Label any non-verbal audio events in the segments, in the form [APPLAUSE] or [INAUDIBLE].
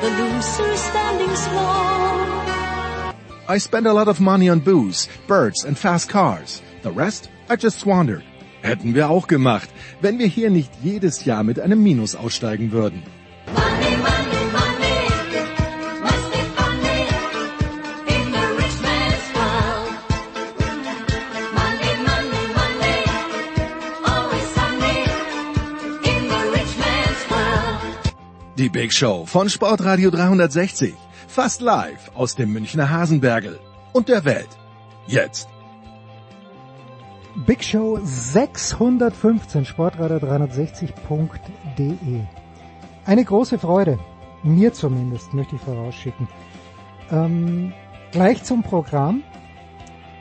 The loser standing small. I spend a lot of money on booze, birds and fast cars. The rest I just squandered. Hätten wir auch gemacht, wenn wir hier nicht jedes Jahr mit einem Minus aussteigen würden. Die Big Show von Sportradio 360. Fast live aus dem Münchner Hasenbergel und der Welt. Jetzt. Big Show 615, Sportradio 360.de. Eine große Freude, mir zumindest, möchte ich vorausschicken. Ähm, gleich zum Programm.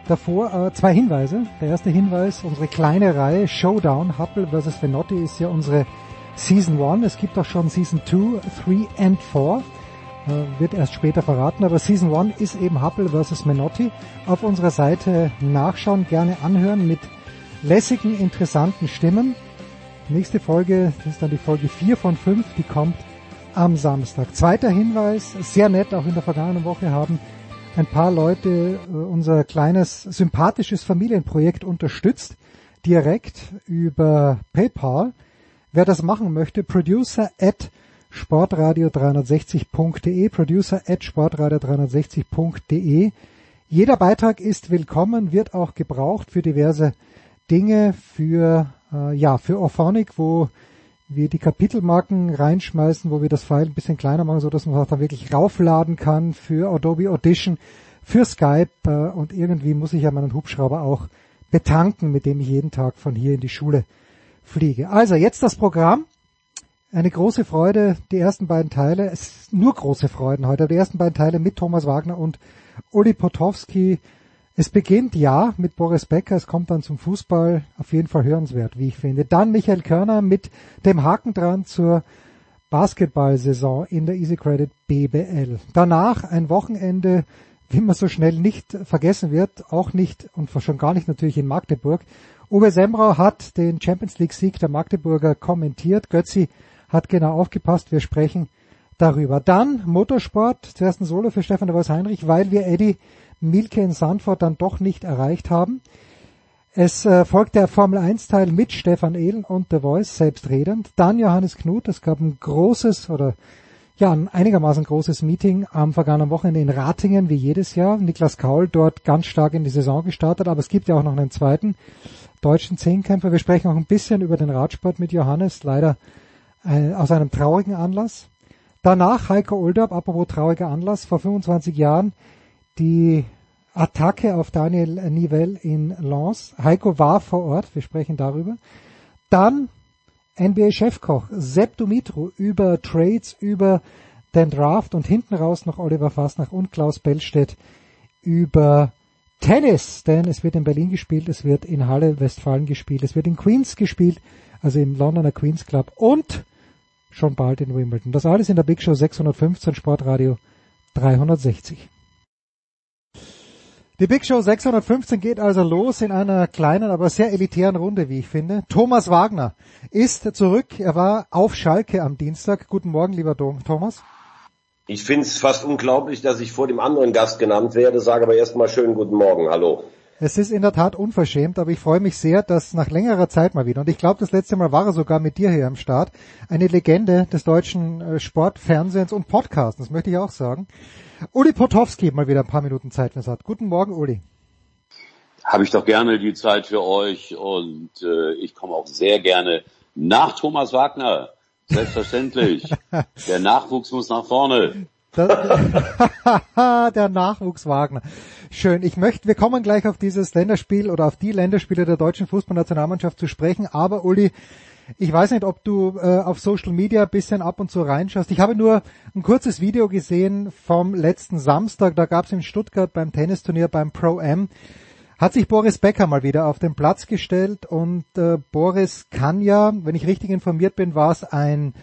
Davor äh, zwei Hinweise. Der erste Hinweis, unsere kleine Reihe Showdown, Happel vs. Venotti ist ja unsere Season 1. Es gibt auch schon Season 2, 3 and 4. Äh, wird erst später verraten, aber Season 1 ist eben Happel vs. Menotti. Auf unserer Seite nachschauen, gerne anhören mit lässigen, interessanten Stimmen. Nächste Folge, das ist dann die Folge 4 von 5, die kommt am Samstag. Zweiter Hinweis, sehr nett, auch in der vergangenen Woche haben ein paar Leute äh, unser kleines, sympathisches Familienprojekt unterstützt, direkt über PayPal. Wer das machen möchte, producer at sportradio360.de, producer at sportradio360.de. Jeder Beitrag ist willkommen, wird auch gebraucht für diverse Dinge, für, äh, ja, für Orphonic, wo wir die Kapitelmarken reinschmeißen, wo wir das File ein bisschen kleiner machen, so dass man es auch dann wirklich raufladen kann für Adobe Audition, für Skype äh, und irgendwie muss ich ja meinen Hubschrauber auch betanken, mit dem ich jeden Tag von hier in die Schule fliege. Also jetzt das Programm. Eine große Freude, die ersten beiden Teile, es nur große Freuden heute, die ersten beiden Teile mit Thomas Wagner und Uli Potowski. Es beginnt ja mit Boris Becker, es kommt dann zum Fußball, auf jeden Fall hörenswert, wie ich finde. Dann Michael Körner mit dem Haken dran zur Basketballsaison in der Easy Credit BBL. Danach ein Wochenende, wie man so schnell nicht vergessen wird, auch nicht und schon gar nicht natürlich in Magdeburg. Uwe Semrau hat den Champions League Sieg der Magdeburger kommentiert. Götzi hat genau aufgepasst, wir sprechen darüber. Dann Motorsport, zuerst ein Solo für Stefan de Heinrich, weil wir Eddie Milke in Sandford dann doch nicht erreicht haben. Es äh, folgt der Formel 1 Teil mit Stefan Ehlen und The Voice selbstredend. Dann Johannes Knut. Es gab ein großes oder ja, ein einigermaßen großes Meeting am vergangenen Wochenende in Ratingen, wie jedes Jahr. Niklas Kaul dort ganz stark in die Saison gestartet, aber es gibt ja auch noch einen zweiten deutschen Zehnkämpfer. Wir sprechen auch ein bisschen über den Radsport mit Johannes, leider äh, aus einem traurigen Anlass. Danach Heiko Olderb, apropos trauriger Anlass, vor 25 Jahren die Attacke auf Daniel Nivell in Lens. Heiko war vor Ort, wir sprechen darüber. Dann NBA-Chefkoch Sepp Dumitru über Trades, über den Draft und hinten raus noch Oliver Fasnach und Klaus Bellstedt über Tennis, denn es wird in Berlin gespielt, es wird in Halle Westfalen gespielt, es wird in Queens gespielt, also im Londoner Queens Club und schon bald in Wimbledon. Das alles in der Big Show 615 Sportradio 360. Die Big Show 615 geht also los in einer kleinen, aber sehr elitären Runde, wie ich finde. Thomas Wagner ist zurück. Er war auf Schalke am Dienstag. Guten Morgen, lieber Thomas. Ich finde es fast unglaublich, dass ich vor dem anderen Gast genannt werde, sage aber erstmal schönen guten Morgen. Hallo. Es ist in der Tat unverschämt, aber ich freue mich sehr, dass nach längerer Zeit mal wieder, und ich glaube, das letzte Mal war er sogar mit dir hier am Start, eine Legende des deutschen äh, Sportfernsehens und Podcasts, das möchte ich auch sagen. Uli Potowski mal wieder ein paar Minuten Zeit für uns hat. Guten Morgen, Uli. habe ich doch gerne die Zeit für euch und äh, ich komme auch sehr gerne nach Thomas Wagner. Selbstverständlich. Der Nachwuchs muss nach vorne. [LAUGHS] Der Nachwuchs Wagner. Schön. Ich möchte, wir kommen gleich auf dieses Länderspiel oder auf die Länderspiele der deutschen Fußballnationalmannschaft zu sprechen. Aber Uli, ich weiß nicht, ob du äh, auf Social Media ein bisschen ab und zu reinschaust. Ich habe nur ein kurzes Video gesehen vom letzten Samstag. Da gab es in Stuttgart beim Tennisturnier beim Pro M hat sich Boris Becker mal wieder auf den Platz gestellt und äh, Boris kann ja, wenn ich richtig informiert bin, war es ein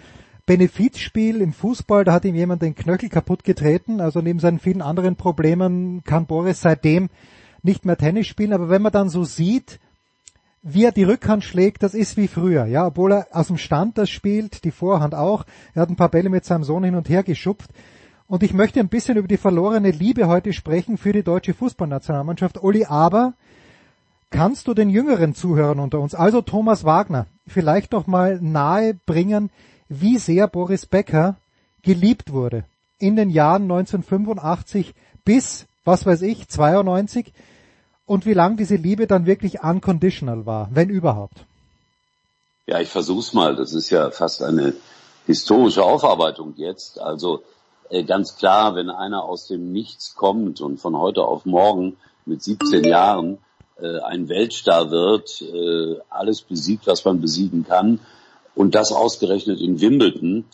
Benefizspiel im Fußball, da hat ihm jemand den Knöchel kaputt getreten, also neben seinen vielen anderen Problemen kann Boris seitdem nicht mehr Tennis spielen, aber wenn man dann so sieht, wie er die Rückhand schlägt, das ist wie früher, ja, obwohl er aus dem Stand das spielt, die Vorhand auch, er hat ein paar Bälle mit seinem Sohn hin und her geschupft, und ich möchte ein bisschen über die verlorene Liebe heute sprechen für die deutsche Fußballnationalmannschaft. Uli, aber kannst du den jüngeren Zuhörern unter uns, also Thomas Wagner, vielleicht doch mal nahe bringen, wie sehr Boris Becker geliebt wurde in den Jahren 1985 bis, was weiß ich, 92 und wie lang diese Liebe dann wirklich unconditional war, wenn überhaupt. Ja, ich versuch's mal. Das ist ja fast eine historische Aufarbeitung jetzt. Also ganz klar, wenn einer aus dem Nichts kommt und von heute auf morgen mit 17 Jahren äh, ein Weltstar wird, äh, alles besiegt, was man besiegen kann, und das ausgerechnet in Wimbledon.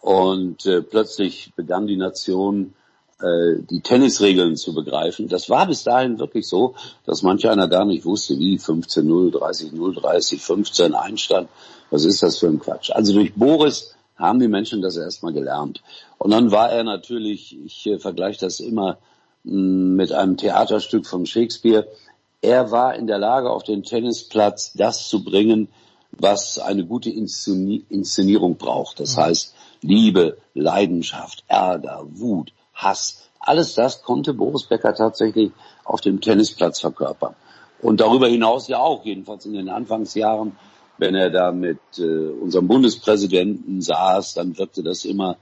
Und äh, plötzlich begann die Nation äh, die Tennisregeln zu begreifen. Das war bis dahin wirklich so, dass manch einer gar nicht wusste, wie 15-0, 30-0, 30-15 Einstand. Was ist das für ein Quatsch? Also durch Boris haben die Menschen das erstmal gelernt. Und dann war er natürlich, ich äh, vergleiche das immer mh, mm, mit einem Theaterstück von Shakespeare, er war in der Lage, auf den Tennisplatz das zu bringen, was eine gute Inszeni Inszenierung braucht. Das heißt, Liebe, Leidenschaft, Ärger, Wut, Hass, alles das konnte Boris Becker tatsächlich auf dem Tennisplatz verkörpern. Und darüber hinaus ja auch, jedenfalls in den Anfangsjahren, wenn er da mit äh, unserem Bundespräsidenten saß, dann wirkte das immer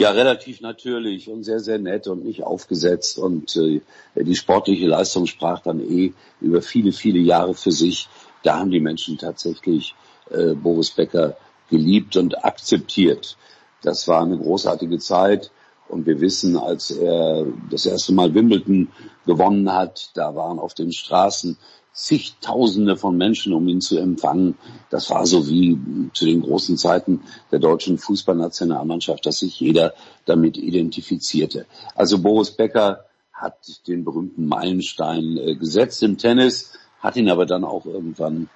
ja relativ natürlich und sehr, sehr nett und nicht aufgesetzt und äh, die sportliche Leistung sprach dann eh über viele, viele Jahre für sich. Da haben die Menschen tatsächlich äh, Boris Becker geliebt und akzeptiert. Das war eine großartige Zeit. Und wir wissen, als er das erste Mal Wimbledon gewonnen hat, da waren auf den Straßen zigtausende von Menschen, um ihn zu empfangen. Das war so wie zu den großen Zeiten der deutschen Fußballnationalmannschaft, dass sich jeder damit identifizierte. Also Boris Becker hat den berühmten Meilenstein äh, gesetzt im Tennis, hat ihn aber dann auch irgendwann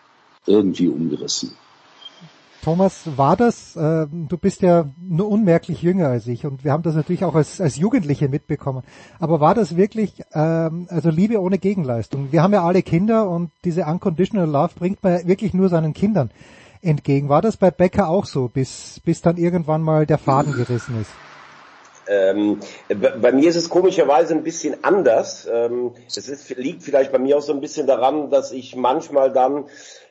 irgendwie umgerissen. Thomas, war das, äh, du bist ja nur unmerklich jünger als ich und wir haben das natürlich auch als, als Jugendliche mitbekommen, aber war das wirklich, ähm, also Liebe ohne Gegenleistung? Wir haben ja alle Kinder und diese Unconditional Love bringt man wirklich nur seinen Kindern entgegen. War das bei Becker auch so, bis, bis dann irgendwann mal der Faden gerissen ist? Ähm, bei mir ist es komischerweise ein bisschen anders. Ähm, es ist, liegt vielleicht bei mir auch so ein bisschen daran, dass ich manchmal dann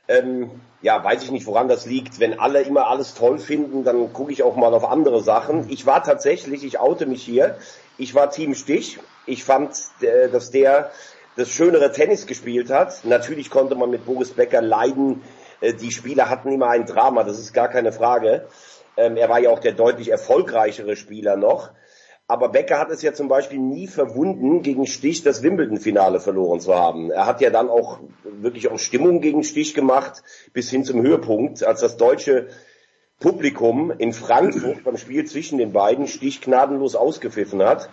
ähm, ja, weiß ich nicht, woran das liegt. Wenn alle immer alles toll finden, dann gucke ich auch mal auf andere Sachen. Ich war tatsächlich, ich oute mich hier, ich war Team Stich. Ich fand, äh, dass der das schönere Tennis gespielt hat. Natürlich konnte man mit Boris Becker leiden. Äh, die Spieler hatten immer ein Drama, das ist gar keine Frage. Ähm, er war ja auch der deutlich erfolgreichere Spieler noch. Aber Becker hat es ja zum Beispiel nie verwunden, gegen Stich das Wimbledon-Finale verloren zu haben. Er hat ja dann auch wirklich auch Stimmung gegen Stich gemacht, bis hin zum Höhepunkt, als das deutsche Publikum in Frankfurt beim Spiel zwischen den beiden Stich gnadenlos ausgepfiffen hat.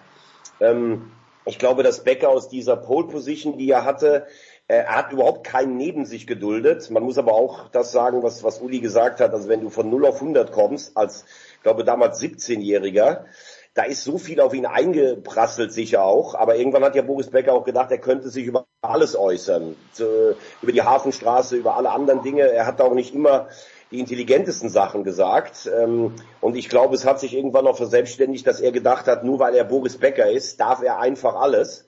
Ähm, ich glaube, dass Becker aus dieser Pole-Position, die er hatte, äh, er hat überhaupt keinen neben sich geduldet. Man muss aber auch das sagen, was, was Uli gesagt hat. Also wenn du von 0 auf 100 kommst, als, ich glaube, damals 17-Jähriger, da ist so viel auf ihn eingeprasselt sicher auch, aber irgendwann hat ja Boris Becker auch gedacht, er könnte sich über alles äußern, über die Hafenstraße, über alle anderen Dinge. Er hat auch nicht immer die intelligentesten Sachen gesagt. Ähm, und ich glaube, es hat sich irgendwann auch verselbstständigt, dass er gedacht hat, nur weil er Boris Becker ist, darf er einfach alles.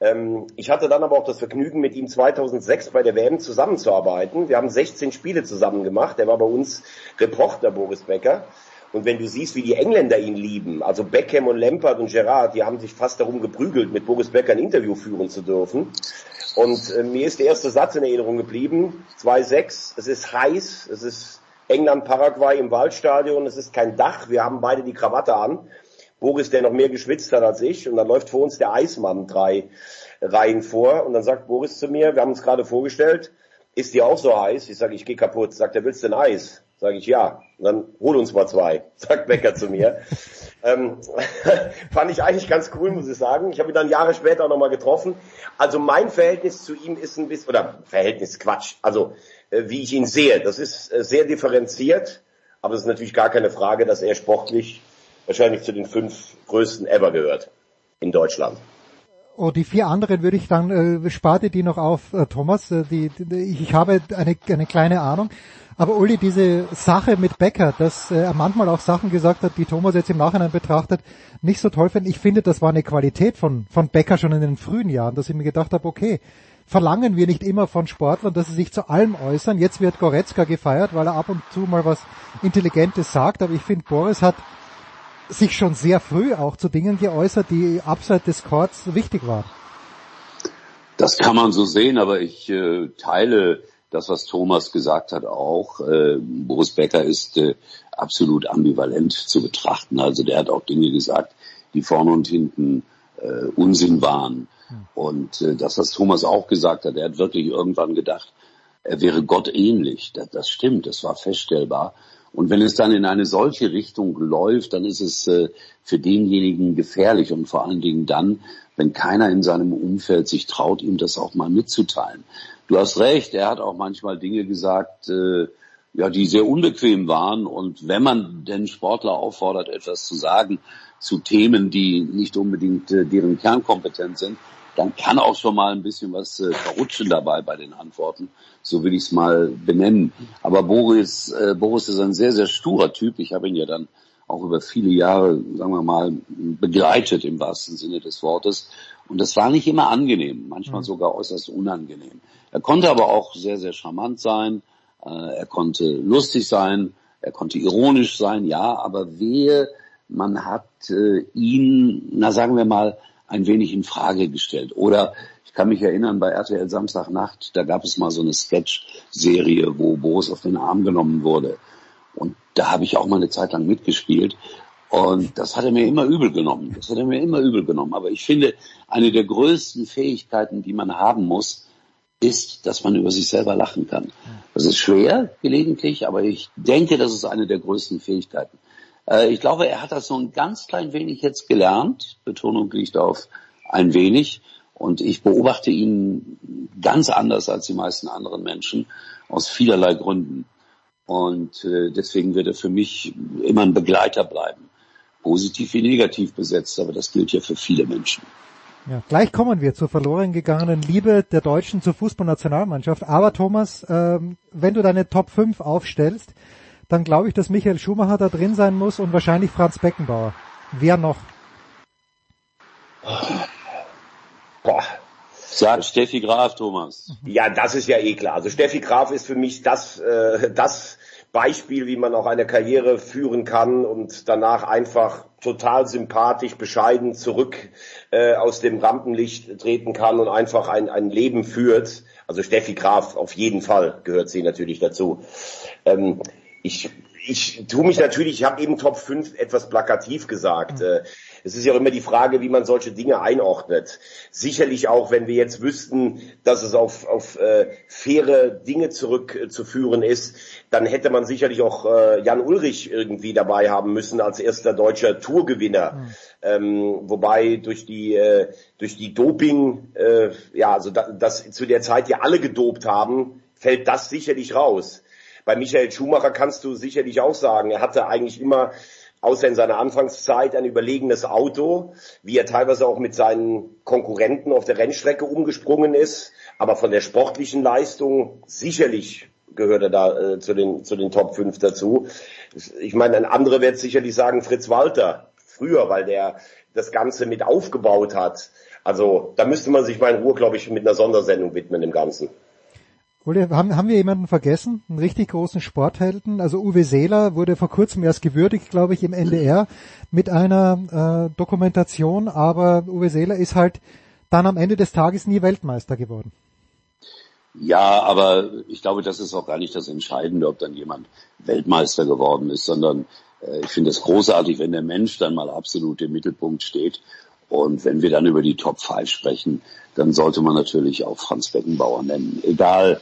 Ähm, ich hatte dann aber auch das Vergnügen, mit ihm 2006 bei der WM zusammenzuarbeiten. Wir haben 16 Spiele zusammen gemacht. Er war bei uns Reporter, Boris Becker. Und wenn du siehst, wie die Engländer ihn lieben, also Beckham und Lampard und Gerrard, die haben sich fast darum geprügelt, mit Boris Becker ein Interview führen zu dürfen. Und äh, mir ist der erste Satz in Erinnerung geblieben, 2-6, es ist heiß, es ist England, Paraguay im Waldstadion, es ist kein Dach, wir haben beide die Krawatte an. Boris, der noch mehr geschwitzt hat als ich, und dann läuft vor uns der Eismann drei Reihen vor und dann sagt Boris zu mir, wir haben uns gerade vorgestellt, ist dir auch so heiß? Ich sage, ich gehe kaputt. Sagt er, willst du ein Eis? Sage ich, ja. Und dann hol uns mal zwei, [LAUGHS] sagt Becker zu mir. ähm, [LAUGHS] fand ich eigentlich ganz cool, muss ich sagen. Ich habe ihn dann Jahre später auch nochmal getroffen. Also mein Verhältnis zu ihm ist ein bisschen, oder Verhältnis Quatsch, also äh, wie ich ihn sehe, das ist äh, sehr differenziert, aber es ist natürlich gar keine Frage, dass er sportlich wahrscheinlich zu den fünf größten ever gehört in Deutschland. Oh, die vier anderen würde ich dann, äh, sparte die noch auf, äh, Thomas. Äh, die, die, ich habe eine, eine kleine Ahnung. Aber Uli, diese Sache mit Becker, dass äh, er manchmal auch Sachen gesagt hat, die Thomas jetzt im Nachhinein betrachtet, nicht so toll findet. Ich finde, das war eine Qualität von, von Becker schon in den frühen Jahren, dass ich mir gedacht habe, okay, verlangen wir nicht immer von Sportlern, dass sie sich zu allem äußern. Jetzt wird Goretzka gefeiert, weil er ab und zu mal was Intelligentes sagt. Aber ich finde, Boris hat sich schon sehr früh auch zu Dingen geäußert, die abseits des Courts wichtig waren. Das kann man so sehen, aber ich äh, teile das, was Thomas gesagt hat, auch. Äh, Boris Becker ist äh, absolut ambivalent zu betrachten. Also der hat auch Dinge gesagt, die vorne und hinten äh, Unsinn waren. Und äh, das, was Thomas auch gesagt hat, er hat wirklich irgendwann gedacht, er wäre Gott ähnlich. Das, das stimmt, das war feststellbar. Und wenn es dann in eine solche Richtung läuft, dann ist es äh, für denjenigen gefährlich und vor allen Dingen dann, wenn keiner in seinem Umfeld sich traut, ihm das auch mal mitzuteilen. Du hast recht, er hat auch manchmal Dinge gesagt, äh, ja, die sehr unbequem waren. Und wenn man den Sportler auffordert, etwas zu sagen zu Themen, die nicht unbedingt äh, deren Kernkompetenz sind, dann kann auch schon mal ein bisschen was äh, verrutschen dabei bei den Antworten. So will ich es mal benennen. Aber Boris, äh, Boris ist ein sehr, sehr sturer Typ. Ich habe ihn ja dann auch über viele Jahre, sagen wir mal, begleitet im wahrsten Sinne des Wortes. Und das war nicht immer angenehm, manchmal sogar äußerst unangenehm. Er konnte aber auch sehr, sehr charmant sein. Äh, er konnte lustig sein. Er konnte ironisch sein, ja, aber wehe, man hat äh, ihn, na sagen wir mal, ein wenig in Frage gestellt. Oder ich kann mich erinnern, bei RTL Samstagnacht, da gab es mal so eine Sketch-Serie, wo Boris auf den Arm genommen wurde. Und da habe ich auch mal eine Zeit lang mitgespielt. Und das hat er mir immer übel genommen. Das hat er mir immer übel genommen. Aber ich finde, eine der größten Fähigkeiten, die man haben muss, ist, dass man über sich selber lachen kann. Das ist schwer gelegentlich, aber ich denke, das ist eine der größten Fähigkeiten. Äh, ich glaube, er hat das so ein ganz klein wenig jetzt gelernt. Betonung liegt auf ein wenig. Und ich beobachte ihn ganz anders als die meisten anderen Menschen aus vielerlei Gründen. Und äh, deswegen wird er für mich immer ein Begleiter bleiben. Positiv wie negativ besetzt, aber das gilt ja für viele Menschen. Ja, gleich kommen wir zur verloren gegangenen Liebe der Deutschen zur Fußballnationalmannschaft. Aber Thomas, ähm, wenn du deine Top 5 aufstellst, dann glaube ich, dass Michael Schumacher da drin sein muss und wahrscheinlich Franz Beckenbauer. Wer noch? Boah. Sagt Steffi Graf, Thomas. Ja, das ist ja eh klar. Also Steffi Graf ist für mich das, äh, das Beispiel, wie man auch eine Karriere führen kann und danach einfach total sympathisch, bescheiden zurück äh, aus dem Rampenlicht treten kann und einfach ein, ein Leben führt. Also Steffi Graf, auf jeden Fall gehört sie natürlich dazu. Ähm, ich, ich tue mich natürlich, ich habe eben Top 5 etwas plakativ gesagt. Äh, Es ist ja auch immer die Frage, wie man solche Dinge einordnet. Sicherlich auch, wenn wir jetzt wüssten, dass es auf, auf äh, faire Dinge zurückzuführen ist, dann hätte man sicherlich auch äh, Jan Ulrich irgendwie dabei haben müssen als erster deutscher Tourgewinner. Ähm, wobei durch die äh, durch die Doping, äh, ja, also da, dass zu der Zeit ja alle gedopt haben, fällt das sicherlich raus. Bei Michael Schumacher kannst du sicherlich auch sagen, er hatte eigentlich immer, außer in seiner Anfangszeit, ein überlegenes Auto, wie er teilweise auch mit seinen Konkurrenten auf der Rennstrecke umgesprungen ist. Aber von der sportlichen Leistung sicherlich gehört er da äh, zu den zu den Top 5 dazu. Ich meine, ein anderer wird sicherlich sagen Fritz Walter früher, weil der das Ganze mit aufgebaut hat. Also da müsste man sich mal in Ruhe, glaube ich, mit einer Sondersendung widmen dem Ganzen. Uli, haben, haben wir jemanden vergessen? Einen richtig großen Sporthelden? Also Uwe Seeler wurde vor kurzem erst gewürdigt, glaube ich, im NDR mit einer äh, Dokumentation, aber Uwe Seeler ist halt dann am Ende des Tages nie Weltmeister geworden. Ja, aber ich glaube, das ist auch gar nicht das Entscheidende, ob dann jemand Weltmeister geworden ist, sondern äh, ich finde es großartig, wenn der Mensch dann mal absolut im Mittelpunkt steht. Und wenn wir dann über die Top 5 sprechen, dann sollte man natürlich auch Franz Beckenbauer nennen. Egal,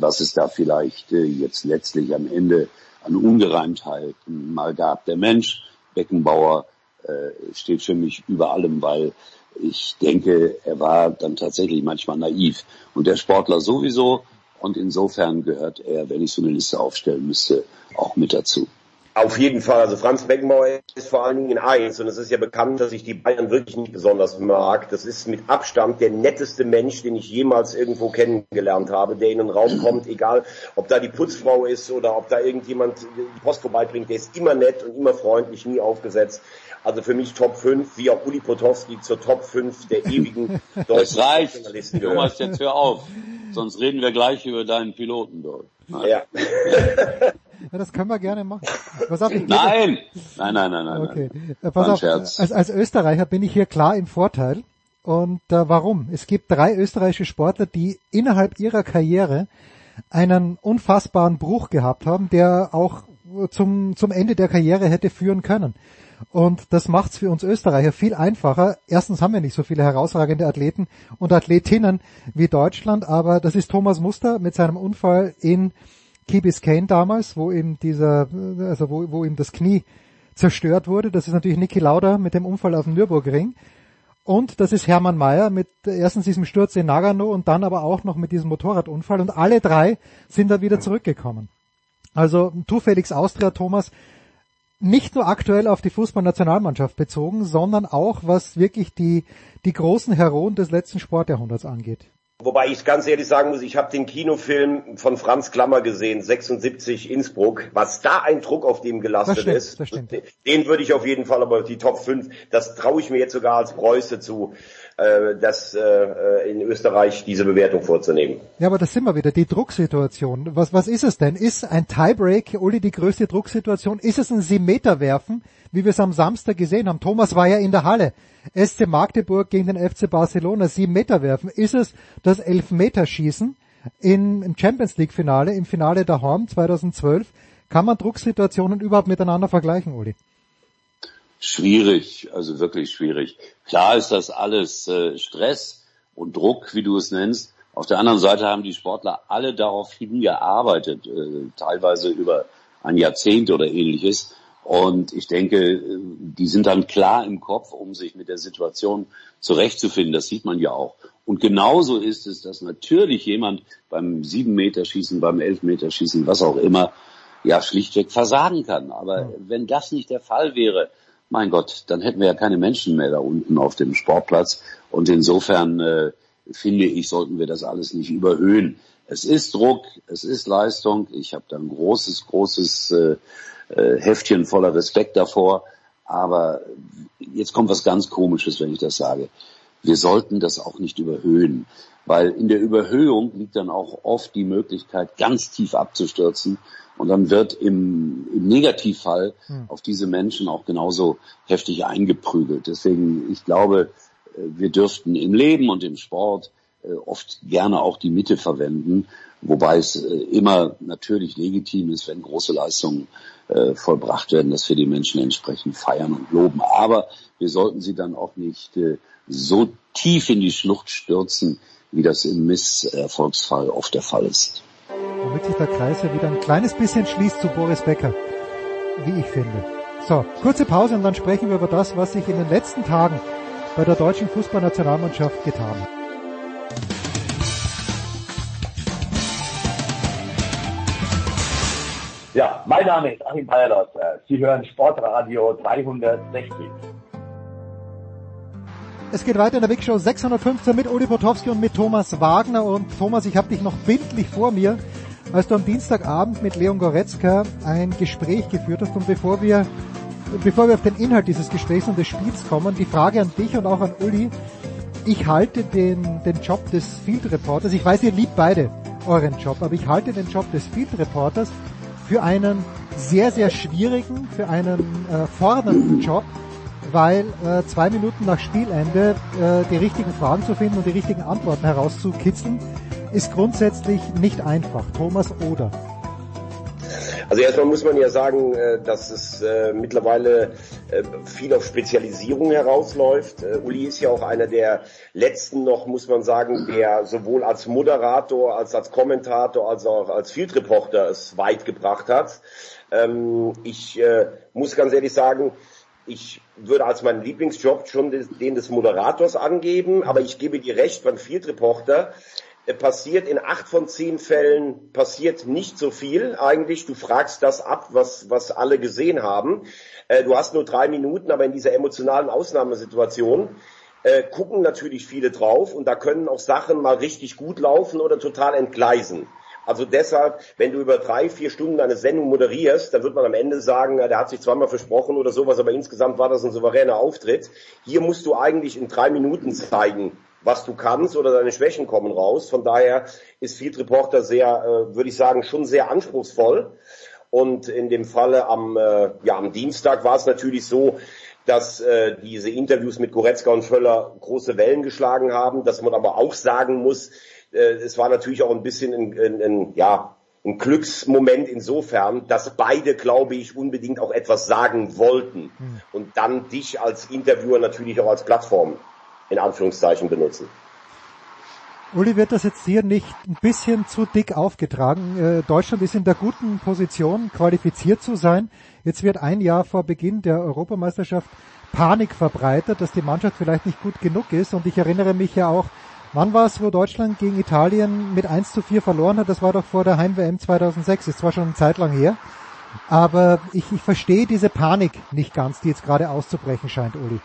was es da vielleicht äh, jetzt letztlich am Ende an Ungereimtheiten mal gab. Der Mensch Beckenbauer äh, steht für mich über allem, weil ich denke, er war dann tatsächlich manchmal naiv. Und der Sportler sowieso. Und insofern gehört er, wenn ich so eine Liste aufstellen müsste, auch mit dazu. Auf jeden Fall. Also Franz Beckenbauer ist vor allen Dingen eins und es ist ja bekannt, dass ich die Bayern wirklich nicht besonders mag. Das ist mit Abstand der netteste Mensch, den ich jemals irgendwo kennengelernt habe, der in den Raum kommt, egal ob da die Putzfrau ist oder ob da irgendjemand die Post vorbeibringt, der ist immer nett und immer freundlich, nie aufgesetzt. Also für mich Top 5, wie auch Uli Potowski zur Top 5 der ewigen [LAUGHS] reicht. Journalisten Thomas, gehört. jetzt hör auf. Sonst reden wir gleich über deinen Piloten dort. Ja. Ja, das können wir gerne machen. Pass auf, ich Nein! Nein, nein, nein, nein. Okay. nein. Äh, Pass auf, Scherz. als, als Österreicher bin ich hier klar im Vorteil. Und äh, warum? Es gibt drei österreichische Sportler, die innerhalb ihrer Karriere einen unfassbaren Bruch gehabt haben, der auch zum, zum Ende der Karriere hätte führen können. Und das macht es für uns Österreicher viel einfacher. Erstens haben wir nicht so viele herausragende Athleten und Athletinnen wie Deutschland, aber das ist Thomas Muster mit seinem Unfall in Key Biscayne damals, wo ihm dieser, also wo, wo ihm das Knie zerstört wurde. Das ist natürlich Niki Lauda mit dem Unfall auf dem Nürburgring. Und das ist Hermann Mayer mit erstens diesem Sturz in Nagano und dann aber auch noch mit diesem Motorradunfall. Und alle drei sind da wieder zurückgekommen. Also tu Felix Austria, Thomas, nicht nur aktuell auf die Fußballnationalmannschaft bezogen, sondern auch was wirklich die, die großen Heroen des letzten Sportjahrhunderts angeht. Wobei ich ganz ehrlich sagen muss, ich habe den Kinofilm von Franz Klammer gesehen, 76 Innsbruck. Was da ein Druck auf dem gelastet stimmt, ist, den würde ich auf jeden Fall aber die Top 5, das traue ich mir jetzt sogar als Preuße zu, äh, das äh, in Österreich diese Bewertung vorzunehmen. Ja, aber das sind wir wieder, die Drucksituation. Was, was ist es denn? Ist ein Tiebreak, Uli, die größte Drucksituation? Ist es ein Simeterwerfen, wie wir es am Samstag gesehen haben? Thomas war ja in der Halle. SC Magdeburg gegen den FC Barcelona, sieben Meter werfen. Ist es das Elfmeterschießen in, im Champions League Finale, im Finale der Horn 2012? Kann man Drucksituationen überhaupt miteinander vergleichen, Uli? Schwierig, also wirklich schwierig. Klar ist das alles äh, Stress und Druck, wie du es nennst. Auf der anderen Seite haben die Sportler alle darauf hingearbeitet, äh, teilweise über ein Jahrzehnt oder ähnliches. Und ich denke, äh, die sind dann klar im Kopf, um sich mit der Situation zurechtzufinden. Das sieht man ja auch. Und genauso ist es, dass natürlich jemand beim sieben Meter Schießen, beim elf Meter Schießen, was auch immer, ja schlichtweg versagen kann. Aber wenn das nicht der Fall wäre, mein Gott, dann hätten wir ja keine Menschen mehr da unten auf dem Sportplatz. Und insofern äh, finde ich, sollten wir das alles nicht überhöhen. Es ist Druck, es ist Leistung. Ich habe da ein großes, großes äh, äh, Heftchen voller Respekt davor. Aber jetzt kommt was ganz Komisches, wenn ich das sage. Wir sollten das auch nicht überhöhen, weil in der Überhöhung liegt dann auch oft die Möglichkeit, ganz tief abzustürzen. Und dann wird im, im Negativfall auf diese Menschen auch genauso heftig eingeprügelt. Deswegen, ich glaube, äh, wir dürften im Leben und im Sport äh, oft gerne auch die Mitte verwenden, wobei es äh, immer natürlich legitim ist, wenn große Leistungen äh, vollbracht werden, dass wir die Menschen entsprechend feiern und loben. Aber wir sollten sie dann auch nicht äh, so tief in die Schlucht stürzen, wie das im Misserfolgsfall oft der Fall ist. Womit sich der Kreis ja wieder ein kleines bisschen schließt zu Boris Becker, wie ich finde. So, kurze Pause und dann sprechen wir über das, was sich in den letzten Tagen bei der deutschen Fußballnationalmannschaft getan hat. Ja, mein Name ist Achim Bayerlos. Sie hören Sportradio 360. Es geht weiter in der Big Show 615 mit Uli Potowski und mit Thomas Wagner. Und Thomas, ich habe dich noch bildlich vor mir, als du am Dienstagabend mit Leon Goretzka ein Gespräch geführt hast. Und bevor wir, bevor wir auf den Inhalt dieses Gesprächs und des Spiels kommen, die Frage an dich und auch an Uli. Ich halte den, den Job des Field Reporters, ich weiß, ihr liebt beide euren Job, aber ich halte den Job des Field Reporters für einen sehr, sehr schwierigen, für einen äh, fordernden Job, weil äh, zwei Minuten nach Spielende äh, die richtigen Fragen zu finden und die richtigen Antworten herauszukitzeln, ist grundsätzlich nicht einfach. Thomas Oder. Also erstmal muss man ja sagen, äh, dass es äh, mittlerweile äh, viel auf Spezialisierung herausläuft. Uli ist ja auch einer der letzten noch, muss man sagen, der sowohl als Moderator, als als Kommentator, als auch als Field Reporter es weit gebracht hat. Ähm, ich muss ganz ehrlich sagen, ich würde als meinen Lieblingsjob schon den des Moderators angeben, aber ich gebe dir recht, beim Field Reporter passiert in acht von zehn Fällen passiert nicht so viel eigentlich. Du fragst das ab, was, was alle gesehen haben. Äh, du hast nur drei Minuten, aber in dieser emotionalen Ausnahmesituation äh, gucken natürlich viele drauf und da können auch Sachen mal richtig gut laufen oder total entgleisen. Also deshalb, wenn du über drei, vier Stunden eine Sendung moderierst, dann wird man am Ende sagen, ja, der hat sich zweimal versprochen oder sowas, aber insgesamt war das ein souveräner Auftritt. Hier musst du eigentlich in drei Minuten zeigen, was du kannst oder deine Schwächen kommen raus. Von daher ist Field Reporter sehr, äh, würde ich sagen, schon sehr anspruchsvoll. Und in dem Falle am, äh, ja, am Dienstag war es natürlich so, dass äh, diese Interviews mit Goretzka und Völler große Wellen geschlagen haben, dass man aber auch sagen muss, äh, es war natürlich auch ein bisschen ein, ein, ein, ja, ein Glücksmoment insofern, dass beide, glaube ich, unbedingt auch etwas sagen wollten und dann dich als Interviewer natürlich auch als Plattform in Anführungszeichen benutzen. Uli, wird das jetzt hier nicht ein bisschen zu dick aufgetragen? Äh, Deutschland ist in der guten Position, qualifiziert zu sein. Jetzt wird ein Jahr vor Beginn der Europameisterschaft Panik verbreitet, dass die Mannschaft vielleicht nicht gut genug ist. Und ich erinnere mich ja auch, wann war es, wo Deutschland gegen Italien mit 1 zu 4 verloren hat? Das war doch vor der Heim-WM 2006. Ist zwar schon eine Zeit lang her. Aber ich, ich verstehe diese Panik nicht ganz, die jetzt gerade auszubrechen scheint, Uli.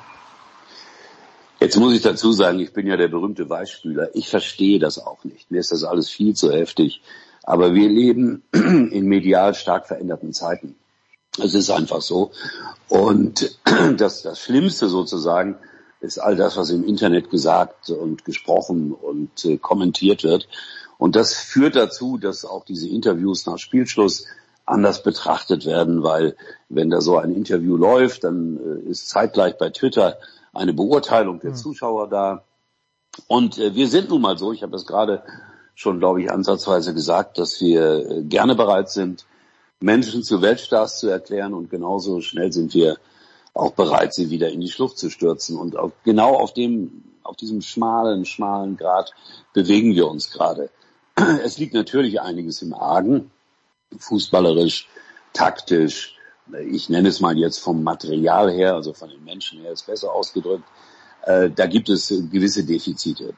Jetzt muss ich dazu sagen, ich bin ja der berühmte Weichspüler. Ich verstehe das auch nicht. Mir ist das alles viel zu heftig. Aber wir leben [CLEARS THROAT] in medial stark veränderten Zeiten. Es ist einfach so. Und [CLEARS THROAT] das, das Schlimmste sozusagen ist all das, was im Internet gesagt und gesprochen und äh, kommentiert wird. Und das führt dazu, dass auch diese Interviews nach Spielschluss anders betrachtet werden, weil wenn da so ein Interview läuft, dann äh, ist zeitgleich bei Twitter eine Beurteilung der Zuschauer da. Und äh, wir sind nun mal so, ich habe das gerade schon, glaube ich, ansatzweise gesagt, dass wir äh, gerne bereit sind, Menschen zu Weltstars zu erklären und genauso schnell sind wir auch bereit, sie wieder in die Schlucht zu stürzen. Und auch genau auf dem, auf diesem schmalen, schmalen Grad bewegen wir uns gerade. Es liegt natürlich einiges im Argen, fußballerisch, taktisch, ich nenne es mal jetzt vom Material her, also von den Menschen her ist besser ausgedrückt, äh, da gibt es gewisse Defizite.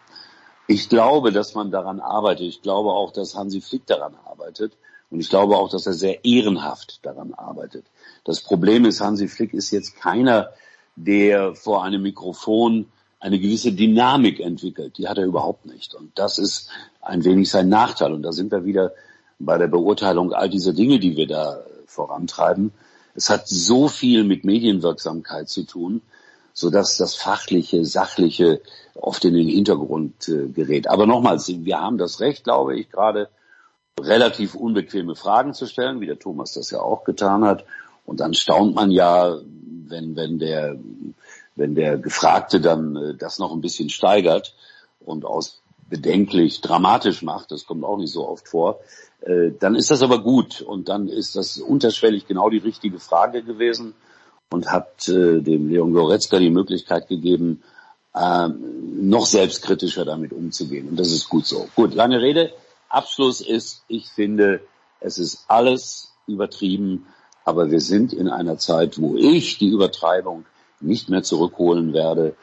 Ich glaube, dass man daran arbeitet. Ich glaube auch, dass Hansi Flick daran arbeitet. Und ich glaube auch, dass er sehr ehrenhaft daran arbeitet. Das Problem ist, Hansi Flick ist jetzt keiner, der vor einem Mikrofon eine gewisse Dynamik entwickelt. Die hat er überhaupt nicht. Und das ist ein wenig sein Nachteil. Und da sind wir wieder bei der Beurteilung all dieser Dinge, die wir da vorantreiben. Es hat so viel mit Medienwirksamkeit zu tun, so dass das fachliche, sachliche oft in den Hintergrund äh, gerät. Aber nochmals, wir haben das Recht, glaube ich, gerade relativ unbequeme Fragen zu stellen, wie der Thomas das ja auch getan hat. Und dann staunt man ja, wenn, wenn der, wenn der Gefragte dann äh, das noch ein bisschen steigert und aus bedenklich dramatisch macht, das kommt auch nicht so oft vor, äh, dann ist das aber gut und dann ist das unterschwellig genau die richtige Frage gewesen und hat äh, dem Leon Goretzka die Möglichkeit gegeben, äh, noch selbstkritischer damit umzugehen. Und das ist gut so. Gut, lange Rede. Abschluss ist, ich finde, es ist alles übertrieben, aber wir sind in einer Zeit, wo ich die Übertreibung nicht mehr zurückholen werde.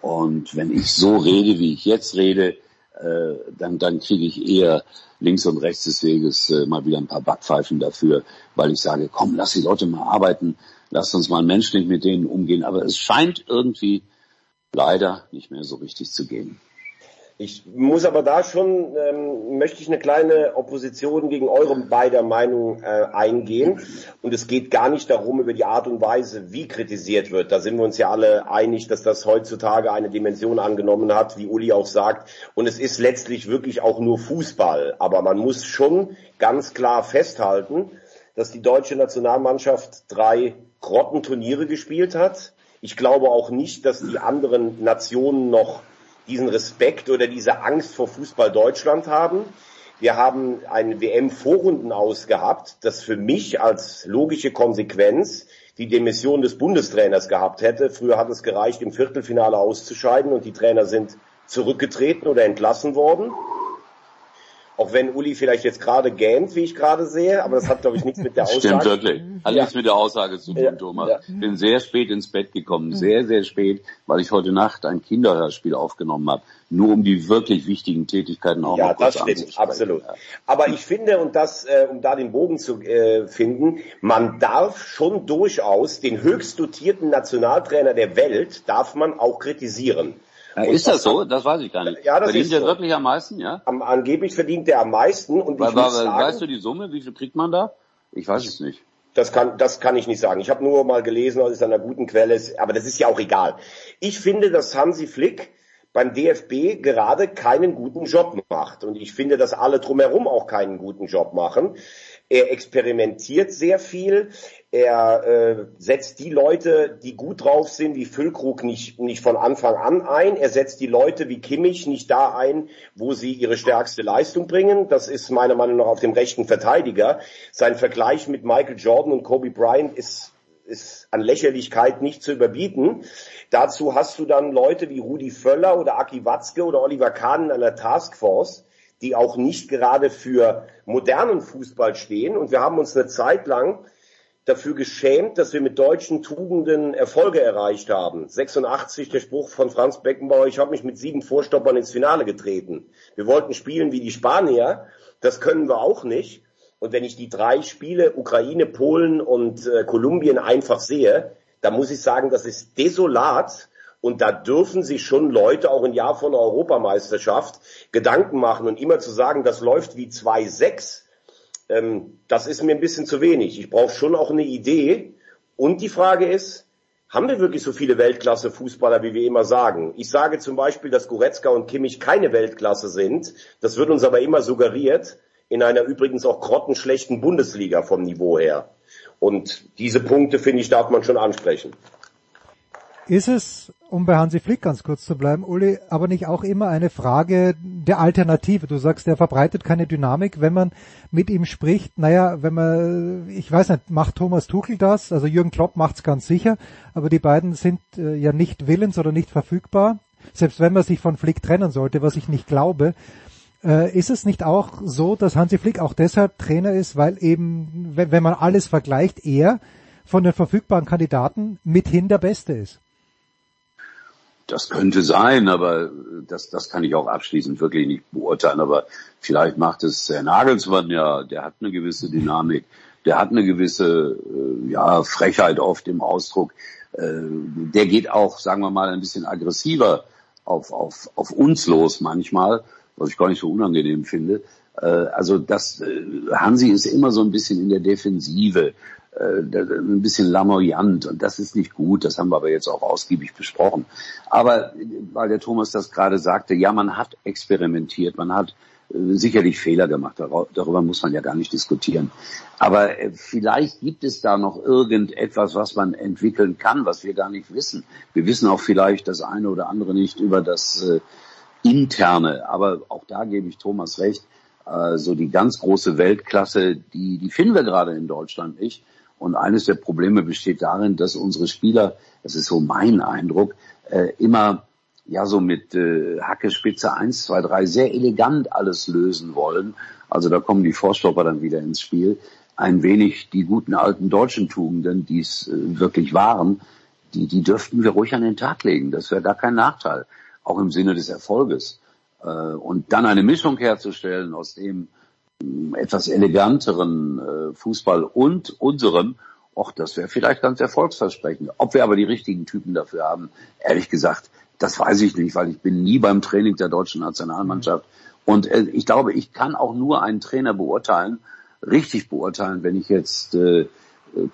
Und wenn ich so rede, wie ich jetzt rede, äh, dann, dann kriege ich eher links und rechts des Weges äh, mal wieder ein paar Backpfeifen dafür, weil ich sage, komm, lass die Leute mal arbeiten, lass uns mal menschlich mit denen umgehen. Aber es scheint irgendwie leider nicht mehr so richtig zu gehen. Ich muss aber da schon, ähm, möchte ich eine kleine Opposition gegen eure beider Meinung äh, eingehen. Und es geht gar nicht darum, über die Art und Weise, wie kritisiert wird. Da sind wir uns ja alle einig, dass das heutzutage eine Dimension angenommen hat, wie Uli auch sagt. Und es ist letztlich wirklich auch nur Fußball. Aber man muss schon ganz klar festhalten, dass die deutsche Nationalmannschaft drei Grottenturniere gespielt hat Ich glaube auch nicht, dass die anderen Nationen noch diesen Respekt oder diese Angst vor Fußball Deutschland haben. Wir haben ein WM-Vorrunden ausgehabt, das für mich als logische Konsequenz die Demission des Bundestrainers gehabt hätte. Früher hat es gereicht, im Viertelfinale auszuscheiden und die Trainer sind zurückgetreten oder entlassen worden. Auch wenn Uli vielleicht jetzt gerade gähnt, wie ich gerade sehe, aber das hat, glaube ich, nichts mit der [LAUGHS] Aussage. Stimmt wirklich. Hat Ja. nichts mit der Aussage zu tun, Ja, Thomas. ja. Bin sehr spät ins Bett gekommen, sehr, sehr spät, weil ich heute Nacht ein Kinderhörspiel aufgenommen habe. Nur um die wirklich wichtigen Tätigkeiten auch Ja, mal kurz das stimmt, absolut. Ja. Aber ich finde, und das, äh, um da den Bogen zu äh, finden, man darf schon durchaus den höchst dotierten Nationaltrainer der Welt, darf man auch kritisieren. Ja, ist das so? Das weiß ich gar nicht. Ja, das Verdient er so. wirklich am meisten, ja? Am, angeblich verdient er am meisten und Weil, ich weil, sagen, weißt du die Summe? Wie viel kriegt man da? Ich weiß es nicht. Das kann, das kann ich nicht sagen. Ich habe nur mal gelesen, dass es an einer guten Quelle ist, aber das ist ja auch egal. Ich finde, dass Hansi Flick beim DFB gerade keinen guten Job macht. Und ich finde, dass alle drumherum auch keinen guten Job machen. Er experimentiert sehr viel. Er äh, setzt die Leute, die gut drauf sind, wie Füllkrug, nicht, nicht von Anfang an ein. Er setzt die Leute wie Kimmich nicht da ein, wo sie ihre stärkste Leistung bringen. Das ist meiner Meinung nach auf dem rechten Verteidiger. Sein Vergleich mit Michael Jordan und Kobe Bryant ist ist an Lächerlichkeit nicht zu überbieten. Dazu hast du dann Leute wie Rudi Völler oder Aki Watzke oder Oliver Kahn in einer Taskforce, die auch nicht gerade für modernen Fußball stehen. Und wir haben uns eine Zeit lang dafür geschämt, dass wir mit deutschen Tugenden Erfolge erreicht haben. 86 der Spruch von Franz Beckenbauer, ich habe mich mit sieben Vorstoppern ins Finale getreten. Wir wollten spielen wie die Spanier, das können wir auch nicht. Und wenn ich die drei Spiele Ukraine, Polen und äh, Kolumbien einfach sehe, dann muss ich sagen, das ist desolat. Und da dürfen sich schon Leute auch im Jahr von der Europameisterschaft Gedanken machen und immer zu sagen, das läuft wie 2-6, ähm, das ist mir ein bisschen zu wenig. Ich brauche schon auch eine Idee. Und die Frage ist, haben wir wirklich so viele Weltklasse-Fußballer, wie wir immer sagen? Ich sage zum Beispiel, dass Goretzka und Kimmich keine Weltklasse sind. Das wird uns aber immer suggeriert in einer übrigens auch grottenschlechten Bundesliga vom Niveau her. Und diese Punkte, finde ich, darf man schon ansprechen. Ist es, um bei Hansi Flick ganz kurz zu bleiben, Uli, aber nicht auch immer eine Frage der Alternative? Du sagst, er verbreitet keine Dynamik, wenn man mit ihm spricht. Naja, wenn man, ich weiß nicht, macht Thomas Tuchel das? Also Jürgen Klopp macht's ganz sicher, aber die beiden sind äh, ja nicht willens oder nicht verfügbar. Selbst wenn man sich von Flick trennen sollte, was ich nicht glaube, äh, ist es nicht auch so, dass Hansi Flick auch deshalb Trainer ist, weil eben, wenn man alles vergleicht, er von den verfügbaren Kandidaten mithin der Beste ist? Das könnte sein, aber das, das kann ich auch abschließend wirklich nicht beurteilen. Aber vielleicht macht es Herr Nagelsmann ja, der hat eine gewisse Dynamik, der hat eine gewisse äh, ja, Frechheit oft im Ausdruck. Äh, der geht auch, sagen wir mal, ein bisschen aggressiver auf, auf, auf uns los manchmal, was ich gar nicht so unangenehm finde. Äh, also das äh, Hansi ist immer so ein bisschen in der Defensive äh, ein bisschen lamoyant und das ist nicht gut, das haben wir aber jetzt auch ausgiebig besprochen. Aber äh, weil der Thomas das gerade sagte, ja, man hat experimentiert, man hat äh, sicherlich Fehler gemacht, darüber muss man ja gar nicht diskutieren. Aber äh, vielleicht gibt es da noch irgendetwas, was man entwickeln kann, was wir gar nicht wissen. Wir wissen auch vielleicht das eine oder andere nicht über das äh, Interne, aber auch da gebe ich Thomas recht, äh, so die ganz große Weltklasse, die, die finden wir gerade in Deutschland nicht. Und eines der Probleme besteht darin, dass unsere Spieler, das ist so mein Eindruck, äh, immer ja so mit äh, Hacke Spitze 1, 2, 3 sehr elegant alles lösen wollen. Also da kommen die Vorstopper dann wieder ins Spiel. Ein wenig die guten alten deutschen Tugenden, die es äh, wirklich waren, die, die dürften wir ruhig an den Tag legen. Das wäre gar kein Nachteil, auch im Sinne des Erfolges. Äh, und dann eine Mischung herzustellen aus dem etwas eleganteren äh, Fußball und unserem, och, das wäre vielleicht ganz erfolgsversprechend. Ob wir aber die richtigen Typen dafür haben, ehrlich gesagt, das weiß ich nicht, weil ich bin nie beim Training der deutschen Nationalmannschaft. Und äh, ich glaube, ich kann auch nur einen Trainer beurteilen, richtig beurteilen, wenn ich jetzt, äh,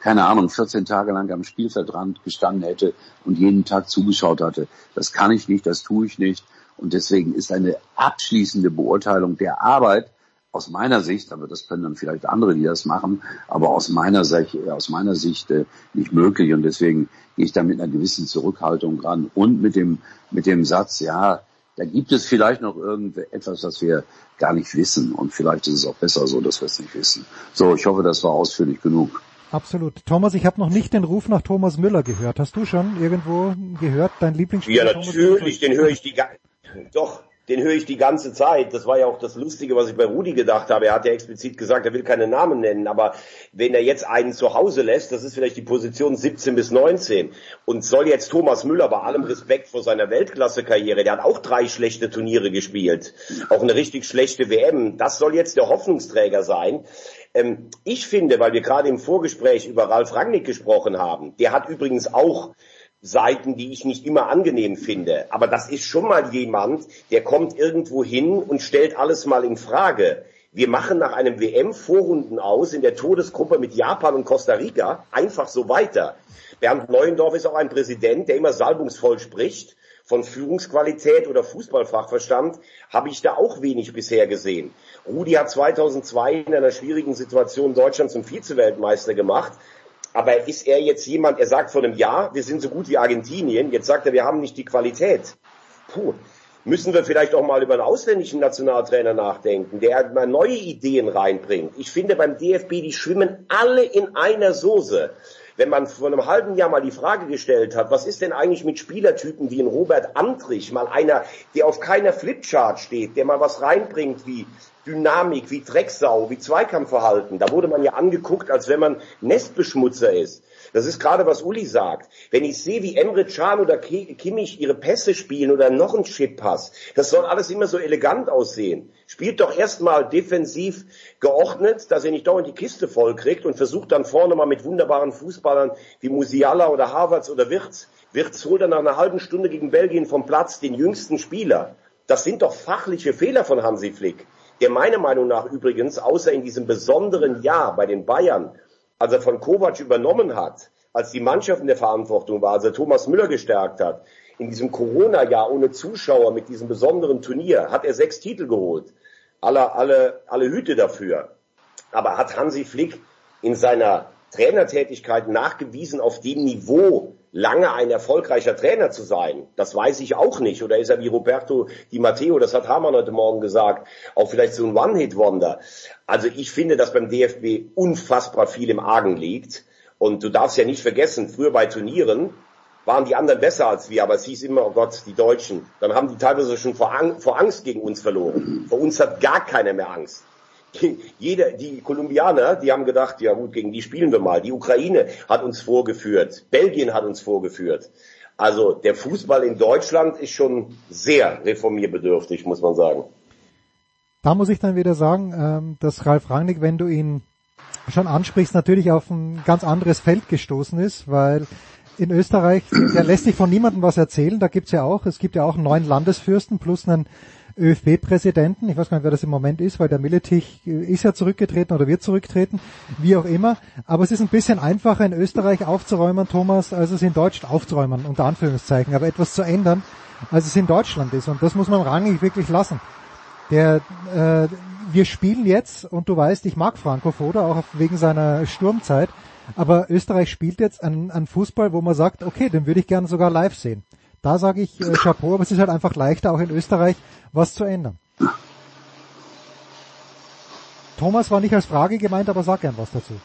keine Ahnung, 14 Tage lang am Spielfeldrand gestanden hätte und jeden Tag zugeschaut hatte. Das kann ich nicht, das tue ich nicht. Und deswegen ist eine abschließende Beurteilung der Arbeit aus meiner Sicht, aber das können dann vielleicht andere, die das machen, aber aus meiner Sicht, aus meiner Sicht äh, nicht möglich und deswegen gehe ich da mit einer gewissen Zurückhaltung ran und mit dem mit dem Satz, ja, da gibt es vielleicht noch irgendetwas, was wir gar nicht wissen und vielleicht ist es auch besser so, dass wir es nicht wissen. So, ich hoffe, das war ausführlich genug. Absolut. Thomas, ich habe noch nicht den Ruf nach Thomas Müller gehört. Hast du schon irgendwo gehört, dein Lieblingsspieler? Ja, Thomas natürlich, den höre ich die ga- doch, den höre ich die ganze Zeit. Das war ja auch das Lustige, was ich bei Rudi gedacht habe. Er hat ja explizit gesagt, er will keine Namen nennen, aber wenn er jetzt einen zu Hause lässt, das ist vielleicht die Position 17 bis 19 und soll jetzt Thomas Müller bei allem Respekt vor seiner Weltklasse-Karriere, der hat auch drei schlechte Turniere gespielt, auch eine richtig schlechte WM, das soll jetzt der Hoffnungsträger sein. Ähm, ich finde, weil wir gerade im Vorgespräch über Ralf Rangnick gesprochen haben, der hat übrigens auch Seiten, die ich nicht immer angenehm finde. Aber das ist schon mal jemand, der kommt irgendwo hin und stellt alles mal in Frage. Wir machen nach einem WM-Vorrunden aus in der Todesgruppe mit Japan und Costa Rica einfach so weiter. Bernd Neuendorf ist auch ein Präsident, der immer salbungsvoll spricht. Von Führungsqualität oder Fußballfachverstand habe ich da auch wenig bisher gesehen. Rudi hat 2002 in einer schwierigen Situation Deutschland zum Vize-Weltmeister gemacht. Aber ist er jetzt jemand, er sagt vor einem Jahr, wir sind so gut wie Argentinien, jetzt sagt er, wir haben nicht die Qualität. Puh, müssen wir vielleicht auch mal über einen ausländischen Nationaltrainer nachdenken, der mal neue Ideen reinbringt. Ich finde beim DFB, die schwimmen alle in einer Soße. Wenn man vor einem halben Jahr mal die Frage gestellt hat, was ist denn eigentlich mit Spielertypen wie ein Robert Antrich, mal einer, der auf keiner Flipchart steht, der mal was reinbringt wie Dynamik, wie Drecksau, wie Zweikampfverhalten. Da wurde man ja angeguckt, als wenn man Nestbeschmutzer ist. Das ist gerade, was Uli sagt. Wenn ich sehe, wie Emre Can oder Ki- Kimmich ihre Pässe spielen oder noch einen Chip-Pass, das soll alles immer so elegant aussehen. Spielt doch erstmal defensiv geordnet, dass ihr nicht dauernd die Kiste voll kriegt und versucht dann vorne mal mit wunderbaren Fußballern wie Musiala oder Havertz oder Wirtz. Wirtz holt dann nach einer halben Stunde gegen Belgien vom Platz den jüngsten Spieler. Das sind doch fachliche Fehler von Hansi Flick der meiner Meinung nach übrigens, außer in diesem besonderen Jahr bei den Bayern, als er von Kovac übernommen hat, als die Mannschaft in der Verantwortung war, als er Thomas Müller gestärkt hat, in diesem Corona-Jahr ohne Zuschauer mit diesem besonderen Turnier, hat er sechs Titel geholt. Alle, alle, alle Hüte dafür. Aber hat Hansi Flick in seiner Trainertätigkeit nachgewiesen, auf dem Niveau lange ein erfolgreicher Trainer zu sein? Das weiß ich auch nicht. Oder ist er wie Roberto Di Matteo, das hat Hamann heute Morgen gesagt, auch vielleicht so ein One-Hit-Wonder? Also ich finde, dass beim DFB unfassbar viel im Argen liegt. Und du darfst ja nicht vergessen, früher bei Turnieren waren die anderen besser als wir, aber es hieß immer, oh Gott, die Deutschen. Dann haben die teilweise schon vor, Ang vor Angst gegen uns verloren. Vor uns hat gar keiner mehr Angst. Jeder, die Kolumbianer, die haben gedacht, ja gut, gegen die spielen wir mal. Die Ukraine hat uns vorgeführt. Belgien hat uns vorgeführt. Also der Fußball in Deutschland ist schon sehr reformierbedürftig, muss man sagen. Da muss ich dann wieder sagen, ähm, dass Ralf Rangnick, wenn du ihn schon ansprichst, natürlich auf ein ganz anderes Feld gestoßen ist, weil in Österreich, der lässt sich von niemandem was erzählen, da gibt's ja auch, es gibt ja auch einen neuen Landesfürsten plus einen ÖFB-Präsidenten, ich weiß gar nicht, wer das im Moment ist, weil der Milletich äh, ist ja zurückgetreten oder wird zurücktreten, wie auch immer, aber es ist ein bisschen einfacher in Österreich aufzuräumen, Thomas, als es in Deutschland aufzuräumen, unter Anführungszeichen, aber etwas zu ändern, als es in Deutschland ist und das muss man Rangnick wirklich lassen. Der, äh, wir spielen jetzt, und du weißt, ich mag Franco Foda, auch wegen seiner Sturmzeit, aber Österreich spielt jetzt einen, einen Fußball, wo man sagt, okay, den würde ich gerne sogar live sehen. Da sage ich äh, Chapeau, aber es ist halt einfach leichter, auch in Österreich was zu ändern. Thomas war nicht als Frage gemeint, aber sag gern was dazu.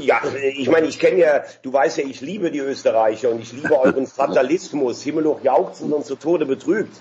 Ja, ich meine, ich kenne ja, du weißt ja, ich liebe die Österreicher und ich liebe euren Fatalismus, himmelhoch jauchzend und zu Tode betrübt.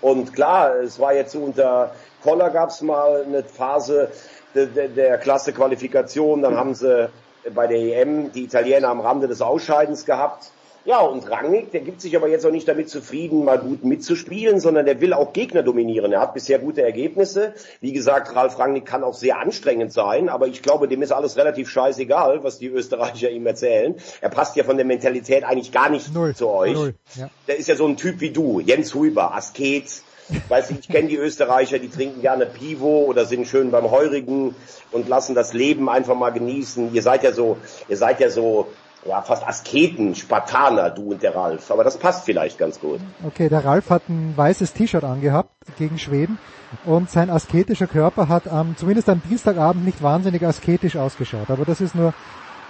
Und klar, es war jetzt unter Koller gab's mal eine Phase der, der, der Klasse-Qualifikation, dann haben sie bei der EM die Italiener am Rande des Ausscheidens gehabt. Ja, und Rangnick, der gibt sich aber jetzt auch nicht damit zufrieden, mal gut mitzuspielen, sondern der will auch Gegner dominieren. Er hat bisher gute Ergebnisse. Wie gesagt, Ralf Rangnick kann auch sehr anstrengend sein, aber ich glaube, dem ist alles relativ scheißegal, was die Österreicher ihm erzählen. Er passt ja von der Mentalität eigentlich gar nicht Null. zu euch. Null, ja. Der ist ja so ein Typ wie du, Jens Huber, Asket. Weiß ich, ich kenne die Österreicher, die trinken gerne Pivo oder sind schön beim Heurigen und lassen das Leben einfach mal genießen. Ihr seid ja so, ihr seid ja so ja, fast Asketen, Spartaner, du und der Ralf. Aber das passt vielleicht ganz gut. Okay, der Ralf hat ein weißes T-Shirt angehabt gegen Schweden und sein asketischer Körper hat am, zumindest am Dienstagabend nicht wahnsinnig asketisch ausgeschaut. Aber das ist nur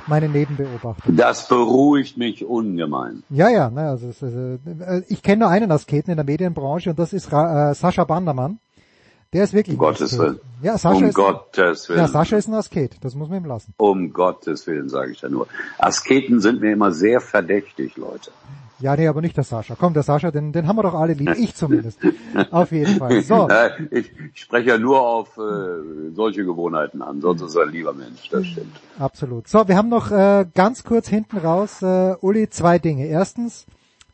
meine Nebenbeobachtung. Das beruhigt mich ungemein. Ja, ja, ne, also, äh, ich kenne nur einen Asketen in der Medienbranche und das ist Ra äh, Sascha Bandermann. Der ist wirklich Um Gottes. Willen. Ja, Sascha Um ist, Gottes Willen. ja, Sascha ist ein Asket, das muss man ihm lassen. Um Gottes Willen, sage ich ja nur. Asketen sind mir immer sehr verdächtig, Leute. Ja, nee, aber nicht der Sascha. Komm, der Sascha, den, den haben wir doch alle lieb. Ich [LAUGHS] zumindest. Auf jeden Fall. So, Ich, ich spreche ja nur auf äh, solche Gewohnheiten an, sonst ist er ein lieber Mensch, das stimmt. absolut. So, wir haben noch äh, ganz kurz hinten raus, äh, Uli, zwei Dinge. Erstens,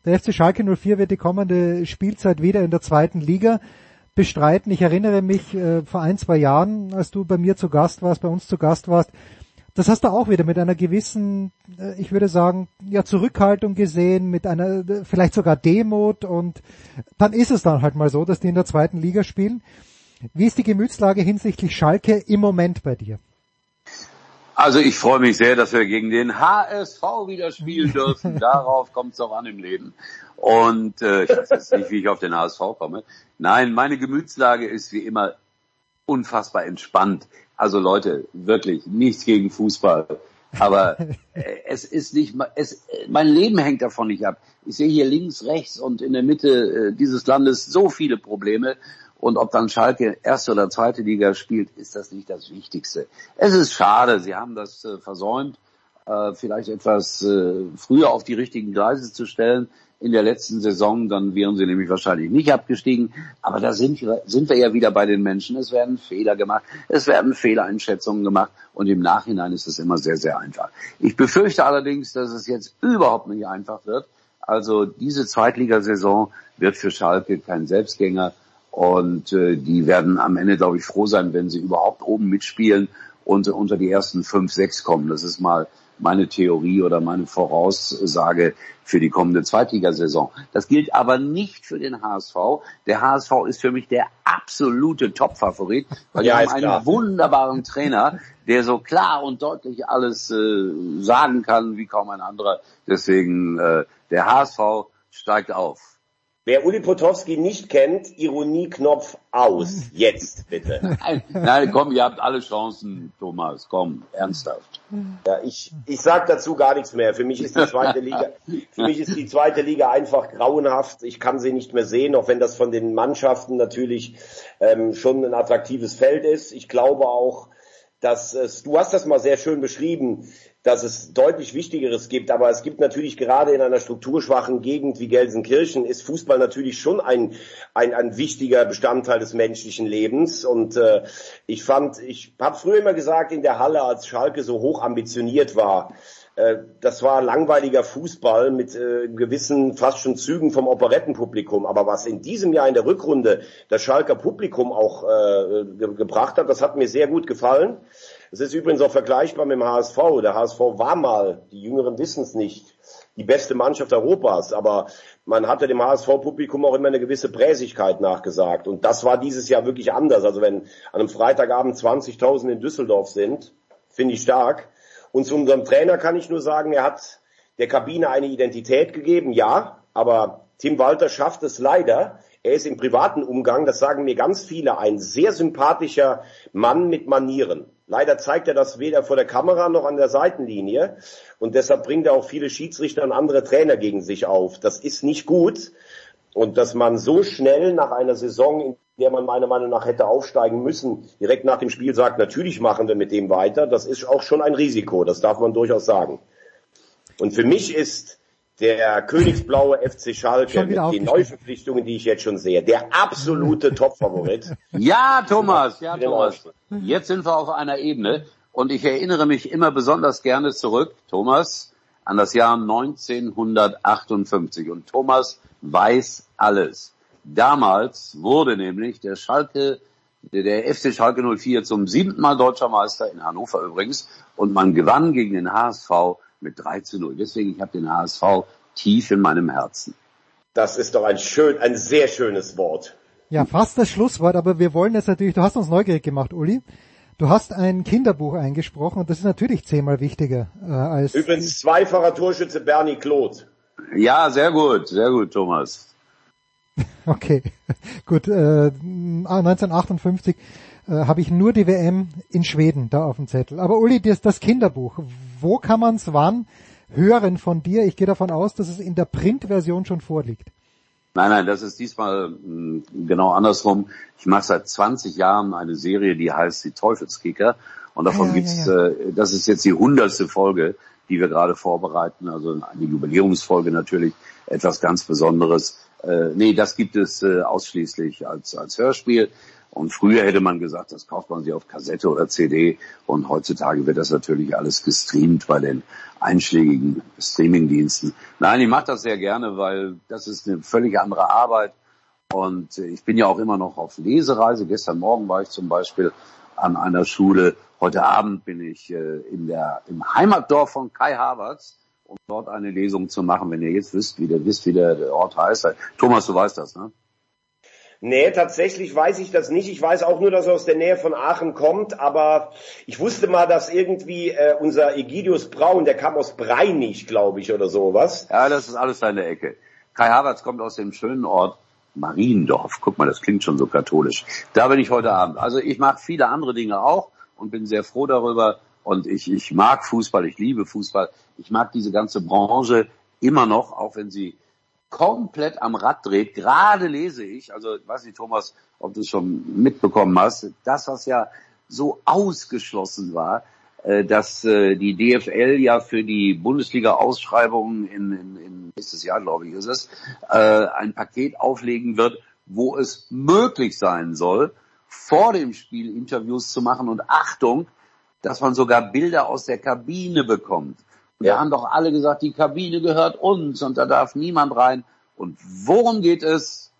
der FC Schalke 04 wird die kommende Spielzeit wieder in der zweiten Liga bestreiten. Ich erinnere mich äh, vor ein, zwei Jahren, als du bei mir zu Gast warst, bei uns zu Gast warst, das hast du auch wieder mit einer gewissen, äh, ich würde sagen, ja, Zurückhaltung gesehen, mit einer äh, vielleicht sogar Demut und dann ist es dann halt mal so, dass die in der zweiten Liga spielen. Wie ist die Gemütslage hinsichtlich Schalke im Moment bei dir? Also ich freue mich sehr, dass wir gegen den HSV wieder spielen [LAUGHS] dürfen. Darauf kommt es auch an im Leben. Und äh, ich weiß jetzt nicht, wie ich auf den HSV komme. Nein, meine Gemütslage ist wie immer unfassbar entspannt. Also Leute, wirklich nichts gegen Fußball. Aber äh, es ist nicht, es, mein Leben hängt davon nicht ab. Ich sehe hier links, rechts und in der Mitte äh, dieses Landes so viele Probleme. Und ob dann Schalke erste oder zweite Liga spielt, ist das nicht das Wichtigste. Es ist schade, sie haben das äh, versäumt, vielleicht etwas früher auf die richtigen Gleise zu stellen. In der letzten Saison, dann wären sie nämlich wahrscheinlich nicht abgestiegen. Aber da sind wir, sind wir ja wieder bei den Menschen. Es werden Fehler gemacht, es werden Fehleinschätzungen gemacht und im Nachhinein ist es immer sehr, sehr einfach. Ich befürchte allerdings, dass es jetzt überhaupt nicht einfach wird. Also diese Zweitligasaison wird für Schalke kein Selbstgänger und äh, die werden am Ende, glaube ich, froh sein, wenn sie überhaupt oben mitspielen und unter die ersten fünf, sechs kommen. Das ist mal meine Theorie oder meine Voraussage für die kommende Zweitligasaison. Das gilt aber nicht für den HSV. Der HSV ist für mich der absolute Top-Favorit, weil Ja, ist haben einen klar. wunderbaren Trainer, der so klar und deutlich alles äh, sagen kann wie kaum ein anderer. Deswegen äh, der HSV steigt auf. Wer Uli Potowski nicht kennt, Ironieknopf aus. Jetzt bitte. [LAUGHS] Nein, nein, komm, ihr habt alle Chancen, Thomas. Komm, ernsthaft. Ja, ich, ich sag dazu gar nichts mehr. Für mich ist die zweite [LAUGHS] Liga, für mich ist die zweite Liga einfach grauenhaft. Ich kann sie nicht mehr sehen, auch wenn das von den Mannschaften natürlich ähm, schon ein attraktives Feld ist. Ich glaube auch, dass es, du hast das mal sehr schön beschrieben, dass es deutlich Wichtigeres gibt, aber es gibt natürlich gerade in einer strukturschwachen Gegend wie Gelsenkirchen ist Fußball natürlich schon ein, ein, ein wichtiger Bestandteil des menschlichen Lebens. Und äh, ich fand, ich habe früher immer gesagt in der Halle, als Schalke so hoch ambitioniert war, das war langweiliger Fußball mit äh, gewissen fast schon Zügen vom Operettenpublikum. Aber was in diesem Jahr in der Rückrunde das Schalker Publikum auch äh, ge gebracht hat, das hat mir sehr gut gefallen. Es ist übrigens auch vergleichbar mit dem HSV. Der HSV war mal, die Jüngeren wissen es nicht, die beste Mannschaft Europas. Aber man hatte dem HSV-Publikum auch immer eine gewisse Präsigkeit nachgesagt. Und das war dieses Jahr wirklich anders. Also wenn an einem Freitagabend 20.000 in Düsseldorf sind, finde ich stark. Und zu unserem Trainer kann ich nur sagen, er hat der Kabine eine Identität gegeben, ja, aber Tim Walter schafft es leider. Er ist im privaten Umgang, das sagen mir ganz viele, ein sehr sympathischer Mann mit Manieren. Leider zeigt er das weder vor der Kamera noch an der Seitenlinie und deshalb bringt er auch viele Schiedsrichter und andere Trainer gegen sich auf. Das ist nicht gut und dass man so schnell nach einer Saison, in der man meiner Meinung nach hätte aufsteigen müssen, direkt nach dem Spiel sagt, natürlich machen wir mit dem weiter, das ist auch schon ein Risiko, das darf man durchaus sagen. Und für mich ist der königsblaue FC Schalke mit den. Neuverpflichtungen, die ich jetzt schon sehe, der absolute [LAUGHS] Topfavorit. Ja, Thomas, ja. Thomas. Jetzt sind wir auf einer Ebene und ich erinnere mich immer besonders gerne zurück, Thomas, an das Jahr 1958 und Thomas weiß alles. Damals wurde nämlich der Schalke, der FC Schalke 04 zum siebten Mal deutscher Meister in Hannover übrigens und man gewann gegen den HSV mit 3 zu 0. Deswegen, ich habe den HSV tief in meinem Herzen. Das ist doch ein schön, ein sehr schönes Wort. Ja, fast das Schlusswort, aber wir wollen jetzt natürlich, du hast uns neugierig gemacht, Uli. Du hast ein Kinderbuch eingesprochen und das ist natürlich zehnmal wichtiger äh, als Übrigens zweifacher Torschütze Bernie Kloth. Ja, sehr gut, sehr gut, Thomas. [LAUGHS] Okay, gut. Äh, 1958 äh, habe ich nur die WM in Schweden da auf dem Zettel. Aber Uli, das, das Kinderbuch, wo kann man es wann hören von dir? Ich gehe davon aus, dass es in der Printversion schon vorliegt. Nein, nein, das ist diesmal mh, genau andersrum. Ich mache seit 20 Jahren eine Serie, die heißt Die Teufelskicker. Und davon Ah, ja, gibt's, ja, Äh, das ist jetzt die hundertste Folge, die wir gerade vorbereiten. Also eine Jubiläumsfolge natürlich, etwas ganz Besonderes. Äh, nee, das gibt es äh, ausschließlich als, als Hörspiel. Und früher hätte man gesagt, das kauft man sich auf Kassette oder CD. Und heutzutage wird das natürlich alles gestreamt bei den einschlägigen Streamingdiensten. Nein, ich mache das sehr gerne, weil das ist eine völlig andere Arbeit. Und äh, ich bin ja auch immer noch auf Lesereise. Gestern Morgen war ich zum Beispiel an einer Schule. Heute Abend bin ich äh, in der, im Heimatdorf von Kai Havertz, um dort eine Lesung zu machen. Wenn ihr jetzt wisst, wie der, wisst, wie der, Ort heißt. Thomas, du weißt das, ne? Nee, tatsächlich weiß ich das nicht. Ich weiß auch nur, dass er aus der Nähe von Aachen kommt, aber ich wusste mal, dass irgendwie äh, unser Egidius Braun, der kam aus Breinig, glaube ich, oder sowas. Ja, das ist alles seine Ecke. Kai Havertz kommt aus dem schönen Ort Mariendorf. Guck mal, das klingt schon so katholisch. Da bin ich heute Abend. Also ich mache viele andere Dinge auch und bin sehr froh darüber. Und ich, ich mag Fußball, ich liebe Fußball. Ich mag diese ganze Branche immer noch, auch wenn sie komplett am Rad dreht. Gerade lese ich, also weiß nicht, Thomas, ob du es schon mitbekommen hast, das, was ja so ausgeschlossen war, äh, dass äh, die DFL ja für die Bundesliga-Ausschreibungen in, in, in nächstes Jahr, glaube ich, ist es, äh, ein Paket auflegen wird, wo es möglich sein soll, vor dem Spiel Interviews zu machen und Achtung, dass man sogar Bilder aus der Kabine bekommt. Und Ja. Wir haben doch alle gesagt, die Kabine gehört uns und da darf niemand rein. Und worum geht es?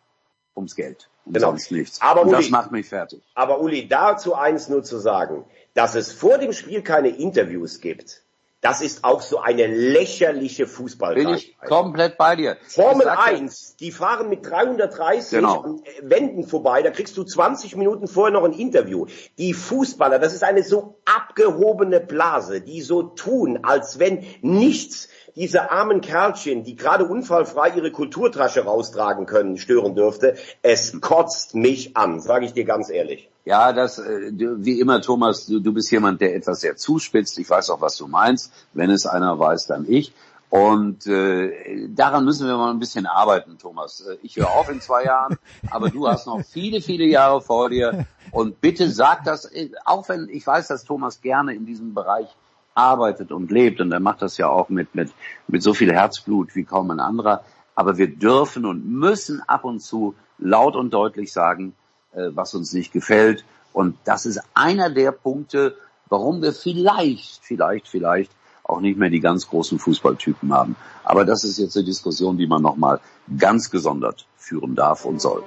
Ums Geld. Und Genau. sonst nichts. Aber und das Uli- macht mich fertig. Aber Uli, dazu eins nur zu sagen, dass es vor dem Spiel keine Interviews gibt, das ist auch so eine lächerliche Bin ich komplett bei dir. Formel Ich sag ja- 1, die fahren mit 330 Genau. Wänden vorbei, da kriegst du 20 Minuten vorher noch ein Interview. Die Fußballer, das ist eine so abgehobene Blase, die so tun, als wenn nichts diese armen Kerlchen, die gerade unfallfrei ihre Kulturtasche raustragen können, stören dürfte. Es kotzt mich an, sage ich dir ganz ehrlich. Ja, das, äh, wie immer, Thomas, du, du bist jemand, der etwas sehr zuspitzt. Ich weiß auch, was du meinst. Wenn es einer weiß, dann ich. Und äh, daran müssen wir mal ein bisschen arbeiten, Thomas. Äh, Ich höre auf in zwei Jahren, aber du hast noch viele, viele Jahre vor dir. Und bitte sag das, äh, auch wenn ich weiß, dass Thomas gerne in diesem Bereich arbeitet und lebt und er macht das ja auch mit, mit, mit so viel Herzblut wie kaum ein anderer. Aber wir dürfen und müssen ab und zu laut und deutlich sagen, äh, was uns nicht gefällt. Und das ist einer der Punkte, warum wir vielleicht, vielleicht, vielleicht auch nicht mehr die ganz großen Fußballtypen haben. Aber das ist jetzt eine Diskussion, die man nochmal ganz gesondert führen darf und soll.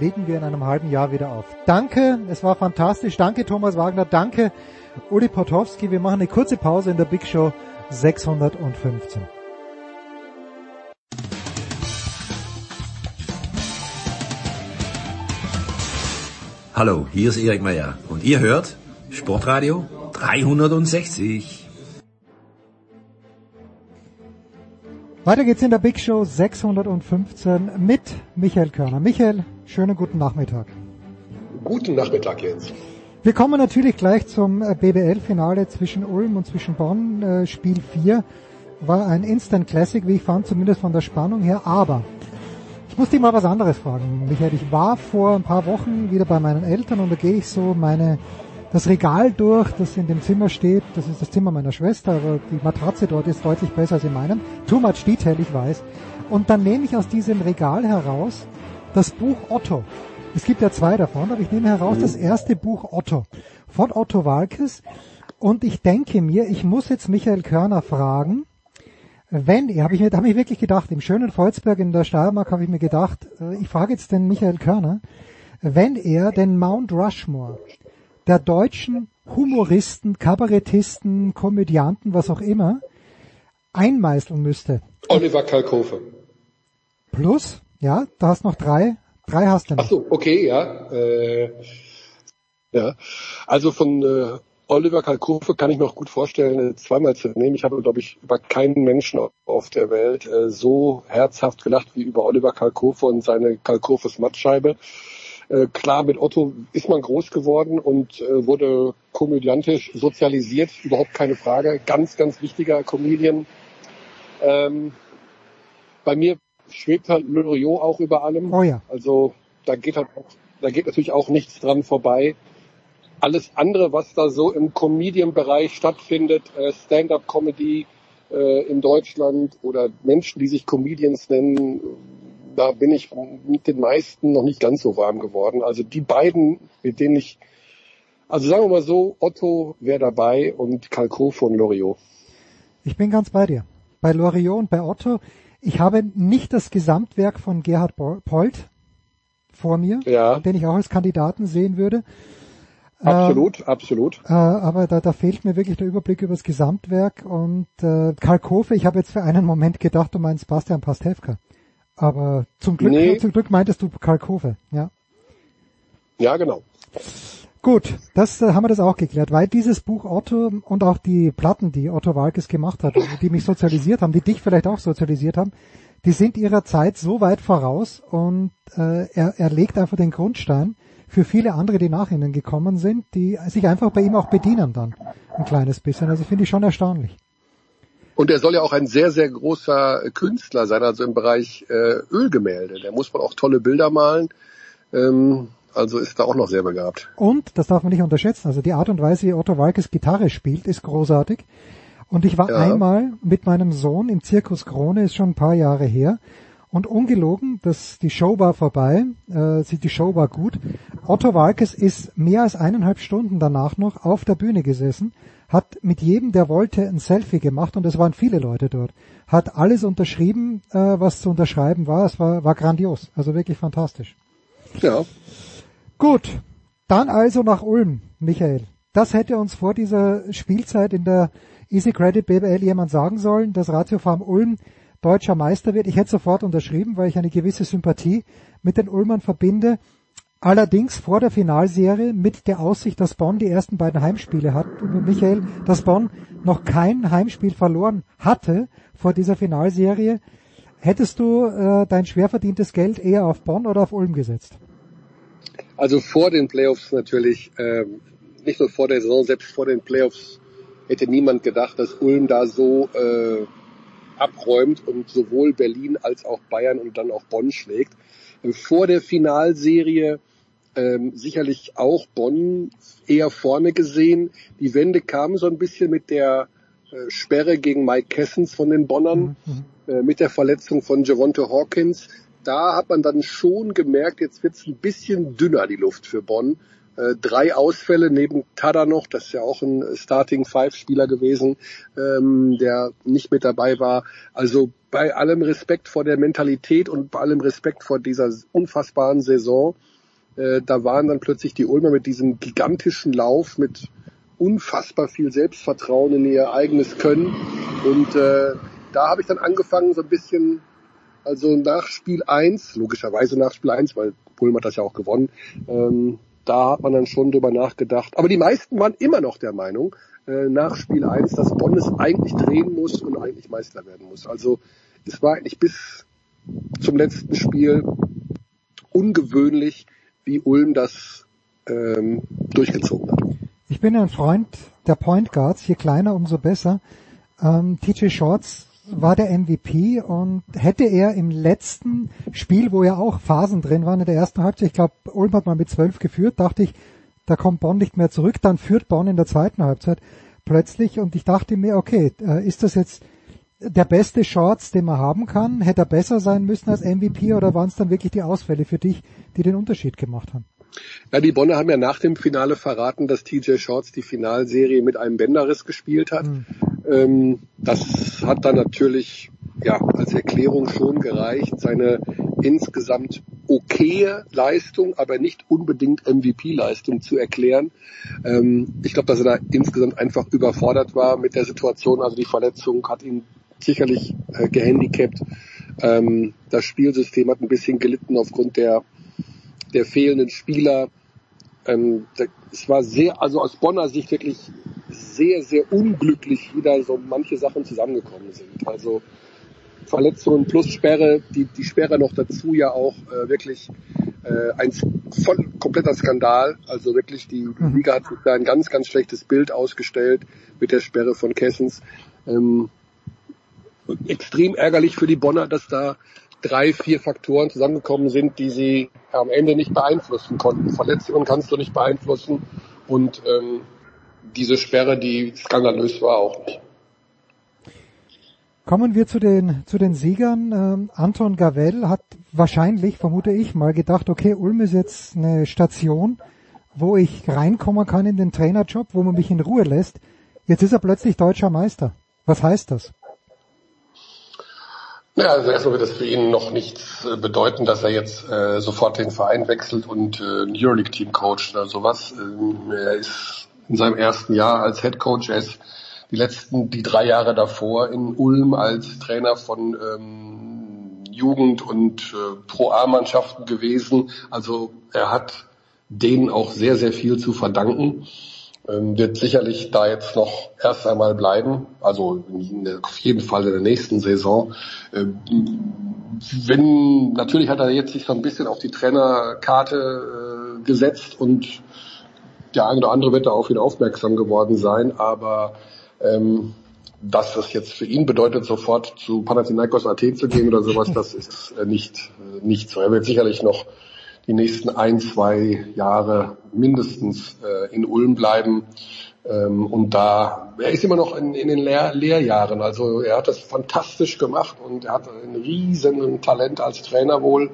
Legen wir in einem halben Jahr wieder auf. Danke, es war fantastisch. Danke Thomas Wagner, danke Uli Potowski. Wir machen eine kurze Pause in der Big Show 615. Hallo, hier ist Erik Meyer und ihr hört Sportradio 360. Weiter geht's in der Big Show 615 mit Michael Körner. Michael, schönen guten Nachmittag. Guten Nachmittag, Jens. Wir kommen natürlich gleich zum äh, BBL-Finale zwischen Ulm und zwischen Bonn. Äh, Spiel 4 war ein Instant Classic, wie ich fand, zumindest von der Spannung her. Aber ich muss dich mal was anderes fragen, Michael. Ich war vor ein paar Wochen wieder bei meinen Eltern und da gehe ich so meine das Regal durch, das in dem Zimmer steht. Das ist das Zimmer meiner Schwester, aber die Matratze dort ist deutlich besser als in meinem. Too much detail, ich weiß. Und dann nehme ich aus diesem Regal heraus das Buch Otto. Es gibt ja zwei davon, aber ich nehme heraus das erste Buch Otto von Otto Walkes. Und ich denke mir, ich muss jetzt Michael Körner fragen, wenn habe ich mir, da habe ich wirklich gedacht, im schönen Volzberg in der Steiermark habe ich mir gedacht, äh, ich frage jetzt den Michael Körner, wenn er den Mount Rushmore der deutschen Humoristen, Kabarettisten, Komödianten, was auch immer, einmeißeln müsste. Oliver Kalkofe. Plus, ja, da hast noch drei, drei hast du Ach noch. so, okay, ja. Äh, Ja, also von äh, Oliver Kalkofe kann ich mir auch gut vorstellen, äh, zweimal zu nehmen. Ich habe, glaube ich, über keinen Menschen auf der Welt äh, so herzhaft gelacht wie über Oliver Kalkofe und seine Kalkofes Mattscheibe. Äh, klar, mit Otto ist man groß geworden und äh, wurde komödiantisch sozialisiert, überhaupt keine Frage. Ganz, ganz wichtiger Comedian. Ähm, bei mir schwebt halt Loriot auch über allem. Oh ja. Also da geht halt auch, da geht natürlich auch nichts dran vorbei. Alles andere, was da so im Comedian-Bereich stattfindet, äh, Stand-up-Comedy äh, in Deutschland oder Menschen, die sich Comedians nennen, da bin ich mit den meisten noch nicht ganz so warm geworden. Also die beiden, mit denen ich, also sagen wir mal so, Otto wäre dabei und Kalkofe und Loriot. Ich bin ganz bei dir. Bei Loriot und bei Otto. Ich habe nicht das Gesamtwerk von Gerhard Polt vor mir, Ja. den ich auch als Kandidaten sehen würde. Absolut, absolut. Äh, aber da, da fehlt mir wirklich der Überblick über das Gesamtwerk und äh, Karl Kofe, ich habe jetzt für einen Moment gedacht, du meinst Bastian Pastewka. Aber zum Glück, Nee. zum Glück meintest du Karl Kofe, ja. Ja, genau. Gut, das äh, haben wir das auch geklärt, weil dieses Buch Otto und auch die Platten, die Otto Walkes gemacht hat, [LAUGHS] die mich sozialisiert haben, die dich vielleicht auch sozialisiert haben, die sind ihrer Zeit so weit voraus und äh, er, er legt einfach den Grundstein für viele andere, die nach ihnen gekommen sind, die sich einfach bei ihm auch bedienen dann ein kleines bisschen. Also finde ich schon erstaunlich. Und er soll ja auch ein sehr, sehr großer Künstler sein, also im Bereich äh, Ölgemälde. Der muss wohl auch tolle Bilder malen. Ähm, also ist da auch noch sehr begabt. Und, das darf man nicht unterschätzen, also die Art und Weise, wie Otto Walkes Gitarre spielt, ist großartig. Und ich war Ja. einmal mit meinem Sohn im Zirkus Krone, ist schon ein paar Jahre her. Und ungelogen, das, die Show war vorbei, äh, die Show war gut. Otto Walkes ist mehr als eineinhalb Stunden danach noch auf der Bühne gesessen, hat mit jedem, der wollte, ein Selfie gemacht und es waren viele Leute dort. Hat alles unterschrieben, äh, was zu unterschreiben war. Es war, war grandios, also wirklich fantastisch. Ja. Gut, dann also nach Ulm, Michael. Das hätte uns vor dieser Spielzeit in der Easy Credit BBL jemand sagen sollen, dass Ratio Farm Ulm deutscher Meister wird. Ich hätte sofort unterschrieben, weil ich eine gewisse Sympathie mit den Ulmern verbinde. Allerdings vor der Finalserie mit der Aussicht, dass Bonn die ersten beiden Heimspiele hat. Michael, dass Bonn noch kein Heimspiel verloren hatte vor dieser Finalserie. Hättest du äh, dein schwer verdientes Geld eher auf Bonn oder auf Ulm gesetzt? Also vor den Playoffs natürlich, ähm, nicht nur vor der Saison, selbst vor den Playoffs hätte niemand gedacht, dass Ulm da so äh, abräumt und sowohl Berlin als auch Bayern und dann auch Bonn schlägt. Vor der Finalserie ähm, sicherlich auch Bonn eher vorne gesehen. Die Wende kam so ein bisschen mit der äh, Sperre gegen Mike Kessens von den Bonnern, äh, mit der Verletzung von Javonte Hawkins. Da hat man dann schon gemerkt, jetzt wird es ein bisschen dünner, die Luft für Bonn. Äh, drei Ausfälle neben Tada noch, das ist ja auch ein Starting Five Spieler gewesen, ähm, der nicht mit dabei war. Also bei allem Respekt vor der Mentalität und bei allem Respekt vor dieser unfassbaren Saison, äh, da waren dann plötzlich die Ulmer mit diesem gigantischen Lauf, mit unfassbar viel Selbstvertrauen in ihr eigenes Können. Und äh, da habe ich dann angefangen, so ein bisschen, also nach Spiel 1, logischerweise nach Spiel 1, weil Ulm hat das ja auch gewonnen, ähm, da hat man dann schon drüber nachgedacht. Aber die meisten waren immer noch der Meinung, äh, nach Spiel 1, dass Bonn es eigentlich drehen muss und eigentlich Meister werden muss. Also es war eigentlich bis zum letzten Spiel ungewöhnlich, wie Ulm das ähm, durchgezogen hat. Ich bin ein Freund der Point Guards, je kleiner, umso besser. Ähm, TJ Shorts war der MVP und hätte er im letzten Spiel, wo ja auch Phasen drin waren in der ersten Halbzeit, ich glaube, Ulm hat mal mit zwölf geführt, dachte ich, da kommt Bonn nicht mehr zurück, dann führt Bonn in der zweiten Halbzeit plötzlich und ich dachte mir, okay, äh, ist das jetzt der beste Shorts, den man haben kann? Hätte er besser sein müssen als MVP oder waren es dann wirklich die Ausfälle für dich, die den Unterschied gemacht haben? Ja, die Bonner haben ja nach dem Finale verraten, dass TJ Shorts die Finalserie mit einem Bänderriss gespielt hat. Ähm, das hat dann natürlich ja als Erklärung schon gereicht. Seine insgesamt okaye Leistung, aber nicht unbedingt MVP-Leistung zu erklären. Ähm, ich glaube, dass er da insgesamt einfach überfordert war mit der Situation. Also die Verletzung hat ihn sicherlich äh, gehandicapt. Ähm, das Spielsystem hat ein bisschen gelitten aufgrund der der fehlenden Spieler. Ähm, da- es war sehr, also aus Bonner Sicht wirklich sehr, sehr unglücklich, wie da so manche Sachen zusammengekommen sind. Also Verletzungen plus Sperre, die, die Sperre noch dazu ja auch äh, wirklich äh, ein voll kompletter Skandal. Also wirklich die Liga hat da ein ganz, ganz schlechtes Bild ausgestellt mit der Sperre von Kessens. Ähm, extrem ärgerlich für die Bonner, dass da drei, vier Faktoren zusammengekommen sind, die sie am Ende nicht beeinflussen konnten. Verletzungen kannst du nicht beeinflussen und ähm, diese Sperre, die skandalös war, auch nicht. Kommen wir zu den, zu den Siegern. Ähm, Anton Gavell hat wahrscheinlich, vermute ich mal, gedacht, okay, Ulm ist jetzt eine Station, wo ich reinkommen kann in den Trainerjob, wo man mich in Ruhe lässt. Jetzt ist er plötzlich deutscher Meister. Was heißt das? Ja, also erstmal wird das für ihn noch nichts äh, bedeuten, dass er jetzt äh, sofort den Verein wechselt und äh, ein Euroleague-Team coacht oder sowas. Ähm, er ist in seinem ersten Jahr als Head Coach. Er ist die letzten, die drei Jahre davor in Ulm als Trainer von ähm, Jugend- und äh, Pro-A-Mannschaften gewesen. Also er hat denen auch sehr, sehr viel zu verdanken. Ähm, wird sicherlich da jetzt noch erst einmal bleiben, also in auf jeden Fall in der nächsten Saison. Ähm, wenn natürlich hat er jetzt sich so ein bisschen auf die Trainerkarte äh, gesetzt und der eine oder andere wird da auf ihn aufmerksam geworden sein, aber ähm, dass das jetzt für ihn bedeutet, sofort zu Panathinaikos Athen zu gehen oder sowas, [LAUGHS] das ist äh, nicht, äh, nicht so. Er wird sicherlich noch die nächsten ein, zwei Jahre mindestens äh, in Ulm bleiben. Ähm, und da, er ist immer noch in, in den Lehr Lehrjahren. Also er hat das fantastisch gemacht und er hat ein riesen Talent als Trainer wohl.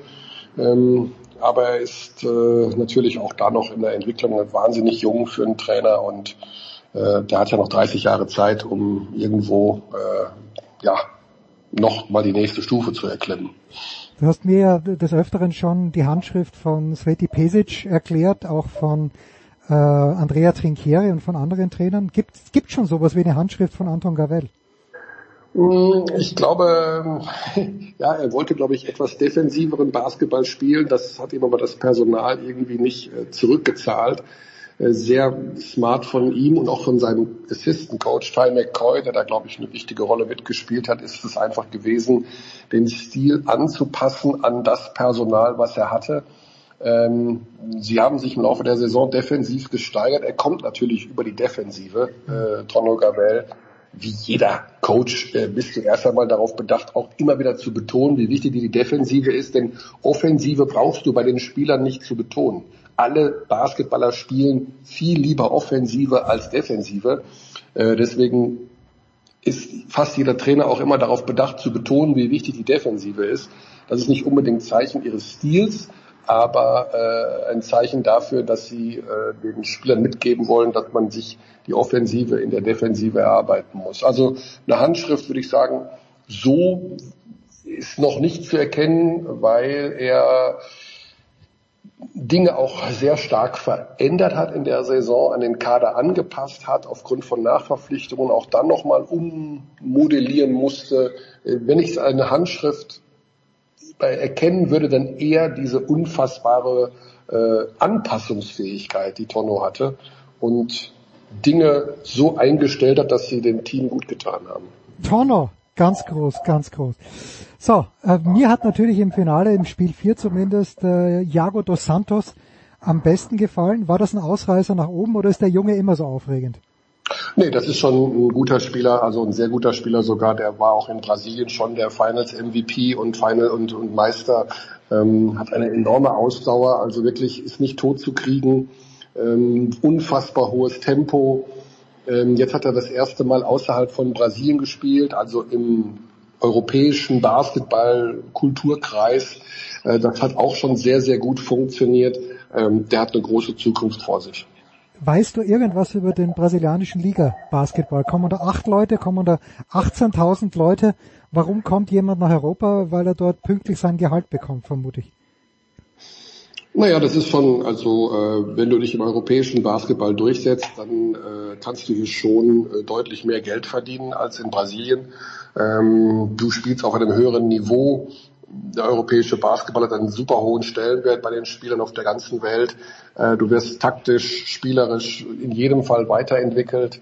Ähm, aber er ist äh, natürlich auch da noch in der Entwicklung wahnsinnig jung für einen Trainer und äh, der hat ja noch 30 Jahre Zeit, um irgendwo äh, ja noch mal die nächste Stufe zu erklimmen. Du hast mir ja des Öfteren schon die Handschrift von Sveti Pesic erklärt, auch von äh, Andrea Trinchieri und von anderen Trainern. Gibt gibt schon sowas wie eine Handschrift von Anton Gavell? Mm, Ich glaube, [LAUGHS] ja, er wollte, glaube ich, etwas defensiveren Basketball spielen. Das hat ihm aber das Personal irgendwie nicht äh, zurückgezahlt. Äh, Sehr smart von ihm und auch von seinem Assistant Coach Ty McCoy, der da, glaube ich, eine wichtige Rolle mitgespielt hat, ist es einfach gewesen, den Stil anzupassen an das Personal, was er hatte. Ähm, sie haben sich im Laufe der Saison defensiv gesteigert. Er kommt natürlich über die Defensive, äh, Tono Gavell wie jeder Coach äh, bist du erst einmal darauf bedacht, auch immer wieder zu betonen, wie wichtig die Defensive ist, denn Offensive brauchst du bei den Spielern nicht zu betonen. Alle Basketballer spielen viel lieber Offensive als Defensive. Äh, deswegen ist fast jeder Trainer auch immer darauf bedacht zu betonen, wie wichtig die Defensive ist. Das ist nicht unbedingt Zeichen ihres Stils, aber äh, ein Zeichen dafür, dass sie äh, den Spielern mitgeben wollen, dass man sich die Offensive in der Defensive erarbeiten muss. Also eine Handschrift würde ich sagen, so ist noch nicht zu erkennen, weil er Dinge auch sehr stark verändert hat in der Saison, an den Kader angepasst hat, aufgrund von Nachverpflichtungen auch dann nochmal ummodellieren musste. Äh, Wenn ich eine Handschrift bei erkennen würde, dann eher diese unfassbare äh, Anpassungsfähigkeit, die Tono hatte und Dinge so eingestellt hat, dass sie dem Team gut getan haben. Tono, ganz groß, ganz groß. So, äh, mir hat natürlich im Finale, im Spiel 4 zumindest, äh, Iago dos Santos am besten gefallen. War das ein Ausreißer nach oben oder ist der Junge immer so aufregend? Nee, das ist schon ein guter Spieler, also ein sehr guter Spieler sogar. Der war auch in Brasilien schon der Finals MVP und Final und, und Meister. Ähm, hat eine enorme Ausdauer, also wirklich ist nicht tot zu kriegen. Ähm, unfassbar hohes Tempo. Ähm, jetzt hat er das erste Mal außerhalb von Brasilien gespielt, also im europäischen Basketball-Kulturkreis. Äh, das hat auch schon sehr, sehr gut funktioniert. Ähm, der hat eine große Zukunft vor sich. Weißt du irgendwas über den brasilianischen Liga-Basketball? Kommen da acht Leute, kommen da 18.000 Leute? Warum kommt jemand nach Europa? Weil er dort pünktlich sein Gehalt bekommt, vermute ich. Naja, das ist schon, also äh, wenn du dich im europäischen Basketball durchsetzt, dann äh, kannst du hier schon äh, deutlich mehr Geld verdienen als in Brasilien. Ähm, du spielst auf einem höheren Niveau. der europäische Basketball hat einen super hohen Stellenwert bei den Spielern auf der ganzen Welt. Äh, du wirst taktisch, spielerisch in jedem Fall weiterentwickelt.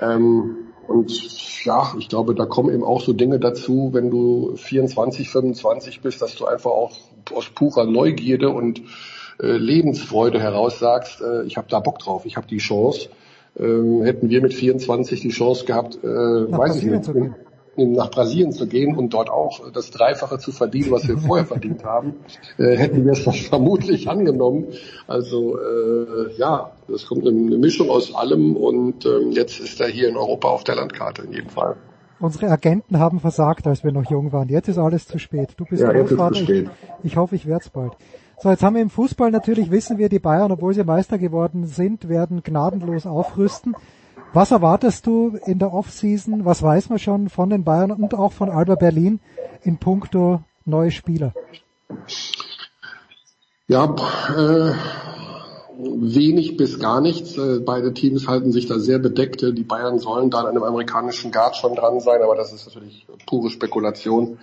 Ähm, und ja, ich glaube, da kommen eben auch so Dinge dazu, wenn du 24, 25 bist, dass du einfach auch aus purer Neugierde und äh, Lebensfreude heraus sagst, äh, ich habe da Bock drauf, ich habe die Chance. Ähm, hätten wir mit 24 die Chance gehabt, äh, weiß ich nicht, in, nach Brasilien zu gehen und dort auch das Dreifache zu verdienen, was wir [LAUGHS] vorher verdient haben, äh, hätten wir es vermutlich angenommen. Also äh, ja, das kommt eine, eine Mischung aus allem und ähm, jetzt ist er hier in Europa auf der Landkarte in jedem Fall. Unsere Agenten haben versagt, als wir noch jung waren. Jetzt ist alles zu spät. Du bist Ja, Großvater. Ich, ich hoffe, ich werde es bald. So, jetzt haben wir im Fußball natürlich, wissen wir, die Bayern, obwohl sie Meister geworden sind, werden gnadenlos aufrüsten. Was erwartest du in der Offseason? Was weiß man schon von den Bayern und auch von Alba Berlin in puncto neue Spieler? Ja, äh, wenig bis gar nichts. Äh, beide Teams halten sich da sehr bedeckt. Die Bayern sollen da an einem amerikanischen Guard schon dran sein, aber das ist natürlich pure Spekulation.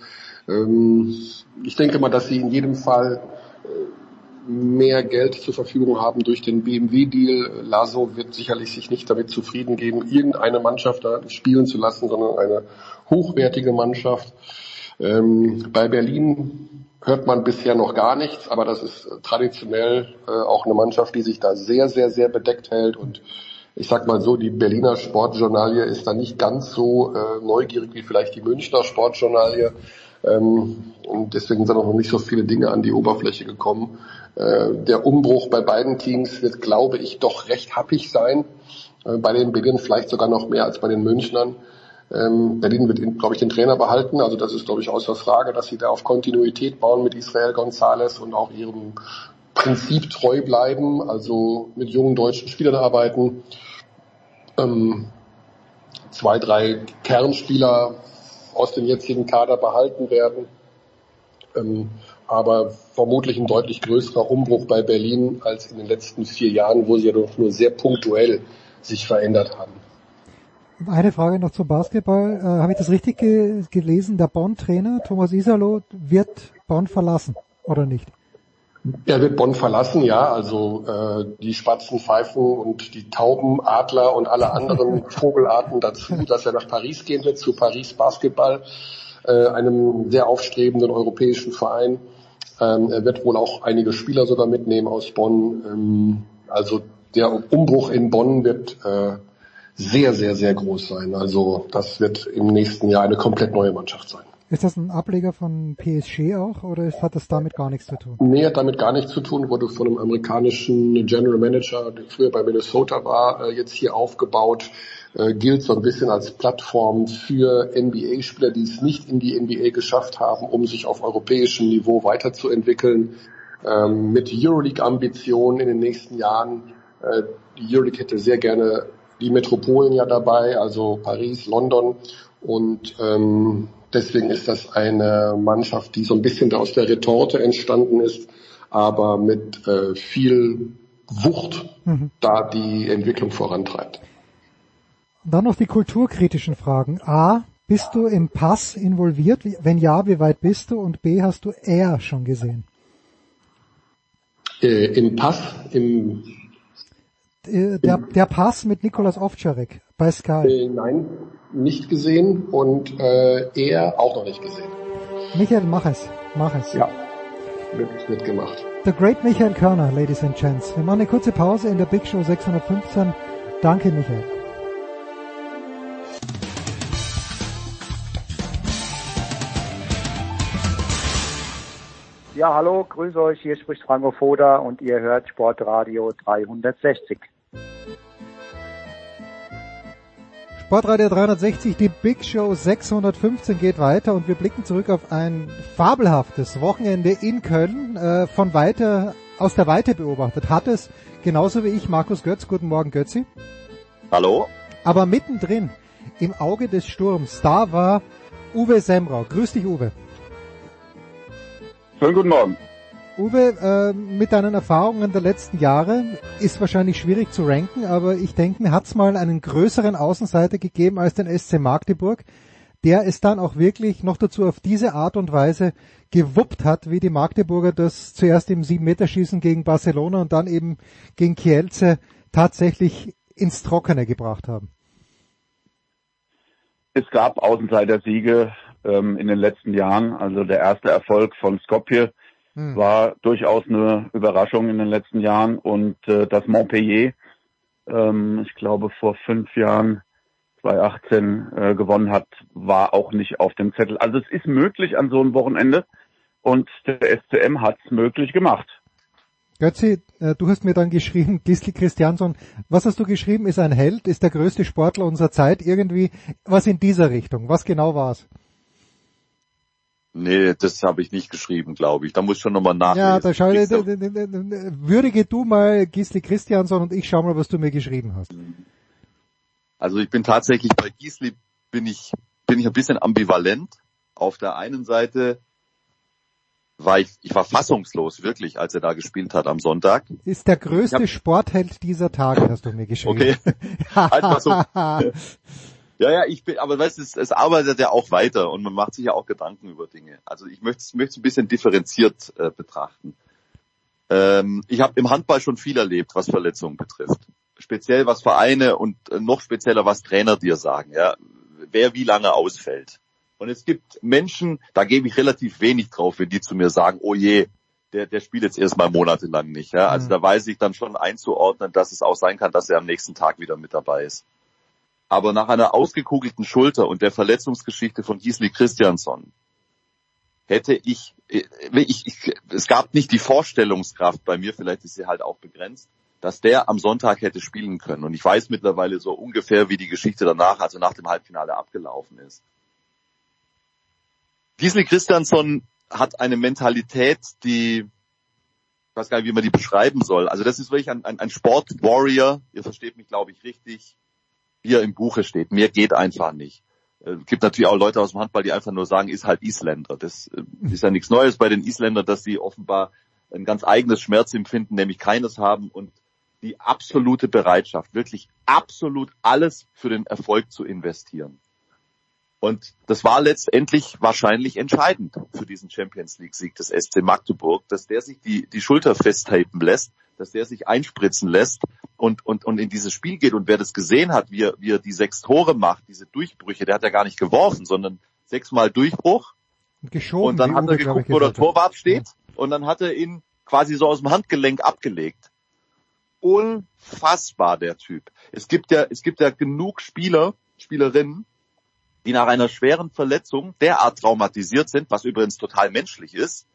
Ähm, ich denke mal, dass sie in jedem Fall äh, mehr Geld zur Verfügung haben durch den BMW-Deal. Lasso wird sicherlich sich nicht damit zufrieden geben, irgendeine Mannschaft da spielen zu lassen, sondern eine hochwertige Mannschaft. Ähm, bei Berlin hört man bisher noch gar nichts, aber das ist traditionell äh, auch eine Mannschaft, die sich da sehr, sehr, sehr bedeckt hält und ich sag mal so, die Berliner Sportjournalie ist da nicht ganz so äh, neugierig wie vielleicht die Münchner Sportjournalie. Ähm, und deswegen sind auch noch nicht so viele Dinge an die Oberfläche gekommen. Äh, der Umbruch bei beiden Teams wird, glaube ich, doch recht happig sein. Äh, bei den Berlin vielleicht sogar noch mehr als bei den Münchnern. Ähm, Berlin wird, glaube ich, den Trainer behalten. Also das ist, glaube ich, außer Frage, dass sie da auf Kontinuität bauen mit Israel González und auch ihrem Prinzip treu bleiben, also mit jungen deutschen Spielern arbeiten. Ähm, zwei, drei Kernspieler aus dem jetzigen Kader behalten werden. Ähm, aber vermutlich ein deutlich größerer Umbruch bei Berlin als in den letzten vier Jahren, wo sie ja doch nur sehr punktuell sich verändert haben. Eine Frage noch zum Basketball. Äh, Habe ich das richtig ge gelesen? Der Bonn-Trainer Thomas Isalo wird Bonn verlassen oder nicht? Er wird Bonn verlassen, ja. Also äh, die Spatzen, Pfeifen und die Tauben, Adler und alle anderen [LAUGHS] Vogelarten dazu, dass er nach Paris gehen wird, zu Paris Basketball, äh, einem sehr aufstrebenden europäischen Verein. Ähm, er wird wohl auch einige Spieler sogar mitnehmen aus Bonn. Ähm, also der Umbruch in Bonn wird äh, sehr, sehr, sehr groß sein. Also das wird im nächsten Jahr eine komplett neue Mannschaft sein. Ist das ein Ableger von PSG auch oder hat das damit gar nichts zu tun? Nee, hat damit gar nichts zu tun, wurde von einem amerikanischen General Manager, der früher bei Minnesota war, äh, jetzt hier aufgebaut, äh, gilt so ein bisschen als Plattform für NBA-Spieler, die es nicht in die NBA geschafft haben, um sich auf europäischem Niveau weiterzuentwickeln, ähm, mit Euroleague-Ambitionen in den nächsten Jahren. Äh, die Euroleague hätte sehr gerne die Metropolen ja dabei, also Paris, London und ähm, deswegen ist das eine Mannschaft, die so ein bisschen da aus der Retorte entstanden ist, aber mit äh, viel Wucht da die Entwicklung vorantreibt. Dann noch die kulturkritischen Fragen. A, bist du im Pass involviert? Wenn ja, wie weit bist du? Und B, hast du er schon gesehen? Äh, Im Pass, im Äh, Der, der Pass mit Nikolas Ovtcharek bei Sky. äh, Nein, nicht gesehen und äh, er auch noch nicht gesehen. Michael, mach es. Mach es. Ja, wird, wird gemacht. The Great Michael Körner, Ladies and Gents. Wir machen eine kurze Pause in der Big Show 615. Danke, Michael. Ja, hallo, grüße euch, hier spricht Franco Foda und ihr hört Sportradio 360. Sportradio 360, die Big Show 615 geht weiter und wir blicken zurück auf ein fabelhaftes Wochenende in Köln, äh, von weiter, aus der Weite beobachtet. Hat es, genauso wie ich, Markus Götz, guten Morgen Götzi. Hallo? Aber mittendrin, im Auge des Sturms, da war Uwe Semrau. Grüß dich, Uwe. Schönen guten Morgen. Uwe, äh, mit deinen Erfahrungen der letzten Jahre ist wahrscheinlich schwierig zu ranken, aber ich denke mir, hat es mal einen größeren Außenseiter gegeben als den SC Magdeburg, der es dann auch wirklich noch dazu auf diese Art und Weise gewuppt hat, wie die Magdeburger das zuerst im 7-Meter-Schießen gegen Barcelona und dann eben gegen Kielce tatsächlich ins Trockene gebracht haben. Es gab Außenseiter-Siege ähm, in den letzten Jahren. Also der erste Erfolg von Skopje Hm. war durchaus eine Überraschung in den letzten Jahren. Und äh, das Montpellier, ähm, ich glaube vor fünf Jahren, 2018 äh, gewonnen hat, war auch nicht auf dem Zettel. Also es ist möglich an so einem Wochenende und der SCM hat es möglich gemacht. Götzi, äh, du hast mir dann geschrieben, [LAUGHS] Gisli Christiansson, was hast du geschrieben, ist ein Held, ist der größte Sportler unserer Zeit, irgendwie was in dieser Richtung. Was genau war's? Nee, das habe ich nicht geschrieben, glaube ich. Da muss ich schon nochmal nachlesen. Ja, da schau, Ich- d- d- d- d- d- würdige du mal Gisli Christiansson und ich schau mal, was du mir geschrieben hast. Also ich bin tatsächlich bei Giesli bin ich bin ich ein bisschen ambivalent. Auf der einen Seite war ich ich war fassungslos wirklich, als er da gespielt hat am Sonntag. Ist der größte hab- Sportheld dieser Tage, hast du mir geschrieben. Okay. [LAUGHS] Einfach so. [LAUGHS] Ja, ja, ich bin, aber weißt du, es, es arbeitet ja auch weiter und man macht sich ja auch Gedanken über Dinge. Also ich möchte es ein bisschen differenziert äh, betrachten. Ähm, ich habe im Handball schon viel erlebt, was Verletzungen betrifft. Speziell was Vereine und äh, noch spezieller was Trainer dir sagen, ja, wer wie lange ausfällt. Und es gibt Menschen, da gebe ich relativ wenig drauf, wenn die zu mir sagen, oh je, der, der spielt jetzt erstmal monatelang nicht. Ja? Also Mhm. da weiß ich dann schon einzuordnen, dass es auch sein kann, dass er am nächsten Tag wieder mit dabei ist. Aber nach einer ausgekugelten Schulter und der Verletzungsgeschichte von Gisli Christiansson hätte ich, äh, ich, ich, es gab nicht die Vorstellungskraft bei mir, vielleicht ist sie halt auch begrenzt, dass der am Sonntag hätte spielen können. Und ich weiß mittlerweile so ungefähr, wie die Geschichte danach, also nach dem Halbfinale abgelaufen ist. Gisli Christiansson hat eine Mentalität, die, ich weiß gar nicht, wie man die beschreiben soll. Also das ist wirklich ein, ein, ein Sport-Warrior. Ihr versteht mich, glaube ich, richtig, wie er im Buche steht. Mehr geht einfach nicht. Es gibt natürlich auch Leute aus dem Handball, die einfach nur sagen, ist halt Isländer. Das äh, ist ja nichts Neues bei den Isländern, dass sie offenbar ein ganz eigenes Schmerzempfinden, nämlich keines haben und die absolute Bereitschaft, wirklich absolut alles für den Erfolg zu investieren. Und das war letztendlich wahrscheinlich entscheidend für diesen Champions League Sieg des SC Magdeburg, dass der sich die, die Schulter festtapen lässt, dass der sich einspritzen lässt und, und, und in dieses Spiel geht. Und wer das gesehen hat, wie er, wie er die sechs Tore macht, diese Durchbrüche, der hat ja gar nicht geworfen, sondern sechsmal Durchbruch. Und geschoben. Und dann hat er Uwe, ich, geguckt, wo der. Torwart steht. Und dann hat er ihn quasi so aus dem Handgelenk abgelegt. Unfassbar, der Typ. Es gibt ja, es gibt ja genug Spieler, Spielerinnen, die nach einer schweren Verletzung derart traumatisiert sind, was übrigens total menschlich ist,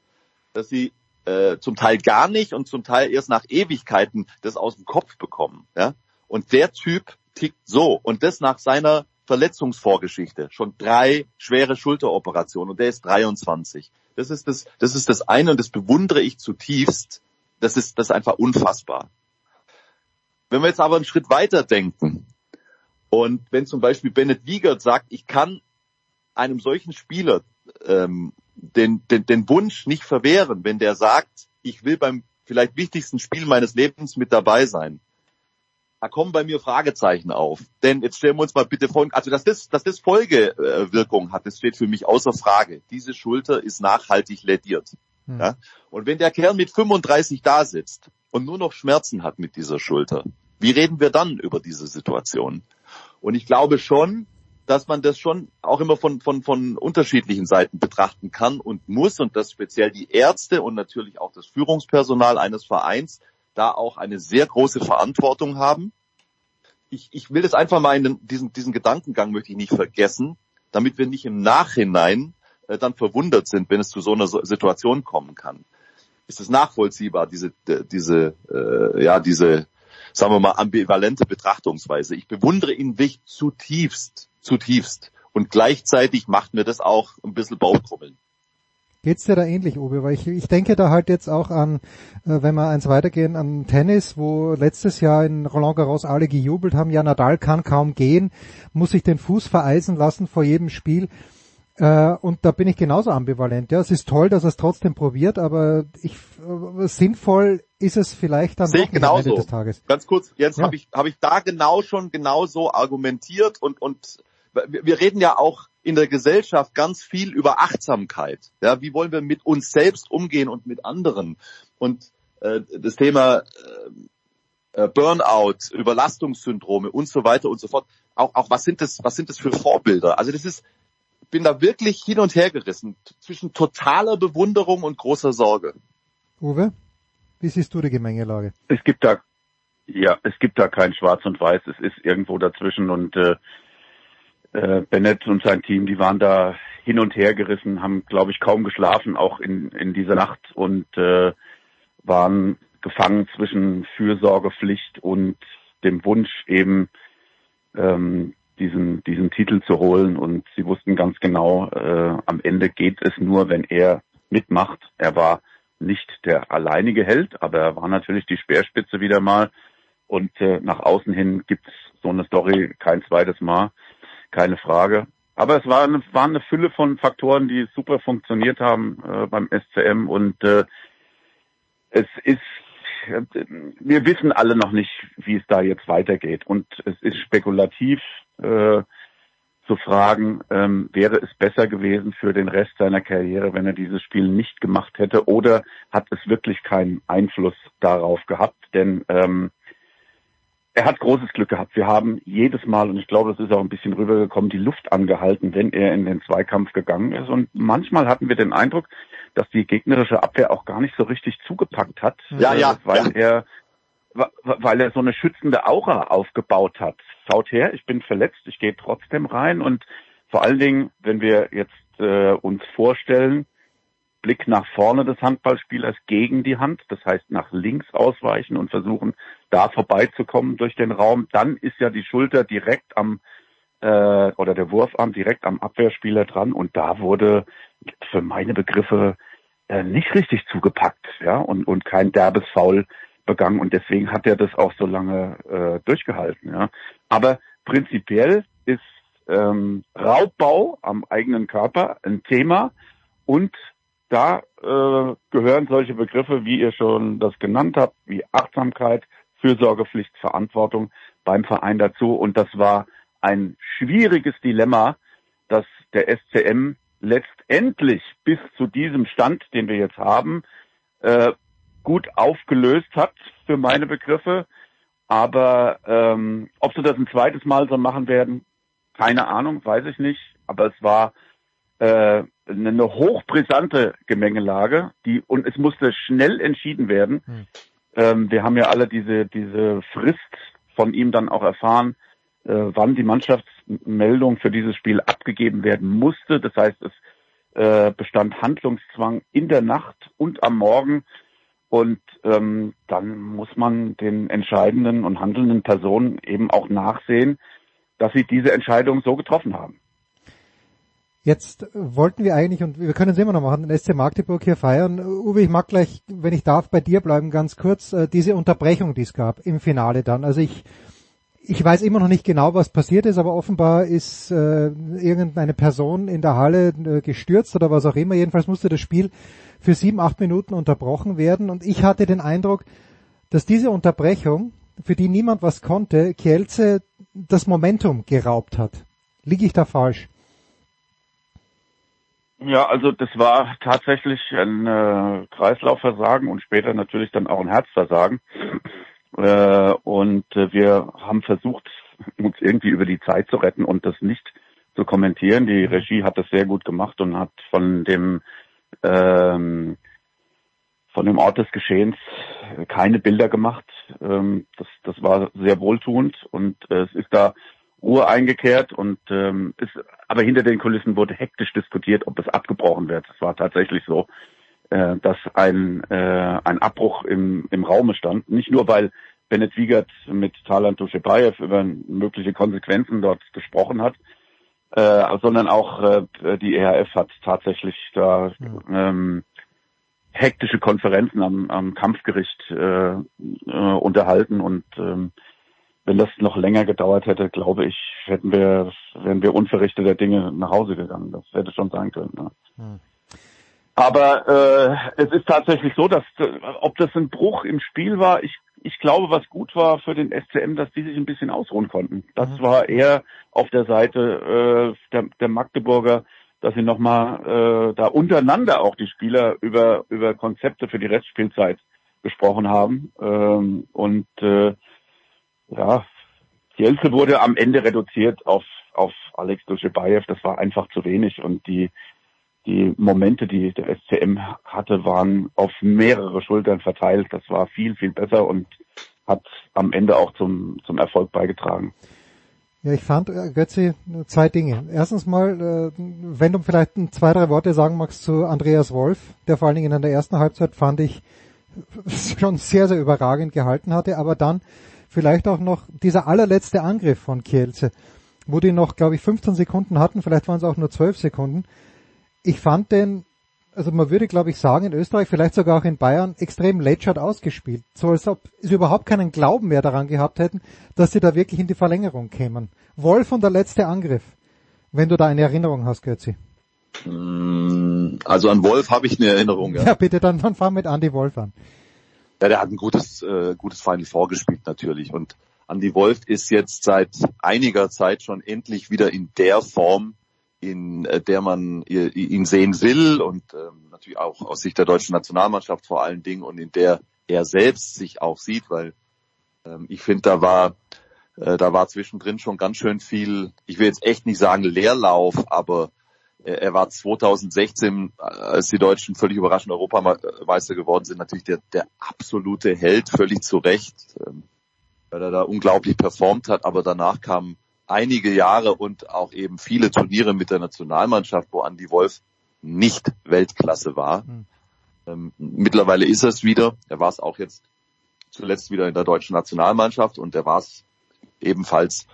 dass sie äh, zum Teil gar nicht und zum Teil erst nach Ewigkeiten das aus dem Kopf bekommen. Ja? Und der Typ tickt so. Und das nach seiner Verletzungsvorgeschichte. Schon drei schwere Schulteroperationen und der ist 23. Das ist das, das ist das eine und das bewundere ich zutiefst. Das ist, das ist einfach unfassbar. Wenn wir jetzt aber einen Schritt weiter denken und wenn zum Beispiel Bennett Wiegert sagt, ich kann einem solchen Spieler ähm, den, den, den Wunsch nicht verwehren, wenn der sagt, ich will beim vielleicht wichtigsten Spiel meines Lebens mit dabei sein. Da kommen bei mir Fragezeichen auf. Denn jetzt stellen wir uns mal bitte vor, also dass das, dass das Folgewirkung hat, das steht für mich außer Frage. Diese Schulter ist nachhaltig lädiert. Hm. Ja? Und wenn der Kerl mit 35 da sitzt und nur noch Schmerzen hat mit dieser Schulter, wie reden wir dann über diese Situation? Und ich glaube schon, dass man das schon auch immer von, von, von unterschiedlichen Seiten betrachten kann und muss und dass speziell die Ärzte und natürlich auch das Führungspersonal eines Vereins da auch eine sehr große Verantwortung haben. Ich, ich will das einfach mal in den, diesen, diesen Gedankengang möchte ich nicht vergessen, damit wir nicht im Nachhinein äh, dann verwundert sind, wenn es zu so einer Situation kommen kann. Ist es nachvollziehbar, diese, diese, äh, ja, diese, sagen wir mal, ambivalente Betrachtungsweise. Ich bewundere ihn wirklich zutiefst, zutiefst. Und gleichzeitig macht mir das auch ein bisschen Bauchkrummeln. Geht's dir da ähnlich, Uwe? Weil ich, ich denke da halt jetzt auch an, äh, wenn wir eins weitergehen, an Tennis, wo letztes Jahr in Roland Garros alle gejubelt haben, ja, Nadal kann kaum gehen, muss sich den Fuß vereisen lassen vor jedem Spiel. Äh, und da bin ich genauso ambivalent. Ja, es ist toll, dass er es trotzdem probiert, aber ich, äh, sinnvoll ist es vielleicht dann Sehe doch ich nicht am Ende genauso. des Tages. Ganz kurz, jetzt Ja. habe ich, habe ich da genau schon genauso argumentiert und, und wir, reden ja auch in der Gesellschaft ganz viel über Achtsamkeit. Ja, wie wollen wir mit uns selbst umgehen und mit anderen? Und äh, das Thema äh, Burnout, Überlastungssyndrome und so weiter und so fort. Auch, auch was sind das, was sind das für Vorbilder? Also das ist, ich bin da wirklich hin und her gerissen zwischen totaler Bewunderung und großer Sorge. Uwe, wie siehst du die Gemengelage? Es gibt da, ja, es gibt da kein Schwarz und Weiß. Es ist irgendwo dazwischen und äh, äh, Bennett und sein Team, die waren da hin und her gerissen, haben, glaube ich, kaum geschlafen, auch in, in dieser Nacht und äh, waren gefangen zwischen Fürsorgepflicht und dem Wunsch eben ähm, diesen diesen Titel zu holen. Und sie wussten ganz genau, äh, am Ende geht es nur, wenn er mitmacht. Er war nicht der alleinige Held, aber er war natürlich die Speerspitze wieder mal. Und äh, nach außen hin gibt's so eine Story kein zweites Mal, keine Frage. Aber es war eine, war eine Fülle von Faktoren, die super funktioniert haben äh, beim SCM und äh, es ist wir wissen alle noch nicht, wie es da jetzt weitergeht. Und es ist spekulativ äh, zu fragen, ähm, wäre es besser gewesen für den Rest seiner Karriere, wenn er dieses Spiel nicht gemacht hätte, oder hat es wirklich keinen Einfluss darauf gehabt? Denn ähm, er hat großes Glück gehabt. Wir haben jedes Mal, und ich glaube, das ist auch ein bisschen rübergekommen, die Luft angehalten, wenn er in den Zweikampf gegangen ist. Und manchmal hatten wir den Eindruck, dass die gegnerische Abwehr auch gar nicht so richtig zugepackt hat. Ja, ja, Weil ja. er weil er so eine schützende Aura aufgebaut hat. Schaut her, ich bin verletzt, ich gehe trotzdem rein und vor allen Dingen, wenn wir jetzt äh, uns vorstellen, Blick nach vorne des Handballspielers gegen die Hand, das heißt nach links ausweichen und versuchen, da vorbeizukommen durch den Raum, dann ist ja die Schulter direkt am äh, oder der Wurfarm direkt am Abwehrspieler dran und da wurde für meine Begriffe äh, nicht richtig zugepackt, ja, und, und kein derbes Foul begangen und deswegen hat er das auch so lange äh, durchgehalten, ja. Aber prinzipiell ist ähm, Raubbau am eigenen Körper ein Thema und da äh, gehören solche Begriffe, wie ihr schon das genannt habt, wie Achtsamkeit, Fürsorgepflicht, Verantwortung beim Verein dazu. Und das war ein schwieriges Dilemma, dass der SCM letztendlich bis zu diesem Stand, den wir jetzt haben, äh, gut aufgelöst hat für meine Begriffe. Aber ähm, ob sie das ein zweites Mal so machen werden, keine Ahnung, weiß ich nicht. Aber es war äh, eine hochbrisante Gemengelage, die und es musste schnell entschieden werden. Hm. Ähm, wir haben ja alle diese diese Frist von ihm dann auch erfahren, äh, wann die Mannschaftsmeldung für dieses Spiel abgegeben werden musste. Das heißt, es äh, bestand Handlungszwang in der Nacht und am Morgen. Und ähm, dann muss man den entscheidenden und handelnden Personen eben auch nachsehen, dass sie diese Entscheidung so getroffen haben. Jetzt wollten wir eigentlich, und wir können es immer noch machen, den SC Magdeburg hier feiern. Uwe, ich mag gleich, wenn ich darf, bei dir bleiben ganz kurz, äh, diese Unterbrechung, die es gab im Finale dann. Also ich, ich weiß immer noch nicht genau, was passiert ist, aber offenbar ist äh, irgendeine Person in der Halle äh, gestürzt oder was auch immer. Jedenfalls musste das Spiel für sieben, acht Minuten unterbrochen werden. Und ich hatte den Eindruck, dass diese Unterbrechung, für die niemand was konnte, Kielce das Momentum geraubt hat. Liege ich da falsch? Ja, also das war tatsächlich ein äh, Kreislaufversagen und später natürlich dann auch ein Herzversagen. Äh, und äh, wir haben versucht, uns irgendwie über die Zeit zu retten und das nicht zu kommentieren. Die Regie hat das sehr gut gemacht und hat von dem ähm, von dem Ort des Geschehens keine Bilder gemacht. Ähm, das, das war sehr wohltuend und äh, es ist da Ruhe eingekehrt und ähm, ist, aber hinter den Kulissen wurde hektisch diskutiert, ob es abgebrochen wird. Es war tatsächlich so, äh, dass ein, äh, ein Abbruch im, im Raume stand. Nicht nur, weil Bennett Wiegert mit Talan Tuschebaev über mögliche Konsequenzen dort gesprochen hat, äh, sondern auch äh, die EHF hat tatsächlich da ähm, hektische Konferenzen am, am Kampfgericht äh, äh, unterhalten und ähm, wenn das noch länger gedauert hätte, glaube ich, hätten wir, wären wir unverrichteter Dinge nach Hause gegangen. Das hätte schon sein können. Ja. Hm. Aber äh, es ist tatsächlich so, dass ob das ein Bruch im Spiel war, ich ich glaube, was gut war für den SCM, dass die sich ein bisschen ausruhen konnten. Das war eher auf der Seite äh, der, der Magdeburger, dass sie nochmal äh, da untereinander auch die Spieler über, über Konzepte für die Restspielzeit gesprochen haben. Ähm, und äh, ja, Kielce wurde am Ende reduziert auf, auf Alex Duschebaev. Das war einfach zu wenig. Und die, die Momente, die der SCM hatte, waren auf mehrere Schultern verteilt. Das war viel, viel besser und hat am Ende auch zum, zum Erfolg beigetragen. Ja, ich fand, äh, Götzi, zwei Dinge. Erstens mal, äh, wenn du vielleicht zwei, drei Worte sagen magst zu Andreas Wolf, der vor allen Dingen in der ersten Halbzeit fand ich [LAUGHS] schon sehr, sehr überragend gehalten hatte, aber dann vielleicht auch noch dieser allerletzte Angriff von Kielce, wo die noch, glaube ich, 15 Sekunden hatten, vielleicht waren es auch nur 12 Sekunden. Ich fand den, also man würde, glaube ich, sagen, in Österreich, vielleicht sogar auch in Bayern, extrem lätschert ausgespielt. So als ob sie überhaupt keinen Glauben mehr daran gehabt hätten, dass sie da wirklich in die Verlängerung kämen. Wolf und der letzte Angriff, wenn du da eine Erinnerung hast, Götzi. Mm, Also an Wolf habe ich eine Erinnerung. Ja, bitte, dann, dann fang mit Andy Wolf an. Ja, der hat ein gutes, äh, gutes Final Four gespielt natürlich. Und Andy Wolf ist jetzt seit einiger Zeit schon endlich wieder in der Form, in äh, der man ihn sehen will und ähm, natürlich auch aus Sicht der deutschen Nationalmannschaft vor allen Dingen und in der er selbst sich auch sieht, weil ähm, ich finde, da war äh, da war zwischendrin schon ganz schön viel, ich will jetzt echt nicht sagen Leerlauf, aber er war 2016, äh, als die Deutschen völlig überraschend Europameister geworden sind, natürlich der, der absolute Held, völlig zu Recht, ähm, weil er da unglaublich performt hat. Aber danach kamen einige Jahre und auch eben viele Turniere mit der Nationalmannschaft, wo Andy Wolf nicht Weltklasse war. Ähm, mittlerweile ist er es wieder. Er war es auch jetzt zuletzt wieder in der deutschen Nationalmannschaft und er war es ebenfalls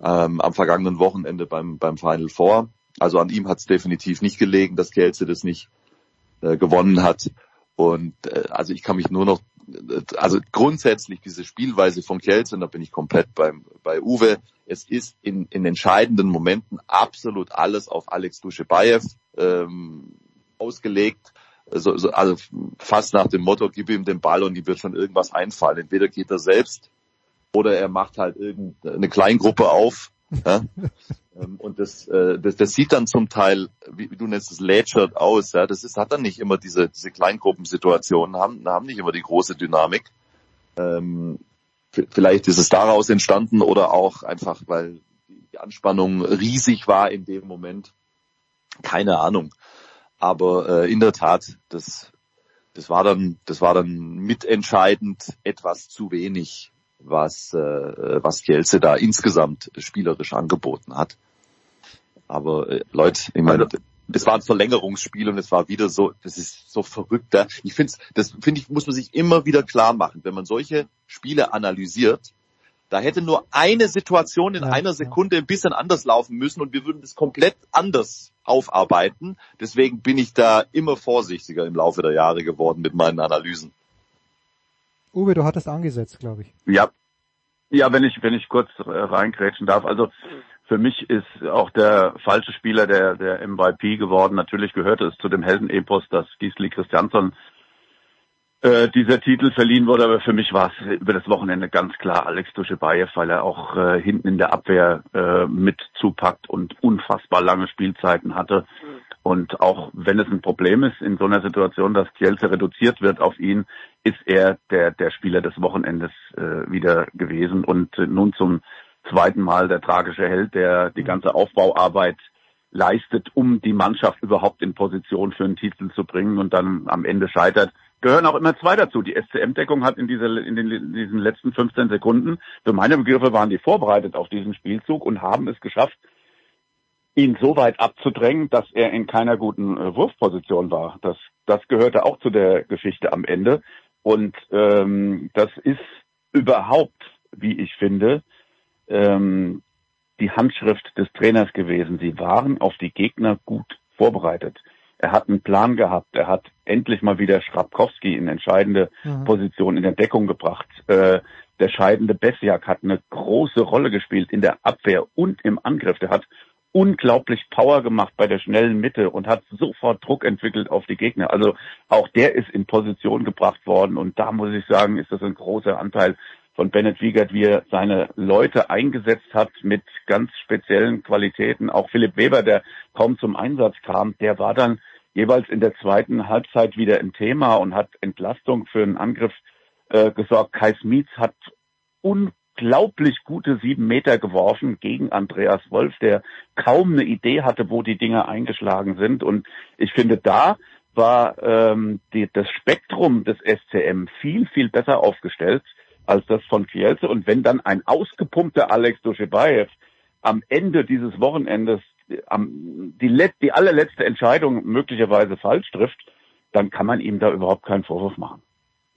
ähm, am vergangenen Wochenende beim, beim Final Four. Also an ihm hat es definitiv nicht gelegen, dass Kielce das nicht äh, gewonnen hat. Und äh, also ich kann mich nur noch, äh, also grundsätzlich diese Spielweise von Kielce, und da bin ich komplett beim, bei Uwe, es ist in, in entscheidenden Momenten absolut alles auf Alex Duschebaev ähm, ausgelegt. Also, so, also fast nach dem Motto, gib ihm den Ball und ihm wird schon irgendwas einfallen. Entweder geht er selbst oder er macht halt irgendeine Kleingruppe auf. Ja? Ähm, und das, äh, das, das sieht dann zum Teil, wie, wie du nennst es, lätschert aus. Ja? Das ist, hat dann nicht immer diese, diese Kleingruppensituationen, haben, haben nicht immer die große Dynamik. Ähm, vielleicht ist es daraus entstanden oder auch einfach, weil die Anspannung riesig war in dem Moment. Keine Ahnung. Aber äh, in der Tat, das, das war dann, das war dann mitentscheidend etwas zu wenig, was, äh, was Kielce da insgesamt spielerisch angeboten hat. Aber äh, Leute, ich meine, es war ein Verlängerungsspiel und es war wieder so, das ist so verrückt. Ja. Ich finde, das finde ich, muss man sich immer wieder klar machen, wenn man solche Spiele analysiert. Da hätte nur eine Situation in einer Sekunde ein bisschen anders laufen müssen und wir würden das komplett anders aufarbeiten. Deswegen bin ich da immer vorsichtiger im Laufe der Jahre geworden mit meinen Analysen. Uwe, du hattest angesetzt, glaube ich. Ja. Ja, wenn ich, wenn ich kurz äh, reingrätschen darf. Also für mich ist auch der falsche Spieler der, der MVP geworden. Natürlich gehörte es zu dem Heldenepos, dass Gisli Christiansson äh, dieser Titel verliehen wurde, aber für mich war es über das Wochenende ganz klar Alex Duschebaev, weil er auch äh, hinten in der Abwehr äh, mit zupackt und unfassbar lange Spielzeiten hatte. Und auch wenn es ein Problem ist in so einer Situation, dass Kielce reduziert wird auf ihn, ist er der, der Spieler des Wochenendes äh, wieder gewesen und äh, nun zum zweiten Mal der tragische Held, der die ganze Aufbauarbeit leistet, um die Mannschaft überhaupt in Position für einen Titel zu bringen und dann am Ende scheitert. Gehören auch immer zwei dazu. Die SCM-Deckung hat in, diese, in, den, in diesen letzten 15 Sekunden, für meine Begriffe waren die vorbereitet auf diesen Spielzug und haben es geschafft, ihn so weit abzudrängen, dass er in keiner guten äh, Wurfposition war. Das, das gehörte auch zu der Geschichte am Ende. Und ähm, das ist überhaupt, wie ich finde, ähm, die Handschrift des Trainers gewesen. Sie waren auf die Gegner gut vorbereitet. Er hat einen Plan gehabt. Er hat endlich mal wieder Schrapkowski in entscheidende Mhm. Position in der Deckung gebracht. Äh, der scheidende Bessiak hat eine große Rolle gespielt in der Abwehr und im Angriff. Der hat unglaublich Power gemacht bei der schnellen Mitte und hat sofort Druck entwickelt auf die Gegner. Also auch der ist in Position gebracht worden und da muss ich sagen, ist das ein großer Anteil von Bennett Wiegert, wie er seine Leute eingesetzt hat mit ganz speziellen Qualitäten. Auch Philipp Weber, der kaum zum Einsatz kam, der war dann jeweils in der zweiten Halbzeit wieder ein Thema und hat Entlastung für einen Angriff äh, gesorgt. Kai Smits hat unglaublich gute sieben Meter geworfen gegen Andreas Wolf, der kaum eine Idee hatte, wo die Dinge eingeschlagen sind. Und ich finde, da war ähm, die, das Spektrum des SCM viel, viel besser aufgestellt als das von Kielce. Und wenn dann ein ausgepumpter Alex Duschebaev am Ende dieses Wochenendes am, die, let, die allerletzte Entscheidung möglicherweise falsch trifft, dann kann man ihm da überhaupt keinen Vorwurf machen.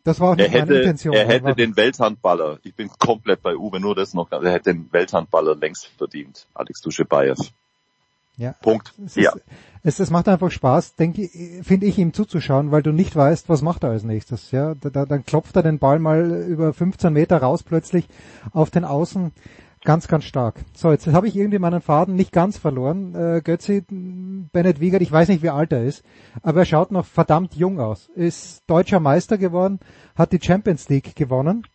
Das war auch Er nicht meine hätte, Intention. er hätte den Welthandballer, ich bin komplett bei Uwe, nur das noch, er hätte den Welthandballer längst verdient, Alex Duschebaev. Ja. Punkt. Es, Ja. ist, es, es macht einfach Spaß, denke ich, finde ich, ihm zuzuschauen, weil du nicht weißt, was macht er als nächstes. Ja, da, da, dann klopft er den Ball mal über 15 Meter raus plötzlich auf den Außen. Ganz, ganz stark. So, jetzt habe ich irgendwie meinen Faden nicht ganz verloren. Äh, Götzi, Bennett Wiegert, ich weiß nicht, wie alt er ist, aber er schaut noch verdammt jung aus. Ist deutscher Meister geworden, hat die Champions League gewonnen.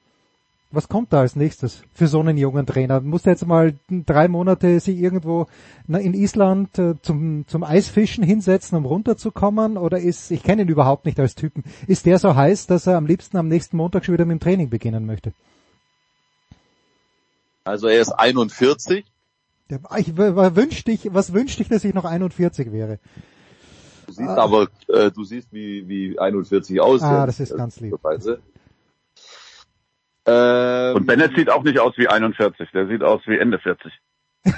Was kommt da als nächstes für so einen jungen Trainer? Muss der jetzt mal drei Monate sich irgendwo in Island äh, zum, zum Eisfischen hinsetzen, um runterzukommen? Oder ist, ich kenne ihn überhaupt nicht als Typen, ist der so heiß, dass er am liebsten am nächsten Montag schon wieder mit dem Training beginnen möchte? Also er ist 41, Der, ich wünschte ich, was wünschte ich, dass ich noch 41 wäre? du siehst aber, äh, du siehst wie, wie 41 aus. Ah, das ist ganz lieb. Ähm, Und Bennett sieht auch nicht aus wie 41, der sieht aus wie Ende 40. [LAUGHS]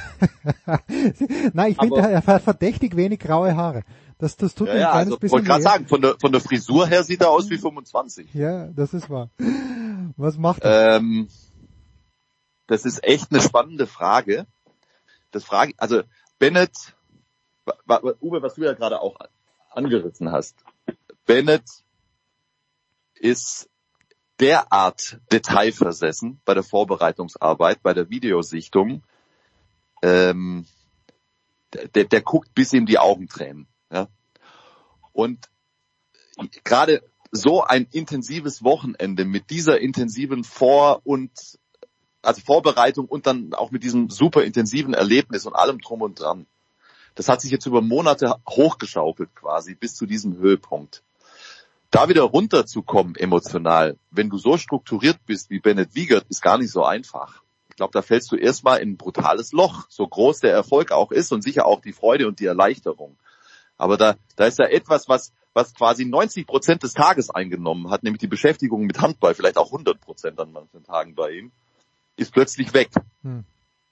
Nein, ich finde, er hat verdächtig wenig graue Haare. Das, das tut ja, mir ein ja, kleines also bisschen wollte gerade sagen, von der, von der Frisur her sieht er aus wie 25. Ja, das ist wahr. Was macht er? Ähm, das ist echt eine spannende Frage. Das Frage, also Bennett, Uwe, was du ja gerade auch angerissen hast. Bennett ist derart detailversessen bei der Vorbereitungsarbeit, bei der Videosichtung. Ähm, der, der guckt bis ihm die Augen tränen. Ja? Und gerade so ein intensives Wochenende mit dieser intensiven Vor- und also Vorbereitung und dann auch mit diesem super intensiven Erlebnis und allem drum und dran. Das hat sich jetzt über Monate hochgeschaukelt quasi bis zu diesem Höhepunkt. Da wieder runterzukommen emotional, wenn du so strukturiert bist wie Bennett Wiegert, ist gar nicht so einfach. Ich glaube, da fällst du erstmal in ein brutales Loch, so groß der Erfolg auch ist und sicher auch die Freude und die Erleichterung. Aber da, da ist ja etwas, was, was quasi 90 Prozent des Tages eingenommen hat, nämlich die Beschäftigung mit Handball, vielleicht auch 100 Prozent an manchen Tagen bei ihm, ist plötzlich weg. Hm.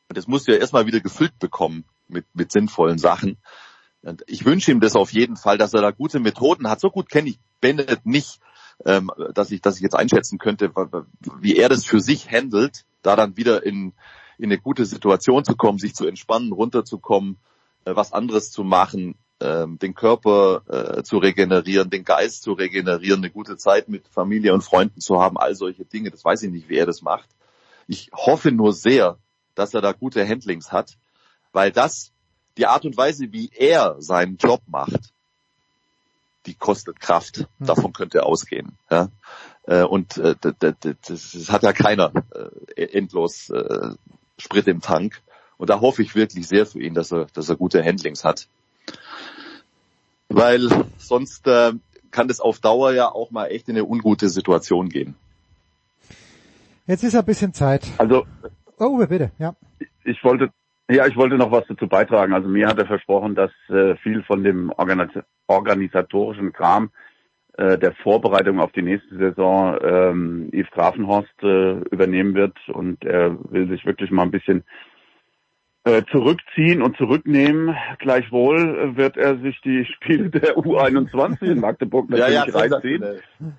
Und das musst du ja erstmal wieder gefüllt bekommen mit, mit sinnvollen Sachen. Und ich wünsche ihm das auf jeden Fall, dass er da gute Methoden hat. So gut kenne ich Bennett nicht, ähm, dass ich, dass ich jetzt einschätzen könnte, wie er das für sich handelt, da dann wieder in, in eine gute Situation zu kommen, sich zu entspannen, runterzukommen, äh, was anderes zu machen, ähm, den Körper äh, zu regenerieren, den Geist zu regenerieren, eine gute Zeit mit Familie und Freunden zu haben, all solche Dinge. Das weiß ich nicht, wie er das macht. Ich hoffe nur sehr, dass er da gute Handlings hat, weil das die Art und Weise, wie er seinen Job macht, die kostet Kraft. Hm. Davon könnte er ausgehen. Ja? Äh, Und äh, das, hat ja keiner äh, endlos Sprit im Tank. Und da hoffe ich wirklich sehr für ihn, dass er, dass er gute Handlings hat. Weil sonst kann das auf Dauer ja auch mal echt in eine ungute Situation gehen. Jetzt ist ein bisschen Zeit. Also Oh, Uwe, bitte, ja. ich wollte, ja, ich wollte noch was dazu beitragen. Also mir hat er versprochen, dass äh, viel von dem Organis organisatorischen Kram äh, der Vorbereitung auf die nächste Saison ähm, Yves Grafenhorst äh, übernehmen wird und er will sich wirklich mal ein bisschen äh, zurückziehen und zurücknehmen. Gleichwohl äh, wird er sich die Spiele der U21 in Magdeburg natürlich reinziehen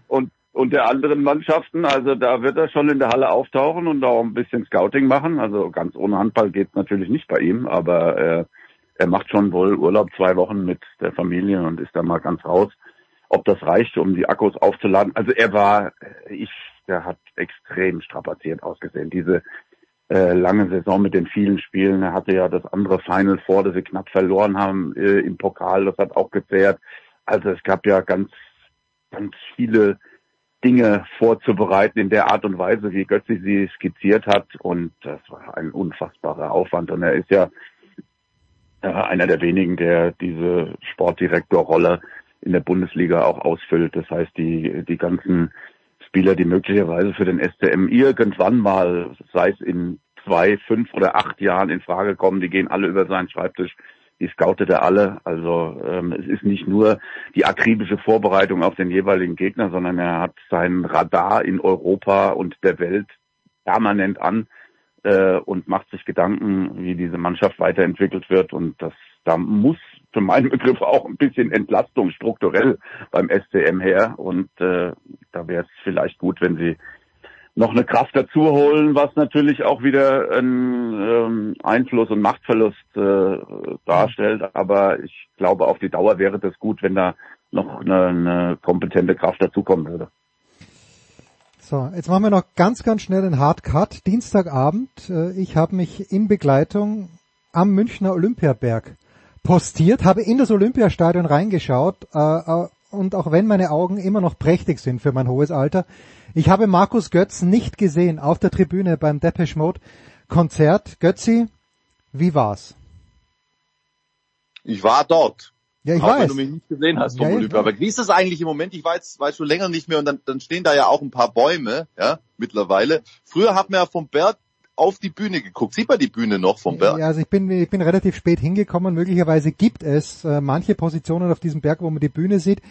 und und der anderen Mannschaften. Also da wird er schon in der Halle auftauchen und auch ein bisschen Scouting machen. Also ganz ohne Handball geht natürlich nicht bei ihm, aber äh, er macht schon wohl Urlaub zwei Wochen mit der Familie und ist da mal ganz raus. Ob das reicht, um die Akkus aufzuladen. Also er war, ich, der hat extrem strapaziert ausgesehen. Diese äh, lange Saison mit den vielen Spielen. Er hatte ja das andere Final Four, das sie knapp verloren haben äh, im Pokal, das hat auch gezehrt. Also es gab ja ganz, ganz viele Dinge vorzubereiten in der Art und Weise, wie Götzi sie skizziert hat. Und das war ein unfassbarer Aufwand. Und er ist ja äh, einer der wenigen, der diese Sportdirektorrolle in der Bundesliga auch ausfüllt. Das heißt, die, die ganzen Spieler, die möglicherweise für den STM irgendwann mal, sei es in zwei, fünf oder acht Jahren in Frage kommen, die gehen alle über seinen Schreibtisch. Die scoutet er alle. Also ähm, es ist nicht nur die akribische Vorbereitung auf den jeweiligen Gegner, sondern er hat sein Radar in Europa und der Welt permanent an äh, und macht sich Gedanken, wie diese Mannschaft weiterentwickelt wird. Und das da muss für meinen Begriff auch ein bisschen Entlastung strukturell beim SCM her. Und äh, da wäre es vielleicht gut, wenn sie noch eine Kraft dazu holen, was natürlich auch wieder einen ähm, Einfluss und Machtverlust äh, darstellt. Aber ich glaube, auf die Dauer wäre das gut, wenn da noch eine, eine kompetente Kraft dazukommen würde. So, jetzt machen wir noch ganz, ganz schnell den Hardcut. Dienstagabend, äh, ich habe mich in Begleitung am Münchner Olympiaberg postiert, habe in das Olympiastadion reingeschaut äh, äh, und auch wenn meine Augen immer noch prächtig sind für mein hohes Alter, ich habe Markus Götz nicht gesehen auf der Tribüne beim Depeche Mode Konzert. Götzi, wie war's? Ich war dort. Ja, ich auch weiß. wenn du mich nicht gesehen hast vom Ja, ja, Olympiaberg. Wie ist das eigentlich im Moment? Ich weiß, weiß schon länger nicht mehr und dann, dann stehen da ja auch ein paar Bäume, ja, mittlerweile. Früher hat man ja vom Berg auf die Bühne geguckt. Sieht man die Bühne noch vom Berg? Ja, also ich bin, ich bin relativ spät hingekommen. Möglicherweise gibt es äh, manche Positionen auf diesem Berg, wo man die Bühne sieht.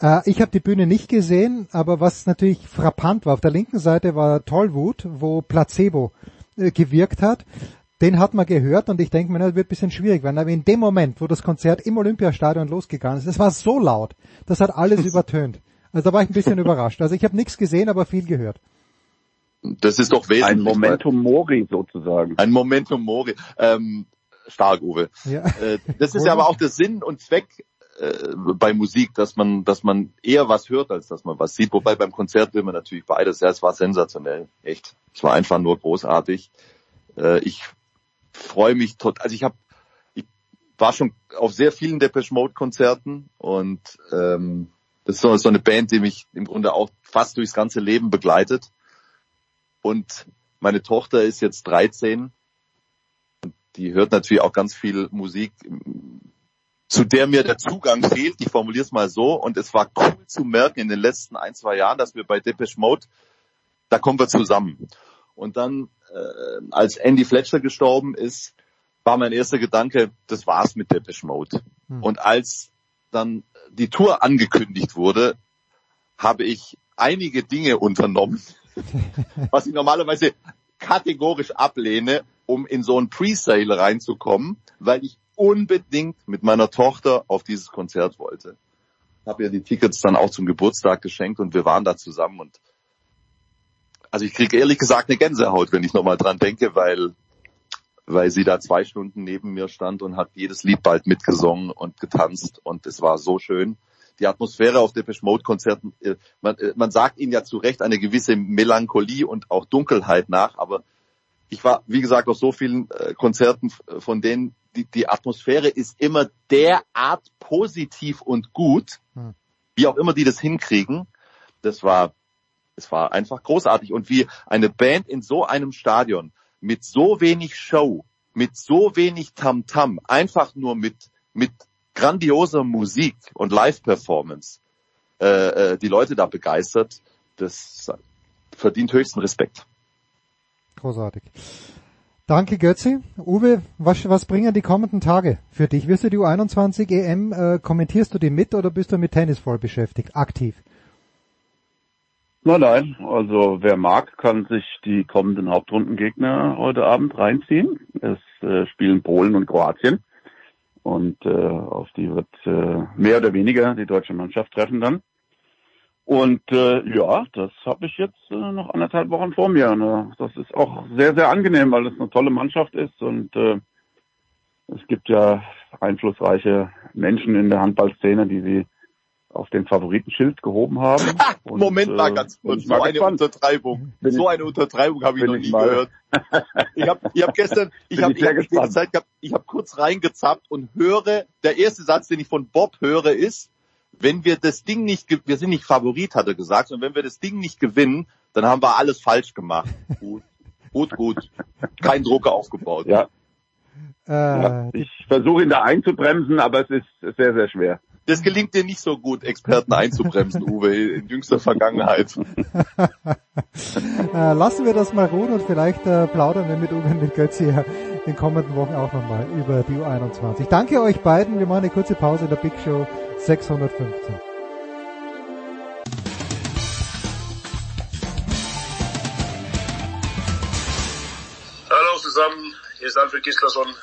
Äh, ich habe die Bühne nicht gesehen, aber was natürlich frappant war, auf der linken Seite war Tollwut, wo Placebo äh, gewirkt hat. Den hat man gehört und ich denke mir, das wird ein bisschen schwierig werden. Aber in dem Moment, wo das Konzert im Olympiastadion losgegangen ist, es war so laut, das hat alles [LAUGHS] übertönt. Also da war ich ein bisschen überrascht. Also ich habe nichts gesehen, aber viel gehört. Das ist doch wesentlich. Ein Momentum Mori sozusagen. Ein Momentum Mori. Ähm, stark, Uwe. Ja. Äh, das ist [LAUGHS] ja aber auch der Sinn und Zweck äh, bei Musik, dass man, dass man eher was hört, als dass man was sieht. Wobei beim Konzert will man natürlich beides. Ja, es war sensationell. Echt. Es war einfach nur großartig. Äh, ich freue mich total. Also ich habe, ich war schon auf sehr vielen Depeche Mode Konzerten und ähm, das ist so, so eine Band, die mich im Grunde auch fast durchs ganze Leben begleitet. Und meine Tochter ist jetzt 13. Und die hört natürlich auch ganz viel Musik, zu der mir der Zugang fehlt. Ich formuliere es mal so. Und es war cool zu merken in den letzten ein, zwei Jahren, dass wir bei Depeche Mode, da kommen wir zusammen. Und dann, äh, als Andy Fletcher gestorben ist, war mein erster Gedanke, das war's mit Depeche Mode. Und als dann die Tour angekündigt wurde, habe ich einige Dinge unternommen, [LAUGHS] was ich normalerweise kategorisch ablehne, um in so ein Presale reinzukommen, weil ich unbedingt mit meiner Tochter auf dieses Konzert wollte. Habe ihr die Tickets dann auch zum Geburtstag geschenkt und wir waren da zusammen und also ich kriege ehrlich gesagt eine Gänsehaut, wenn ich nochmal dran denke, weil weil sie da zwei Stunden neben mir stand und hat jedes Lied bald mitgesungen und getanzt und es war so schön. Die Atmosphäre auf Depeche Mode Konzerten, äh, man, äh, man sagt ihnen ja zu Recht eine gewisse Melancholie und auch Dunkelheit nach, aber ich war, wie gesagt, auf so vielen äh, Konzerten, von denen die, die Atmosphäre ist immer derart positiv und gut, Hm. wie auch immer die das hinkriegen. Das war, es war einfach großartig. Und wie eine Band in so einem Stadion mit so wenig Show, mit so wenig Tamtam, einfach nur mit, mit grandioser Musik und Live-Performance äh, äh, die Leute da begeistert, das verdient höchsten Respekt. Großartig. Danke Götzi. Uwe, was, was bringen die kommenden Tage für dich? Wirst du die U21 EM, äh, kommentierst du die mit oder bist du mit Tennis voll beschäftigt, aktiv? Nein, nein. Also wer mag, kann sich die kommenden Hauptrundengegner heute Abend reinziehen. Es äh, spielen Polen und Kroatien. Und äh, auf die wird äh, mehr oder weniger die deutsche Mannschaft treffen dann. Und äh, ja, das habe ich jetzt äh, noch anderthalb Wochen vor mir. Ne? Das ist auch sehr, sehr angenehm, weil es eine tolle Mannschaft ist und äh, es gibt ja einflussreiche Menschen in der Handballszene, die sie auf den Favoritenschild gehoben haben. [LAUGHS] Und, Moment mal äh, ganz kurz, ich so eine gespannt. Untertreibung. Bin So ich- eine Untertreibung habe ich noch ich nie mal- gehört. [LAUGHS] Ich habe ich hab gestern, ich habe ich ich hab die gespannt. Zeit gehabt, ich habe kurz reingezappt und höre, der erste Satz, den ich von Bob höre, ist, wenn wir das Ding nicht, wir sind nicht Favorit, hat er gesagt, und wenn wir das Ding nicht gewinnen, dann haben wir alles falsch gemacht. Gut, gut, gut. Kein Druck aufgebaut. Ja, Äh, ja. ich versuche ihn da einzubremsen, aber es ist sehr, sehr schwer. Das gelingt dir nicht so gut, Experten einzubremsen, [LAUGHS] Uwe, in jüngster Vergangenheit. äh, lassen wir das mal ruhen und vielleicht äh, plaudern wir mit Uwe und mit Götzi ja in den kommenden Wochen auch nochmal über die U21. Danke euch beiden. Wir machen eine kurze Pause in der Big Show 615. Hallo zusammen, hier ist Alfred Gislason,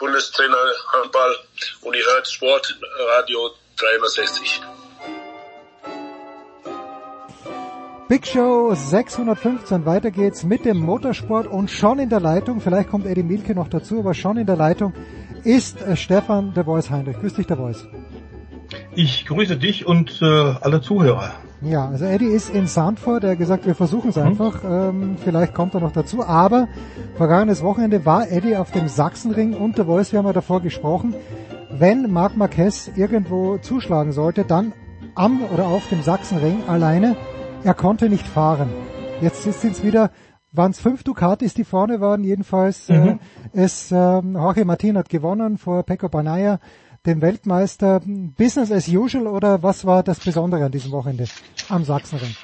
Bundestrainer Handball und ihr hört Sportradio 360. Big Show 615. Weiter geht's mit dem Motorsport und schon in der Leitung, vielleicht kommt Eddie Mielke noch dazu, aber schon in der Leitung ist äh, Stefan der Voice Heinrich. Grüß dich, der Voice. Ich grüße dich und äh, alle Zuhörer. Ja, also Eddie ist in Sandford, er hat gesagt, wir versuchen es einfach, ähm, vielleicht kommt er noch dazu, aber vergangenes Wochenende war Eddie auf dem Sachsenring und der Voice, wir haben ja davor gesprochen, wenn Marc Marquez irgendwo zuschlagen sollte, dann am oder auf dem Sachsenring alleine, er konnte nicht fahren. Jetzt sind es wieder, waren es fünf Ducatis, die vorne waren, jedenfalls Mhm. äh, ist ähm, Jorge Martin hat gewonnen vor Pecco Banaya, dem Weltmeister. Business as usual oder was war das Besondere an diesem Wochenende am Sachsenring?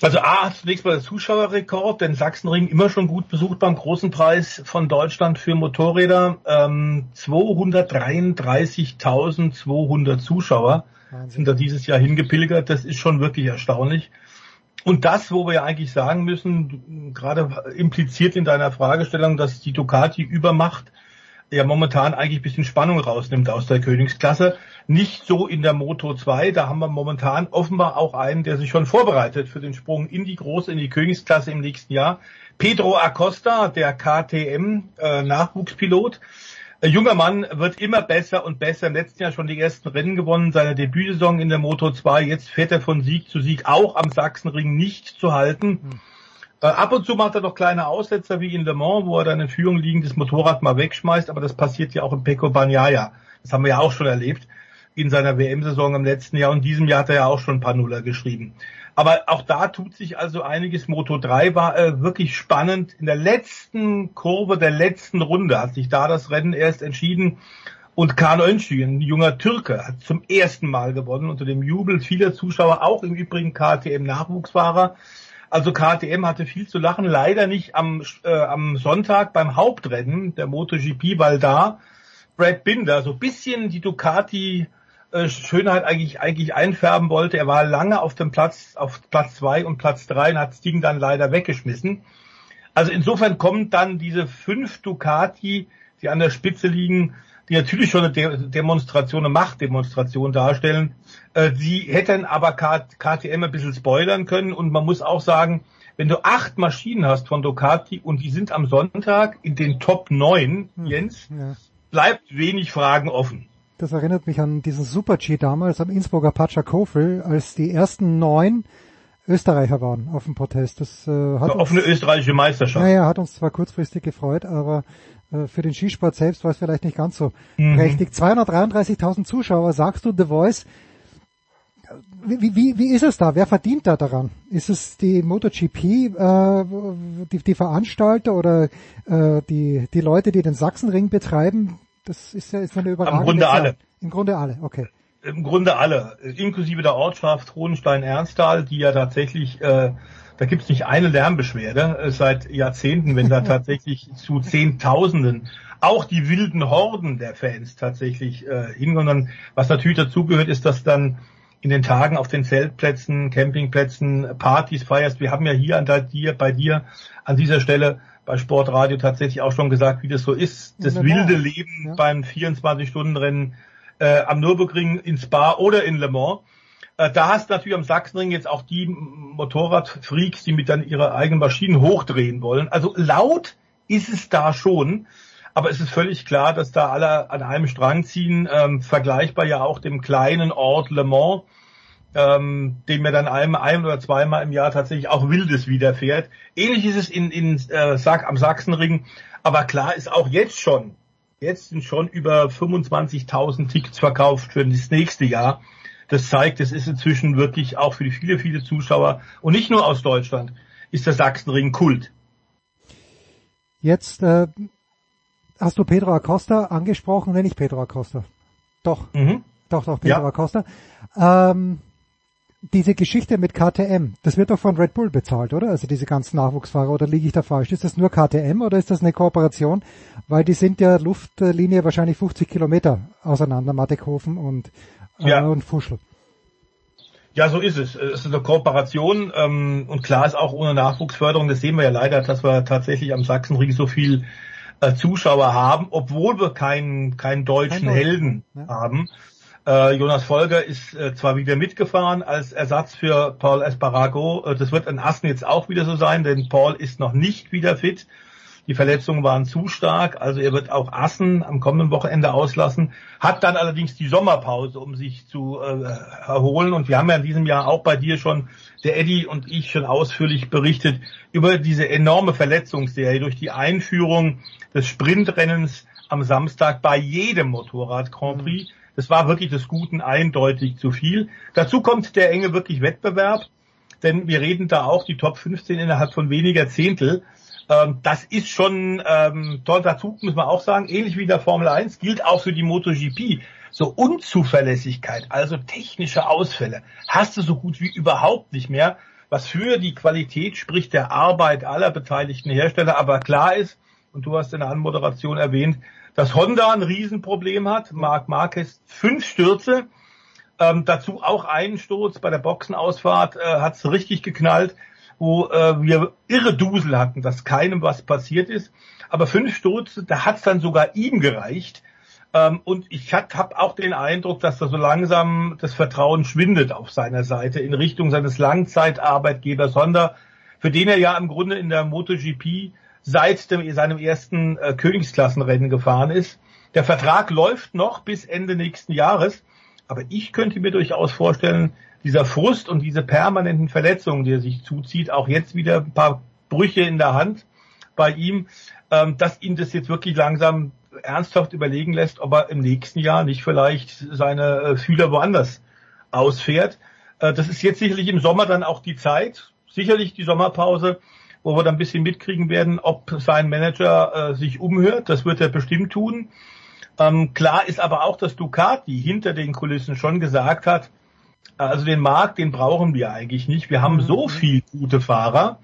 Also A, zunächst mal der Zuschauerrekord, denn Sachsenring immer schon gut besucht beim großen Preis von Deutschland für Motorräder. Ähm, 233.200 Zuschauer sind da dieses Jahr hingepilgert. Das ist schon wirklich erstaunlich. Und das, wo wir ja eigentlich sagen müssen, gerade impliziert in deiner Fragestellung, dass die Ducati Übermacht ja momentan eigentlich ein bisschen Spannung rausnimmt aus der Königsklasse. Nicht so in der Moto 2, da haben wir momentan offenbar auch einen, der sich schon vorbereitet für den Sprung in die große, in die Königsklasse im nächsten Jahr. Pedro Acosta, der KTM äh, Nachwuchspilot. Ein junger Mann wird immer besser und besser. Im letzten Jahr schon die ersten Rennen gewonnen, seine Debütsaison in der Moto 2. Jetzt fährt er von Sieg zu Sieg, auch am Sachsenring nicht zu halten. Äh, ab und zu macht er doch kleine Aussetzer wie in Le Mans, wo er dann in Führung liegendes Motorrad mal wegschmeißt, aber das passiert ja auch im Pecco Bagnaia. Das haben wir ja auch schon erlebt in seiner WM-Saison im letzten Jahr und diesem Jahr hat er ja auch schon ein paar Nuller geschrieben. Aber auch da tut sich also einiges. Moto 3 war äh, wirklich spannend. In der letzten Kurve der letzten Runde hat sich da das Rennen erst entschieden. Und Kaan Öncü, ein junger Türke, hat zum ersten Mal gewonnen unter dem Jubel vieler Zuschauer, auch im Übrigen KTM-Nachwuchsfahrer. Also KTM hatte viel zu lachen, leider nicht am, äh, am Sonntag beim Hauptrennen der MotoGP, weil da Brad Binder so bisschen die Ducati äh, Schönheit eigentlich eigentlich einfärben wollte. Er war lange auf dem Platz auf Platz zwei und Platz drei und hat das Ding dann leider weggeschmissen. Also insofern kommt dann diese fünf Ducati, die an der Spitze liegen, die natürlich schon eine De Demonstration, eine Machtdemonstration darstellen. Äh, sie hätten aber K KTM ein bisschen spoilern können und man muss auch sagen, wenn du acht Maschinen hast von Ducati und die sind am Sonntag in den Top 9, Jens, Ja. bleibt wenig Fragen offen. Das erinnert mich an diesen Super-G damals am Innsbrucker Pacha Kofel, als die ersten neun Österreicher waren auf dem Protest. Das äh, hat Eine offene uns, österreichische Meisterschaft. naja, hat uns zwar kurzfristig gefreut, aber für den Skisport selbst war es vielleicht nicht ganz so Mhm. prächtig. 233.000 Zuschauer, sagst du The Voice. Wie, wie, wie ist es da? Wer verdient da daran? Ist es die MotoGP, äh, die, die Veranstalter oder äh, die, die Leute, die den Sachsenring betreiben? Das ist ja ist eine überragende Grunde Zahl. alle. Im Grunde alle, okay. Im Grunde alle, inklusive der Ortschaft Hohenstein-Ernsthal, die ja tatsächlich, äh, da gibt's nicht eine Lärmbeschwerde äh, seit Jahrzehnten, wenn da [LAUGHS] tatsächlich zu Zehntausenden auch die wilden Horden der Fans tatsächlich äh, hingehen. Was natürlich dazugehört, ist, dass dann in den Tagen auf den Zeltplätzen, Campingplätzen, Partys feierst. Wir haben ja hier an der, dir, bei dir an dieser Stelle bei Sportradio tatsächlich auch schon gesagt, wie das so ist. Das Le wilde Leben beim 24-Stunden-Rennen äh, am Nürburgring, in Spa oder in Le Mans. Äh, da hast du natürlich am Sachsenring jetzt auch die Motorradfreaks, die mit dann ihre eigenen Maschinen hochdrehen wollen. Also laut ist es da schon. Aber es ist völlig klar, dass da alle an einem Strang ziehen, ähm, vergleichbar ja auch dem kleinen Ort Le Mans, ähm, dem mir dann ein, ein oder zweimal im Jahr tatsächlich auch Wildes widerfährt. Ähnlich ist es in, in äh, am Sachsenring, aber klar ist auch jetzt schon, jetzt sind schon über 25.000 Tickets verkauft für das nächste Jahr. Das zeigt, es ist inzwischen wirklich auch für die viele, viele Zuschauer und nicht nur aus Deutschland, ist der Sachsenring Kult. Jetzt äh, hast du Pedro Acosta angesprochen, nenne ich Pedro Acosta. Doch, Mhm. doch, doch, Pedro Ja. Acosta. Ähm, diese Geschichte mit KTM, das wird doch von Red Bull bezahlt, oder? Also diese ganzen Nachwuchsfahrer, oder liege ich da falsch? Ist das nur KTM oder ist das eine Kooperation? Weil die sind ja Luftlinie wahrscheinlich 50 Kilometer auseinander, Mattighofen und, Ja. und Fuschel. Ja, so ist es. Es ist eine Kooperation ähm, und klar ist auch ohne Nachwuchsförderung, das sehen wir ja leider, dass wir tatsächlich am Sachsenring so viel äh, Zuschauer haben, obwohl wir keinen, keinen deutschen Kein. Helden haben. Äh, Jonas Folger ist äh, zwar wieder mitgefahren als Ersatz für Paul Espargaro. Äh, das wird in Assen jetzt auch wieder so sein, denn Paul ist noch nicht wieder fit. Die Verletzungen waren zu stark, also er wird auch Assen am kommenden Wochenende auslassen, hat dann allerdings die Sommerpause, um sich zu äh, erholen. Und wir haben ja in diesem Jahr auch bei dir schon, der Eddie und ich schon ausführlich berichtet über diese enorme Verletzungsserie durch die Einführung des Sprintrennens am Samstag bei jedem Motorrad Grand Prix. Das war wirklich des Guten eindeutig zu viel. Dazu kommt der enge wirklich Wettbewerb, denn wir reden da auch die Top 15 innerhalb von weniger Zehntel. Ähm, das ist schon ähm, toll. Dazu muss man auch sagen, ähnlich wie der Formel 1 gilt auch für die MotoGP. So Unzuverlässigkeit, also technische Ausfälle, hast du so gut wie überhaupt nicht mehr, was für die Qualität spricht der Arbeit aller beteiligten Hersteller. Aber klar ist, und du hast in der Anmoderation erwähnt, dass Honda ein Riesenproblem hat. Marc Marquez fünf Stürze, ähm, dazu auch einen Sturz bei der Boxenausfahrt äh, hat es richtig geknallt, wo äh, wir irre Dusel hatten, dass keinem was passiert ist. Aber fünf Stürze, da hat es dann sogar ihm gereicht. Ähm, und ich habe auch den Eindruck, dass da so langsam das Vertrauen schwindet auf seiner Seite in Richtung seines Langzeitarbeitgebers Honda, für den er ja im Grunde in der MotoGP seit dem, seinem ersten äh, Königsklassenrennen gefahren ist. Der Vertrag läuft noch bis Ende nächsten Jahres, aber ich könnte mir durchaus vorstellen, dieser Frust und diese permanenten Verletzungen, die er sich zuzieht, auch jetzt wieder ein paar Brüche in der Hand bei ihm, ähm, dass ihn das jetzt wirklich langsam ernsthaft überlegen lässt, ob er im nächsten Jahr nicht vielleicht seine äh, Fühler woanders ausfährt. Äh, das ist jetzt sicherlich im Sommer dann auch die Zeit, sicherlich die Sommerpause, wo wir dann ein bisschen mitkriegen werden, ob sein Manager äh, sich umhört. Das wird er bestimmt tun. Ähm, klar ist aber auch, dass Ducati hinter den Kulissen schon gesagt hat, also den Markt, den brauchen wir eigentlich nicht. Wir haben so viel gute Fahrer,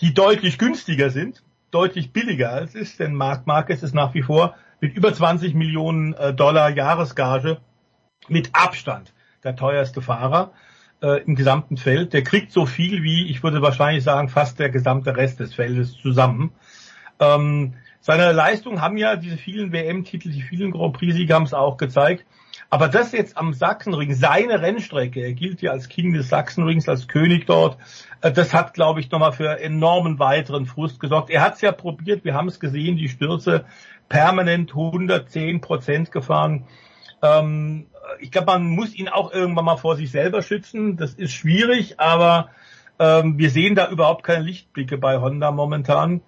die deutlich günstiger sind, deutlich billiger als ist, denn Marc Marquez ist nach wie vor mit über 20 Millionen äh, Dollar Jahresgage mit Abstand der teuerste Fahrer äh, im gesamten Feld. Der kriegt so viel wie, ich würde wahrscheinlich sagen, fast der gesamte Rest des Feldes zusammen. Ähm, seine Leistungen haben ja diese vielen WM-Titel, die vielen Grand Prix-Siege haben es auch gezeigt. Aber das jetzt am Sachsenring, seine Rennstrecke, er gilt ja als King des Sachsenrings, als König dort, äh, das hat, glaube ich, nochmal für enormen weiteren Frust gesorgt. Er hat es ja probiert, wir haben es gesehen, die Stürze permanent 110 Prozent gefahren. Ähm, ich glaube, man muss ihn auch irgendwann mal vor sich selber schützen. Das ist schwierig, aber ähm, wir sehen da überhaupt keine Lichtblicke bei Honda momentan.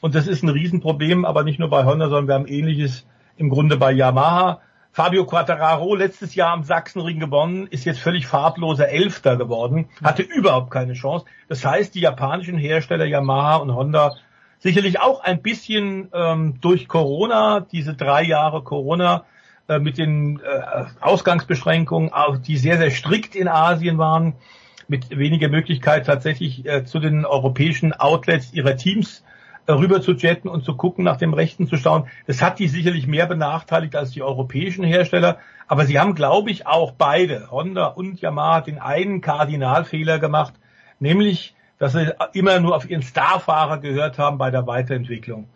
Und das ist ein Riesenproblem, aber nicht nur bei Honda, sondern wir haben ähnliches im Grunde bei Yamaha. Fabio Quattararo, letztes Jahr am Sachsenring gewonnen, ist jetzt völlig farbloser Elfter geworden, hatte überhaupt keine Chance. Das heißt, die japanischen Hersteller Yamaha und Honda sicherlich auch ein bisschen ähm, durch Corona, diese drei Jahre Corona äh, mit den äh, Ausgangsbeschränkungen, die sehr, sehr strikt in Asien waren, mit weniger Möglichkeit tatsächlich äh, zu den europäischen Outlets ihrer Teams rüber zu jetten und zu gucken, nach dem Rechten zu schauen. Das hat die sicherlich mehr benachteiligt als die europäischen Hersteller. Aber sie haben, glaube ich, auch beide, Honda und Yamaha, den einen Kardinalfehler gemacht, nämlich, dass sie immer nur auf ihren Starfahrer gehört haben bei der Weiterentwicklung.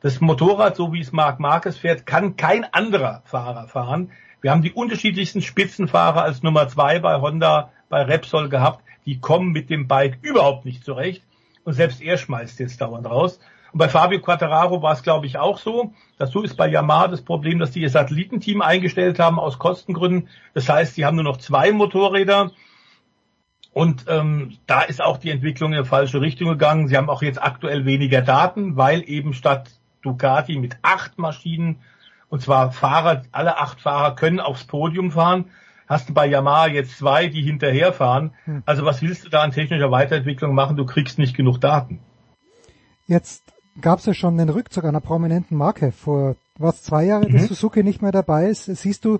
Das Motorrad, so wie es Marc Marquez fährt, kann kein anderer Fahrer fahren. Wir haben die unterschiedlichsten Spitzenfahrer als Nummer zwei bei Honda, bei Repsol gehabt. Die kommen mit dem Bike überhaupt nicht zurecht. Und selbst er schmeißt jetzt dauernd raus. Und bei Fabio Quattararo war es, glaube ich, auch so. Dazu ist bei Yamaha das Problem, dass die ihr Satellitenteam eingestellt haben aus Kostengründen. Das heißt, sie haben nur noch zwei Motorräder. Und ähm, da ist auch die Entwicklung in eine falsche Richtung gegangen. Sie haben auch jetzt aktuell weniger Daten, weil eben statt Ducati mit acht Maschinen, und zwar Fahrer, alle acht Fahrer können aufs Podium fahren, hast du bei Yamaha jetzt zwei, die hinterherfahren. Hm. Also was willst du da an technischer Weiterentwicklung machen? Du kriegst nicht genug Daten. Jetzt gab es ja schon den Rückzug einer prominenten Marke. Vor was zwei Jahren, Mhm. dass Suzuki nicht mehr dabei ist. Siehst du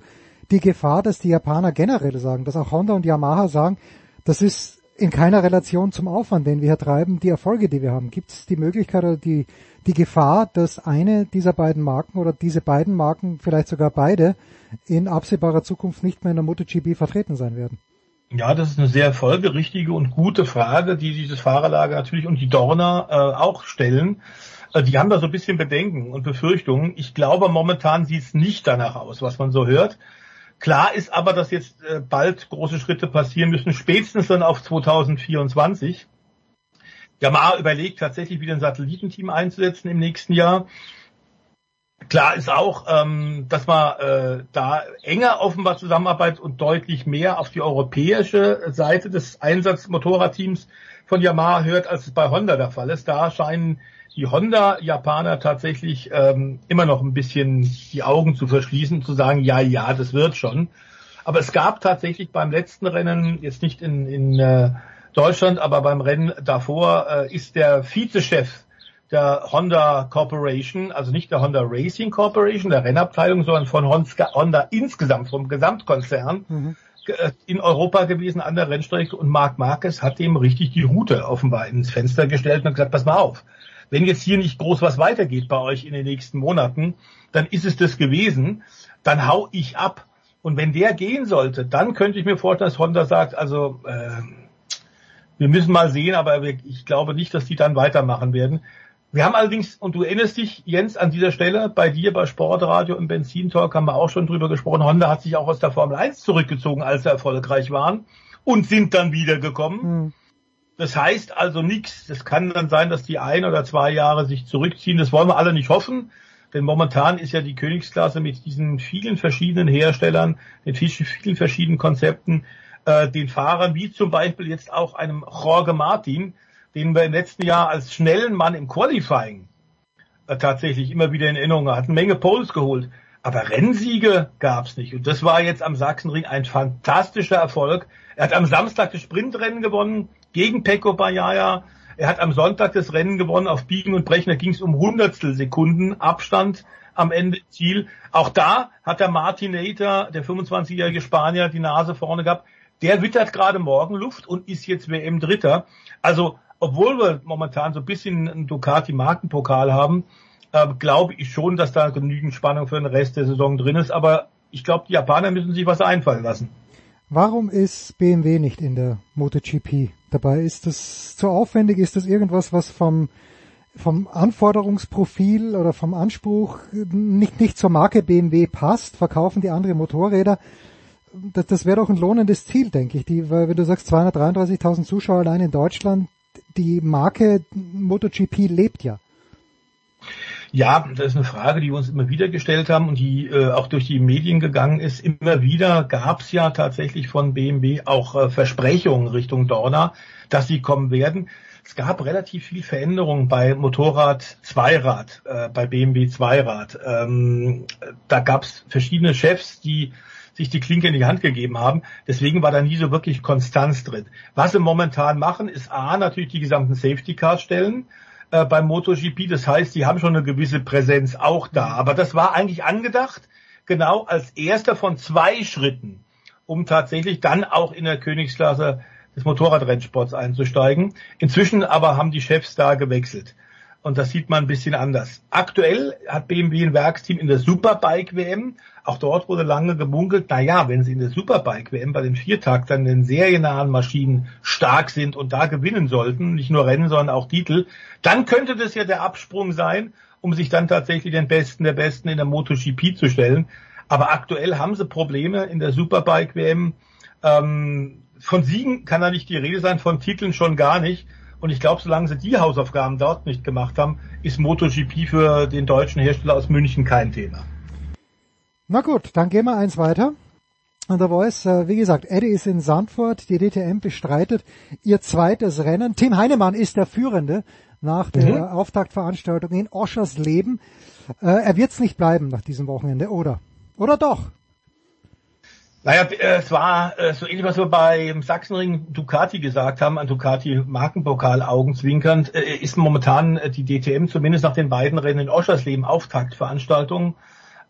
die Gefahr, dass die Japaner generell sagen, dass auch Honda und Yamaha sagen, das ist in keiner Relation zum Aufwand, den wir hier treiben, die Erfolge, die wir haben. Gibt es die Möglichkeit oder die, die Gefahr, dass eine dieser beiden Marken oder diese beiden Marken, vielleicht sogar beide, in absehbarer Zukunft nicht mehr in der MotoGP vertreten sein werden? Ja, das ist eine sehr folgerichtige und gute Frage, die dieses Fahrerlager natürlich und die Dorner äh, auch stellen. Äh, die haben da so ein bisschen Bedenken und Befürchtungen. Ich glaube, momentan sieht es nicht danach aus, was man so hört. Klar ist aber, dass jetzt äh, bald große Schritte passieren müssen, spätestens dann auf 2024. Yamaha überlegt tatsächlich wieder ein Satellitenteam einzusetzen im nächsten Jahr. Klar ist auch, ähm, dass man äh, da enger offenbar zusammenarbeitet und deutlich mehr auf die europäische Seite des Einsatzmotorradteams von Yamaha hört, als es bei Honda der Fall ist. Da scheinen die Honda-Japaner tatsächlich ähm, immer noch ein bisschen die Augen zu verschließen und zu sagen, ja, ja, das wird schon. Aber es gab tatsächlich beim letzten Rennen, jetzt nicht in, in äh, Deutschland, aber beim Rennen davor, äh, ist der Vizechef der Honda Corporation, also nicht der Honda Racing Corporation, der Rennabteilung, sondern von Honda, insgesamt, vom Gesamtkonzern, äh, in Europa gewesen an der Rennstrecke und Marc Marquez hat dem richtig die Route offenbar ins Fenster gestellt und gesagt, pass mal auf, wenn jetzt hier nicht groß was weitergeht bei euch in den nächsten Monaten, dann ist es das gewesen, dann hau ich ab. Und wenn der gehen sollte, dann könnte ich mir vorstellen, dass Honda sagt, also äh, wir müssen mal sehen, aber ich glaube nicht, dass die dann weitermachen werden. Wir haben allerdings, und du erinnerst dich, Jens, an dieser Stelle, bei dir bei Sportradio im Benzintalk haben wir auch schon drüber gesprochen. Honda hat sich auch aus der Formel 1 zurückgezogen, als sie erfolgreich waren und sind dann wiedergekommen. Das heißt also nichts. Das kann dann sein, dass die ein oder zwei Jahre sich zurückziehen. Das wollen wir alle nicht hoffen. Denn momentan ist ja die Königsklasse mit diesen vielen verschiedenen Herstellern, den vielen, vielen verschiedenen Konzepten, äh, den Fahrern, wie zum Beispiel jetzt auch einem Jorge Martin, den wir im letzten Jahr als schnellen Mann im Qualifying äh, tatsächlich immer wieder in Erinnerung hatten, Menge Poles geholt. Aber Rennsiege gab's nicht. Und das war jetzt am Sachsenring ein fantastischer Erfolg. Er hat am Samstag das Sprintrennen gewonnen gegen Pecco Bagnaia. Er hat am Sonntag das Rennen gewonnen auf Biegen und Brechen. Da ging es um Hundertstel Sekunden Abstand am Ende Ziel. Auch da hat der Martinator, der 25-jährige Spanier, die Nase vorne gehabt. Der wittert gerade morgen Luft und ist jetzt WM Dritter. Also, obwohl wir momentan so ein bisschen einen Ducati Markenpokal haben, äh, glaube ich schon, dass da genügend Spannung für den Rest der Saison drin ist. Aber ich glaube, die Japaner müssen sich was einfallen lassen. Warum ist BMW nicht in der MotoGP dabei? Ist das zu aufwendig? Ist das irgendwas, was vom, vom Anforderungsprofil oder vom Anspruch nicht, nicht zur Marke BMW passt? Verkaufen die andere Motorräder? Das, das wäre doch ein lohnendes Ziel, denke ich. Die, weil wenn du sagst 233.000 Zuschauer allein in Deutschland, die Marke MotoGP lebt ja. Ja, das ist eine Frage, die wir uns immer wieder gestellt haben und die äh, auch durch die Medien gegangen ist. Immer wieder gab es ja tatsächlich von BMW auch äh, Versprechungen Richtung Dorna, dass sie kommen werden. Es gab relativ viel Veränderungen bei Motorrad Zweirad, äh, bei BMW Zweirad. Ähm, da gab es verschiedene Chefs, die sich die Klinke in die Hand gegeben haben. Deswegen war da nie so wirklich Konstanz drin. Was sie momentan machen, ist A, natürlich die gesamten Safety Cars stellen äh, beim MotoGP. Das heißt, die haben schon eine gewisse Präsenz auch da. Aber das war eigentlich angedacht, genau als erster von zwei Schritten, um tatsächlich dann auch in der Königsklasse des Motorradrennsports einzusteigen. Inzwischen aber haben die Chefs da gewechselt. Und das sieht man ein bisschen anders. Aktuell hat BMW ein Werksteam in der Superbike WM. Auch dort wurde lange gemunkelt, na ja, wenn sie in der Superbike WM bei den Viertaktern, den seriennahen Maschinen stark sind und da gewinnen sollten, nicht nur Rennen, sondern auch Titel, dann könnte das ja der Absprung sein, um sich dann tatsächlich den Besten der Besten in der MotoGP zu stellen. Aber aktuell haben sie Probleme in der Superbike WM. Ähm, von Siegen kann da nicht die Rede sein, von Titeln schon gar nicht. Und ich glaube, solange sie die Hausaufgaben dort nicht gemacht haben, ist MotoGP für den deutschen Hersteller aus München kein Thema. Na gut, dann gehen wir eins weiter. Und der Voice, äh, wie gesagt, Eddie ist in Sandford, die DTM bestreitet ihr zweites Rennen. Tim Heinemann ist der Führende nach der Mhm. Auftaktveranstaltung in Oschersleben. Äh, er wird es nicht bleiben nach diesem Wochenende, oder? Oder doch? Naja, äh, es war äh, so ähnlich, was wir beim Sachsenring Ducati gesagt haben, an Ducati Markenpokal augenzwinkernd, äh, ist momentan die DTM zumindest nach den beiden Rennen in Oschersleben Auftaktveranstaltung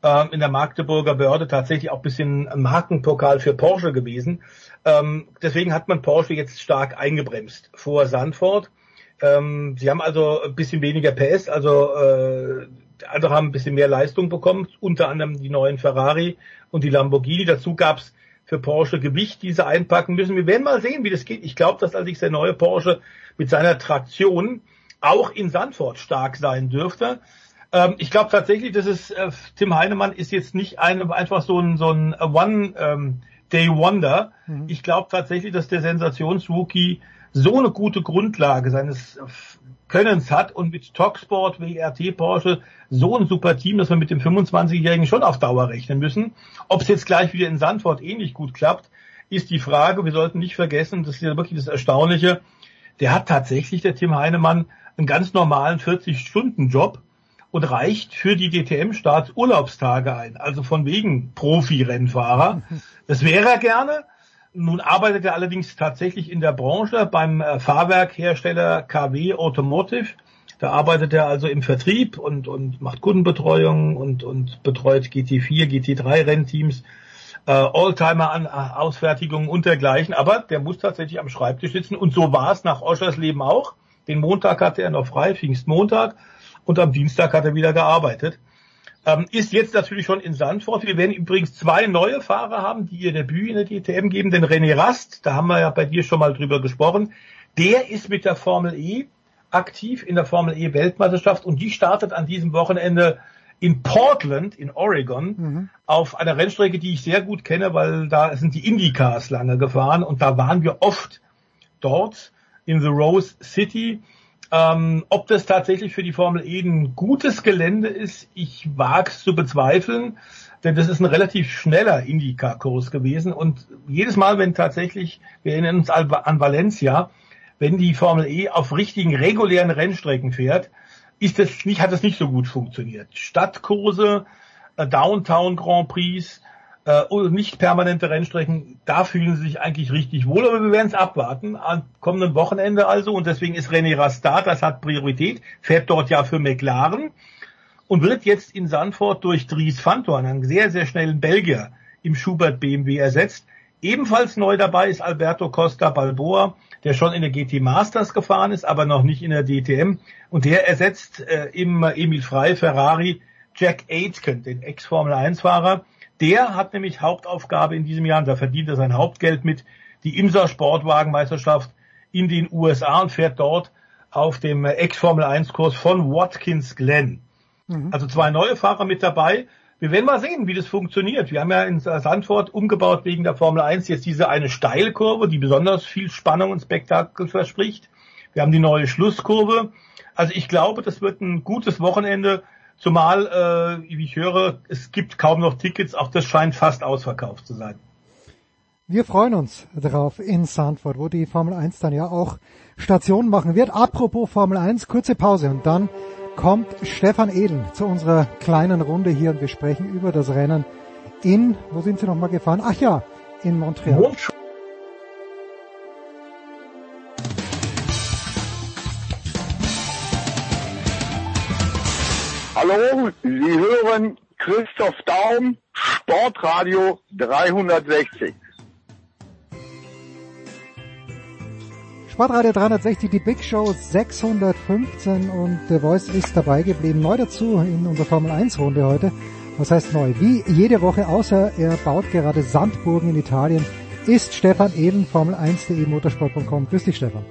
ähm, in der Magdeburger Behörde tatsächlich auch bisschen Markenpokal für Porsche gewesen. Ähm, deswegen hat man Porsche jetzt stark eingebremst vor Sandford. Ähm, sie haben also ein bisschen weniger PS, also andere haben ein bisschen mehr Leistung bekommen, unter anderem die neuen Ferrari und die Lamborghini. Dazu gab's für Porsche Gewicht, die sie einpacken müssen. Wir werden mal sehen, wie das geht. Ich glaube, dass allerdings der neue Porsche mit seiner Traktion auch in Sandford stark sein dürfte. Ähm, ich glaube tatsächlich, dass es äh, Tim Heinemann ist jetzt nicht ein, einfach so ein, so ein One ähm, Day Wonder. Ich glaube tatsächlich, dass der Sensationsrookie so eine gute Grundlage seines äh, Könnens hat und mit Talksport, WRT, Porsche so ein super Team, dass wir mit dem 25-Jährigen schon auf Dauer rechnen müssen. Ob es jetzt gleich wieder in Sandford ähnlich gut klappt, ist die Frage. Wir sollten nicht vergessen, das ist ja wirklich das Erstaunliche, der hat tatsächlich, der Tim Heinemann, einen ganz normalen 40-Stunden-Job und reicht für die DTM-Starts Urlaubstage ein. Also von wegen Profi-Rennfahrer. Das wäre er gerne. Nun arbeitet er allerdings tatsächlich in der Branche beim äh, Fahrwerkhersteller KW Automotive. Da arbeitet er also im Vertrieb und, und macht Kundenbetreuung und, und betreut GT4, GT3 Rennteams, äh, Oldtimer-Ausfertigungen und dergleichen. Aber der muss tatsächlich am Schreibtisch sitzen. Und so war es nach Oschersleben auch. Den Montag hatte er noch frei, Pfingstmontag. Und am Dienstag hat er wieder gearbeitet. Ähm, ist jetzt natürlich schon in Sandford. Wir werden übrigens zwei neue Fahrer haben, die ihr Debüt in der DTM geben. Den René Rast, da haben wir ja bei dir schon mal drüber gesprochen. Der ist mit der Formel E aktiv in der Formel E Weltmeisterschaft und die startet an diesem Wochenende in Portland in Oregon auf einer Rennstrecke, die ich sehr gut kenne, weil da sind die Indycars lange gefahren und da waren wir oft dort in the Rose City. Ähm, ob das tatsächlich für die Formel E ein gutes Gelände ist, ich wage zu bezweifeln, denn das ist ein relativ schneller Indycar-Kurs gewesen und jedes Mal, wenn tatsächlich, wir erinnern uns an an Valencia, wenn die Formel E auf richtigen regulären Rennstrecken fährt, ist das nicht, hat das nicht so gut funktioniert. Stadtkurse, äh, Downtown Grand Prix, äh, und nicht permanente Rennstrecken, da fühlen sie sich eigentlich richtig wohl, aber wir werden es abwarten. Am kommenden Wochenende also, und deswegen ist René Rastat, das hat Priorität, fährt dort ja für McLaren und wird jetzt in Sandford durch Dries Fantorn, einen sehr, sehr schnellen Belgier, im Schubert BMW ersetzt. Ebenfalls neu dabei ist Alberto Costa Balboa, der schon in der GT Masters gefahren ist, aber noch nicht in der DTM. Und der ersetzt äh, im Emil Frey Ferrari Jack Aitken, den Ex-Formel 1-Fahrer. Der hat nämlich Hauptaufgabe in diesem Jahr, und da verdient er sein Hauptgeld mit, die IMSA Sportwagenmeisterschaft in den USA und fährt dort auf dem Ex-Formel 1-Kurs von Watkins Glen. Also zwei neue Fahrer mit dabei. Wir werden mal sehen, wie das funktioniert. Wir haben ja in Sandford umgebaut wegen der Formel 1 jetzt diese eine Steilkurve, die besonders viel Spannung und Spektakel verspricht. Wir haben die neue Schlusskurve. Also ich glaube, das wird ein gutes Wochenende, zumal, äh, wie ich höre, es gibt kaum noch Tickets. Auch das scheint fast ausverkauft zu sein. Wir freuen uns darauf in Sandford, wo die Formel 1 dann ja auch Station machen wird. Apropos Formel 1, kurze Pause und dann kommt Stefan Ehlen zu unserer kleinen Runde hier und wir sprechen über das Rennen in, wo sind Sie nochmal gefahren? Ach ja, in Montreal. Hallo, Sie hören Christoph Daum, Sportradio 360. Sportradio 360, die Big Show 615 und The Voice ist dabei geblieben. Neu dazu in unserer Formel 1 Runde heute. Was heißt neu? Wie jede Woche, außer er baut gerade Sandburgen in Italien, ist Stefan Ehlen, Formel1.de, motorsport.com. Grüß dich, Stefan.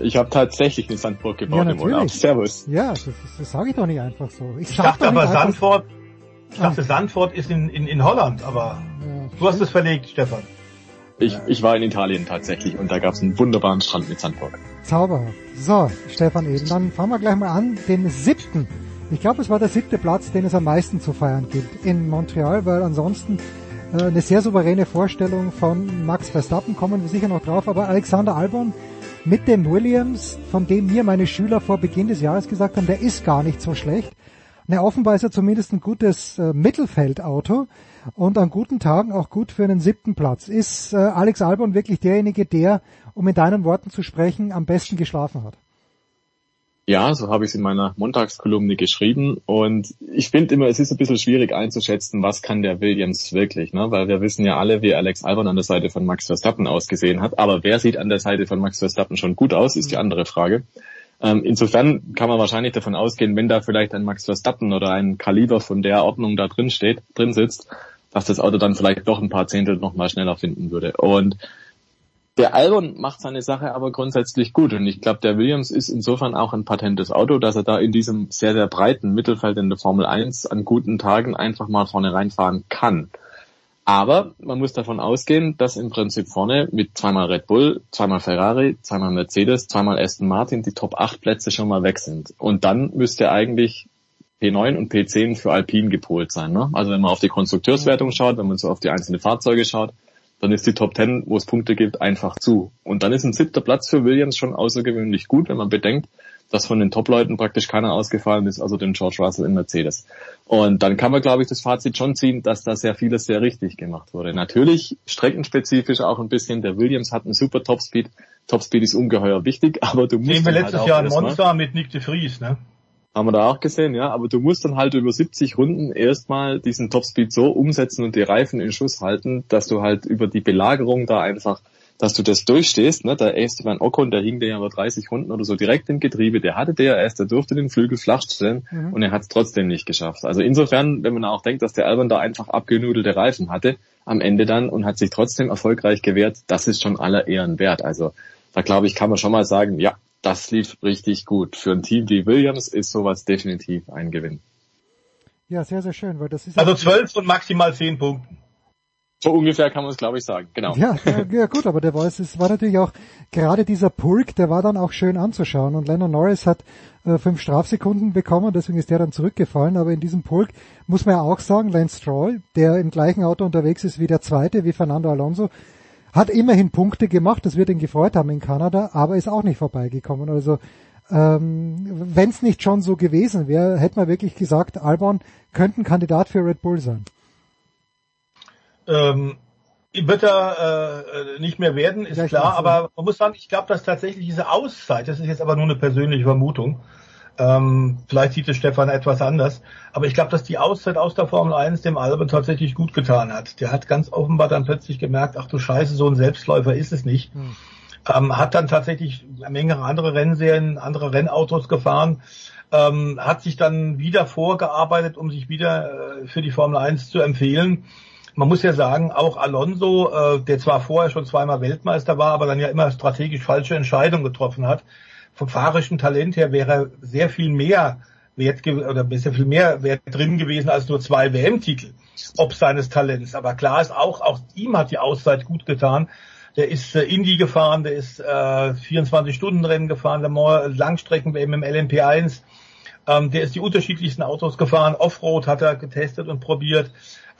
Ich habe tatsächlich eine Sandburg gebaut Ja, im Urlaub. Servus. Ja, das, das sage ich doch nicht einfach so. Ich sag dachte aber Sandford, ich dachte Sandford ist in, in, in Holland, aber du hast es verlegt, Stefan. Ich, ich war in Italien tatsächlich und da gab es einen wunderbaren Strand mit Sandburg. Zauberhaft. So, Stefan Eden, dann fangen wir gleich mal an, den siebten. Ich glaube, es war der siebte Platz, den es am meisten zu feiern gibt in Montreal, weil ansonsten äh, eine sehr souveräne Vorstellung von Max Verstappen, kommen wir sicher noch drauf, aber Alexander Albon mit dem Williams, von dem mir meine Schüler vor Beginn des Jahres gesagt haben, der ist gar nicht so schlecht. Na, offenbar ist er zumindest ein gutes äh, Mittelfeldauto und an guten Tagen auch gut für einen siebten Platz. Ist äh, Alex Albon wirklich derjenige, der, um in deinen Worten zu sprechen, am besten geschlafen hat? Ja, so habe ich es in meiner Montagskolumne geschrieben und ich finde immer, es ist ein bisschen schwierig einzuschätzen, was kann der Williams wirklich, ne? weil wir wissen ja alle, wie Alex Albon an der Seite von Max Verstappen ausgesehen hat, aber wer sieht an der Seite von Max Verstappen schon gut aus, ist die andere Frage. Ähm, insofern kann man wahrscheinlich davon ausgehen, wenn da vielleicht ein Max Verstappen oder ein Kaliber von der Ordnung da drin steht, drin sitzt, dass das Auto dann vielleicht doch ein paar Zehntel noch mal schneller finden würde. Und der Albon macht seine Sache aber grundsätzlich gut und ich glaube, der Williams ist insofern auch ein patentes Auto, dass er da in diesem sehr, sehr breiten Mittelfeld in der Formel 1 an guten Tagen einfach mal vorne reinfahren kann. Aber man muss davon ausgehen, dass im Prinzip vorne mit zweimal Red Bull, zweimal Ferrari, zweimal Mercedes, zweimal Aston Martin die Top 8 Plätze schon mal weg sind. Und dann müsste eigentlich P9 und P10 für Alpine gepolt sein. Ne? Also wenn man auf die Konstrukteurswertung schaut, wenn man so auf die einzelnen Fahrzeuge schaut, dann ist die Top 10, wo es Punkte gibt, einfach zu. Und dann ist ein siebter Platz für Williams schon außergewöhnlich gut, wenn man bedenkt, dass von den Top-Leuten praktisch keiner ausgefallen ist, also den George Russell in Mercedes. Und dann kann man, glaube ich, das Fazit schon ziehen, dass da sehr vieles sehr richtig gemacht wurde. Natürlich streckenspezifisch auch ein bisschen. Der Williams hat einen super Topspeed. Topspeed ist ungeheuer wichtig, [LAUGHS] aber du musst Sehen wir letztes halt Jahr in Monza mit Nick de Vries, ne? Haben wir da auch gesehen, ja. Aber du musst dann halt über 70 Runden erstmal diesen Topspeed so umsetzen und die Reifen in Schuss halten, dass du halt über die Belagerung da einfach, dass du das durchstehst. Ne? Der Esteban Ocon, der hing dir ja über 30 Runden oder so direkt im Getriebe, der hatte DRS, der durfte den Flügel flach stellen Mhm. und er hat es trotzdem nicht geschafft. Also insofern, wenn man auch denkt, dass der Albon da einfach abgenudelte Reifen hatte, am Ende dann und hat sich trotzdem erfolgreich gewehrt, das ist schon aller Ehren wert. Also da glaube ich, kann man schon mal sagen, ja, das lief richtig gut. Für ein Team wie Williams ist sowas definitiv ein Gewinn. Ja, sehr, sehr schön, weil das ist Also zwölf und maximal zehn Punkten. So ungefähr kann man es, glaube ich, sagen. Genau. Ja, ja, ja gut, aber der war, es war natürlich auch gerade dieser Pulk, der war dann auch schön anzuschauen und Lennon Norris hat äh, fünf Strafsekunden bekommen, deswegen ist der dann zurückgefallen, aber in diesem Pulk muss man ja auch sagen, Lance Stroll, der im gleichen Auto unterwegs ist wie der zweite, wie Fernando Alonso, hat immerhin Punkte gemacht, das wird ihn gefreut haben in Kanada, aber ist auch nicht vorbeigekommen. Also ähm, wenn es nicht schon so gewesen wäre, hätte man wirklich gesagt, Albon könnte ein Kandidat für Red Bull sein. Ähm, wird er äh, nicht mehr werden, ist Ja, klar, aber man muss sagen, ich glaube, dass tatsächlich diese Auszeit, das ist jetzt aber nur eine persönliche Vermutung, ähm, vielleicht sieht es Stefan etwas anders, aber ich glaube, dass die Auszeit aus der Formel 1 dem Albon tatsächlich gut getan hat. Der hat ganz offenbar dann plötzlich gemerkt, ach du Scheiße, so ein Selbstläufer ist es nicht. Ähm, hat dann tatsächlich eine Menge andere Rennserien, andere Rennautos gefahren, ähm, hat sich dann wieder vorgearbeitet, um sich wieder äh, für die Formel 1 zu empfehlen. Man muss ja sagen, auch Alonso, äh, der zwar vorher schon zweimal Weltmeister war, aber dann ja immer strategisch falsche Entscheidungen getroffen hat. Vom fahrischen Talent her wäre sehr viel mehr Wert oder sehr viel mehr Wert drin gewesen als nur zwei WM-Titel, ob seines Talents. Aber klar ist auch, auch ihm hat die Auszeit gut getan. Der ist äh, Indy gefahren, der ist äh, 24-Stunden-Rennen gefahren, der Mall- Langstrecken-WM im LMP1. Ähm, der ist die unterschiedlichsten Autos gefahren. Offroad hat er getestet und probiert.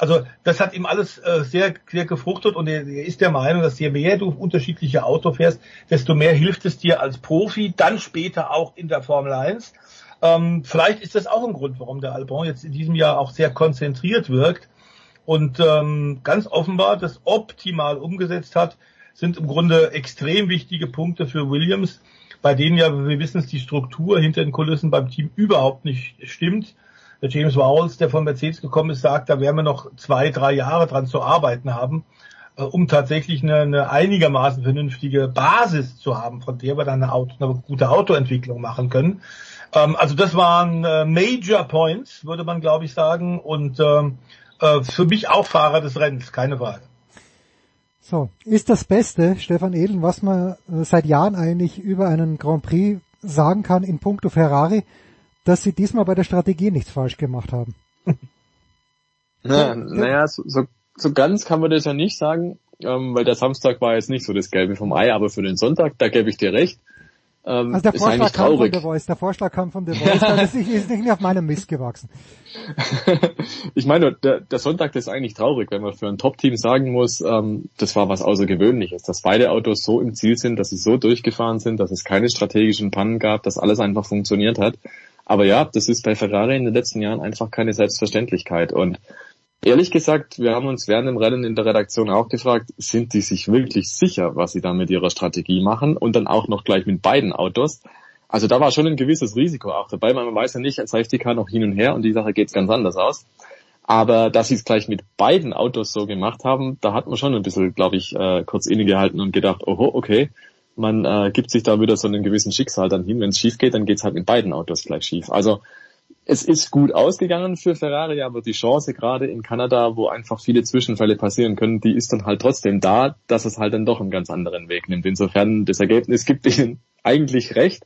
Also das hat ihm alles äh, sehr, sehr gefruchtet und er, er ist der Meinung, dass je mehr du unterschiedliche Auto fährst, desto mehr hilft es dir als Profi, dann später auch in der Formel 1. Ähm, vielleicht ist das auch ein Grund, warum der Albon jetzt in diesem Jahr auch sehr konzentriert wirkt und ähm, ganz offenbar das optimal umgesetzt hat, sind im Grunde extrem wichtige Punkte für Williams, bei denen ja, wir wissen es, die Struktur hinter den Kulissen beim Team überhaupt nicht stimmt. Der James Vowles, der von Mercedes gekommen ist, sagt, da werden wir noch zwei, drei Jahre dran zu arbeiten haben, äh, um tatsächlich eine, eine einigermaßen vernünftige Basis zu haben, von der wir dann eine, Auto, eine gute Autoentwicklung machen können. Ähm, also das waren äh, Major Points, würde man glaube ich sagen, und ähm, äh, für mich auch Fahrer des Rennens, keine Frage. So, ist das Beste, Stefan Edel, was man äh, seit Jahren eigentlich über einen Grand Prix sagen kann in puncto Ferrari, dass sie diesmal bei der Strategie nichts falsch gemacht haben. [LAUGHS] Na, naja, so, so, so ganz kann man das ja nicht sagen. ähm, weil der Samstag war jetzt nicht so das Gelbe vom Ei, aber für den Sonntag, da gebe ich dir recht. Ähm, Also der Vorschlag kam von. The Voice, der Vorschlag kam von The Voice, also es ist nicht auf meinem Mist gewachsen. [LAUGHS] Ich meine, der, der Sonntag das ist eigentlich traurig, wenn man für ein Top-Team sagen muss, ähm, das war was Außergewöhnliches, dass beide Autos so im Ziel sind, dass sie so durchgefahren sind, dass es keine strategischen Pannen gab, dass alles einfach funktioniert hat. Aber ja, das ist bei Ferrari in den letzten Jahren einfach keine Selbstverständlichkeit. Und ehrlich gesagt, wir haben uns während dem Rennen in der Redaktion auch gefragt, sind die sich wirklich sicher, was sie da mit ihrer Strategie machen und dann auch noch gleich mit beiden Autos? Also da war schon ein gewisses Risiko auch dabei, weil man weiß ja nicht, als Safety Car noch hin und her und die Sache geht ganz anders aus. Aber dass sie es gleich mit beiden Autos so gemacht haben, da hat man schon ein bisschen, glaube ich, äh, kurz innegehalten und gedacht, oho, okay, man äh, gibt sich da wieder so einen gewissen Schicksal dann hin. Wenn es schief geht, dann geht's halt mit beiden Autos gleich schief. Also es ist gut ausgegangen für Ferrari, aber die Chance gerade in Kanada, wo einfach viele Zwischenfälle passieren können, die ist dann halt trotzdem da, dass es halt dann doch einen ganz anderen Weg nimmt. Insofern, das Ergebnis gibt ihnen eigentlich recht,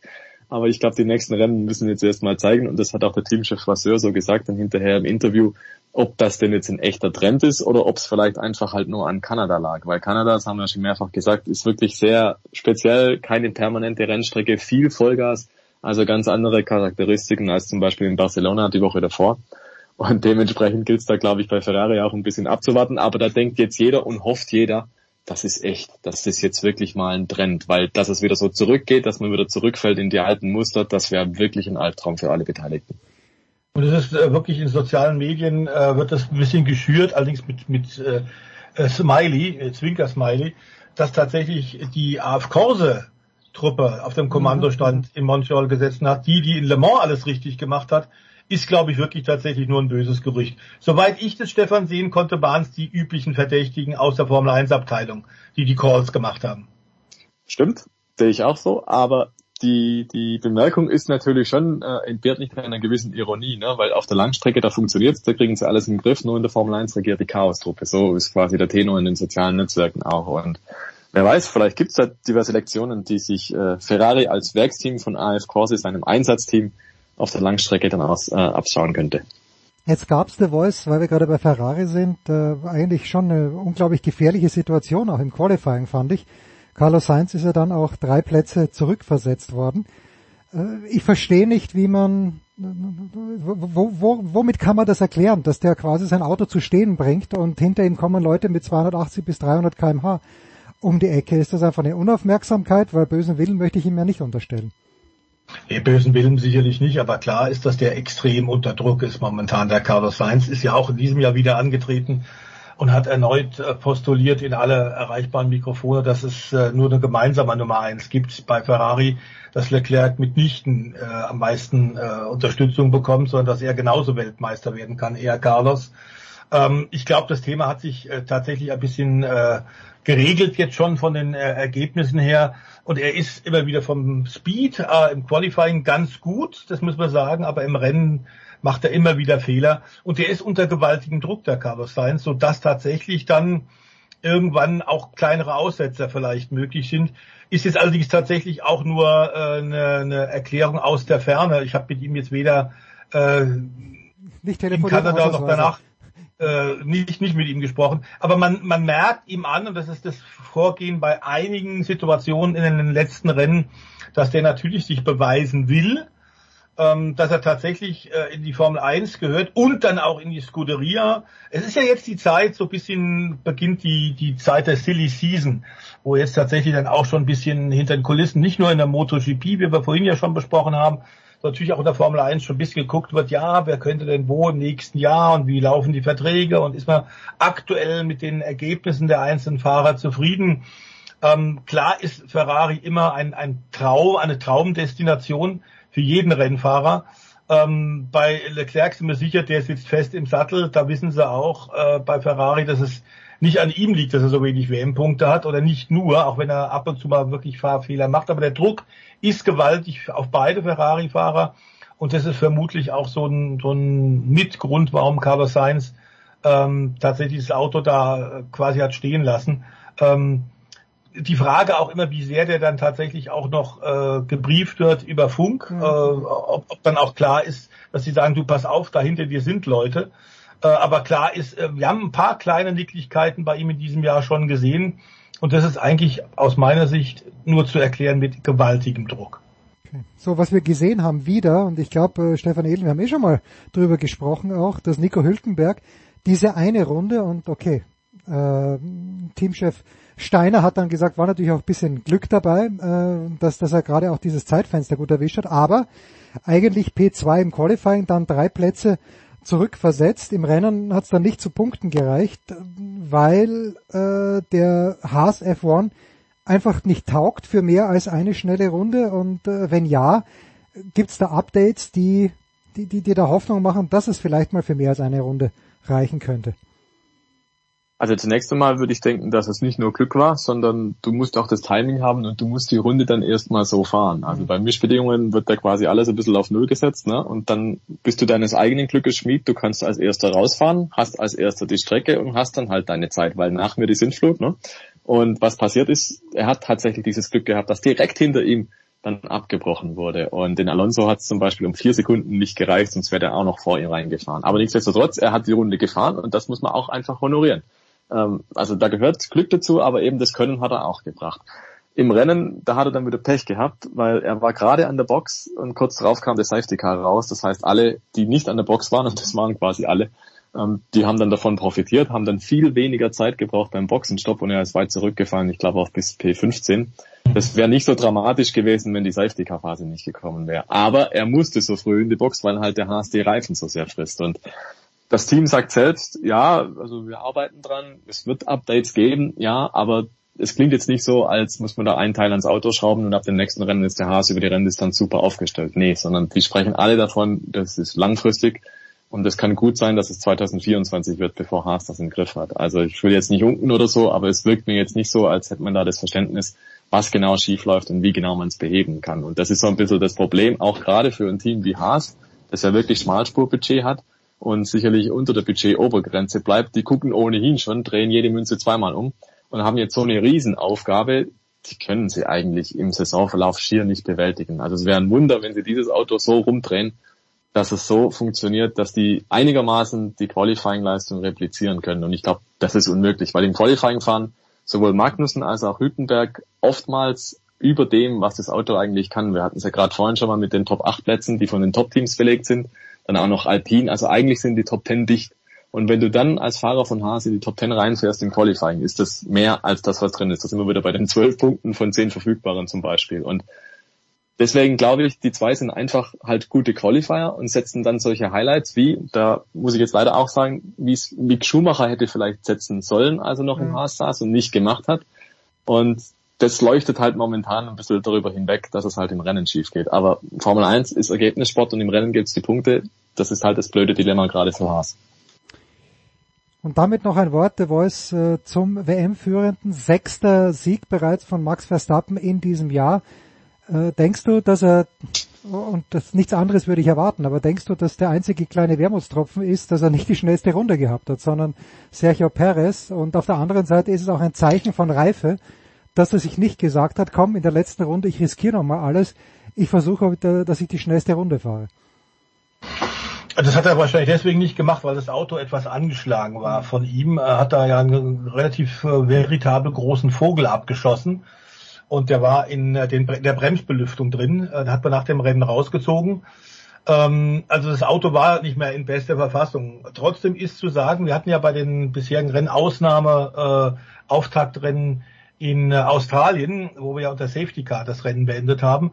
aber ich glaube, die nächsten Rennen müssen jetzt erstmal zeigen, und das hat auch der Teamchef Vasseur so gesagt dann hinterher im Interview, ob das denn jetzt ein echter Trend ist oder ob es vielleicht einfach halt nur an Kanada lag. Weil Kanada, das haben wir schon mehrfach gesagt, ist wirklich sehr speziell, keine permanente Rennstrecke, viel Vollgas, also ganz andere Charakteristiken als zum Beispiel in Barcelona die Woche davor. Und dementsprechend gilt es da, glaube ich, bei Ferrari auch ein bisschen abzuwarten. Aber da denkt jetzt jeder und hofft jeder, das ist echt, das ist jetzt wirklich mal ein Trend, weil dass es wieder so zurückgeht, dass man wieder zurückfällt in die alten Muster, das wäre wirklich ein Albtraum für alle Beteiligten. Und es ist äh, wirklich in sozialen Medien äh, wird das ein bisschen geschürt, allerdings mit mit äh, äh, Smiley, äh, Zwinker Smiley, dass tatsächlich die AF Corse Truppe auf dem Kommandostand in Montreal gesessen hat, die die in Le Mans alles richtig gemacht hat, ist glaube ich wirklich tatsächlich nur ein böses Gerücht. Soweit ich das Stefan sehen konnte, waren es die üblichen Verdächtigen aus der Formel 1 Abteilung, die die Calls gemacht haben. Stimmt, sehe ich auch so, aber die, die Bemerkung ist natürlich schon, äh, entbehrt nicht einer gewissen Ironie, ne? weil auf der Langstrecke, da funktioniert's, da kriegen sie alles im Griff, nur in der Formel 1 regiert die Chaos-Truppe. So ist quasi der Tenor in den sozialen Netzwerken auch. Und wer weiß, vielleicht gibt's da diverse Lektionen, die sich äh, Ferrari als Werksteam von AF Corse, seinem Einsatzteam, auf der Langstrecke dann aus, äh, abschauen könnte. Jetzt gab's The Voice, weil wir gerade bei Ferrari sind, äh, eigentlich schon eine unglaublich gefährliche Situation, auch im Qualifying fand ich. Carlos Sainz ist ja dann auch drei Plätze zurückversetzt worden. Äh, ich verstehe nicht, wie man, wo, wo, womit kann man das erklären, dass der quasi sein Auto zu stehen bringt und hinter ihm kommen Leute mit 280 bis 300 kmh um die Ecke. Ist das einfach eine Unaufmerksamkeit? Weil bösen Willen möchte ich ihm ja nicht unterstellen. Nee, bösen Willen sicherlich nicht, aber klar ist, dass der extrem unter Druck ist momentan. Der Carlos Sainz ist ja auch in diesem Jahr wieder angetreten und hat erneut postuliert in alle erreichbaren Mikrofone, dass es äh, nur eine gemeinsame Nummer eins gibt bei Ferrari, dass Leclerc mitnichten äh, am meisten äh, Unterstützung bekommt, sondern dass er genauso Weltmeister werden kann, eher Carlos. Ähm, ich glaube, das Thema hat sich äh, tatsächlich ein bisschen äh, geregelt jetzt schon von den äh, Ergebnissen her. Und er ist immer wieder vom Speed äh, im Qualifying ganz gut, das muss man sagen, aber im Rennen macht er immer wieder Fehler. Und er ist unter gewaltigem Druck, der Carlos Sainz, sodass tatsächlich dann irgendwann auch kleinere Aussetzer vielleicht möglich sind. Ist jetzt allerdings tatsächlich auch nur äh, eine, eine Erklärung aus der Ferne. Ich habe mit ihm jetzt weder äh, Nicht in Kanada noch danach äh, nicht, nicht mit ihm gesprochen. Aber man, man merkt ihm an, und das ist das Vorgehen bei einigen Situationen in den letzten Rennen, dass der natürlich sich beweisen will, ähm, dass er tatsächlich äh, in die Formel 1 gehört und dann auch in die Scuderia. Es ist ja jetzt die Zeit, so ein bisschen beginnt die, die Zeit der Silly Season, wo jetzt tatsächlich dann auch schon ein bisschen hinter den Kulissen, nicht nur in der MotoGP, wie wir vorhin ja schon besprochen haben, natürlich auch in der Formel 1 schon ein bisschen geguckt wird, ja, wer könnte denn wo im nächsten Jahr und wie laufen die Verträge und ist man aktuell mit den Ergebnissen der einzelnen Fahrer zufrieden. Ähm, klar ist Ferrari immer ein, ein Traum, eine Traumdestination für jeden Rennfahrer. Ähm, bei Leclerc sind wir sicher, der sitzt fest im Sattel. Da wissen sie auch äh, bei Ferrari, dass es nicht an ihm liegt, dass er so wenig WM-Punkte hat oder nicht nur, auch wenn er ab und zu mal wirklich Fahrfehler macht. Aber der Druck ist gewaltig auf beide Ferrari-Fahrer und das ist vermutlich auch so ein, so ein Mitgrund, warum Carlos Sainz ähm, tatsächlich das Auto da äh, quasi hat stehen lassen. Ähm, die Frage auch immer, wie sehr der dann tatsächlich auch noch äh, gebrieft wird über Funk, äh, ob, ob dann auch klar ist, dass sie sagen, du pass auf, da hinter dir sind Leute. Äh, aber klar ist, äh, wir haben ein paar kleine Nicklichkeiten bei ihm in diesem Jahr schon gesehen. Und das ist eigentlich aus meiner Sicht nur zu erklären mit gewaltigem Druck. So, was wir gesehen haben wieder, und ich glaube, äh, Stefan Edel, wir haben eh schon mal drüber gesprochen auch, dass Nico Hülkenberg diese eine Runde und okay, äh, Teamchef Steiner hat dann gesagt, war natürlich auch ein bisschen Glück dabei, äh, dass, dass er gerade auch dieses Zeitfenster gut erwischt hat, aber eigentlich P2 im Qualifying, dann drei Plätze zurückversetzt. Im Rennen hat es dann nicht zu Punkten gereicht, weil äh, der Haas F1 einfach nicht taugt für mehr als eine schnelle Runde und äh, wenn ja, gibt's da Updates, die, die, die dir da Hoffnung machen, dass es vielleicht mal für mehr als eine Runde reichen könnte? Also zunächst einmal würde ich denken, dass es nicht nur Glück war, sondern du musst auch das Timing haben und du musst die Runde dann erstmal so fahren. Also bei Mischbedingungen wird da quasi alles ein bisschen auf Null gesetzt, ne? Und dann bist du deines eigenen Glückes Schmied, du kannst als erster rausfahren, hast als erster die Strecke und hast dann halt deine Zeit, weil nach mir die Sintflut, ne? Und was passiert ist, er hat tatsächlich dieses Glück gehabt, dass direkt hinter ihm dann abgebrochen wurde. Und den Alonso hat es zum Beispiel um vier Sekunden nicht gereicht, sonst wäre er auch noch vor ihm reingefahren. Aber nichtsdestotrotz, er hat die Runde gefahren und das muss man auch einfach honorieren. Ähm, also da gehört Glück dazu, aber eben das Können hat er auch gebracht. Im Rennen, da hat er dann wieder Pech gehabt, weil er war gerade an der Box und kurz darauf kam der Safety Car raus. Das heißt, alle, die nicht an der Box waren, [LAUGHS] und das waren quasi alle, ähm, die haben dann davon profitiert, haben dann viel weniger Zeit gebraucht beim Boxenstopp und er ist weit zurückgefallen, ich glaube auch bis P15. Das wäre nicht so dramatisch gewesen, wenn die Safety Car Phase nicht gekommen wäre. Aber er musste so früh in die Box, weil halt der Haas die Reifen so sehr frisst und das Team sagt selbst, ja, also wir arbeiten dran, es wird Updates geben, ja, aber es klingt jetzt nicht so, als muss man da einen Teil ans Auto schrauben und ab dem nächsten Rennen ist der Haas über die Renndistanz super aufgestellt. Nee, sondern die sprechen alle davon, das ist langfristig und es kann gut sein, dass es 2024 wird, bevor Haas das im Griff hat. Also ich will jetzt nicht unten oder so, aber es wirkt mir jetzt nicht so, als hätte man da das Verständnis, was genau schief läuft und wie genau man es beheben kann. Und das ist so ein bisschen das Problem, auch gerade für ein Team wie Haas, das ja wirklich Schmalspurbudget hat und sicherlich unter der Budget-Obergrenze bleibt. Die gucken ohnehin schon, drehen jede Münze zweimal um und haben jetzt so eine Riesenaufgabe, die können sie eigentlich im Saisonverlauf schier nicht bewältigen. Also es wäre ein Wunder, wenn sie dieses Auto so rumdrehen, dass es so funktioniert, dass die einigermaßen die Qualifying-Leistung replizieren können. Und ich glaube, das ist unmöglich, weil im Qualifying fahren sowohl Magnussen als auch Hülkenberg oftmals über dem, was das Auto eigentlich kann. Wir hatten es ja gerade vorhin schon mal mit den Top 8 Plätzen, die von den Top-Teams belegt sind. Dann auch noch Alpine. Also eigentlich sind die Top 10 dicht. Und wenn du dann als Fahrer von Haas in die Top 10 reinfährst im Qualifying, ist das mehr als das, was drin ist. Da sind wir wieder bei den 12 Punkten von 10 verfügbaren zum Beispiel. Und deswegen glaube ich, die zwei sind einfach halt gute Qualifier und setzen dann solche Highlights wie, da muss ich jetzt leider auch sagen, wie es Mick Schumacher hätte vielleicht setzen sollen, als er noch im Haas saß und nicht gemacht hat. Und das leuchtet halt momentan ein bisschen darüber hinweg, dass es halt im Rennen schief geht. Aber Formel 1 ist Ergebnissport und im Rennen gibt's die Punkte. Das ist halt das blöde Dilemma gerade für Haas. Und damit noch ein Wort, der Voice, äh, zum WM-Führenden. Sechster Sieg bereits von Max Verstappen in diesem Jahr. Äh, denkst du, dass er, und das, nichts anderes würde ich erwarten, aber denkst du, dass der einzige kleine Wermutstropfen ist, dass er nicht die schnellste Runde gehabt hat, sondern Sergio Perez und auf der anderen Seite ist es auch ein Zeichen von Reife, dass er sich nicht gesagt hat, komm, in der letzten Runde, ich riskiere nochmal alles, ich versuche, dass ich die schnellste Runde fahre. Das hat er wahrscheinlich deswegen nicht gemacht, weil das Auto etwas angeschlagen war von ihm. Er hat da ja einen relativ äh, veritabel großen Vogel abgeschossen und der war in äh, der Bremsbelüftung drin. Äh, da hat man nach dem Rennen rausgezogen. Ähm, also das Auto war nicht mehr in bester Verfassung. Trotzdem ist zu sagen, wir hatten ja bei den bisherigen Rennen Ausnahme äh, Auftaktrennen in äh, Australien, wo wir ja unter Safety Car das Rennen beendet haben.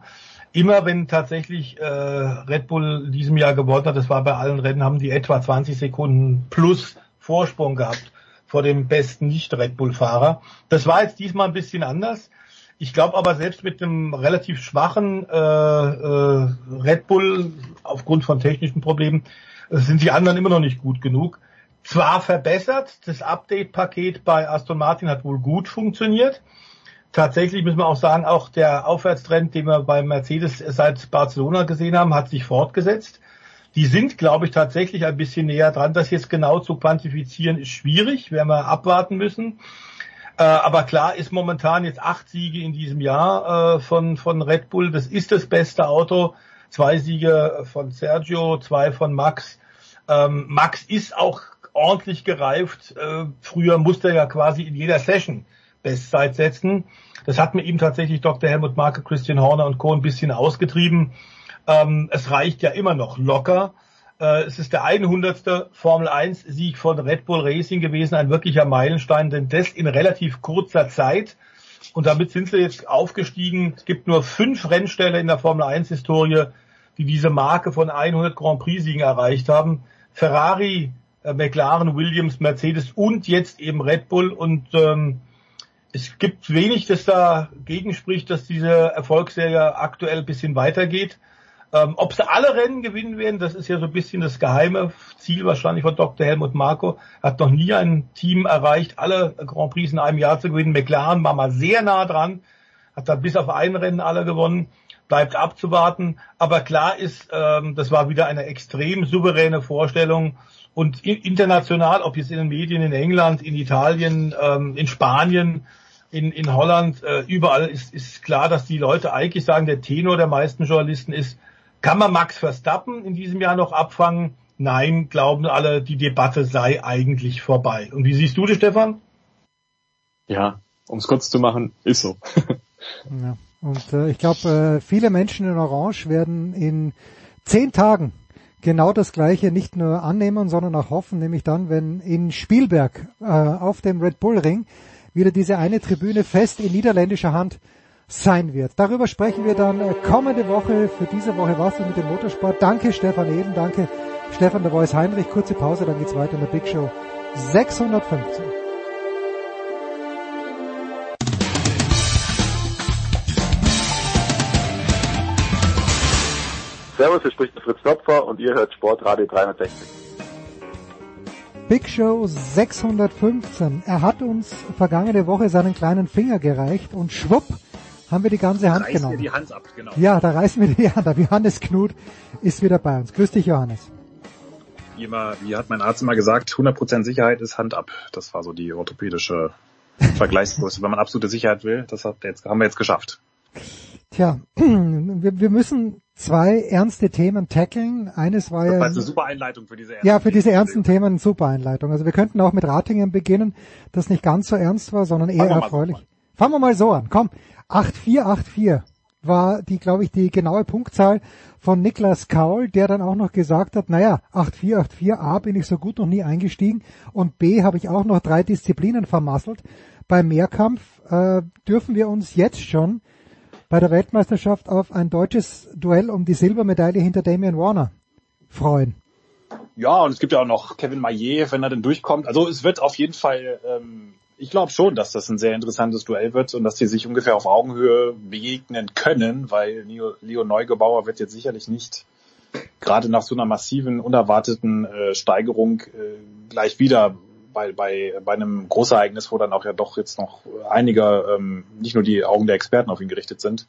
Immer wenn tatsächlich äh, Red Bull diesem Jahr gewonnen hat, das war bei allen Rennen, haben die etwa 20 Sekunden plus Vorsprung gehabt vor dem besten Nicht-Red Bull-Fahrer. Das war jetzt diesmal ein bisschen anders. Ich glaube aber selbst mit einem relativ schwachen äh, äh, Red Bull aufgrund von technischen Problemen äh, sind die anderen immer noch nicht gut genug. Zwar verbessert, das Update-Paket bei Aston Martin hat wohl gut funktioniert tatsächlich müssen wir auch sagen, auch der Aufwärtstrend, den wir bei Mercedes seit Barcelona gesehen haben, hat sich fortgesetzt. Die sind, glaube ich, tatsächlich ein bisschen näher dran. Das jetzt genau zu quantifizieren ist schwierig, werden wir abwarten müssen. Äh, aber klar ist momentan jetzt acht Siege in diesem Jahr äh, von, von Red Bull. Das ist das beste Auto. Zwei Siege von Sergio, zwei von Max. Ähm, Max ist auch ordentlich gereift. Äh, früher musste er ja quasi in jeder Session Bestzeit setzen. Das hat mir ihm tatsächlich Dr. Helmut Marke, Christian Horner und Co. ein bisschen ausgetrieben. Ähm, es reicht ja immer noch locker. Äh, es ist der 100. Formel 1 Sieg von Red Bull Racing gewesen, ein wirklicher Meilenstein, denn das in relativ kurzer Zeit. Und damit sind sie jetzt aufgestiegen. Es gibt nur fünf Rennställe in der Formel 1 Historie, die diese Marke von 100 Grand Prix Siegen erreicht haben. Ferrari, McLaren, Williams, Mercedes und jetzt eben Red Bull und ähm, es gibt wenig, das dagegen spricht, dass diese Erfolgsserie aktuell ein bisschen weitergeht. Ähm, ob sie alle Rennen gewinnen werden, das ist ja so ein bisschen das geheime Ziel wahrscheinlich von Dr. Helmut Marko. Hat noch nie ein Team erreicht, alle Grand Prix in einem Jahr zu gewinnen. McLaren war mal sehr nah dran, hat da bis auf ein Rennen alle gewonnen. Bleibt abzuwarten. Aber klar ist, ähm, das war wieder eine extrem souveräne Vorstellung. Und international, ob jetzt in den Medien in England, in Italien, ähm, in Spanien, in, in Holland, äh, überall ist, ist klar, dass die Leute eigentlich sagen, der Tenor der meisten Journalisten ist, kann man Max Verstappen in diesem Jahr noch abfangen? Nein, glauben alle, die Debatte sei eigentlich vorbei. Und wie siehst du das, Stefan? Ja, um es kurz zu machen, ist so. [LAUGHS] Ja. Und äh, ich glaube, äh, viele Menschen in Orange werden in zehn Tagen genau das Gleiche nicht nur annehmen, sondern auch hoffen, nämlich dann, wenn in Spielberg äh, auf dem Red Bull Ring wieder diese eine Tribüne fest in niederländischer Hand sein wird. Darüber sprechen wir dann kommende Woche. Für diese Woche war's mit dem Motorsport. Danke Stefan Eben, danke Stefan der Voice Heinrich. Kurze Pause, dann geht's weiter in der Big Show 615. Servus, hier spricht der Fritz Topfer und ihr hört Sportradio 360. Big Show 615. Er hat uns vergangene Woche seinen kleinen Finger gereicht und schwupp haben wir die ganze Hand Reiß genommen. mir die Hand ab, genau. Ja, da reißen wir die Hand ab. Johannes Knut ist wieder bei uns. Grüß dich, Johannes. Wie, immer, wie hat mein Arzt immer gesagt, 100% Sicherheit ist Hand ab. Das war so die orthopädische [LAUGHS] Vergleichsgröße. Wenn man absolute Sicherheit will, das hat jetzt, haben wir jetzt geschafft. Tja, [CLEARS THROAT] wir, wir müssen zwei ernste Themen tackeln. Eines war Das ja... war jetzt eine super Einleitung für diese erste Ja, für diese ernsten Themen eine super Einleitung. Also wir könnten auch mit Ratingen beginnen, das nicht ganz so ernst war, sondern eher mal so erfreulich. Fangen wir mal so an. Komm, 8484 war die, glaube ich, die genaue Punktzahl von Niklas Kaul, der dann auch noch gesagt hat, naja, 8484 A bin ich so gut noch nie eingestiegen und B habe ich auch noch drei Disziplinen vermasselt. Beim Mehrkampf äh, dürfen wir uns jetzt schon bei der Weltmeisterschaft auf ein deutsches Duell um die Silbermedaille hinter Damian Warner freuen. Ja, und es gibt ja auch noch Kevin Maillet, wenn er denn durchkommt. Also es wird auf jeden Fall, ähm, ich glaube schon, dass das ein sehr interessantes Duell wird und dass die sich ungefähr auf Augenhöhe begegnen können, weil Leo, Leo Neugebauer wird jetzt sicherlich nicht gerade nach so einer massiven, unerwarteten äh, Steigerung äh, gleich wieder bei, bei, bei einem Großereignis, wo dann auch ja doch jetzt noch einige, ähm, nicht nur die Augen der Experten auf ihn gerichtet sind,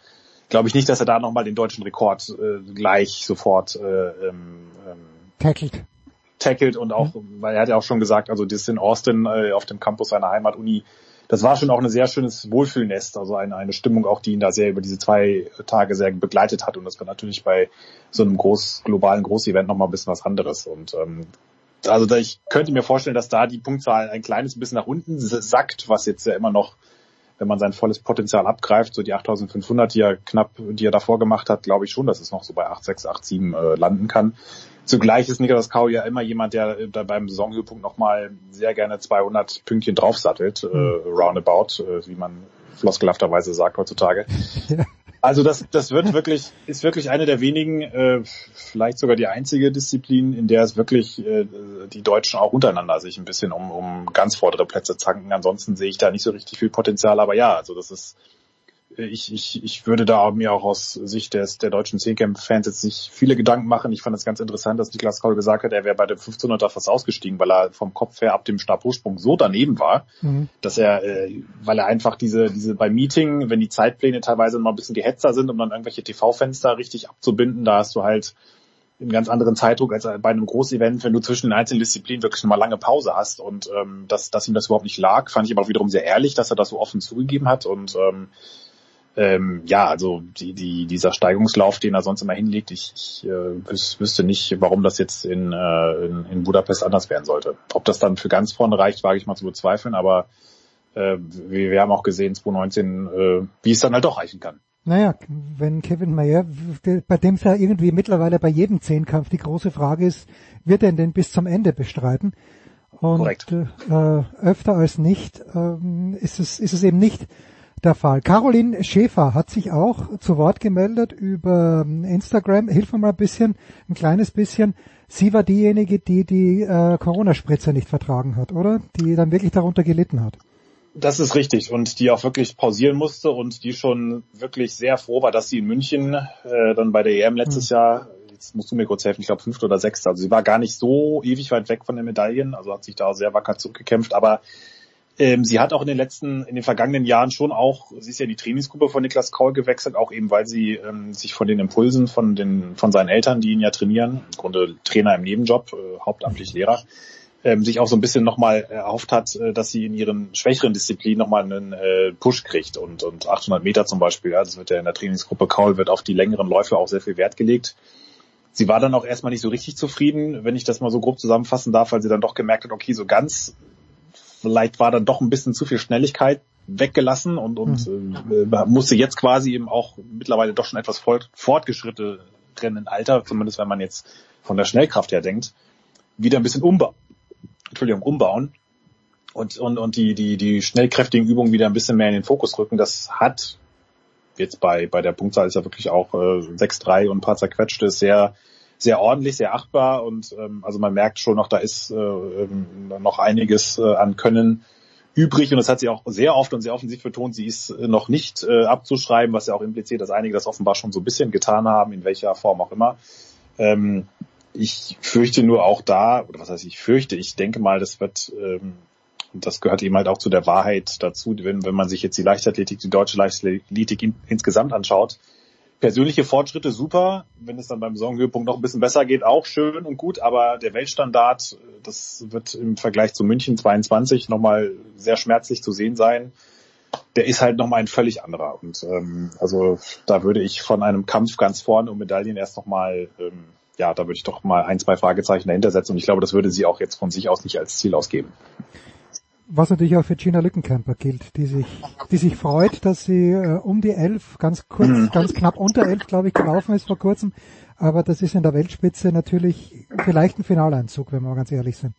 glaube ich nicht, dass er da nochmal den deutschen Rekord äh, gleich sofort äh, ähm, ähm, Tackelt. tackelt und auch, weil er hat ja auch schon gesagt, also das in Austin äh, auf dem Campus seiner Heimatuni, das war schon auch ein sehr schönes Wohlfühlnest, also eine, eine Stimmung auch, die ihn da sehr über diese zwei Tage sehr begleitet hat und das war natürlich bei so einem groß, globalen Großevent nochmal ein bisschen was anderes und ähm, also da, ich könnte mir vorstellen, dass da die Punktzahl ein kleines bisschen nach unten sackt, was jetzt ja immer noch, wenn man sein volles Potenzial abgreift, so die 8500, die er knapp, die er davor gemacht hat, glaube ich schon, dass es noch so bei 86, 87 äh, landen kann. Zugleich ist Niklas Kau ja immer jemand, der äh, da beim Saisonhöhepunkt nochmal sehr gerne 200 Pünktchen draufsattelt, äh, roundabout, äh, wie man floskelhafterweise sagt heutzutage. [LAUGHS] Also das, das wird wirklich, ist wirklich eine der wenigen, äh, vielleicht sogar die einzige Disziplin, in der es wirklich äh, die Deutschen auch untereinander sich ein bisschen um, um ganz vordere Plätze zanken. Ansonsten sehe ich da nicht so richtig viel Potenzial, aber ja, also das ist, ich, ich, ich würde da mir auch aus Sicht des, der deutschen Zehnkämpfe-Fans jetzt nicht viele Gedanken machen. Ich fand es ganz interessant, dass Niklas Kaul gesagt hat, er wäre bei dem 1500er fast ausgestiegen, weil er vom Kopf her ab dem Stabhochsprung so daneben war, Mhm. dass er, äh, weil er einfach diese, diese beim Meeting, wenn die Zeitpläne teilweise noch ein bisschen gehetzter sind, um dann irgendwelche TV-Fenster richtig abzubinden, da hast du halt einen ganz anderen Zeitdruck als bei einem Großevent, wenn du zwischen den einzelnen Disziplinen wirklich mal lange Pause hast und ähm, dass, dass ihm das überhaupt nicht lag, fand ich aber auch wiederum sehr ehrlich, dass er das so offen zugegeben hat und ähm, ähm, ja, also die, die, dieser Steigungslauf, den er sonst immer hinlegt, ich, ich äh, wüs wüsste nicht, warum das jetzt in, äh, in, in Budapest anders werden sollte. Ob das dann für ganz vorne reicht, wage ich mal zu bezweifeln, aber äh, wir, wir haben auch gesehen 2019, äh, wie es dann halt doch reichen kann. Naja, wenn Kevin Mayer, bei dem es ja irgendwie mittlerweile bei jedem Zehnkampf die große Frage ist, wird er den bis zum Ende bestreiten? Und Korrekt. Äh, öfter als nicht ähm, ist, es, ist es eben nicht der Fall. Caroline Schäfer hat sich auch zu Wort gemeldet über ähm, Instagram. Hilf mir mal ein bisschen, ein kleines bisschen. Sie war diejenige, die die äh, Corona-Spritze nicht vertragen hat, oder? Die dann wirklich darunter gelitten hat. Das ist richtig und die auch wirklich pausieren musste und die schon wirklich sehr froh war, dass sie in München äh, dann bei der EM letztes Mhm. Jahr, jetzt musst du mir kurz helfen, ich glaube fünfte oder sechste, also sie war gar nicht so ewig weit weg von den Medaillen, also hat sich da sehr wacker zurückgekämpft, aber ähm, sie hat auch in den letzten, in den vergangenen Jahren schon auch, sie ist ja in die Trainingsgruppe von Niklas Kaul gewechselt, auch eben weil sie ähm, sich von den Impulsen von den von seinen Eltern, die ihn ja trainieren, im Grunde Trainer im Nebenjob, äh, hauptamtlich Lehrer, ähm, sich auch so ein bisschen nochmal erhofft hat, äh, dass sie in ihren schwächeren Disziplinen nochmal einen äh, Push kriegt und, und 800 Meter zum Beispiel, ja, das wird ja in der Trainingsgruppe Kaul, wird auf die längeren Läufe auch sehr viel Wert gelegt. Sie war dann auch erstmal nicht so richtig zufrieden, wenn ich das mal so grob zusammenfassen darf, weil sie dann doch gemerkt hat, okay, so ganz, vielleicht war dann doch ein bisschen zu viel Schnelligkeit weggelassen und, und äh, musste jetzt quasi eben auch mittlerweile doch schon etwas fort, fortgeschrittenen Alter, zumindest wenn man jetzt von der Schnellkraft her denkt, wieder ein bisschen umbauen. Entschuldigung, umbauen und, und, und die, die, die schnellkräftigen Übungen wieder ein bisschen mehr in den Fokus rücken. Das hat jetzt bei, bei der Punktzahl ist ja wirklich auch äh, 6-3 und ein paar zerquetschte sehr, sehr ordentlich, sehr achtbar und ähm, also man merkt schon noch, da ist äh, ähm, noch einiges äh, an Können übrig und das hat sie auch sehr oft und sehr offensiv betont, sie ist äh, noch nicht äh, abzuschreiben, was ja auch impliziert, dass einige das offenbar schon so ein bisschen getan haben, in welcher Form auch immer. Ähm, ich fürchte nur auch da, oder was heißt ich fürchte, ich denke mal, das wird, ähm, das gehört eben halt auch zu der Wahrheit dazu, wenn, wenn man sich jetzt die Leichtathletik, die deutsche Leichtathletik in, insgesamt anschaut. Persönliche Fortschritte super, wenn es dann beim Saisonhöhepunkt noch ein bisschen besser geht, auch schön und gut, aber der Weltstandard, das wird im Vergleich zu München 22 nochmal sehr schmerzlich zu sehen sein. Der ist halt nochmal ein völlig anderer. Und ähm, also da würde ich von einem Kampf ganz vorne um Medaillen erst nochmal ähm, ja, da würde ich doch mal ein, zwei Fragezeichen dahinter setzen und ich glaube, das würde sie auch jetzt von sich aus nicht als Ziel ausgeben. Was natürlich auch für Gina Lückenkämper gilt, die sich, die sich freut, dass sie äh, um die elf, ganz kurz, Mhm. ganz knapp unter elf, glaube ich, gelaufen ist vor kurzem. Aber das ist in der Weltspitze natürlich vielleicht ein Finaleinzug, wenn wir ganz ehrlich sind.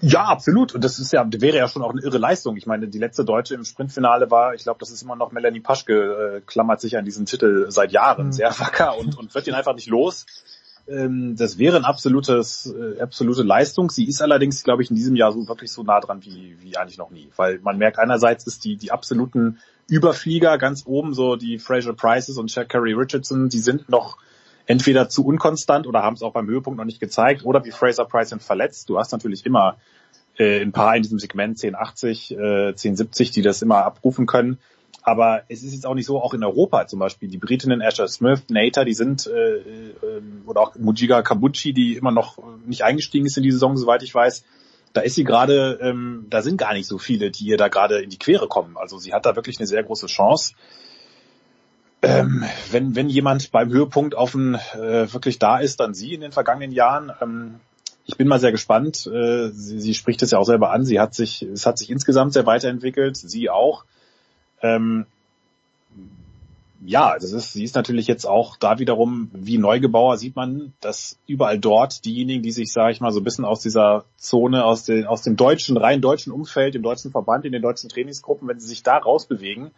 Ja, absolut. Und das ist ja, wäre ja schon auch eine irre Leistung. Ich meine, die letzte Deutsche im Sprintfinale war, ich glaube, das ist immer noch Melanie Paschke, äh, klammert sich an diesen Titel seit Jahren Mhm. sehr wacker und, und wird ihn einfach nicht los. Ähm, das wäre ein absolutes, äh, absolute Leistung. Sie ist allerdings, glaube ich, in diesem Jahr so wirklich so nah dran wie, wie eigentlich noch nie. Weil man merkt, einerseits ist die, die absoluten Überflieger ganz oben, so die Fraser Prices und Carrie Richardson, die sind noch entweder zu unkonstant oder haben es auch beim Höhepunkt noch nicht gezeigt oder wie Fraser Price sind verletzt. Du hast natürlich immer äh, ein paar in diesem Segment 1080, äh, 1070, die das immer abrufen können. Aber es ist jetzt auch nicht so, auch in Europa zum Beispiel, die Britinnen Asher Smith, Nater, die sind, äh, äh, oder auch Mujiga Kabuchi, die immer noch nicht eingestiegen ist in die Saison, soweit ich weiß, da ist sie gerade, ähm, da sind gar nicht so viele, die ihr da gerade in die Quere kommen. Also sie hat da wirklich eine sehr große Chance. Ähm, wenn, wenn jemand beim Höhepunkt offen äh, wirklich da ist, dann sie in den vergangenen Jahren. Ähm, ich bin mal sehr gespannt. Äh, sie, sie spricht es ja auch selber an. Sie hat sich, es hat sich insgesamt sehr weiterentwickelt. Sie auch. Ähm, ja, das ist, sie ist natürlich jetzt auch da wiederum wie Neugebauer sieht man, dass überall dort diejenigen, die sich, sage ich mal, so ein bisschen aus dieser Zone, aus, den, aus dem deutschen, rein deutschen Umfeld, dem deutschen Verband, in den deutschen Trainingsgruppen, wenn sie sich da rausbewegen,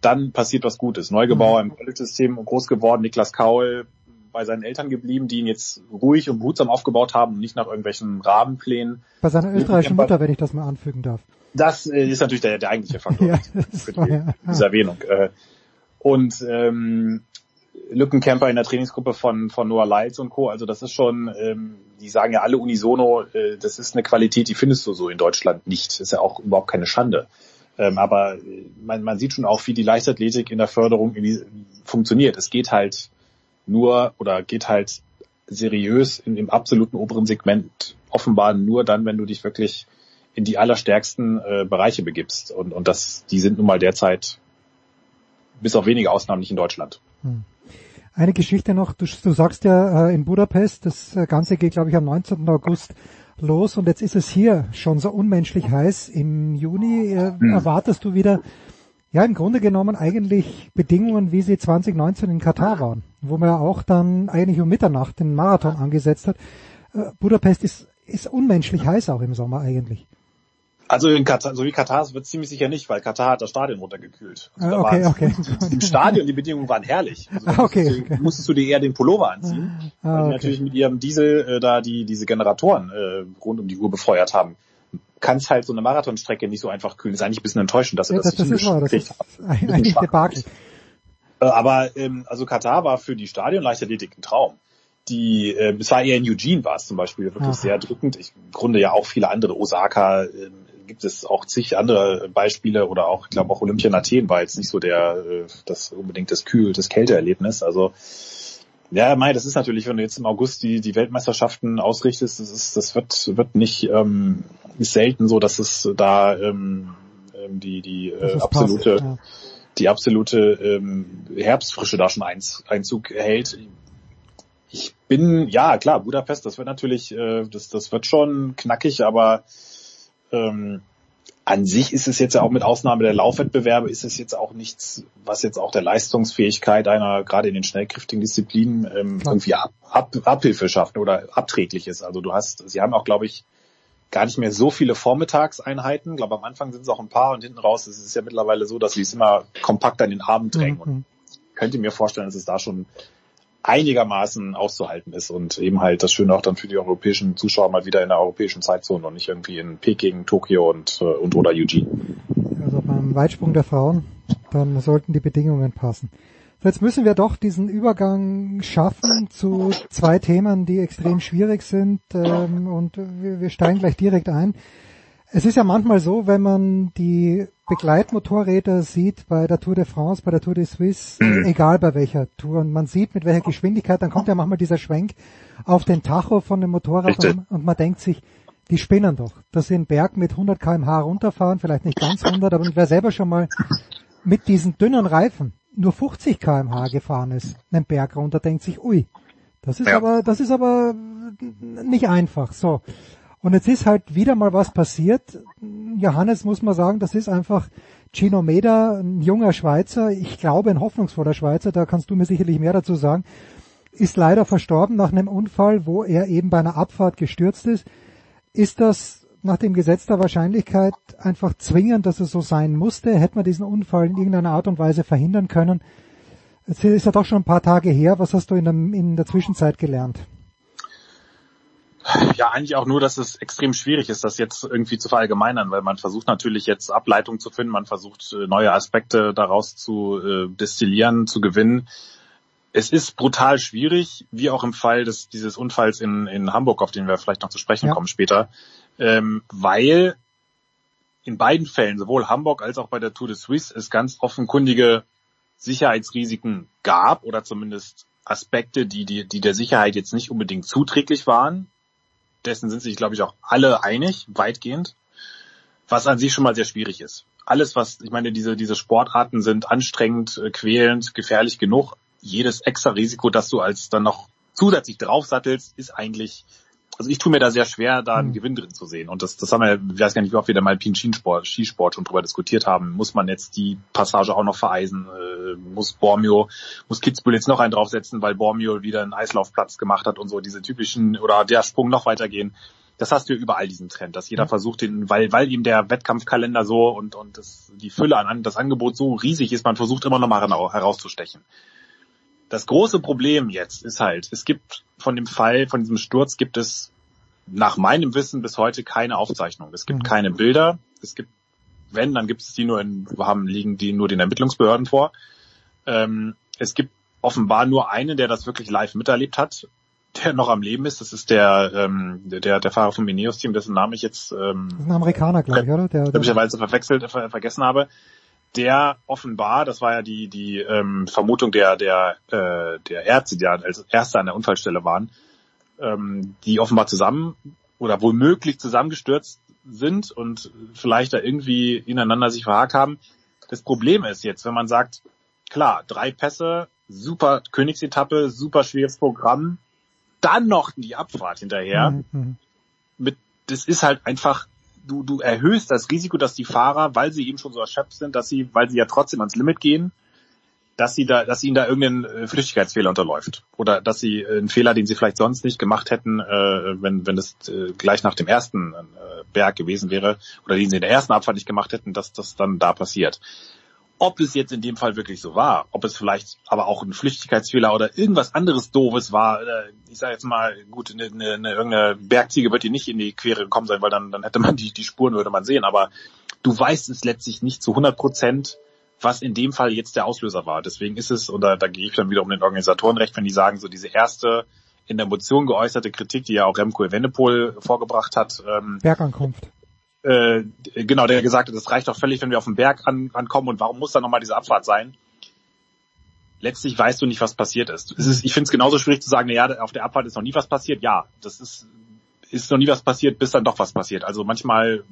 dann passiert was Gutes. Neugebauer im College-System groß geworden, Niklas Kaul bei seinen Eltern geblieben, die ihn jetzt ruhig und behutsam aufgebaut haben und nicht nach irgendwelchen Rahmenplänen. Bei seiner österreichischen Mutter, wenn ich das mal anfügen darf. Das äh, ist natürlich der, der eigentliche Faktor Ja, für das die, ja- diese Erwähnung. Äh, und ähm, Lückenkämper in der Trainingsgruppe von, von Noah Lyles und Co. Also das ist schon, ähm, die sagen ja alle unisono, äh, das ist eine Qualität, die findest du so in Deutschland nicht. Ist ja auch überhaupt keine Schande. Ähm, aber äh, man, man sieht schon auch, wie die Leichtathletik in der Förderung in die, funktioniert. Es geht halt nur oder geht halt seriös in, im absoluten oberen Segment offenbar nur dann, wenn du dich wirklich in die allerstärksten äh, Bereiche begibst. Und, und das, die sind nun mal derzeit bis auf wenige Ausnahmen nicht in Deutschland. Eine Geschichte noch, du, du sagst ja äh, in Budapest, das äh, Ganze geht glaube ich am 19. August los und jetzt ist es hier schon so unmenschlich heiß. Im Juni äh, Hm. erwartest du wieder, ja im Grunde genommen eigentlich Bedingungen, wie sie 2019 in Katar waren, wo man ja auch dann eigentlich um Mitternacht den Marathon angesetzt hat. Äh, Budapest ist, ist unmenschlich heiß auch im Sommer eigentlich. Also in Katar, so wie Katar wird ziemlich sicher nicht, weil Katar hat das Stadion runtergekühlt. Also Ah, da okay, okay. Im Stadion die Bedingungen waren herrlich. Also Ah, [LAUGHS] okay, musstest, du, musstest du dir eher den Pullover anziehen, Ah, weil die okay. natürlich mit ihrem Diesel äh, da die diese Generatoren äh, rund um die Uhr befeuert haben. Kannst halt so eine Marathonstrecke nicht so einfach kühlen. Ist eigentlich ein bisschen enttäuschend, dass sie Ja, das, das, nicht hingekriegt haben. ein- Bisschen eigentlich. Debakel. Äh, Aber ähm, also Katar war für die Stadionleichtathletik ein Traum. Die, äh, es war eher in Eugene war es zum Beispiel wirklich Aha. sehr drückend. Ich, Im Grunde ja auch viele andere. Osaka ähm, gibt es auch zig andere Beispiele oder auch, ich glaube auch Olympia in Athen war jetzt nicht so der äh, das unbedingt das Kühl, das Kälteerlebnis. Also ja, Mai, das ist natürlich, wenn du jetzt im August die, die Weltmeisterschaften ausrichtest, das ist, das wird, wird nicht, ähm, ist selten so, dass es da ähm, ähm, die, die äh, absolute, ja. die absolute ähm, Herbstfrische da schon Einz, Einzug hält. Ich bin, ja klar, Budapest, das wird natürlich, äh, das, das wird schon knackig, aber ähm, an sich ist es jetzt ja auch mit Ausnahme der Laufwettbewerbe, ist es jetzt auch nichts, was jetzt auch der Leistungsfähigkeit einer, gerade in den schnellkräftigen Disziplinen, ähm, irgendwie ab, ab, Abhilfe schafft oder abträglich ist. Also du hast, sie haben auch, glaube ich, gar nicht mehr so viele Vormittagseinheiten. Ich glaube, am Anfang sind es auch ein paar und hinten raus ist es ja mittlerweile so, dass sie es immer kompakt an den Abend drängen. Und Mhm. könnte mir vorstellen, dass es da schon einigermaßen auszuhalten ist und eben halt das Schöne auch dann für die europäischen Zuschauer mal wieder in der europäischen Zeitzone und nicht irgendwie in Peking, Tokio und, äh, und oder Eugene. Also beim Weitsprung der Frauen, dann sollten die Bedingungen passen. Jetzt müssen wir doch diesen Übergang schaffen zu zwei Themen, die extrem schwierig sind ähm, und wir, wir steigen gleich direkt ein. Es ist ja manchmal so, wenn man die Begleitmotorräder sieht bei der Tour de France, bei der Tour de Suisse, [CLEARS THROAT] egal bei welcher Tour, und man sieht mit welcher Geschwindigkeit, dann kommt ja manchmal dieser Schwenk auf den Tacho von dem Motorrad und, und man denkt sich, die spinnen doch, dass sie einen Berg mit 100 kmh runterfahren, vielleicht nicht ganz 100, aber wer selber schon mal mit diesen dünnen Reifen nur 50 kmh gefahren ist, einen Berg runter, denkt sich, ui, das ist Ja. aber, das ist aber nicht einfach, so. Und jetzt ist halt wieder mal was passiert. Johannes muss man sagen, das ist einfach Gino Meda, ein junger Schweizer, ich glaube ein hoffnungsvoller Schweizer, da kannst du mir sicherlich mehr dazu sagen, ist leider verstorben nach einem Unfall, wo er eben bei einer Abfahrt gestürzt ist. Ist das nach dem Gesetz der Wahrscheinlichkeit einfach zwingend, dass es so sein musste? Hätte man diesen Unfall in irgendeiner Art und Weise verhindern können? Es ist ja doch schon ein paar Tage her. Was hast du in der, in der Zwischenzeit gelernt? Ja, eigentlich auch nur, dass es extrem schwierig ist, das jetzt irgendwie zu verallgemeinern, weil man versucht natürlich jetzt Ableitung zu finden, man versucht äh, neue Aspekte daraus zu äh, destillieren, zu gewinnen. Es ist brutal schwierig, wie auch im Fall des, dieses Unfalls in, in Hamburg, auf den wir vielleicht noch zu sprechen Ja. kommen später, ähm, weil in beiden Fällen, sowohl Hamburg als auch bei der Tour de Suisse, es ganz offenkundige Sicherheitsrisiken gab oder zumindest Aspekte, die, die, die der Sicherheit jetzt nicht unbedingt zuträglich waren. Dessen sind sich, glaube ich, auch alle einig, weitgehend, was an sich schon mal sehr schwierig ist. Alles, was, ich meine, diese, diese Sportarten sind anstrengend, äh, quälend, gefährlich genug. Jedes extra Risiko, das du als dann noch zusätzlich draufsattelst, ist eigentlich, also ich tue mir da sehr schwer, da einen Gewinn drin zu sehen. Und das, das haben wir, ich weiß gar nicht, wie oft wir da mal Skisport, Skisport schon drüber diskutiert haben. Muss man jetzt die Passage auch noch vereisen? Äh, muss Bormio, muss Kitzbühel jetzt noch einen draufsetzen, weil Bormio wieder einen Eislaufplatz gemacht hat und so diese typischen, oder der Sprung noch weitergehen. Das hast du ja überall diesen Trend, dass jeder versucht, den, weil, weil ihm der Wettkampfkalender so und, und das, die Fülle an, das Angebot so riesig ist, man versucht immer noch mal hera- herauszustechen. Das große Problem jetzt ist halt, es gibt von dem Fall, von diesem Sturz gibt es nach meinem Wissen bis heute keine Aufzeichnung. Es gibt keine Bilder. Es gibt, wenn, dann gibt es die nur in, haben, liegen die nur den Ermittlungsbehörden vor. Ähm, es gibt offenbar nur einen, der das wirklich live miterlebt hat, der noch am Leben ist. Das ist der, ähm, der, der Fahrer vom Ineos-Team, dessen Namen ich jetzt ähm, Das ist ein Amerikaner, glaube ich, oder? Der, der, möglicherweise verwechselt, ver vergessen habe, der offenbar, das war ja die die ähm, Vermutung der der äh, der Ärzte, die als Erste an der Unfallstelle waren, ähm, die offenbar zusammen oder womöglich zusammengestürzt sind und vielleicht da irgendwie ineinander sich verhakt haben. Das Problem ist jetzt, wenn man sagt, klar, drei Pässe, super Königsetappe, super schweres Programm, dann noch die Abfahrt hinterher. Mhm, mhm. Mit, das ist halt einfach, du, du erhöhst das Risiko, dass die Fahrer, weil sie eben schon so erschöpft sind, dass sie, weil sie ja trotzdem ans Limit gehen, dass sie da, dass ihnen da irgendein äh, Flüchtigkeitsfehler unterläuft. Oder dass sie äh, einen Fehler, den sie vielleicht sonst nicht gemacht hätten, äh, wenn, wenn es äh, gleich nach dem ersten äh, Berg gewesen wäre, oder den sie in der ersten Abfahrt nicht gemacht hätten, dass das dann da passiert. Ob es jetzt in dem Fall wirklich so war, ob es vielleicht aber auch ein Flüchtigkeitsfehler oder irgendwas anderes Doofes war, ich sage jetzt mal, gut, eine, eine, eine, irgendeine Bergziege wird dir nicht in die Quere gekommen sein, weil dann, dann hätte man die, die Spuren würde man sehen, aber du weißt es letztlich nicht zu 100 Prozent, was in dem Fall jetzt der Auslöser war. Deswegen ist es, oder da gehe ich dann wieder um den Organisatoren recht, wenn die sagen, so diese erste in der Motion geäußerte Kritik, die ja auch Remco Evenepoel vorgebracht hat, ähm, Bergankunft. Äh, genau, der gesagt hat, es reicht doch völlig, wenn wir auf den Berg an, ankommen und warum muss da nochmal diese Abfahrt sein? Letztlich weißt du nicht, was passiert ist. Ist ich finde es genauso schwierig zu sagen, na ja, auf der Abfahrt ist noch nie was passiert. Ja, das ist, ist noch nie was passiert, bis dann doch was passiert. Also manchmal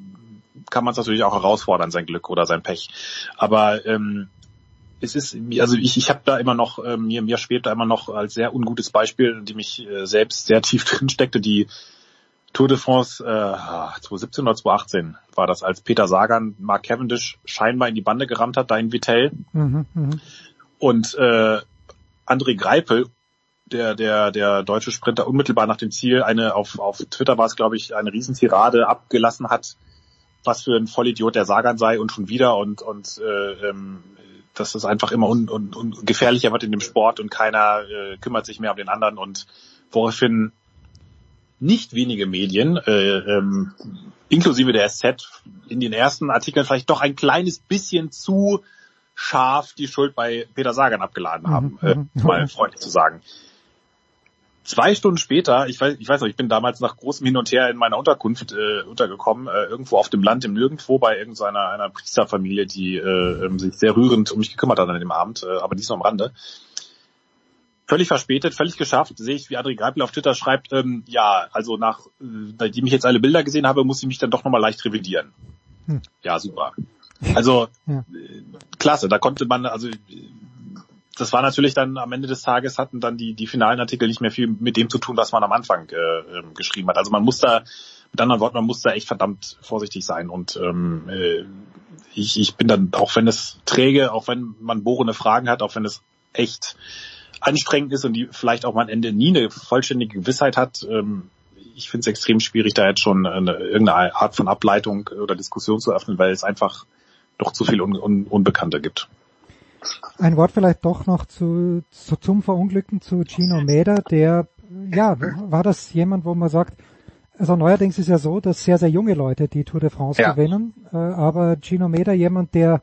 kann man es natürlich auch herausfordern, sein Glück oder sein Pech. Aber ähm, es ist, also ich, ich habe da immer noch, äh, mir, mir schwebt da immer noch als sehr ungutes Beispiel, die mich äh, selbst sehr tief [LAUGHS] drin steckte, die Tour de France äh, 2017 oder 2018 war das, als Peter Sagan Mark Cavendish scheinbar in die Bande gerammt hat, da in Vitell. Mhm, mhm. Und äh, André Greipel, der, der, der deutsche Sprinter, unmittelbar nach dem Ziel eine, auf, auf Twitter war es, glaube ich, eine Riesentirade abgelassen hat, was für ein Vollidiot der Sagan sei und schon wieder und, und äh, ähm, dass es einfach immer un, un, un, gefährlicher wird in dem Sport und keiner äh, kümmert sich mehr um den anderen und woraufhin nicht wenige Medien, äh, ähm, inklusive der SZ, in den ersten Artikeln vielleicht doch ein kleines bisschen zu scharf die Schuld bei Peter Sagan abgeladen haben, Mhm, äh, mhm. mal freundlich zu sagen. Zwei Stunden später, ich weiß, ich weiß noch, ich bin damals nach großem Hin und Her in meiner Unterkunft äh, untergekommen, äh, irgendwo auf dem Land im Nirgendwo bei irgendeiner einer Priesterfamilie, die äh, ähm, sich sehr rührend um mich gekümmert hat an dem Abend, äh, aber dies nur am Rande. Völlig verspätet, völlig geschafft, sehe ich, wie Adri Greipel auf Twitter schreibt, ähm, ja, also nach, äh, nachdem ich jetzt alle Bilder gesehen habe, muss ich mich dann doch nochmal leicht revidieren. Hm. Ja, super. Also, Ja. äh, klasse, da konnte man, also das war natürlich dann am Ende des Tages hatten dann die, die finalen Artikel nicht mehr viel mit dem zu tun, was man am Anfang äh, ähm, geschrieben hat. Also man muss da, mit anderen Worten, man muss da echt verdammt vorsichtig sein. Und ähm, äh, ich, ich bin dann, auch wenn es träge, auch wenn man bohrende Fragen hat, auch wenn es echt anstrengend ist und die vielleicht auch am Ende nie eine vollständige Gewissheit hat, ähm, ich finde es extrem schwierig, da jetzt schon eine, irgendeine Art von Ableitung oder Diskussion zu öffnen, weil es einfach doch zu viel Un Un Unbekannte gibt. Ein Wort vielleicht doch noch zu, zu zum Verunglückten zu Gino Meda, der, ja, war das jemand, wo man sagt, also neuerdings ist ja so, dass sehr, sehr junge Leute die Tour de France Ja. gewinnen, äh, aber Gino Meda jemand, der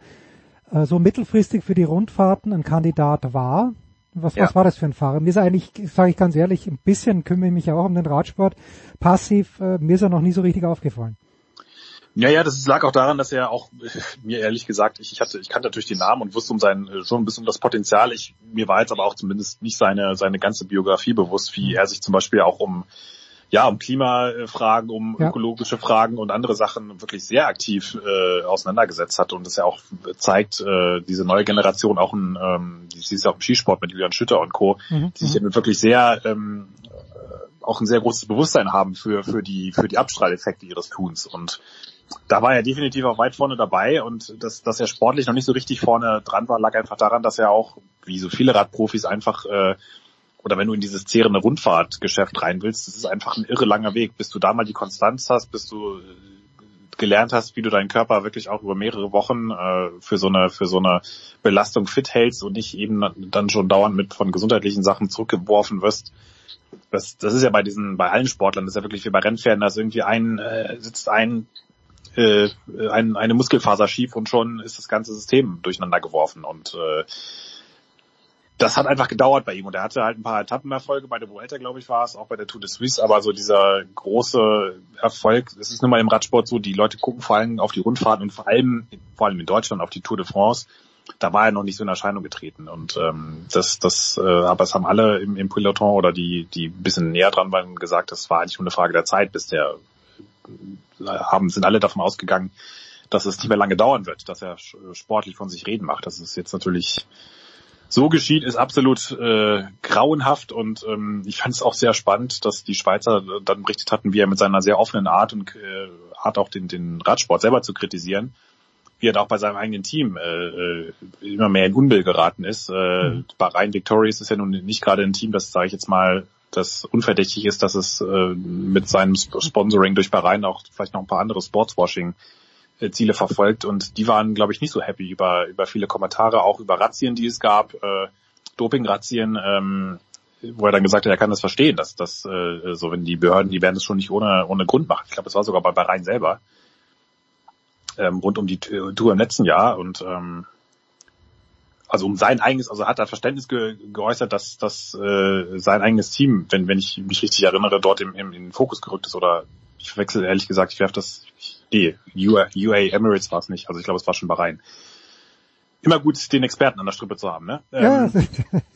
äh, so mittelfristig für die Rundfahrten ein Kandidat war. Was, Ja. was war das für ein Fahrer? Mir ist er eigentlich, sage ich ganz ehrlich, ein bisschen kümmere ich mich auch um den Radsport. Passiv, äh, mir ist er noch nie so richtig aufgefallen. Ja, ja, das lag auch daran, dass er auch, [LAUGHS] mir ehrlich gesagt, ich, ich hatte, ich kannte natürlich den Namen und wusste um sein, äh, schon ein bisschen um das Potenzial. Ich, mir war jetzt aber auch zumindest nicht seine, seine ganze Biografie bewusst, wie er sich zum Beispiel auch um, ja, um Klimafragen, um Ja. ökologische Fragen und andere Sachen wirklich sehr aktiv äh, auseinandergesetzt hat und das ja auch zeigt, äh, diese neue Generation auch ein, ähm, die sie ist ja auch im Skisport mit Julian Schütter und Co., Mhm, die sich ja wirklich sehr ähm, äh, auch ein sehr großes Bewusstsein haben für für die für die Abstrahleffekte ihres Tuns und da war er definitiv auch weit vorne dabei und dass, dass er sportlich noch nicht so richtig vorne dran war, lag einfach daran, dass er auch, wie so viele Radprofis, einfach äh, oder wenn du in dieses zehrende Rundfahrtgeschäft rein willst, das ist einfach ein irre langer Weg, bis du da mal die Konstanz hast, bis du äh, gelernt hast, wie du deinen Körper wirklich auch über mehrere Wochen äh, für so eine für so eine Belastung fit hältst und nicht eben dann schon dauernd mit von gesundheitlichen Sachen zurückgeworfen wirst. Das, das ist ja bei diesen, bei allen Sportlern, das ist ja wirklich wie bei Rennpferden, dass irgendwie ein äh, sitzt ein äh, ein, eine Muskelfaser schief und schon ist das ganze System durcheinander geworfen und äh, das hat einfach gedauert bei ihm. Und er hatte halt ein paar Etappenerfolge. Bei der Vuelta, glaube ich, war es, auch bei der Tour de Suisse, aber so dieser große Erfolg, es ist nun mal im Radsport so, die Leute gucken vor allem auf die Rundfahrten und vor allem, vor allem in Deutschland auf die Tour de France, da war er noch nicht so in Erscheinung getreten. Und ähm, das, das, äh, aber es haben alle im, im Peloton oder die, die ein bisschen näher dran waren, gesagt, das war eigentlich nur eine Frage der Zeit, bis der haben, sind alle davon ausgegangen, dass es nicht mehr lange dauern wird, dass er sportlich von sich reden macht. Das ist jetzt natürlich so geschieht, ist absolut äh, grauenhaft und ähm, ich fand es auch sehr spannend, dass die Schweizer dann berichtet hatten, wie er mit seiner sehr offenen Art und äh, Art auch den, den Radsport selber zu kritisieren, wie er da auch bei seinem eigenen Team äh, äh, immer mehr in Unbill geraten ist. Äh, mhm. Bahrain Victorious ist ja nun nicht gerade ein Team, das sage ich jetzt mal, das unverdächtig ist, dass es äh, mit seinem Sponsoring durch Bahrain auch vielleicht noch ein paar andere Sportswashing Ziele verfolgt und die waren, glaube ich, nicht so happy über, über viele Kommentare, auch über Razzien, die es gab, äh, Doping-Razzien, ähm, wo er dann gesagt hat, er kann das verstehen, dass das äh, so, wenn die Behörden, die werden das schon nicht ohne, ohne Grund machen. Ich glaube, das war sogar bei Bahrain selber, ähm, rund um die Tour im letzten Jahr und ähm, also um sein eigenes, also hat er Verständnis ge geäußert, dass, dass äh, sein eigenes Team, wenn, wenn ich mich richtig erinnere, dort im, im, in den Fokus gerückt ist oder ich verwechsel ehrlich gesagt, ich werfe das, nee, UA, UA Emirates war es nicht, also ich glaube, es war schon Bahrain. Immer gut, den Experten an der Strippe zu haben, ne? Ja. Ähm,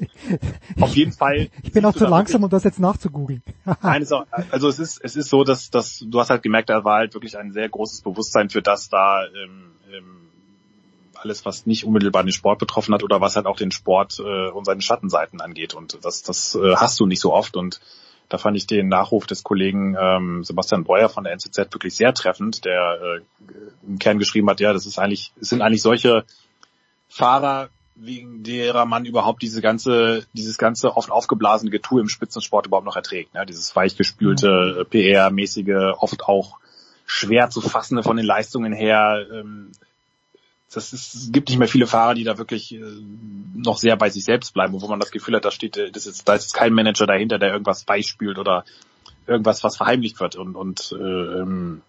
[LAUGHS] auf jeden Fall. Ich bin auch zu langsam, um das jetzt nachzugoogeln. [LAUGHS] Nein, auch, also es ist, es ist so, dass, dass du hast halt gemerkt, da war halt wirklich ein sehr großes Bewusstsein für das da, ähm, ähm, alles, was nicht unmittelbar den Sport betroffen hat oder was halt auch den Sport äh, und seine Schattenseiten angeht. Und das, das äh, hast du nicht so oft. Und da fand ich den Nachruf des Kollegen ähm, Sebastian Breuer von der NZZ wirklich sehr treffend, der äh, im Kern geschrieben hat, ja, das ist eigentlich, es sind eigentlich solche Fahrer, wegen derer man überhaupt diese ganze, dieses ganze oft aufgeblasene Getue im Spitzensport überhaupt noch erträgt. Ne? Dieses weichgespülte, mhm. PR-mäßige, oft auch schwer zu fassende von den Leistungen her. Ähm, das ist, es gibt nicht mehr viele Fahrer, die da wirklich äh, noch sehr bei sich selbst bleiben, wo man das Gefühl hat, da steht, äh, das ist, da ist kein Manager dahinter, der irgendwas beispült oder irgendwas, was verheimlicht wird und, und äh, ähm,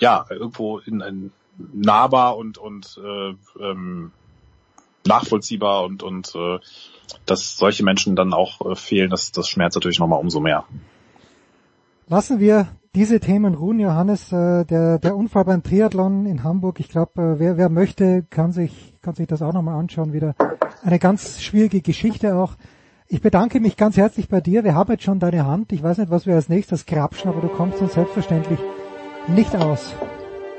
ja, irgendwo in, in nahbar und, und äh, ähm, nachvollziehbar und, und äh, dass solche Menschen dann auch äh, fehlen, das, das schmerzt natürlich nochmal umso mehr. Lassen wir diese Themen ruhen, Johannes. Äh, der, der Unfall beim Triathlon in Hamburg, ich glaube, äh, wer, wer möchte, kann sich, kann sich das auch nochmal anschauen. Wieder eine ganz schwierige Geschichte auch. Ich bedanke mich ganz herzlich bei dir. Wir haben jetzt schon deine Hand. Ich weiß nicht, was wir als nächstes krapschen, aber du kommst uns selbstverständlich nicht aus,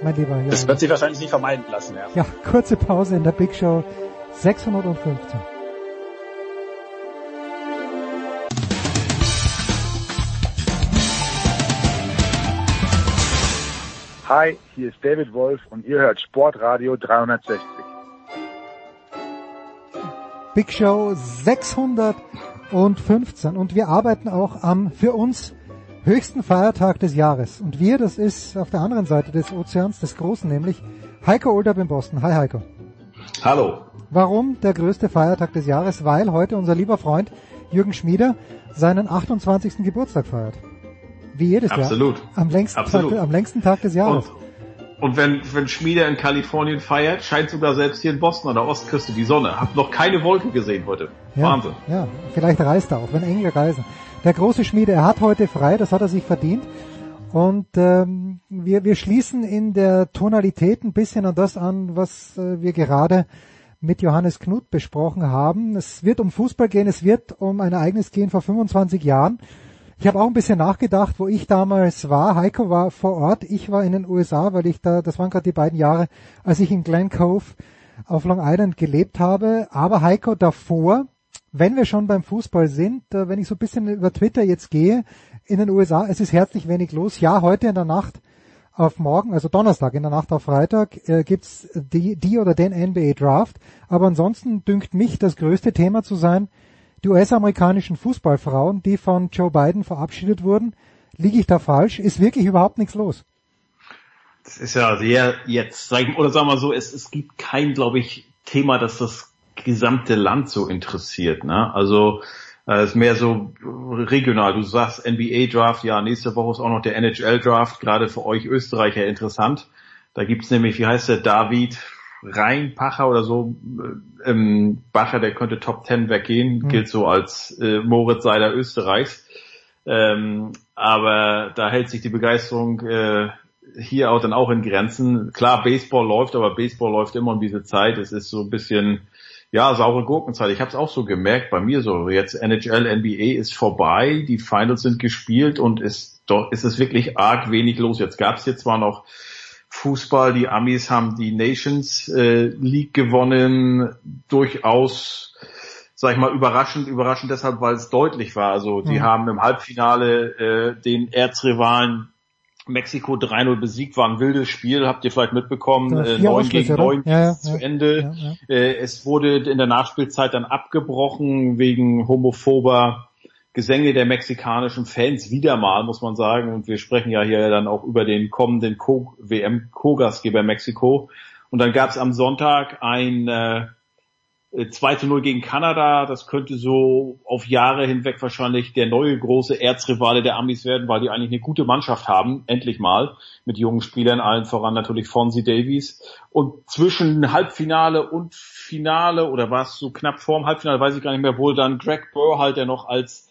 mein lieber Johannes. Das wird sich wahrscheinlich nicht vermeiden lassen, ja. Ja, kurze Pause in der Big Show 615. Hi, hier ist David Wolf und ihr hört Sportradio 360. Big Show 615 und wir arbeiten auch am für uns höchsten Feiertag des Jahres. Und wir, das ist auf der anderen Seite des Ozeans, des Großen nämlich, Heiko Olderb in Boston. Hi Heiko. Hallo. Warum der größte Feiertag des Jahres? Weil heute unser lieber Freund Jürgen Schmieder seinen 28. Geburtstag feiert. Wie jedes Absolut. Jahr. Am längsten, Absolut. Tag, am längsten Tag des Jahres. Und, und wenn, wenn Schmieder in Kalifornien feiert, scheint sogar selbst hier in Boston an der Ostküste die Sonne. Hab noch keine Wolken gesehen heute. Ja, Wahnsinn. Ja, vielleicht reist er auch, wenn Engel reisen. Der große Schmiede, er hat heute frei, das hat er sich verdient. Und ähm, wir, wir schließen in der Tonalität ein bisschen an das an, was äh, wir gerade mit Johannes Knut besprochen haben. Es wird um Fußball gehen, es wird um ein Ereignis gehen vor 25 Jahren. Ich habe auch ein bisschen nachgedacht, wo ich damals war. Heiko war vor Ort, ich war in den USA, weil ich da, das waren gerade die beiden Jahre, als ich in Glen Cove auf Long Island gelebt habe. Aber Heiko davor, wenn wir schon beim Fußball sind, äh, wenn ich so ein bisschen über Twitter jetzt gehe, in den USA, es ist herzlich wenig los. Ja, heute in der Nacht auf morgen, also Donnerstag in der Nacht auf Freitag, äh, gibt's die, die oder den NBA Draft. Aber ansonsten dünkt mich das größte Thema zu sein, die US-amerikanischen Fußballfrauen, die von Joe Biden verabschiedet wurden. Liege ich da falsch? Ist wirklich überhaupt nichts los? Das ist ja sehr jetzt, sag ich, oder sagen wir so, es, es gibt kein, glaube ich, Thema, das das gesamte Land so interessiert. Ne? Also äh, ist mehr so regional. Du sagst NBA Draft, ja, nächste Woche ist auch noch der NHL Draft, gerade für euch Österreicher interessant. Da gibt's nämlich, wie heißt der, David Rheinpacher oder so, äh, ähm, Bacher, der könnte Top Ten weggehen, Mhm. gilt so als äh, Moritz Seider Österreichs. Ähm, aber da hält sich die Begeisterung äh, hier auch dann auch in Grenzen. Klar, Baseball läuft, aber Baseball läuft immer um diese Zeit. Es ist so ein bisschen, ja, saure Gurkenzeit. Ich habe es auch so gemerkt bei mir so. Jetzt NHL, NBA ist vorbei, die Finals sind gespielt und ist doch ist es wirklich arg wenig los. Jetzt gab es hier zwar noch Fußball, die Amis haben die Nations äh, League gewonnen, durchaus sag ich mal, überraschend, überraschend deshalb, weil es deutlich war. Also die Mhm. haben im Halbfinale äh, den Erzrivalen Mexiko 3-0 besiegt, war ein wildes Spiel, habt ihr vielleicht mitbekommen, äh, vier 9 Ausschlüsse, gegen oder? 9 Ja, ja, zu. Ende. Ja. Äh, es wurde in der Nachspielzeit dann abgebrochen wegen homophober Gesänge der mexikanischen Fans wieder mal, muss man sagen. Und wir sprechen ja hier dann auch über den kommenden Co WM-Co-Gastgeber Mexiko. Und dann gab es am Sonntag ein äh, 2 zu 0 gegen Kanada. Das könnte so auf Jahre hinweg wahrscheinlich der neue große Erzrivale der Amis werden, weil die eigentlich eine gute Mannschaft haben, endlich mal, mit jungen Spielern, allen voran natürlich Fonzie Davies. Und zwischen Halbfinale und Finale, oder war es so knapp vorm Halbfinale, weiß ich gar nicht mehr, wohl dann Greg Burr halt, der noch als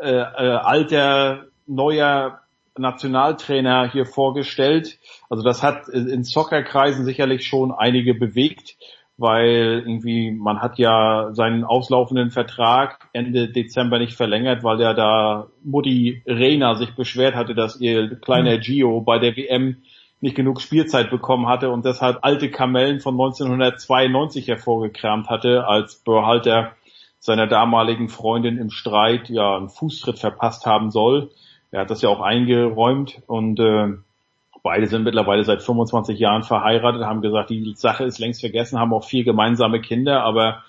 äh, äh, alter, neuer Nationaltrainer hier vorgestellt. Also das hat in Soccerkreisen sicherlich schon einige bewegt, weil irgendwie man hat ja seinen auslaufenden Vertrag Ende Dezember nicht verlängert, weil ja da Mutti Reina sich beschwert hatte, dass ihr kleiner Gio bei der WM nicht genug Spielzeit bekommen hatte und deshalb alte Kamellen von 1992 hervorgekramt hatte, als Börhalter seiner damaligen Freundin im Streit ja einen Fußtritt verpasst haben soll. Er hat das ja auch eingeräumt und äh, beide sind mittlerweile seit 25 Jahren verheiratet, haben gesagt, die Sache ist längst vergessen, haben auch vier gemeinsame Kinder, aber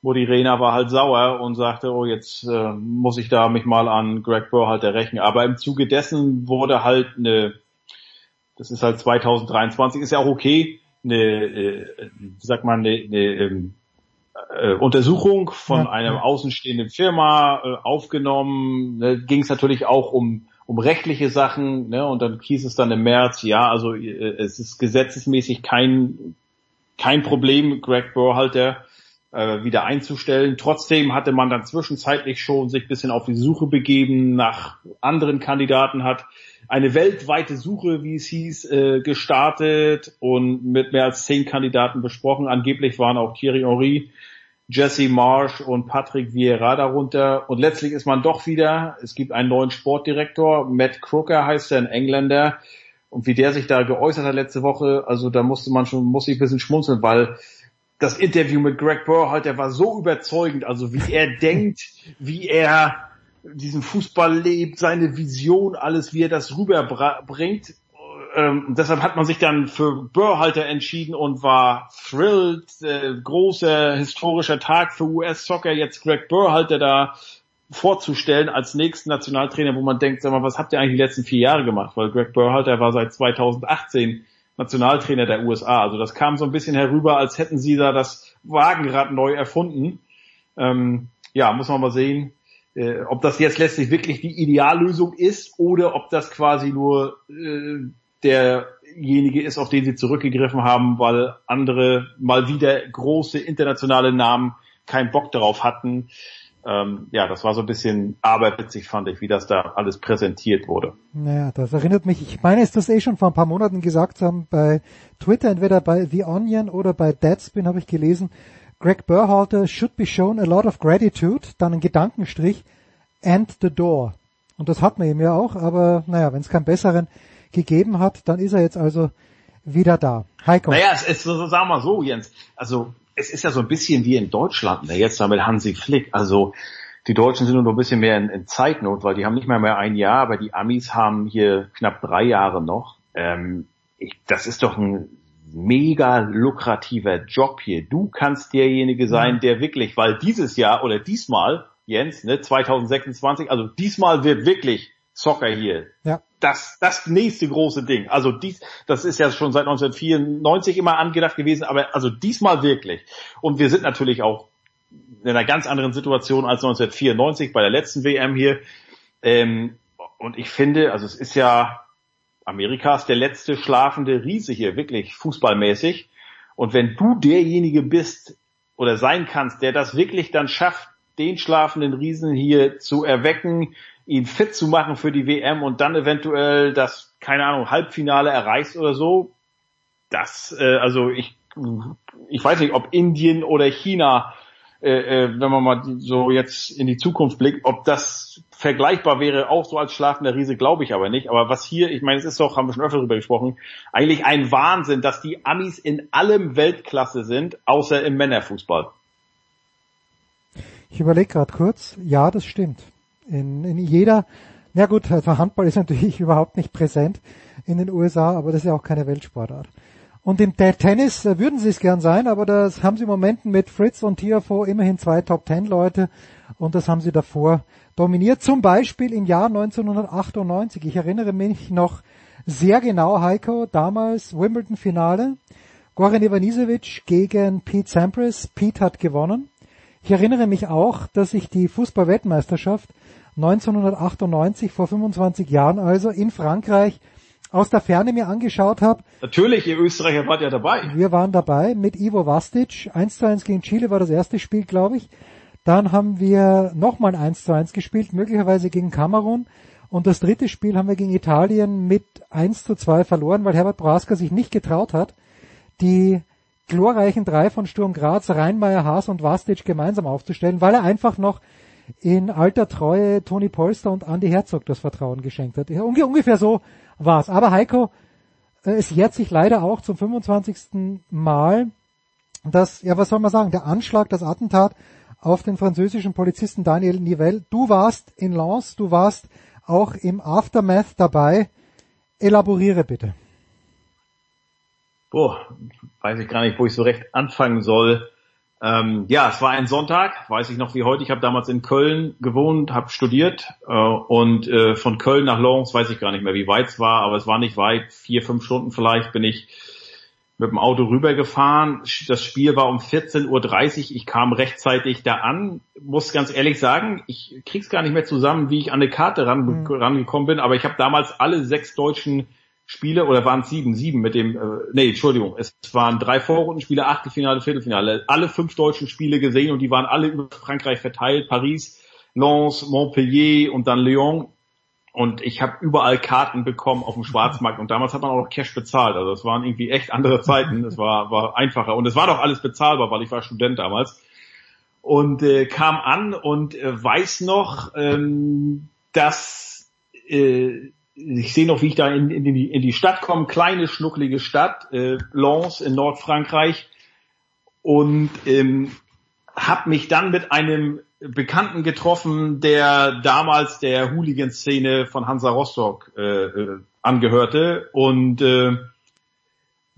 Mutti Rena war halt sauer und sagte, oh, jetzt äh, muss ich da mich mal an Greg Burhalter rächen. Aber im Zuge dessen wurde halt eine, das ist halt 2023, ist ja auch okay, eine, äh, wie sagt man, eine, eine ähm, äh, Untersuchung von ja. außenstehenden Firma äh, aufgenommen. Ne, Ging es natürlich auch um um rechtliche Sachen, ne, und dann hieß es dann im März, ja, also äh, es ist gesetzesmäßig kein kein Problem, Greg Burhalter äh, wieder einzustellen. Trotzdem hatte man dann zwischenzeitlich schon sich ein bisschen auf die Suche begeben nach anderen Kandidaten, hat eine weltweite Suche, wie es hieß, äh, gestartet und mit mehr als zehn Kandidaten besprochen. Angeblich waren auch Thierry Henry, Jesse Marsh und Patrick Vieira darunter. Und letztlich ist man doch wieder, es gibt einen neuen Sportdirektor, Matt Crooker heißt er, ein Engländer. Und wie der sich da geäußert hat letzte Woche, also da musste man schon, muss ich ein bisschen schmunzeln, weil das Interview mit Greg Burr halt, der war so überzeugend, also wie er [LAUGHS] denkt, wie er diesen Fußball lebt, seine Vision, alles, wie er das rüberbringt. Ähm, deshalb hat man sich dann für Burrhalter entschieden und war thrilled. Äh, großer historischer Tag für US-Soccer, jetzt Greg Burrhalter da vorzustellen als nächsten Nationaltrainer, wo man denkt, sag mal, was habt ihr eigentlich die letzten vier Jahre gemacht? Weil Greg Burrhalter war seit 2018 Nationaltrainer der USA. Also das kam so ein bisschen herüber, als hätten sie da das Wagenrad neu erfunden. Ähm, ja, muss man mal sehen, äh, ob das jetzt letztlich wirklich die Ideallösung ist oder ob das quasi nur äh, derjenige ist, auf den sie zurückgegriffen haben, weil andere mal wieder große internationale Namen keinen Bock darauf hatten. Ähm, ja, das war so ein bisschen aberwitzig, fand ich, wie das da alles präsentiert wurde. Naja, das erinnert mich, ich meine, ist das eh schon vor ein paar Monaten gesagt haben, bei Twitter, entweder bei The Onion oder bei Deadspin habe ich gelesen, Greg Burhalter should be shown a lot of gratitude, dann ein Gedankenstrich, and the door. Und das hat man ihm ja auch, aber naja, wenn es keinen besseren gegeben hat, dann ist er jetzt also wieder da. Heiko. Naja, es ist, sagen wir mal so, Jens, also es ist ja so ein bisschen wie in Deutschland, ne, jetzt da mit Hansi Flick, also die Deutschen sind nur ein bisschen mehr in, in Zeitnot, weil die haben nicht mehr mehr ein Jahr, aber die Amis haben hier knapp drei Jahre noch. Ähm, ich, das ist doch ein mega lukrativer Job hier. Du kannst derjenige sein, der wirklich, weil dieses Jahr oder diesmal, Jens, ne, 2026, also diesmal wird wirklich Soccer hier Ja. das, das nächste große Ding. Also dies, das ist ja schon seit 1994 immer angedacht gewesen, aber also diesmal wirklich. Und wir sind natürlich auch in einer ganz anderen Situation als 1994 bei der letzten WM hier. Ähm, und ich finde, also es ist ja Amerikas der letzte schlafende Riese hier, wirklich fußballmäßig. Und wenn du derjenige bist oder sein kannst, der das wirklich dann schafft, den schlafenden Riesen hier zu erwecken, ihn fit zu machen für die WM und dann eventuell das, keine Ahnung, Halbfinale erreichst oder so, das, äh, also ich, ich weiß nicht, ob Indien oder China, äh, äh, wenn man mal so jetzt in die Zukunft blickt, ob das vergleichbar wäre, auch so als schlafender Riese, glaube ich aber nicht. Aber was hier, ich meine, es ist doch, haben wir schon öfter darüber gesprochen, eigentlich ein Wahnsinn, dass die Amis in allem Weltklasse sind, außer im Männerfußball. Ich überlege gerade kurz. Ja, das stimmt. In, in jeder, na gut, also Handball ist [LAUGHS] natürlich überhaupt nicht präsent in den USA, aber das ist ja auch keine Weltsportart. Und im Te- Tennis würden sie es gern sein, aber das haben sie im Moment mit Fritz und Tiafoe immerhin zwei Top Ten Leute und das haben sie davor dominiert. Zum Beispiel im Jahr 1998. Ich erinnere mich noch sehr genau, Heiko, damals Wimbledon-Finale. Goran Ivanisevic gegen Pete Sampras. Pete hat gewonnen. Ich erinnere mich auch, dass ich die Fußball-Weltmeisterschaft 1998 vor 25 Jahren also in Frankreich aus der Ferne mir angeschaut habe. Natürlich, ihr Österreicher wart ja dabei. Wir waren dabei mit Ivo Vastic. 1 zu 1 gegen Chile war das erste Spiel, glaube ich. Dann haben wir nochmal ein 1 zu 1 gespielt, möglicherweise gegen Kamerun. Und das dritte Spiel haben wir gegen Italien mit 1 zu 2 verloren, weil Herbert Braska sich nicht getraut hat, die glorreichen drei von Sturm Graz, Rheinmeier, Haas und Vastic gemeinsam aufzustellen, weil er einfach noch in alter Treue Toni Polster und Andy Herzog das Vertrauen geschenkt hat. Ja, unge- ungefähr so war's. Aber Heiko, äh, es jährt sich leider auch zum 25. Mal, dass, ja, was soll man sagen, der Anschlag, das Attentat auf den französischen Polizisten Daniel Nivelle. Du warst in Lens, du warst auch im Aftermath dabei. Elaboriere bitte. Boah, weiß ich gar nicht, wo ich so recht anfangen soll. Ähm, ja, es war ein Sonntag, weiß ich noch wie heute. Ich habe damals in Köln gewohnt, habe studiert äh, und äh, von Köln nach Lens weiß ich gar nicht mehr, wie weit es war, aber es war nicht weit, vier, fünf Stunden vielleicht bin ich mit dem Auto rübergefahren. Das Spiel war um 14.30 Uhr. Ich kam rechtzeitig da an. Muss ganz ehrlich sagen, ich krieg's gar nicht mehr zusammen, wie ich an eine Karte ran, rangekommen bin. Aber ich habe damals alle sechs deutschen Spiele, oder waren es sieben, sieben mit dem, äh, nee, Entschuldigung, es waren drei Vorrundenspiele, Achtelfinale, Viertelfinale, alle fünf deutschen Spiele gesehen und die waren alle über Frankreich verteilt. Paris, Lens, Montpellier und dann Lyon. Und ich habe überall Karten bekommen auf dem Schwarzmarkt und damals hat man auch noch Cash bezahlt. Also es waren irgendwie echt andere Zeiten. Es war, war einfacher und es war doch alles bezahlbar, weil ich war Student damals. Und äh, kam an und äh, weiß noch, ähm, dass äh, ich sehe noch, wie ich da in, in, die, in die Stadt komme, kleine schnucklige Stadt, äh, Lens in Nordfrankreich. Und ähm, habe mich dann mit einem Bekannten getroffen, der damals der Hooligan-Szene von Hansa Rostock äh, äh, angehörte. Und äh,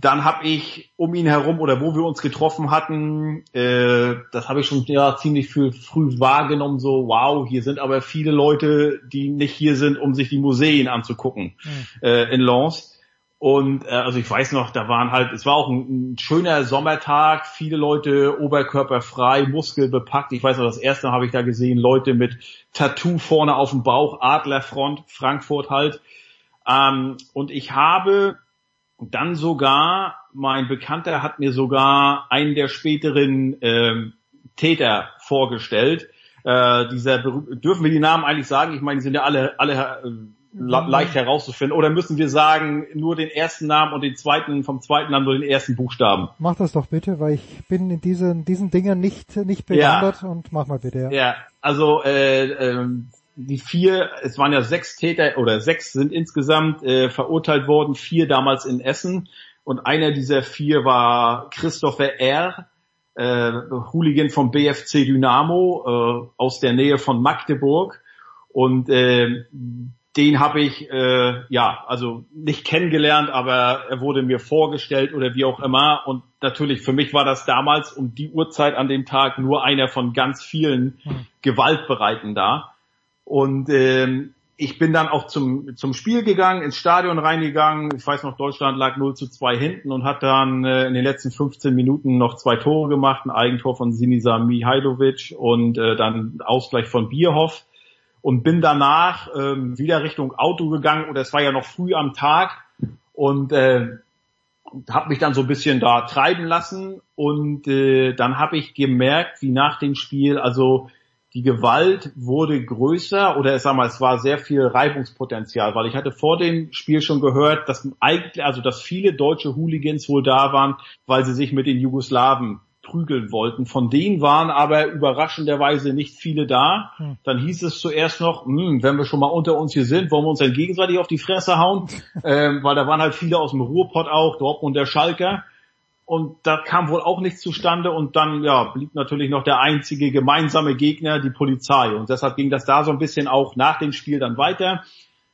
dann habe ich um ihn herum oder wo wir uns getroffen hatten, äh, das habe ich schon ja ziemlich viel früh wahrgenommen, so wow, hier sind aber viele Leute, die nicht hier sind, um sich die Museen anzugucken äh, in Lens. Und äh, also ich weiß noch, da waren halt, es war auch ein, ein schöner Sommertag, viele Leute oberkörperfrei, muskelbepackt. Ich weiß noch, das erste habe ich da gesehen, Leute mit Tattoo vorne auf dem Bauch, Adlerfront, Frankfurt halt. Ähm, und ich habe dann sogar, mein Bekannter hat mir sogar einen der späteren ähm, Täter vorgestellt. Äh, dieser dürfen wir die Namen eigentlich sagen? Ich meine, die sind ja alle alle äh, la- leicht herauszufinden. Oder müssen wir sagen nur den ersten Namen und den zweiten vom zweiten Namen nur den ersten Buchstaben? Mach das doch bitte, weil ich bin in diesen, diesen Dingen nicht, nicht Ja. bewandert und mach mal bitte, ja. Ja, also äh, ähm, die vier, es waren ja sechs Täter oder sechs sind insgesamt äh, verurteilt worden, vier damals in Essen. Und einer dieser vier war Christopher R., äh, Hooligan vom BFC Dynamo äh, aus der Nähe von Magdeburg. Und äh, den habe ich äh, ja also nicht kennengelernt, aber er wurde mir vorgestellt oder wie auch immer. Und natürlich für mich war das damals um die Uhrzeit an dem Tag nur einer von ganz vielen Gewaltbereiten da und ähm, ich bin dann auch zum, zum Spiel gegangen, ins Stadion reingegangen. Ich weiß noch, Deutschland lag 0 zu 2 hinten und hat dann äh, in den letzten 15 Minuten noch zwei Tore gemacht. Ein Eigentor von Sinisa Mihailovic und äh, dann Ausgleich von Bierhoff. Und bin danach ähm, wieder Richtung Auto gegangen. Und es war ja noch früh am Tag. Und äh, habe mich dann so ein bisschen da treiben lassen. Und äh, dann habe ich gemerkt, wie nach dem Spiel, also die Gewalt wurde größer oder ich sag mal, es war sehr viel Reibungspotenzial, weil ich hatte vor dem Spiel schon gehört, dass eigentlich, also dass viele deutsche Hooligans wohl da waren, weil sie sich mit den Jugoslawen prügeln wollten. Von denen waren aber überraschenderweise nicht viele da. Dann hieß es zuerst noch, hm, wenn wir schon mal unter uns hier sind, wollen wir uns dann gegenseitig auf die Fresse hauen, [LAUGHS] ähm, weil da waren halt viele aus dem Ruhrpott auch, Dortmund der Schalker. Und da kam wohl auch nichts zustande und dann ja blieb natürlich noch der einzige gemeinsame Gegner die Polizei und deshalb ging das da so ein bisschen auch nach dem Spiel dann weiter.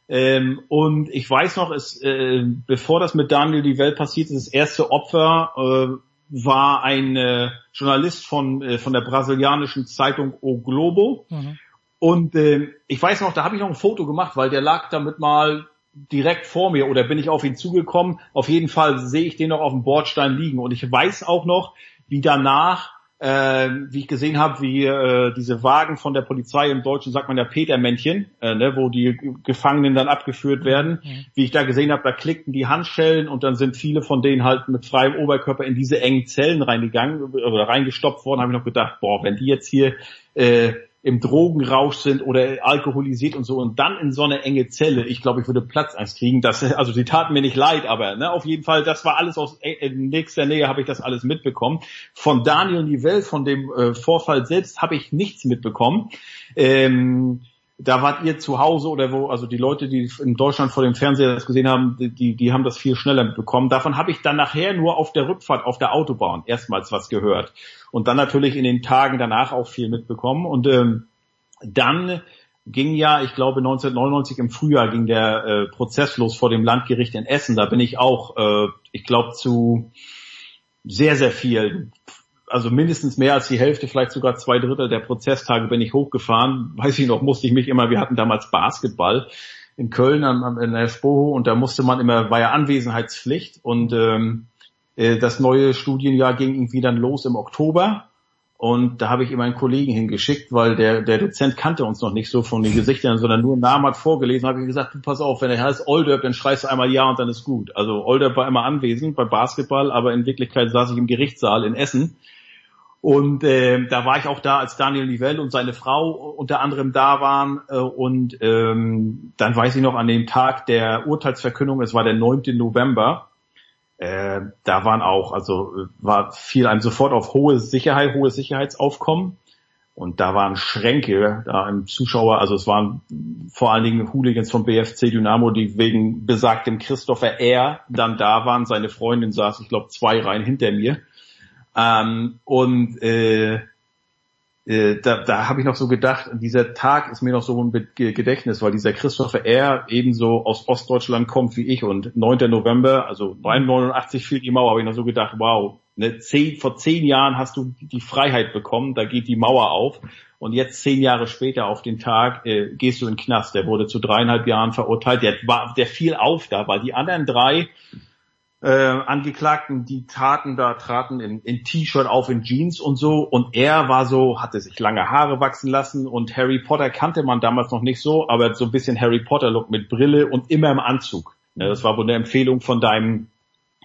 Ähm, und ich weiß noch, es, äh, bevor das mit Daniel die Welt passiert ist, das erste Opfer äh, war ein äh, Journalist von äh, von der brasilianischen Zeitung O Globo. Mhm. Und äh, ich weiß noch, da habe ich noch ein Foto gemacht, weil der lag damit mal direkt vor mir oder bin ich auf ihn zugekommen. Auf jeden Fall sehe ich den noch auf dem Bordstein liegen. Und ich weiß auch noch, wie danach, äh, wie ich gesehen habe, wie äh, diese Wagen von der Polizei im Deutschen sagt man ja Petermännchen, äh, ne, wo die Gefangenen dann abgeführt werden, wie ich da gesehen habe, da klickten die Handschellen und dann sind viele von denen halt mit freiem Oberkörper in diese engen Zellen reingegangen oder reingestopft worden, habe ich noch gedacht, boah, wenn die jetzt hier äh, im Drogenrausch sind oder alkoholisiert und so und dann in so eine enge Zelle, ich glaube, ich würde Platzangst kriegen. Das, also die taten mir nicht leid, aber ne, auf jeden Fall, das war alles aus äh, nächster Nähe, habe ich das alles mitbekommen. Von Daniel Nivell, von dem äh, Vorfall selbst, habe ich nichts mitbekommen. Ähm, da wart ihr zu Hause oder wo, also die Leute, die in Deutschland vor dem Fernseher das gesehen haben, die, die haben das viel schneller mitbekommen. Davon habe ich dann nachher nur auf der Rückfahrt auf der Autobahn erstmals was gehört. Und dann natürlich in den Tagen danach auch viel mitbekommen. Und ähm, dann ging ja, ich glaube 1999 im Frühjahr ging der äh, Prozess los vor dem Landgericht in Essen. Da bin ich auch, äh, ich glaube, zu sehr, sehr viel, also mindestens mehr als die Hälfte, vielleicht sogar zwei Drittel der Prozesstage bin ich hochgefahren. Weiß ich noch, musste ich mich immer, wir hatten damals Basketball in Köln am, am, in der Spoho und da musste man immer, war ja Anwesenheitspflicht und ähm, äh, das neue Studienjahr ging irgendwie dann los im Oktober und da habe ich immer einen Kollegen hingeschickt, weil der, der Dozent kannte uns noch nicht so von den Gesichtern, sondern nur Namen hat vorgelesen. habe ich gesagt, du pass auf, wenn er heißt Olderb, dann schreist du einmal Ja und dann ist gut. Also Olderb war immer anwesend bei Basketball, aber in Wirklichkeit saß ich im Gerichtssaal in Essen. Und äh, da war ich auch da, als Daniel Nivell und seine Frau unter anderem da waren. Äh, und ähm, dann weiß ich noch an dem Tag der Urteilsverkündung, es war der 9. November, äh, da waren auch, also äh, war viel einem sofort auf hohe Sicherheit, hohes Sicherheitsaufkommen. Und da waren Schränke da im Zuschauer, also es waren vor allen Dingen Hooligans vom BFC Dynamo, die wegen besagtem Christopher R. dann da waren. Seine Freundin saß, ich glaube, zwei Reihen hinter mir. Ähm, und äh, äh, da, da habe ich noch so gedacht, dieser Tag ist mir noch so ein Gedächtnis, weil dieser Christopher R. ebenso aus Ostdeutschland kommt wie ich und 9. November, also 89 fiel die Mauer, habe ich noch so gedacht, wow, ne, zehn, vor zehn Jahren hast du die Freiheit bekommen, da geht die Mauer auf und jetzt zehn Jahre später auf den Tag äh, gehst du in den Knast. Der wurde zu dreieinhalb Jahren verurteilt, der, war, der fiel auf da, weil die anderen drei äh, Angeklagten, die taten da, traten in, in T-Shirt auf, in Jeans und so. Und er war so, hatte sich lange Haare wachsen lassen und Harry Potter kannte man damals noch nicht so, aber so ein bisschen Harry Potter-Look mit Brille und immer im Anzug. Ne, das war wohl eine Empfehlung von deinem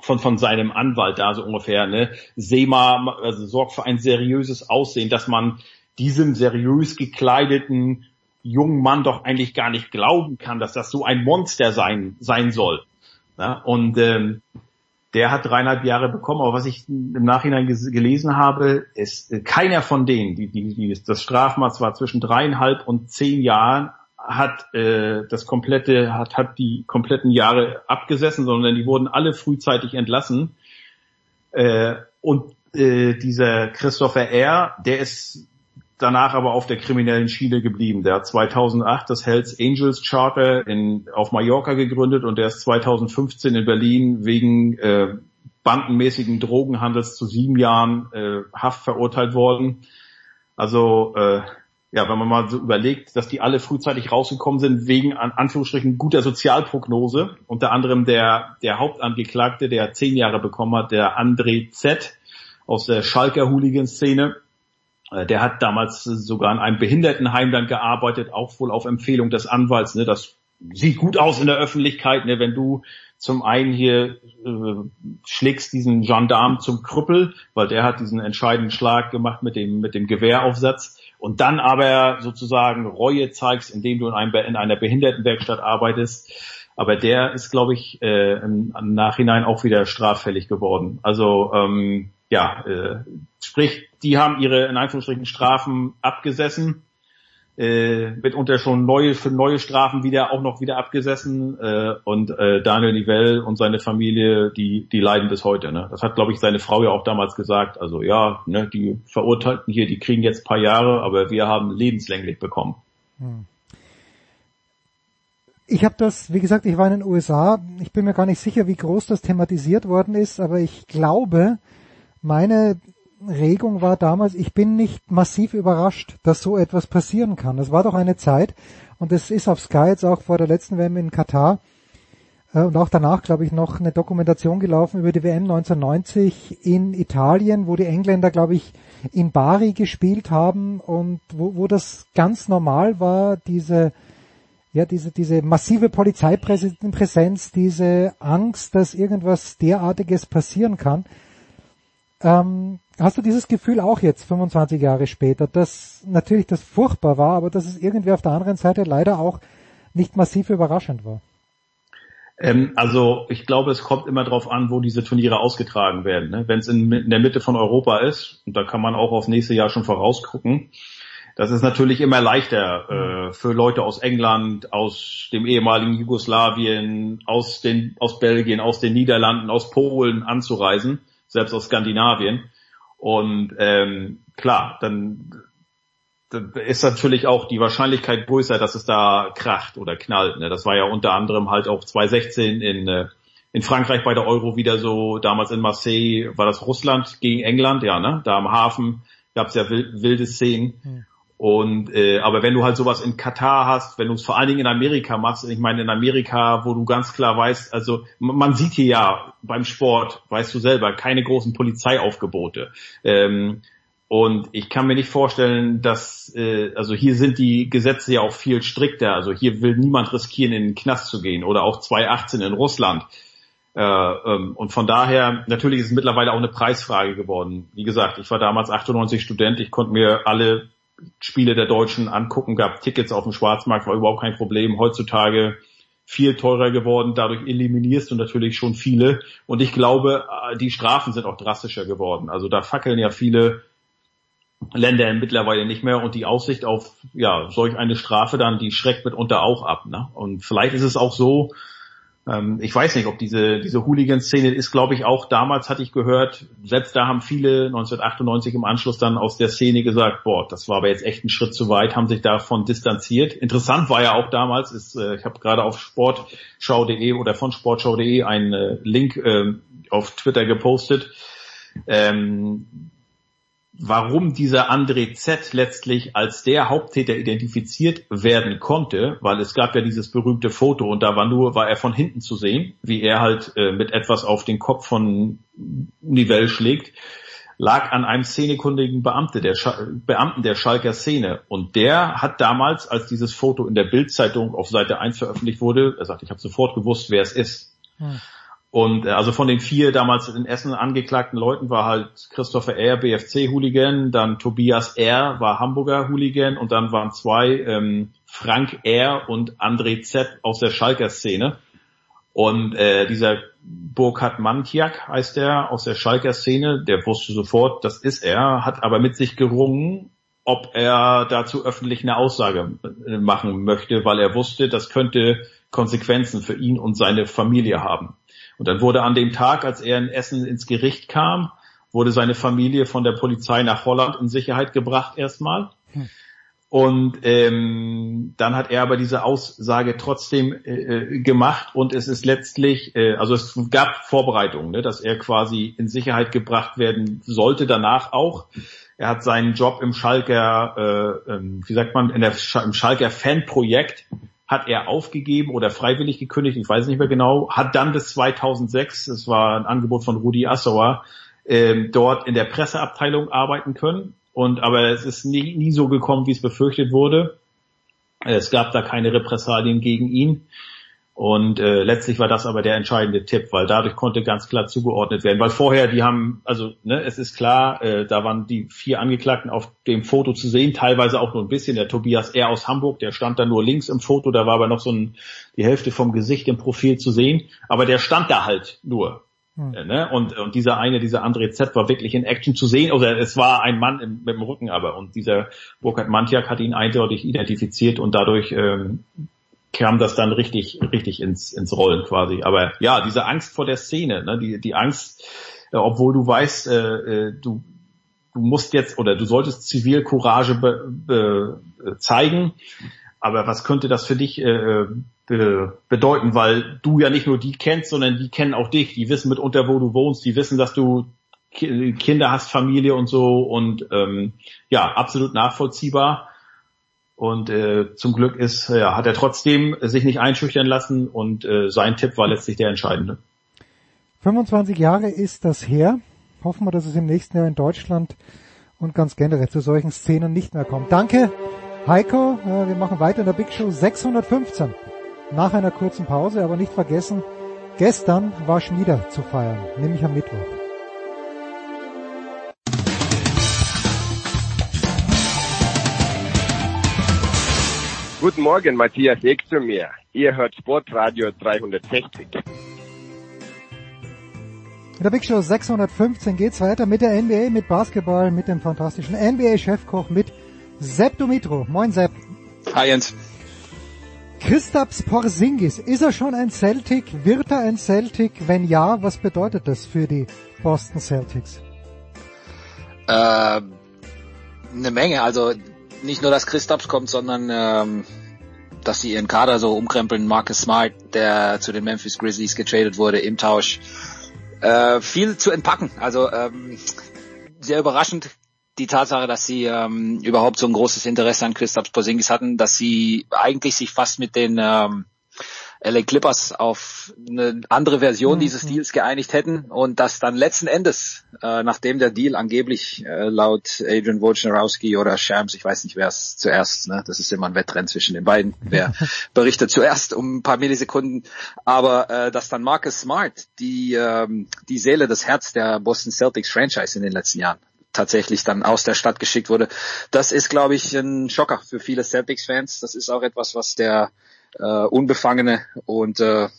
von, von seinem Anwalt da so ungefähr, ne? Seh mal, also sorgt für ein seriöses Aussehen, dass man diesem seriös gekleideten jungen Mann doch eigentlich gar nicht glauben kann, dass das so ein Monster sein, sein soll. Ja, und ähm, der hat dreieinhalb Jahre bekommen, aber was ich im Nachhinein gelesen habe, ist keiner von denen, die, die, die das Strafmaß war zwischen dreieinhalb und zehn Jahren, hat äh, das komplette, hat, hat die kompletten Jahre abgesessen, sondern die wurden alle frühzeitig entlassen. Äh, und äh, dieser Christopher R., der ist danach aber auf der kriminellen Schiene geblieben. Der hat 2008 das Hells Angels Charter in, auf Mallorca gegründet und der ist 2015 in Berlin wegen äh, bandenmäßigen Drogenhandels zu sieben Jahren äh, Haft verurteilt worden. Also äh, ja, wenn man mal so überlegt, dass die alle frühzeitig rausgekommen sind wegen an Anführungsstrichen guter Sozialprognose, unter anderem der der Hauptangeklagte, der zehn Jahre bekommen hat, der André Z aus der Schalker Hooligan-Szene, äh, der hat damals sogar in einem Behindertenheim dann gearbeitet, auch wohl auf Empfehlung des Anwalts. Ne? Das sieht gut aus in der Öffentlichkeit, ne? wenn du zum einen hier äh, schlägst diesen Gendarm zum Krüppel, weil der hat diesen entscheidenden Schlag gemacht mit dem mit dem Gewehraufsatz und dann aber sozusagen Reue zeigst, indem du in, einem, in einer Behindertenwerkstatt arbeitest. Aber der ist, glaube ich, äh, im, im Nachhinein auch wieder straffällig geworden. Also ähm, ja, äh, sprich, die haben ihre in Anführungsstrichen Strafen abgesessen. äh, mitunter schon neue für neue Strafen wieder auch noch wieder abgesessen äh, und äh, Daniel Nivell und seine Familie die die leiden bis heute ne das hat glaube ich seine Frau ja auch damals gesagt also ja ne die Verurteilten hier die kriegen jetzt paar Jahre aber wir haben lebenslänglich bekommen Hm. Ich habe das, wie gesagt, ich war in den USA. Ich bin mir gar nicht sicher, wie groß das thematisiert worden ist, aber ich glaube, meine Regung war damals, ich bin nicht massiv überrascht, dass so etwas passieren kann. Es war doch eine Zeit, und es ist auf Sky jetzt auch vor der letzten WM in Katar äh, und auch danach, glaube ich, noch eine Dokumentation gelaufen über die WM 1990 in Italien, wo die Engländer, glaube ich, in Bari gespielt haben und wo, wo das ganz normal war, diese ja, diese, diese massive Polizeipräsenz, diese Angst, dass irgendwas derartiges passieren kann. Ähm, hast du dieses Gefühl auch jetzt, 25 Jahre später, dass natürlich das furchtbar war, aber dass es irgendwie auf der anderen Seite leider auch nicht massiv überraschend war? Ähm, also ich glaube, es kommt immer darauf an, wo diese Turniere ausgetragen werden. Ne? Wenn es in, in der Mitte von Europa ist, und da kann man auch aufs nächste Jahr schon vorausgucken, das ist natürlich immer leichter äh, für Leute aus England, aus dem ehemaligen Jugoslawien, aus den aus Belgien, aus den Niederlanden, aus Polen anzureisen, selbst aus Skandinavien. Und ähm, klar, dann, dann ist natürlich auch die Wahrscheinlichkeit größer, dass es da kracht oder knallt. Ne? Das war ja unter anderem halt auch 2016 in äh, in Frankreich bei der Euro wieder so, damals in Marseille war das Russland gegen England, ja, ne? Da am Hafen gab es ja wilde Szenen. Und äh, aber wenn du halt sowas in Katar hast, wenn du es vor allen Dingen in Amerika machst, ich meine in Amerika, wo du ganz klar weißt, also man sieht hier ja beim Sport, weißt du selber, keine großen Polizeiaufgebote. Ähm, und ich kann mir nicht vorstellen, dass äh, also hier sind die Gesetze ja auch viel strikter. Also hier will niemand riskieren, in den Knast zu gehen oder auch 2018 in Russland. Äh, ähm, und von daher, natürlich ist es mittlerweile auch eine Preisfrage geworden. Wie gesagt, ich war damals 98 Student, ich konnte mir alle Spiele der Deutschen angucken, gab Tickets auf dem Schwarzmarkt, war überhaupt kein Problem. Heutzutage viel teurer geworden, dadurch eliminierst du natürlich schon viele. Und ich glaube, die Strafen sind auch drastischer geworden. Also da fackeln ja viele Länder mittlerweile nicht mehr und die Aussicht auf ja solch eine Strafe dann, die schreckt mitunter auch ab. Ne? Und vielleicht ist es auch so, ähm, ich weiß nicht, ob diese, diese Hooligan-Szene ist, glaube ich, auch damals hatte ich gehört, selbst da haben viele 1998 im Anschluss dann aus der Szene gesagt, boah, das war aber jetzt echt ein Schritt zu weit, haben sich davon distanziert. Interessant war ja auch damals, ist, äh, ich habe gerade auf sportschau.de oder von sportschau.de einen äh, Link äh, auf Twitter gepostet. Ähm, warum dieser André Z letztlich als der Haupttäter identifiziert werden konnte, weil es gab ja dieses berühmte Foto und da war nur, war er von hinten zu sehen, wie er halt äh, mit etwas auf den Kopf von Nivelle schlägt, lag an einem szenekundigen Beamte, der Sch Beamten der Schalker Szene. Und der hat damals, als dieses Foto in der Bildzeitung auf Seite 1 veröffentlicht wurde, er sagt, ich habe sofort gewusst, wer es ist. Hm. Und äh, also von den vier damals in Essen angeklagten Leuten war halt Christopher R. BFC-Hooligan, dann Tobias R. war Hamburger Hooligan und dann waren zwei ähm, Frank R. und André Z. aus der Schalker Szene. Und äh, dieser Burkhard Mantjak heißt der aus der Schalker Szene, der wusste sofort, das ist er, hat aber mit sich gerungen, ob er dazu öffentlich eine Aussage machen möchte, weil er wusste, das könnte Konsequenzen für ihn und seine Familie haben. Und dann wurde an dem Tag, als er in Essen ins Gericht kam, wurde seine Familie von der Polizei nach Holland in Sicherheit gebracht erstmal. Hm. Und ähm, dann hat er aber diese Aussage trotzdem äh, gemacht und es ist letztlich, äh, also es gab Vorbereitungen, ne, dass er quasi in Sicherheit gebracht werden sollte, danach auch. Er hat seinen Job im Schalker, äh, ähm, wie sagt man, in der, im Schalker Fanprojekt hat er aufgegeben oder freiwillig gekündigt, ich weiß nicht mehr genau, hat dann bis 2006, es war ein Angebot von Rudi Assauer, ähm, dort in der Presseabteilung arbeiten können. Und aber es ist nie, nie so gekommen, wie es befürchtet wurde. Es gab da keine Repressalien gegen ihn. Und äh, letztlich war das aber der entscheidende Tipp, weil dadurch konnte ganz klar zugeordnet werden. Weil vorher, die haben, also ne, es ist klar, äh, da waren die vier Angeklagten auf dem Foto zu sehen, teilweise auch nur ein bisschen. Der Tobias R. aus Hamburg, der stand da nur links im Foto, da war aber noch so ein, die Hälfte vom Gesicht im Profil zu sehen. Aber der stand da halt nur. Hm. Äh, Ne? Und, und dieser eine, dieser André Z war wirklich in Action zu sehen, oder es war ein Mann im, mit dem Rücken aber und dieser Burkhard Mantjak hat ihn eindeutig identifiziert und dadurch ähm, kam das dann richtig, richtig ins, ins Rollen quasi. Aber ja, diese Angst vor der Szene, ne? die, die Angst, äh, obwohl du weißt, äh, äh, du, du musst jetzt oder du solltest Zivilcourage be, be, zeigen, aber was könnte das für dich äh, be, bedeuten, weil du ja nicht nur die kennst, sondern die kennen auch dich, die wissen mitunter, wo du wohnst, die wissen, dass du Ki- Kinder hast, Familie und so und ähm, ja, absolut nachvollziehbar. Und äh, zum Glück ist, ja, hat er trotzdem sich nicht einschüchtern lassen und äh, sein Tipp war letztlich der entscheidende. 25 Jahre ist das her. Hoffen wir, dass es im nächsten Jahr in Deutschland und ganz generell zu solchen Szenen nicht mehr kommt. Danke, Heiko. Äh, Wir machen weiter in der Big Show 615. Nach einer kurzen Pause, aber nicht vergessen, gestern war Schmieder zu feiern, nämlich am Mittwoch. Guten Morgen, Matthias Ek zu mir. Ihr hört Sportradio 360. In der Big Show 615 geht's weiter mit der NBA, mit Basketball, mit dem fantastischen NBA-Chefkoch, mit Sepp Dumitro. Moin Sepp. Hi Jens. Kristaps Porzingis, ist er schon ein Celtic? Wird er ein Celtic? Wenn ja, was bedeutet das für die Boston Celtics? Äh, eine Menge, also nicht nur, dass Christaps kommt, sondern ähm, dass sie ihren Kader so umkrempeln. Marcus Smart, der zu den Memphis Grizzlies getradet wurde im Tausch. Äh, viel zu entpacken. Also ähm, sehr überraschend die Tatsache, dass sie ähm, überhaupt so ein großes Interesse an Christaps Porzingis hatten, dass sie eigentlich sich fast mit den ähm, LA Clippers auf eine andere Version Mhm. dieses Deals geeinigt hätten und dass dann letzten Endes, äh, nachdem der Deal angeblich äh, laut Adrian Wojnarowski oder Shams, ich weiß nicht wer es zuerst, ne, das ist immer ein Wettrennen zwischen den beiden, wer berichtet zuerst um ein paar Millisekunden, aber äh, dass dann Marcus Smart, die ähm, die Seele, das Herz der Boston Celtics Franchise in den letzten Jahren tatsächlich dann aus der Stadt geschickt wurde. Das ist, glaube ich, ein Schocker für viele Celtics-Fans. Das ist auch etwas, was der äh, unbefangene und äh,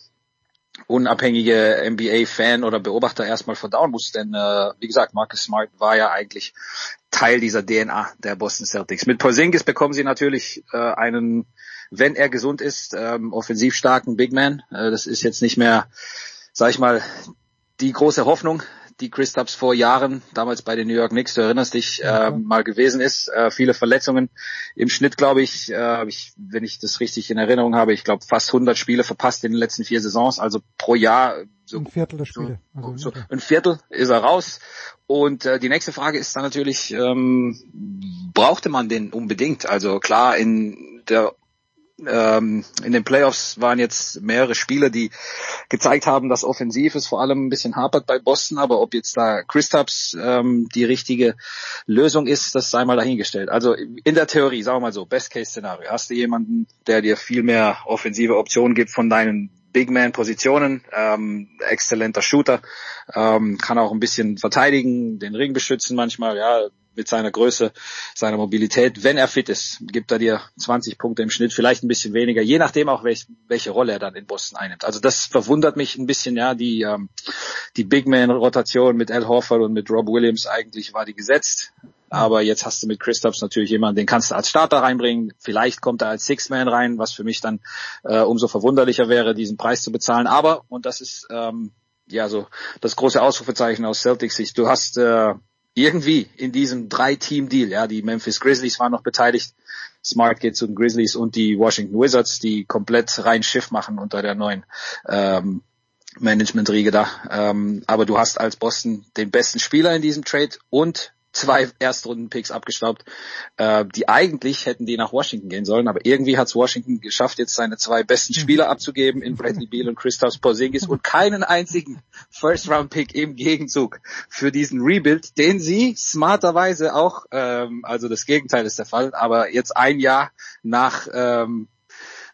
unabhängige NBA-Fan oder Beobachter erstmal verdauen muss. Denn äh, wie gesagt, Marcus Smart war ja eigentlich Teil dieser DNA der Boston Celtics. Mit Porzingis bekommen sie natürlich äh, einen, wenn er gesund ist, ähm, offensiv starken Big Man. Äh, das ist jetzt nicht mehr, sag ich mal, die große Hoffnung, die Kristaps vor Jahren, damals bei den New York Knicks, du erinnerst dich, äh, mal gewesen ist. Äh, viele Verletzungen. Im Schnitt, glaube ich, äh, ich, wenn ich das richtig in Erinnerung habe, ich glaube fast 100 Spiele verpasst in den letzten vier Saisons, also pro Jahr so Ein Viertel der Spiele. Also, so ein Viertel ist er raus. Und äh, die nächste Frage ist dann natürlich, ähm, brauchte man den unbedingt? Also klar, in der ähm, in den Playoffs waren jetzt mehrere Spieler, die gezeigt haben, dass offensiv es vor allem ein bisschen hapert bei Boston, aber ob jetzt da Kristaps ähm, die richtige Lösung ist, das sei mal dahingestellt. Also in der Theorie, sagen wir mal so, Best-Case-Szenario, hast du jemanden, der dir viel mehr offensive Optionen gibt von deinen Big Man Positionen, ähm, exzellenter Shooter, ähm, kann auch ein bisschen verteidigen, den Ring beschützen manchmal, ja, mit seiner Größe, seiner Mobilität. Wenn er fit ist, gibt er dir 20 Punkte im Schnitt, vielleicht ein bisschen weniger, je nachdem auch welch, welche Rolle er dann in Boston einnimmt. Also das verwundert mich ein bisschen, ja, die ähm, die Big Man Rotation mit Al Horford und mit Rob Williams eigentlich war die gesetzt. Aber jetzt hast du mit Kristaps natürlich jemanden, den kannst du als Starter reinbringen. Vielleicht kommt er als Six-Man rein, was für mich dann äh, umso verwunderlicher wäre, diesen Preis zu bezahlen. Aber, und das ist ähm, ja so das große Ausrufezeichen aus Celtics Sicht, du hast äh, irgendwie in diesem Drei-Team-Deal, ja, die Memphis Grizzlies waren noch beteiligt, Smart geht zu den Grizzlies und die Washington Wizards, die komplett rein Schiff machen unter der neuen ähm, Management-Riege da. Ähm, aber du hast als Boston den besten Spieler in diesem Trade und zwei Erstrunden-Picks abgestaubt, äh, die eigentlich hätten die nach Washington gehen sollen, aber irgendwie hat es Washington geschafft, jetzt seine zwei besten Spieler abzugeben in Bradley [LAUGHS] Beal und Christoph Porzingis und keinen einzigen First-Round-Pick im Gegenzug für diesen Rebuild, den sie smarterweise auch, ähm, also das Gegenteil ist der Fall, aber jetzt ein Jahr nach ähm,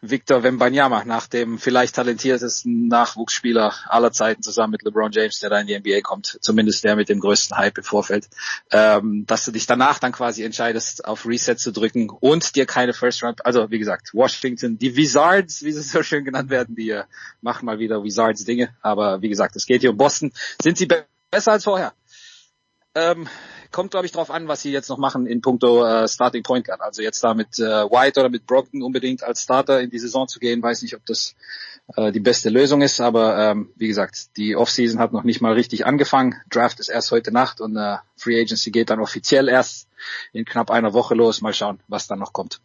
Victor Wembanyama nach dem vielleicht talentiertesten Nachwuchsspieler aller Zeiten zusammen mit LeBron James, der da in die NBA kommt, zumindest der mit dem größten Hype im Vorfeld, ähm, dass du dich danach dann quasi entscheidest, auf Reset zu drücken und dir keine First Round, also wie gesagt, Washington, die Wizards, wie sie so schön genannt werden, die äh, machen mal wieder Wizards Dinge, aber wie gesagt, es geht hier um Boston. Sind sie be besser als vorher? Ähm, kommt, glaube ich, darauf an, was sie jetzt noch machen in puncto äh, Starting Point Guard. Also jetzt da mit äh, White oder mit Brockton unbedingt als Starter in die Saison zu gehen, weiß nicht, ob das äh, die beste Lösung ist. Aber ähm, wie gesagt, die Offseason hat noch nicht mal richtig angefangen. Draft ist erst heute Nacht und äh, Free Agency geht dann offiziell erst in knapp einer Woche los. Mal schauen, was dann noch kommt.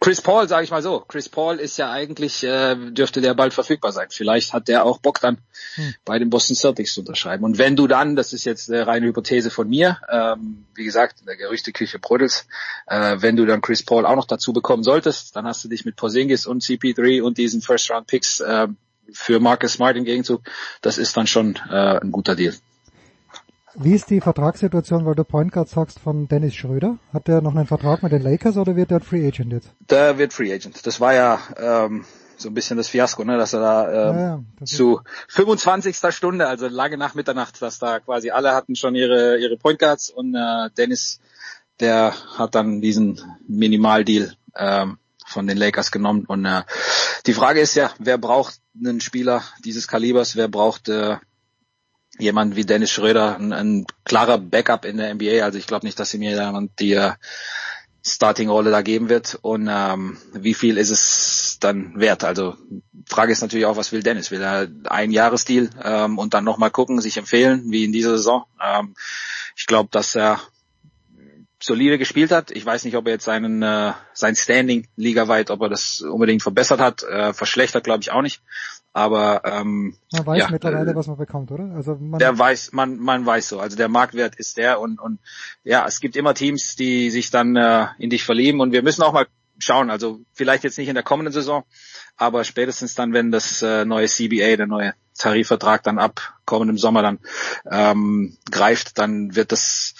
Chris Paul, sage ich mal so. Chris Paul ist ja eigentlich, äh, dürfte der bald verfügbar sein. Vielleicht hat der auch Bock dann hm. bei den Boston Celtics zu unterschreiben. Und wenn du dann, das ist jetzt eine reine Hypothese von mir, ähm, wie gesagt, in der Gerüchteküche brodelt, äh, wenn du dann Chris Paul auch noch dazu bekommen solltest, dann hast du dich mit Porzingis und CP3 und diesen First Round Picks äh, für Marcus Smart im Gegenzug. Das ist dann schon äh, ein guter Deal. Wie ist die Vertragssituation, weil du Point Guard sagst von Dennis Schröder? Hat der noch einen Vertrag mit den Lakers oder wird der Free Agent jetzt? Der wird Free Agent. Das war ja ähm, so ein bisschen das Fiasko, ne, dass er da ähm, ja, ja, zu 25. Stunde, also lange nach Mitternacht, dass da quasi alle hatten schon ihre ihre Point Guards und äh, Dennis, der hat dann diesen Minimaldeal ähm, von den Lakers genommen und äh, die Frage ist ja, wer braucht einen Spieler dieses Kalibers, wer braucht äh, jemand wie Dennis Schröder, ein, ein klarer Backup in der NBA. Also ich glaube nicht, dass sie mir jemand die äh, Starting-Rolle da geben wird. Und ähm, wie viel ist es dann wert? Also Frage ist natürlich auch, was will Dennis? Will er ein Jahresdeal ähm, und dann nochmal gucken, sich empfehlen, wie in dieser Saison? Ähm, ich glaube, dass er solide gespielt hat. Ich weiß nicht, ob er jetzt seinen äh, sein Standing ligaweit, ob er das unbedingt verbessert hat. Äh, verschlechtert glaube ich auch nicht. Aber ähm, man weiß ja, mittlerweile, äh, was man bekommt, oder? Also man der weiß, man man weiß so. Also der Marktwert ist der und und ja, es gibt immer Teams, die sich dann äh, in dich verlieben und wir müssen auch mal schauen. Also vielleicht jetzt nicht in der kommenden Saison, aber spätestens dann, wenn das äh, neue CBA, der neue Tarifvertrag dann ab kommendem Sommer dann ähm, greift, dann wird das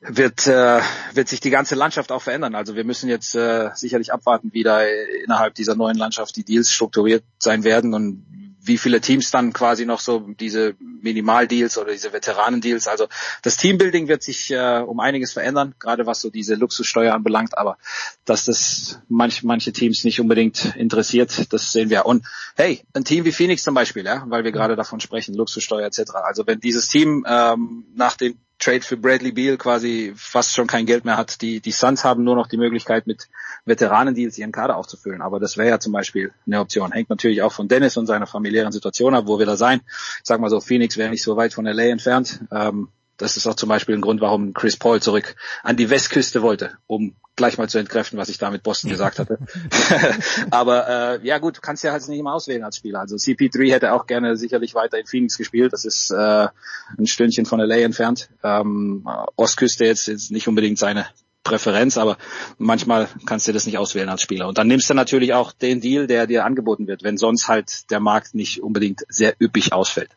wird, äh, wird sich die ganze Landschaft auch verändern. Also wir müssen jetzt äh, sicherlich abwarten, wie da innerhalb dieser neuen Landschaft die Deals strukturiert sein werden und wie viele Teams dann quasi noch so diese Minimaldeals oder diese Veteranendeals. Also das Teambuilding wird sich äh, um einiges verändern, gerade was so diese Luxussteuer anbelangt. Aber dass das manch, manche Teams nicht unbedingt interessiert, das sehen wir. Und hey, ein Team wie Phoenix zum Beispiel, ja, weil wir gerade davon sprechen, Luxussteuer etc. Also wenn dieses Team ähm, nach dem Trade für Bradley Beal quasi fast schon kein Geld mehr hat. Die, die Suns haben nur noch die Möglichkeit, mit Veteranendeals ihren Kader aufzufüllen. Aber das wäre ja zum Beispiel eine Option. Hängt natürlich auch von Dennis und seiner familiären Situation ab, wo wir da sein. Ich sag mal so, Phoenix wäre nicht so weit von LA entfernt. Ähm, das ist auch zum Beispiel ein Grund, warum Chris Paul zurück an die Westküste wollte, um gleich mal zu entkräften, was ich da mit Boston gesagt hatte. [LAUGHS] Aber äh, ja gut, du kannst ja halt nicht immer auswählen als Spieler. Also CP3 hätte auch gerne sicherlich weiter in Phoenix gespielt. Das ist äh, ein Stündchen von LA entfernt. Ähm, Ostküste jetzt ist nicht unbedingt seine Präferenz, aber manchmal kannst du das nicht auswählen als Spieler. Und dann nimmst du natürlich auch den Deal, der dir angeboten wird, wenn sonst halt der Markt nicht unbedingt sehr üppig ausfällt.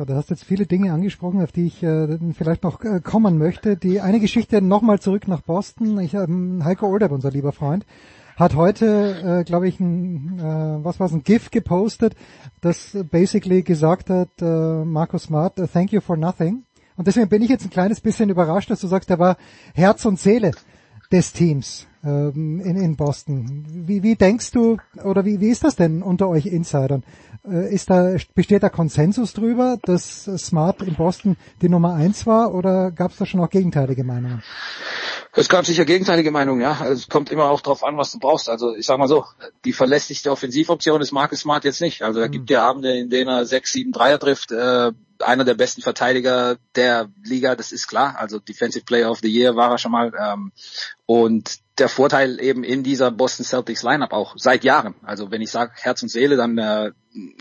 So, du hast jetzt viele Dinge angesprochen, auf die ich äh, vielleicht noch äh, kommen möchte. Die eine Geschichte nochmal zurück nach Boston. Ich, ähm, Heiko Olderb, unser lieber Freund, hat heute, äh, glaube ich, ein, äh, was war's, ein GIF gepostet, das basically gesagt hat, äh, Markus Smart, thank you for nothing. Und deswegen bin ich jetzt ein kleines bisschen überrascht, dass du sagst, er war Herz und Seele des Teams ähm, in, in Boston. Wie, wie denkst du, oder wie, wie ist das denn unter euch Insidern? Äh, ist da, besteht da Konsensus drüber, dass Smart in Boston die Nummer eins war oder gab es da schon auch gegenteilige Meinungen? Es gab sicher gegenteilige Meinungen, ja. Also es kommt immer auch drauf an, was du brauchst. Also ich sag mal so, die verlässlichste Offensivoption ist Marcus Smart jetzt nicht. Also da mhm. gibt ja Abende, in denen er sechs, sieben Dreier trifft. Äh, einer der besten Verteidiger der Liga, das ist klar. Also Defensive Player of the Year war er schon mal. Ähm, und der Vorteil eben in dieser Boston Celtics Lineup auch seit Jahren. Also wenn ich sage Herz und Seele, dann äh,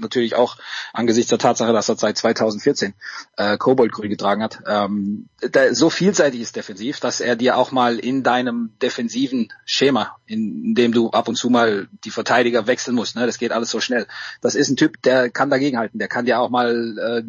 natürlich auch angesichts der Tatsache, dass er seit 2014 äh, Koboldgrün getragen hat. Ähm, da, so vielseitig ist defensiv, dass er dir auch mal in deinem defensiven Schema, in, in dem du ab und zu mal die Verteidiger wechseln musst, ne, das geht alles so schnell. Das ist ein Typ, der kann dagegenhalten, der kann dir auch mal äh,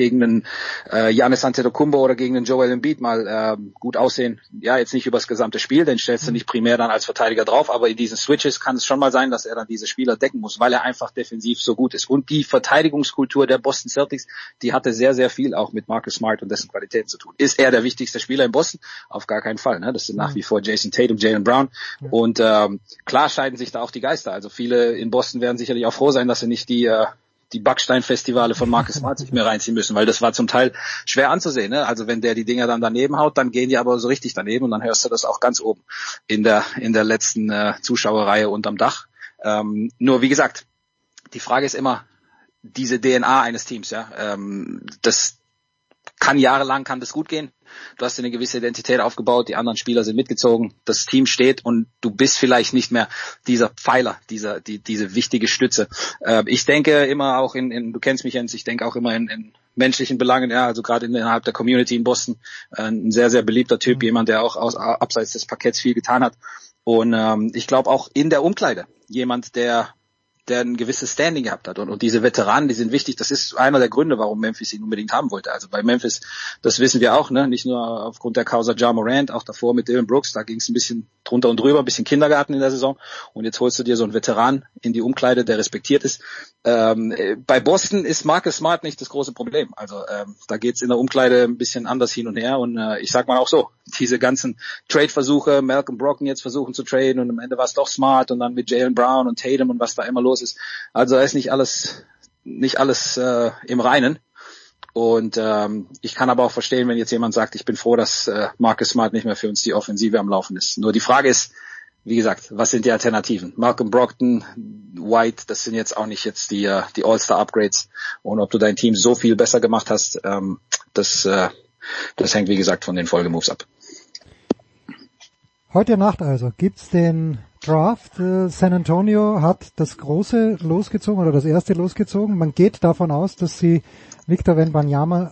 gegen einen äh, Antetokounmpo oder gegen einen Joel Embiid mal äh, gut aussehen. Ja, jetzt nicht übers gesamte Spiel, den stellst du nicht primär dann als Verteidiger drauf, aber in diesen Switches kann es schon mal sein, dass er dann diese Spieler decken muss, weil er einfach defensiv so gut ist. Und die Verteidigungskultur der Boston Celtics, die hatte sehr, sehr viel auch mit Marcus Smart und dessen Qualitäten zu tun. Ist er der wichtigste Spieler in Boston? Auf gar keinen Fall. Ne? Das sind nach wie vor Jason Tatum, Jalen Brown. Und ähm, klar scheiden sich da auch die Geister. Also viele in Boston werden sicherlich auch froh sein, dass sie nicht die äh, die Backsteinfestivale von Marcus Smart sich mehr reinziehen müssen, weil das war zum Teil schwer anzusehen. Ne? Also wenn der die Dinger dann daneben haut, dann gehen die aber so richtig daneben und dann hörst du das auch ganz oben in der in der letzten äh, Zuschauerreihe unterm Dach. Ähm, nur wie gesagt, die Frage ist immer diese DNA eines Teams. Ja, ähm, das kann jahrelang kann das gut gehen. Du hast dir eine gewisse Identität aufgebaut, die anderen Spieler sind mitgezogen, das Team steht und du bist vielleicht nicht mehr dieser Pfeiler, dieser, die, diese wichtige Stütze. Äh, ich denke immer auch in, in, du kennst mich Jens, ich denke auch immer in, in menschlichen Belangen, ja, also gerade innerhalb der Community in Boston, äh, ein sehr, sehr beliebter Typ, mhm. jemand, der auch aus, abseits des Parketts viel getan hat. Und ähm, ich glaube auch in der Umkleide jemand, der der ein gewisses Standing gehabt hat. Und, und diese Veteranen, die sind wichtig. Das ist einer der Gründe, warum Memphis ihn unbedingt haben wollte. Also bei Memphis, das wissen wir auch, ne? nicht nur aufgrund der Causa Ja Morant, auch davor mit Dylan Brooks, da ging es ein bisschen drunter und drüber, ein bisschen Kindergarten in der Saison. Und jetzt holst du dir so einen Veteran in die Umkleide, der respektiert ist. Ähm, bei Boston ist Marcus Smart nicht das große Problem. Also ähm, da geht's in der Umkleide ein bisschen anders hin und her. Und äh, ich sag mal auch so, [LAUGHS] diese ganzen Trade-Versuche, Malcolm Brocken jetzt versuchen zu traden und am Ende war es doch Smart und dann mit Jalen Brown und Tatum und was da immer los ist. Also da ist nicht alles, nicht alles äh, im Reinen. Und ähm, ich kann aber auch verstehen, wenn jetzt jemand sagt, ich bin froh, dass äh, Marcus Smart nicht mehr für uns die Offensive am Laufen ist. Nur die Frage ist, wie gesagt, was sind die Alternativen? Malcolm Brockton, White, das sind jetzt auch nicht jetzt die, äh, die All-Star-Upgrades. Und ob du dein Team so viel besser gemacht hast, ähm, das, äh, das hängt wie gesagt von den Folgemoves ab. Heute Nacht also gibt's den Draft. Äh, San Antonio hat das große losgezogen oder das erste losgezogen. Man geht davon aus, dass sie Victor Wenbanyama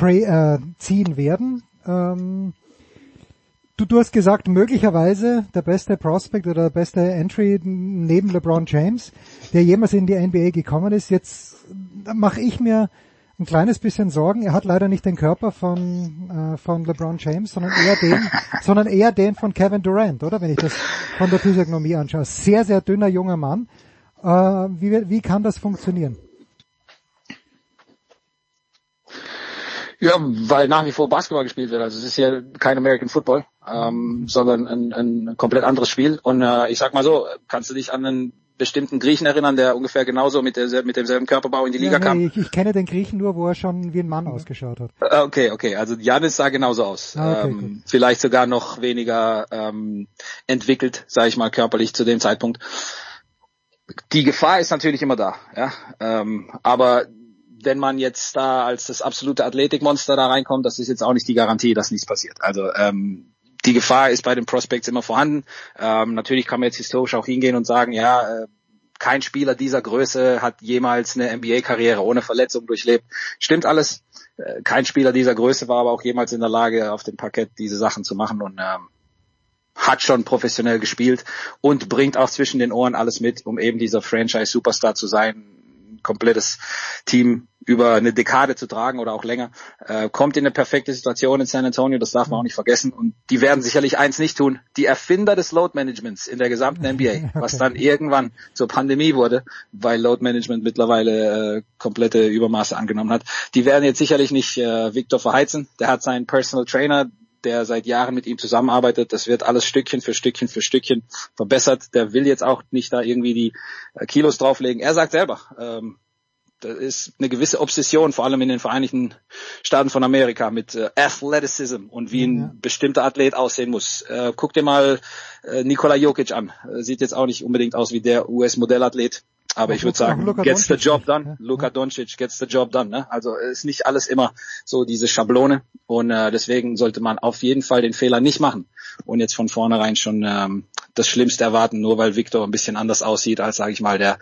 äh, ziehen werden. Ähm, du, du hast gesagt, möglicherweise der beste Prospect oder der beste Entry neben LeBron James, der jemals in die NBA gekommen ist. Jetzt mache ich mir ein kleines bisschen Sorgen. Er hat leider nicht den Körper von, äh, von LeBron James, sondern eher den, [LAUGHS] sondern eher den von Kevin Durant, oder? Wenn ich das von der Physiognomie anschaue. Sehr, sehr dünner junger Mann. Äh, wie, wie kann das funktionieren? Ja, weil nach wie vor Basketball gespielt wird. Also es ist ja kein American Football, ähm, sondern ein, ein komplett anderes Spiel. Und äh, ich sag mal so, kannst du dich an einen bestimmten Griechen erinnern, der ungefähr genauso mit, der, mit demselben Körperbau in die Liga ja, kam? Ich, ich, kenne den Griechen nur, wo er schon wie ein Mann ausgeschaut hat. Äh, okay, okay. Also Janis sah genauso aus. Ah, okay, ähm, vielleicht sogar noch weniger ähm, entwickelt, sage ich mal, körperlich zu dem Zeitpunkt. Die Gefahr ist natürlich immer da, ja. Ähm, aber wenn man jetzt da als das absolute Athletikmonster da reinkommt, das ist jetzt auch nicht die Garantie, dass nichts passiert. Also ähm, die Gefahr ist bei den Prospects immer vorhanden. Ähm, natürlich kann man jetzt historisch auch hingehen und sagen, ja, äh, kein Spieler dieser Größe hat jemals eine NBA-Karriere ohne Verletzung durchlebt. Stimmt alles. Äh, kein Spieler dieser Größe war aber auch jemals in der Lage, auf dem Parkett diese Sachen zu machen und ähm, hat schon professionell gespielt und bringt auch zwischen den Ohren alles mit, um eben dieser Franchise-Superstar zu sein, komplettes Team über eine Dekade zu tragen oder auch länger, äh, kommt in eine perfekte Situation in San Antonio, das darf man auch nicht vergessen. Und die werden sicherlich eins nicht tun. Die Erfinder des Load Managements in der gesamten NBA, [LAUGHS] was dann irgendwann zur Pandemie wurde, weil Load Management mittlerweile äh, komplette Übermaße angenommen hat, die werden jetzt sicherlich nicht äh, Victor verheizen. Der hat seinen Personal Trainer, der seit Jahren mit ihm zusammenarbeitet. Das wird alles Stückchen für Stückchen für Stückchen verbessert. Der will jetzt auch nicht da irgendwie die äh, Kilos drauflegen. Er sagt selber, ähm, das ist eine gewisse Obsession, vor allem in den Vereinigten Staaten von Amerika, mit äh, Athleticism und wie ein ja. bestimmter Athlet aussehen muss. Äh, guck dir mal äh, Nikola Jokic an. Äh, sieht jetzt auch nicht unbedingt aus wie der US-Modellathlet. Aber ich würde sagen, Luka gets the job done. Luka Doncic gets the job done. Ne? Also ist nicht alles immer so diese Schablone und äh, deswegen sollte man auf jeden Fall den Fehler nicht machen und jetzt von vornherein schon ähm, das Schlimmste erwarten, nur weil Victor ein bisschen anders aussieht als, sage ich mal, der,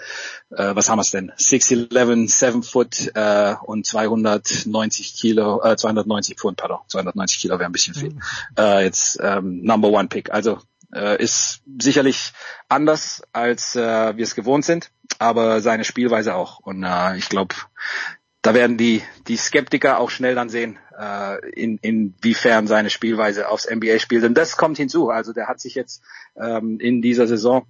äh, was haben wir es denn, 6'11, 7 Foot äh, und 290 Kilo, äh, 290 Pfund, pardon, 290 Kilo wäre ein bisschen viel. Mhm. Äh, jetzt ähm, Number One Pick. Also äh, ist sicherlich anders, als äh, wir es gewohnt sind, aber seine Spielweise auch. Und äh, ich glaube, da werden die, die Skeptiker auch schnell dann sehen, äh, in, inwiefern seine Spielweise aufs NBA spielt. Und das kommt hinzu. Also der hat sich jetzt ähm, in dieser Saison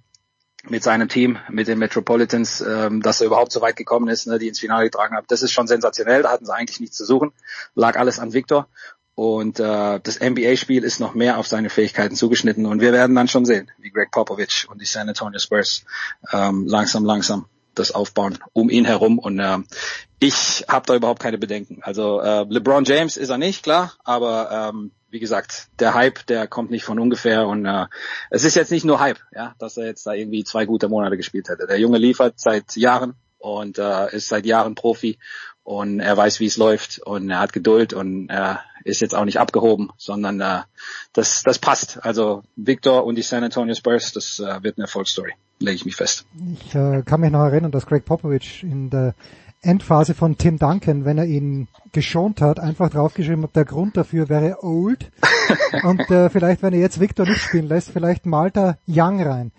mit seinem Team, mit den Metropolitans, ähm, dass er überhaupt so weit gekommen ist, ne, die ins Finale getragen haben. Das ist schon sensationell, da hatten sie eigentlich nichts zu suchen. Lag alles an Victor. Und äh, das NBA-Spiel ist noch mehr auf seine Fähigkeiten zugeschnitten. Und wir werden dann schon sehen, wie Greg Popovich und die San Antonio Spurs ähm, langsam, langsam das aufbauen um ihn herum. Und äh, ich habe da überhaupt keine Bedenken. Also äh, LeBron James ist er nicht, klar, aber ähm, wie gesagt, der Hype, der kommt nicht von ungefähr und äh, es ist jetzt nicht nur Hype, ja, dass er jetzt da irgendwie zwei gute Monate gespielt hätte. Der Junge liefert seit Jahren und äh, ist seit Jahren Profi und er weiß, wie es läuft und er hat Geduld und er ist jetzt auch nicht abgehoben, sondern äh, das, das passt. Also Victor und die San Antonio Spurs, das äh, wird eine Erfolgsstory, lege ich mich fest. Ich äh, kann mich noch erinnern, dass Greg Popovich in der Endphase von Tim Duncan, wenn er ihn geschont hat, einfach draufgeschrieben hat, der Grund dafür wäre old. [LAUGHS] und äh, vielleicht, wenn er jetzt Victor nicht spielen lässt, vielleicht malt er Young rein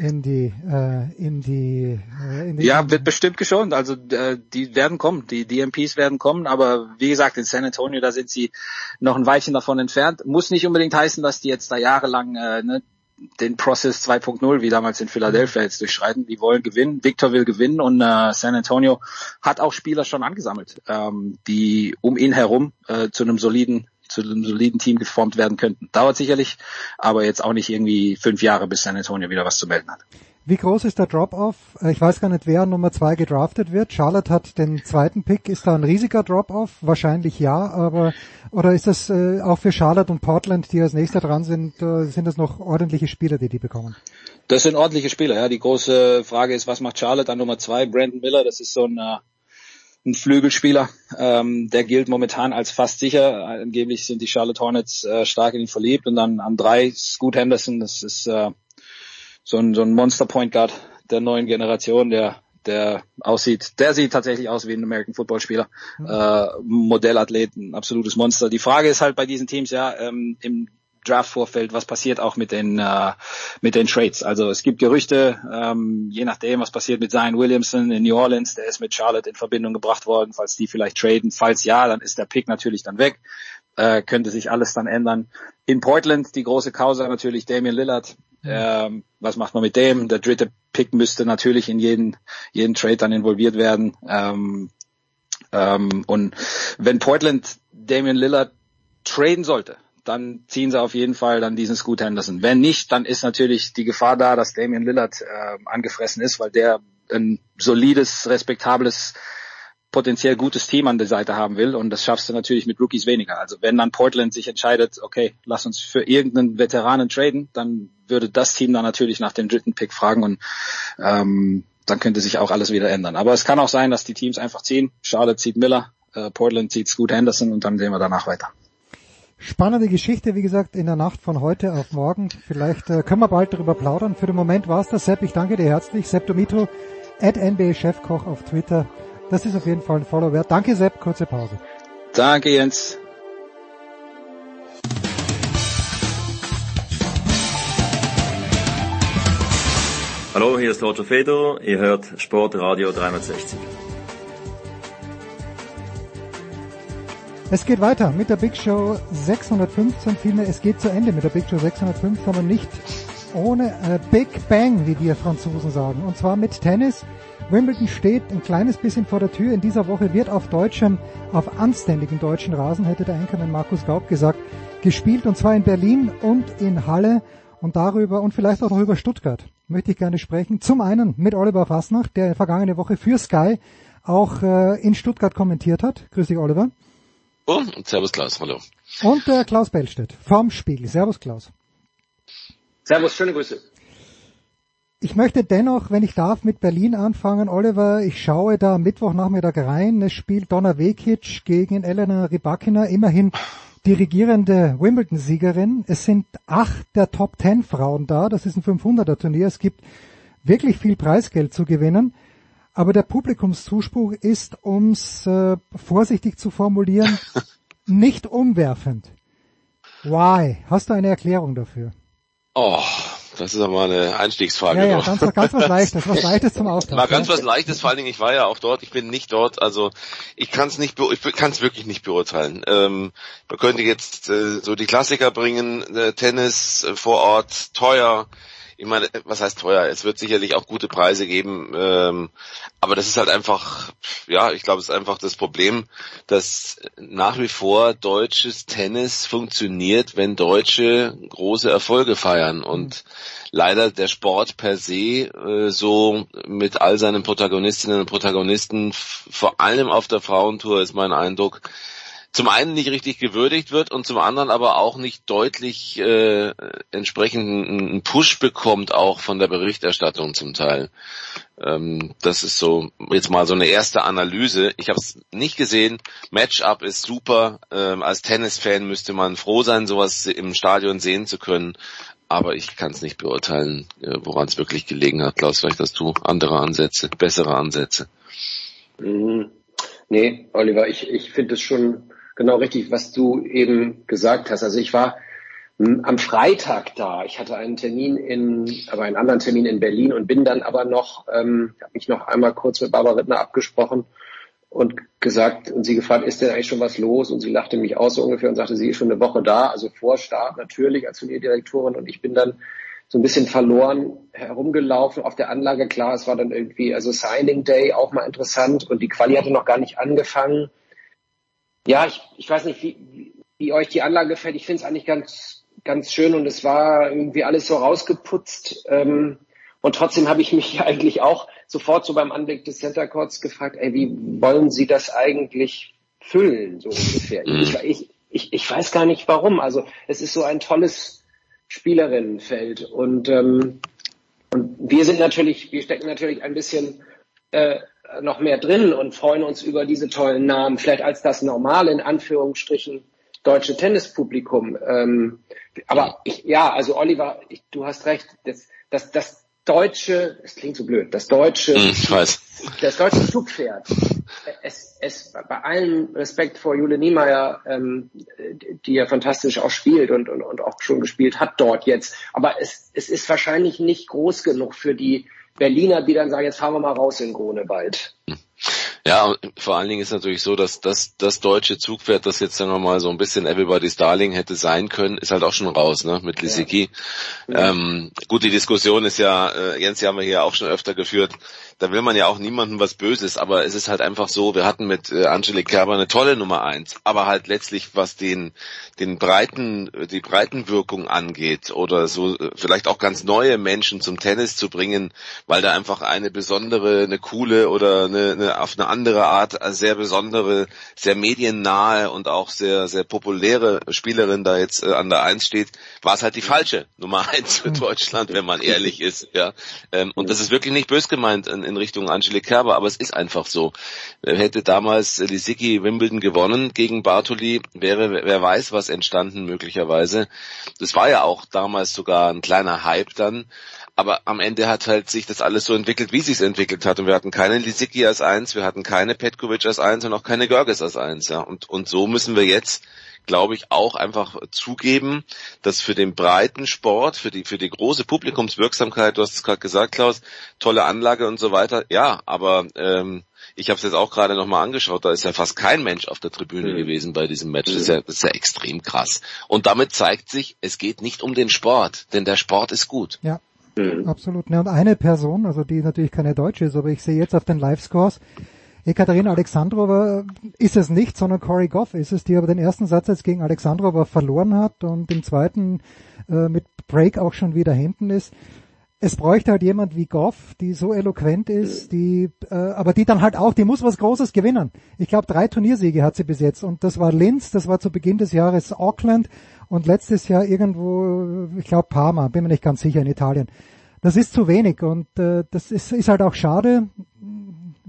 in die äh, in die äh, in die ja wird bestimmt geschont also äh, die werden kommen die DMPs werden kommen aber wie gesagt in San Antonio da sind sie noch ein Weilchen davon entfernt muss nicht unbedingt heißen dass die jetzt da jahrelang äh, ne, den Process 2.0 wie damals in Philadelphia jetzt durchschreiten die wollen gewinnen Victor will gewinnen und äh, San Antonio hat auch Spieler schon angesammelt ähm, die um ihn herum äh, zu einem soliden zu einem soliden Team geformt werden könnten. Dauert sicherlich, aber jetzt auch nicht irgendwie fünf Jahre, bis San Antonio wieder was zu melden hat. Wie groß ist der Drop-off? Äh, ich weiß gar nicht, wer Nummer zwei gedraftet wird. Charlotte hat den zweiten Pick. Ist da ein riesiger Drop-off? Wahrscheinlich ja, aber oder ist das äh, auch für Charlotte und Portland, die als nächster dran sind, äh, sind das noch ordentliche Spieler, die die bekommen? Das sind ordentliche Spieler, ja. Die große Frage ist, was macht Charlotte an Nummer zwei? Brandon Miller, das ist so ein äh, ein Flügelspieler, ähm, der gilt momentan als fast sicher. Angeblich sind die Charlotte Hornets äh, stark in ihn verliebt und dann an drei Scoot Henderson, das ist äh, so ein, so ein Monster Point Guard der neuen Generation, der der aussieht, der sieht tatsächlich aus wie ein American Football Spieler, mhm. äh, Modellathlet, ein absolutes Monster. Die Frage ist halt bei diesen Teams ja ähm, im Draft-Vorfeld, was passiert auch mit den äh, mit den Trades. Also es gibt Gerüchte, ähm, je nachdem, was passiert mit Zion Williamson in New Orleans, der ist mit Charlotte in Verbindung gebracht worden, falls die vielleicht traden. Falls ja, dann ist der Pick natürlich dann weg. Äh, könnte sich alles dann ändern. In Portland die große Causa natürlich Damian Lillard. Ähm, was macht man mit dem? Der dritte Pick müsste natürlich in jeden jeden Trade dann involviert werden. Ähm, ähm, und wenn Portland Damian Lillard traden sollte, dann ziehen sie auf jeden Fall dann diesen Scoot Henderson. Wenn nicht, dann ist natürlich die Gefahr da, dass Damian Lillard äh, angefressen ist, weil der ein solides, respektables, potenziell gutes Team an der Seite haben will und das schaffst du natürlich mit Rookies weniger. Also wenn dann Portland sich entscheidet, okay, lass uns für irgendeinen Veteranen traden, dann würde das Team dann natürlich nach dem dritten Pick fragen und ähm, dann könnte sich auch alles wieder ändern. Aber es kann auch sein, dass die Teams einfach ziehen. Charlotte zieht Miller, äh, Portland zieht Scoot Henderson und dann sehen wir danach weiter. Spannende Geschichte, wie gesagt, in der Nacht von heute auf morgen. Vielleicht äh, können wir bald darüber plaudern. Für den Moment war es das, Sepp. Ich danke dir herzlich. Sepp Domitro, at NBA Chefkoch auf Twitter. Das ist auf jeden Fall ein Follow wert. Danke, Sepp. Kurze Pause. Danke, Jens. Hallo, hier ist Roger Fedor. Ihr hört Sportradio 360. Es geht weiter mit der Big Show 615, vielmehr es geht zu Ende mit der Big Show 615, aber nicht ohne äh, Big Bang, wie die Franzosen sagen. Und zwar mit Tennis. Wimbledon steht ein kleines bisschen vor der Tür. In dieser Woche wird auf deutschem, auf anständigen deutschen Rasen, hätte der Enkermann Markus Gaub gesagt, gespielt. Und zwar in Berlin und in Halle. Und darüber und vielleicht auch noch über Stuttgart möchte ich gerne sprechen. Zum einen mit Oliver Fasnacht, der vergangene Woche für Sky auch äh, in Stuttgart kommentiert hat. Grüß dich, Oliver. Oh, und Servus Klaus, hallo. Und äh, Klaus Bellstedt vom Spiegel. Servus Klaus. Servus, schöne Grüße. Ich möchte dennoch, wenn ich darf, mit Berlin anfangen. Oliver, ich schaue da am Mittwochnachmittag rein. Es spielt Donna Vekic gegen Elena Rybakina, immerhin die regierende Wimbledon-Siegerin. Es sind acht der Top Ten Frauen da. Das ist ein 500er Turnier. Es gibt wirklich viel Preisgeld zu gewinnen. Aber der Publikumszuspruch ist, ums äh, vorsichtig zu formulieren, [LAUGHS] nicht umwerfend. Why? Hast du eine Erklärung dafür? Oh, das ist aber eine Einstiegsfrage. Ja, ja, ganz, ganz was Leichtes, was [LAUGHS] Leichtes zum Austausch. Mal ganz ja. was Leichtes, vor allen Dingen, ich war ja auch dort, ich bin nicht dort, also ich kann es nicht, ich kann es wirklich nicht beurteilen. Ähm, man könnte jetzt äh, so die Klassiker bringen, äh, Tennis äh, vor Ort, teuer, ich meine, was heißt teuer? Es wird sicherlich auch gute Preise geben, ähm, aber das ist halt einfach, ja, ich glaube, es ist einfach das Problem, dass nach wie vor deutsches Tennis funktioniert, wenn Deutsche große Erfolge feiern und leider der Sport per se äh, so mit all seinen Protagonistinnen und Protagonisten, vor allem auf der Frauentour ist mein Eindruck, zum einen nicht richtig gewürdigt wird und zum anderen aber auch nicht deutlich äh, entsprechend einen Push bekommt, auch von der Berichterstattung zum Teil. Ähm, das ist so jetzt mal so eine erste Analyse. Ich habe es nicht gesehen. Matchup ist super. Ähm, als Tennisfan müsste man froh sein, sowas im Stadion sehen zu können. Aber ich kann es nicht beurteilen, äh, woran es wirklich gelegen hat. Klaus, vielleicht hast du andere Ansätze, bessere Ansätze. Mhm. Nee, Oliver, ich, ich finde es schon genau richtig, was du eben gesagt hast. Also ich war am Freitag da. Ich hatte einen Termin in, aber einen anderen Termin in Berlin und bin dann aber noch, ähm, habe mich noch einmal kurz mit Barbara Rittner abgesprochen und gesagt und sie gefragt, ist denn eigentlich schon was los? Und sie lachte mich aus so ungefähr und sagte, sie ist schon eine Woche da, also vor Start natürlich als Turnierdirektorin und ich bin dann so ein bisschen verloren herumgelaufen auf der Anlage. Klar, es war dann irgendwie, also Signing Day auch mal interessant und die Quali hatte noch gar nicht angefangen. Ja, ich, ich weiß nicht, wie, wie euch die Anlage gefällt. Ich finde es eigentlich ganz, ganz schön und es war irgendwie alles so rausgeputzt. Ähm, und trotzdem habe ich mich [LAUGHS] eigentlich auch sofort so beim Anblick des Center Courts gefragt, ey, wie wollen Sie das eigentlich füllen, so ungefähr? Ich, ich, ich, ich weiß gar nicht warum. Also es ist so ein tolles Spielerinnenfeld und, ähm, und wir sind natürlich, wir stecken natürlich ein bisschen äh, noch mehr drin und freuen uns über diese tollen Namen, vielleicht als das normale, in Anführungsstrichen, deutsche Tennispublikum. Ähm, aber ich, ja, also Oliver, ich, du hast recht, das, das, das deutsche, es klingt so blöd, das deutsche, ich weiß. das deutsche Zugpferd, es, es, bei allem Respekt vor Jule Niemeyer, ähm, die ja fantastisch auch spielt und, und, und auch schon gespielt hat dort jetzt, aber es, es ist wahrscheinlich nicht groß genug für die Berliner, die dann sagen, jetzt fahren wir mal raus in Grunewald. Ja, vor allen Dingen ist natürlich so, dass das, das deutsche Zugpferd, das jetzt wir mal so ein bisschen Everybody's Darling hätte sein können, ist halt auch schon raus, ne, mit Lisicki. Ja. Ähm, gut, die Diskussion ist ja, äh, Jens, die haben wir hier auch schon öfter geführt, da will man ja auch niemandem was Böses, aber es ist halt einfach so, wir hatten mit äh, Angelique Kerber eine tolle Nummer eins, aber halt letztlich, was den, den breiten, die Breitenwirkung angeht oder so äh, vielleicht auch ganz neue Menschen zum Tennis zu bringen, weil da einfach eine besondere, eine coole oder eine, eine auf eine andere Art sehr besondere, sehr mediennahe und auch sehr, sehr populäre Spielerin da jetzt äh, an der Eins steht, war es halt die falsche Nummer eins für Deutschland, wenn man ehrlich ist, ja. Ähm, und das ist wirklich nicht bös gemeint in, in Richtung Angelique Kerber, aber es ist einfach so. Hätte damals Lisicki Wimbledon gewonnen gegen Bartoli, wäre, wer weiß, was entstanden möglicherweise. Das war ja auch damals sogar ein kleiner Hype dann. Aber am Ende hat halt sich das alles so entwickelt, wie sich entwickelt hat. Und wir hatten keine Lisicki als eins, wir hatten keine Petkovic als eins und auch keine Görges als eins. Ja. Und, und so müssen wir jetzt glaube ich, auch einfach zugeben, dass für den breiten Sport, für die, für die große Publikumswirksamkeit, du hast es gerade gesagt, Klaus, tolle Anlage und so weiter, ja, aber ähm, ich habe es jetzt auch gerade nochmal angeschaut, da ist ja fast kein Mensch auf der Tribüne mhm. gewesen bei diesem Match. Das ist, ja, das ist ja extrem krass. Und damit zeigt sich, es geht nicht um den Sport, denn der Sport ist gut. Ja. Mhm. Absolut. Ja, und eine Person, also die natürlich keine Deutsche ist, aber ich sehe jetzt auf den Live-Scores, Ekaterina Alexandrova ist es nicht, sondern Corey Goff ist es, die aber den ersten Satz jetzt gegen Alexandrova verloren hat und im zweiten äh, mit Break auch schon wieder hinten ist. Es bräuchte halt jemand wie Goff, die so eloquent ist, die, äh, aber die dann halt auch, die muss was Großes gewinnen. Ich glaube, drei Turniersiege hat sie bis jetzt und das war Linz, das war zu Beginn des Jahres Auckland und letztes Jahr irgendwo, ich glaube Parma, bin mir nicht ganz sicher in Italien. Das ist zu wenig und äh, das ist, ist halt auch schade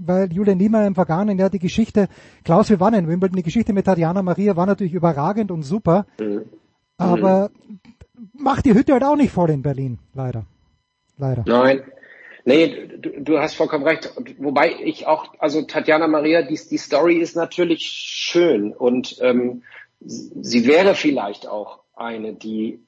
weil Julian Niemeyer im vergangenen Jahr die Geschichte, Klaus, wir waren in Wimbledon, die Geschichte mit Tatjana Maria war natürlich überragend und super, mhm. aber mhm. macht die Hütte halt auch nicht voll in Berlin, leider. Leider. Nein. Nee, du, du hast vollkommen recht. Wobei ich auch, also Tatjana Maria, die, die Story ist natürlich schön und ähm, sie wäre vielleicht auch eine, die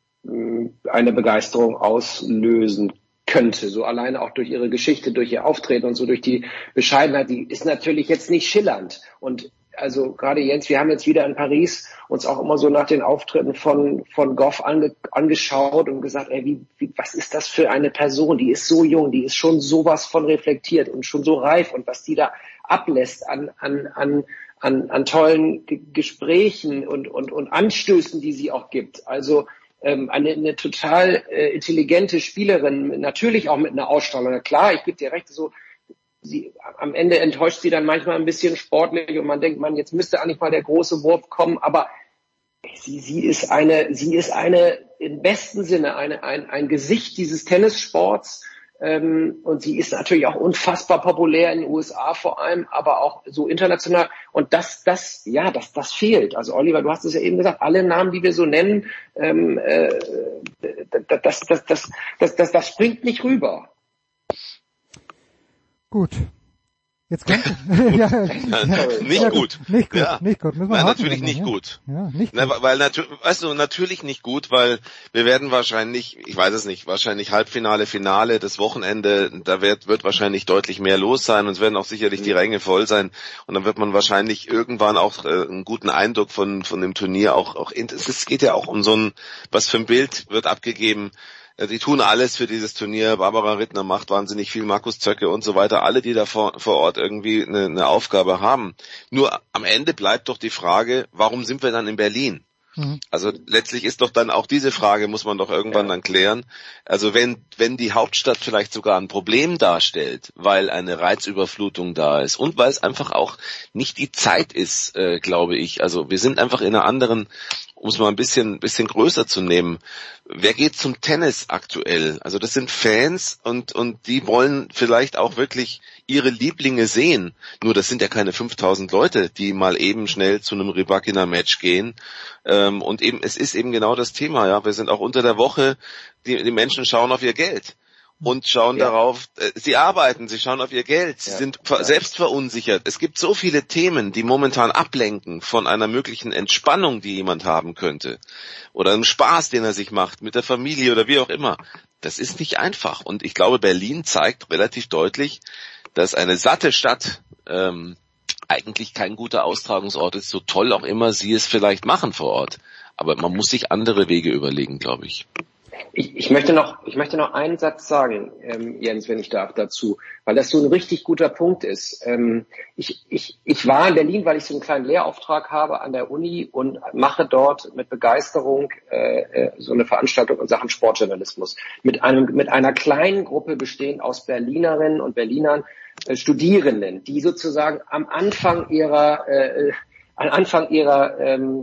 eine Begeisterung auslösen könnte. So alleine auch durch ihre Geschichte, durch ihr Auftreten und so durch die Bescheidenheit, die ist natürlich jetzt nicht schillernd. Und also gerade Jens, wir haben jetzt wieder in Paris uns auch immer so nach den Auftritten von, von Goff ange, angeschaut und gesagt, ey, wie, wie, was ist das für eine Person? Die ist so jung, die ist schon sowas von reflektiert und schon so reif und was die da ablässt an, an, an, an, an tollen G Gesprächen und, und, und Anstößen, die sie auch gibt. Also ähm, eine, eine total äh, intelligente Spielerin, natürlich auch mit einer Ausstrahlung. Klar, ich gebe dir recht, so sie, am Ende enttäuscht sie dann manchmal ein bisschen sportlich und man denkt, man, jetzt müsste eigentlich mal der große Wurf kommen, aber sie, sie ist eine, sie ist eine im besten Sinne eine, ein, ein Gesicht dieses Tennissports. Ähm, und sie ist natürlich auch unfassbar populär in den USA vor allem, aber auch so international. Und das, das, ja, das, das fehlt. Also Oliver, du hast es ja eben gesagt, alle Namen, die wir so nennen, ähm, äh, das, das, das, das, das, das springt nicht rüber. Gut. Jetzt kommt [LAUGHS] [LAUGHS] ja, ja, nicht ja, gut. Nicht gut, ja. nicht gut. Nein, natürlich nicht ja. gut. Ja, nicht Na, gut. weil natürlich, weißt du, natürlich nicht gut, weil wir werden wahrscheinlich, ich weiß es nicht, wahrscheinlich Halbfinale, Finale, das Wochenende, da wird, wird wahrscheinlich deutlich mehr los sein und es werden auch sicherlich die Ränge voll sein und dann wird man wahrscheinlich irgendwann auch äh, einen guten Eindruck von von dem Turnier auch auch. Es geht ja auch um so ein, was für ein Bild wird abgegeben die tun alles für dieses Turnier. Barbara Rittner macht wahnsinnig viel, Markus Zöcke und so weiter. Alle, die da vor, vor Ort irgendwie eine, eine Aufgabe haben. Nur am Ende bleibt doch die Frage, warum sind wir dann in Berlin? Mhm. Also letztlich ist doch dann auch diese Frage, muss man doch irgendwann dann klären. Also wenn, wenn die Hauptstadt vielleicht sogar ein Problem darstellt, weil eine Reizüberflutung da ist und weil es einfach auch nicht die Zeit ist, äh, glaube ich. Also wir sind einfach in einer anderen um es mal ein bisschen, bisschen größer zu nehmen. Wer geht zum Tennis aktuell? Also das sind Fans und, und die wollen vielleicht auch wirklich ihre Lieblinge sehen. Nur das sind ja keine 5000 Leute, die mal eben schnell zu einem Rybakina Match gehen. Ähm, und eben, es ist eben genau das Thema, ja. Wir sind auch unter der Woche, die, die Menschen schauen auf ihr Geld und schauen Ja. darauf, äh, sie arbeiten, sie schauen auf ihr Geld, sie Ja. sind ver selbst verunsichert. Es gibt so viele Themen, die momentan ablenken von einer möglichen Entspannung, die jemand haben könnte. Oder einem Spaß, den er sich macht mit der Familie oder wie auch immer. Das ist nicht einfach. Und ich glaube, Berlin zeigt relativ deutlich, dass eine satte Stadt ähm, eigentlich kein guter Austragungsort ist, so toll auch immer sie es vielleicht machen vor Ort. Aber man muss sich andere Wege überlegen, glaube ich. Ich, ich möchte noch, ich möchte noch einen Satz sagen, ähm, Jens, wenn ich darf, dazu, weil das so ein richtig guter Punkt ist. Ähm, ich, ich, ich war in Berlin, weil ich so einen kleinen Lehrauftrag habe an der Uni und mache dort mit Begeisterung äh, äh, so eine Veranstaltung in Sachen Sportjournalismus mit einem, mit einer kleinen Gruppe bestehend aus Berlinerinnen und Berlinern, Studierenden, die sozusagen am Anfang ihrer, äh, äh, am Anfang ihrer ähm,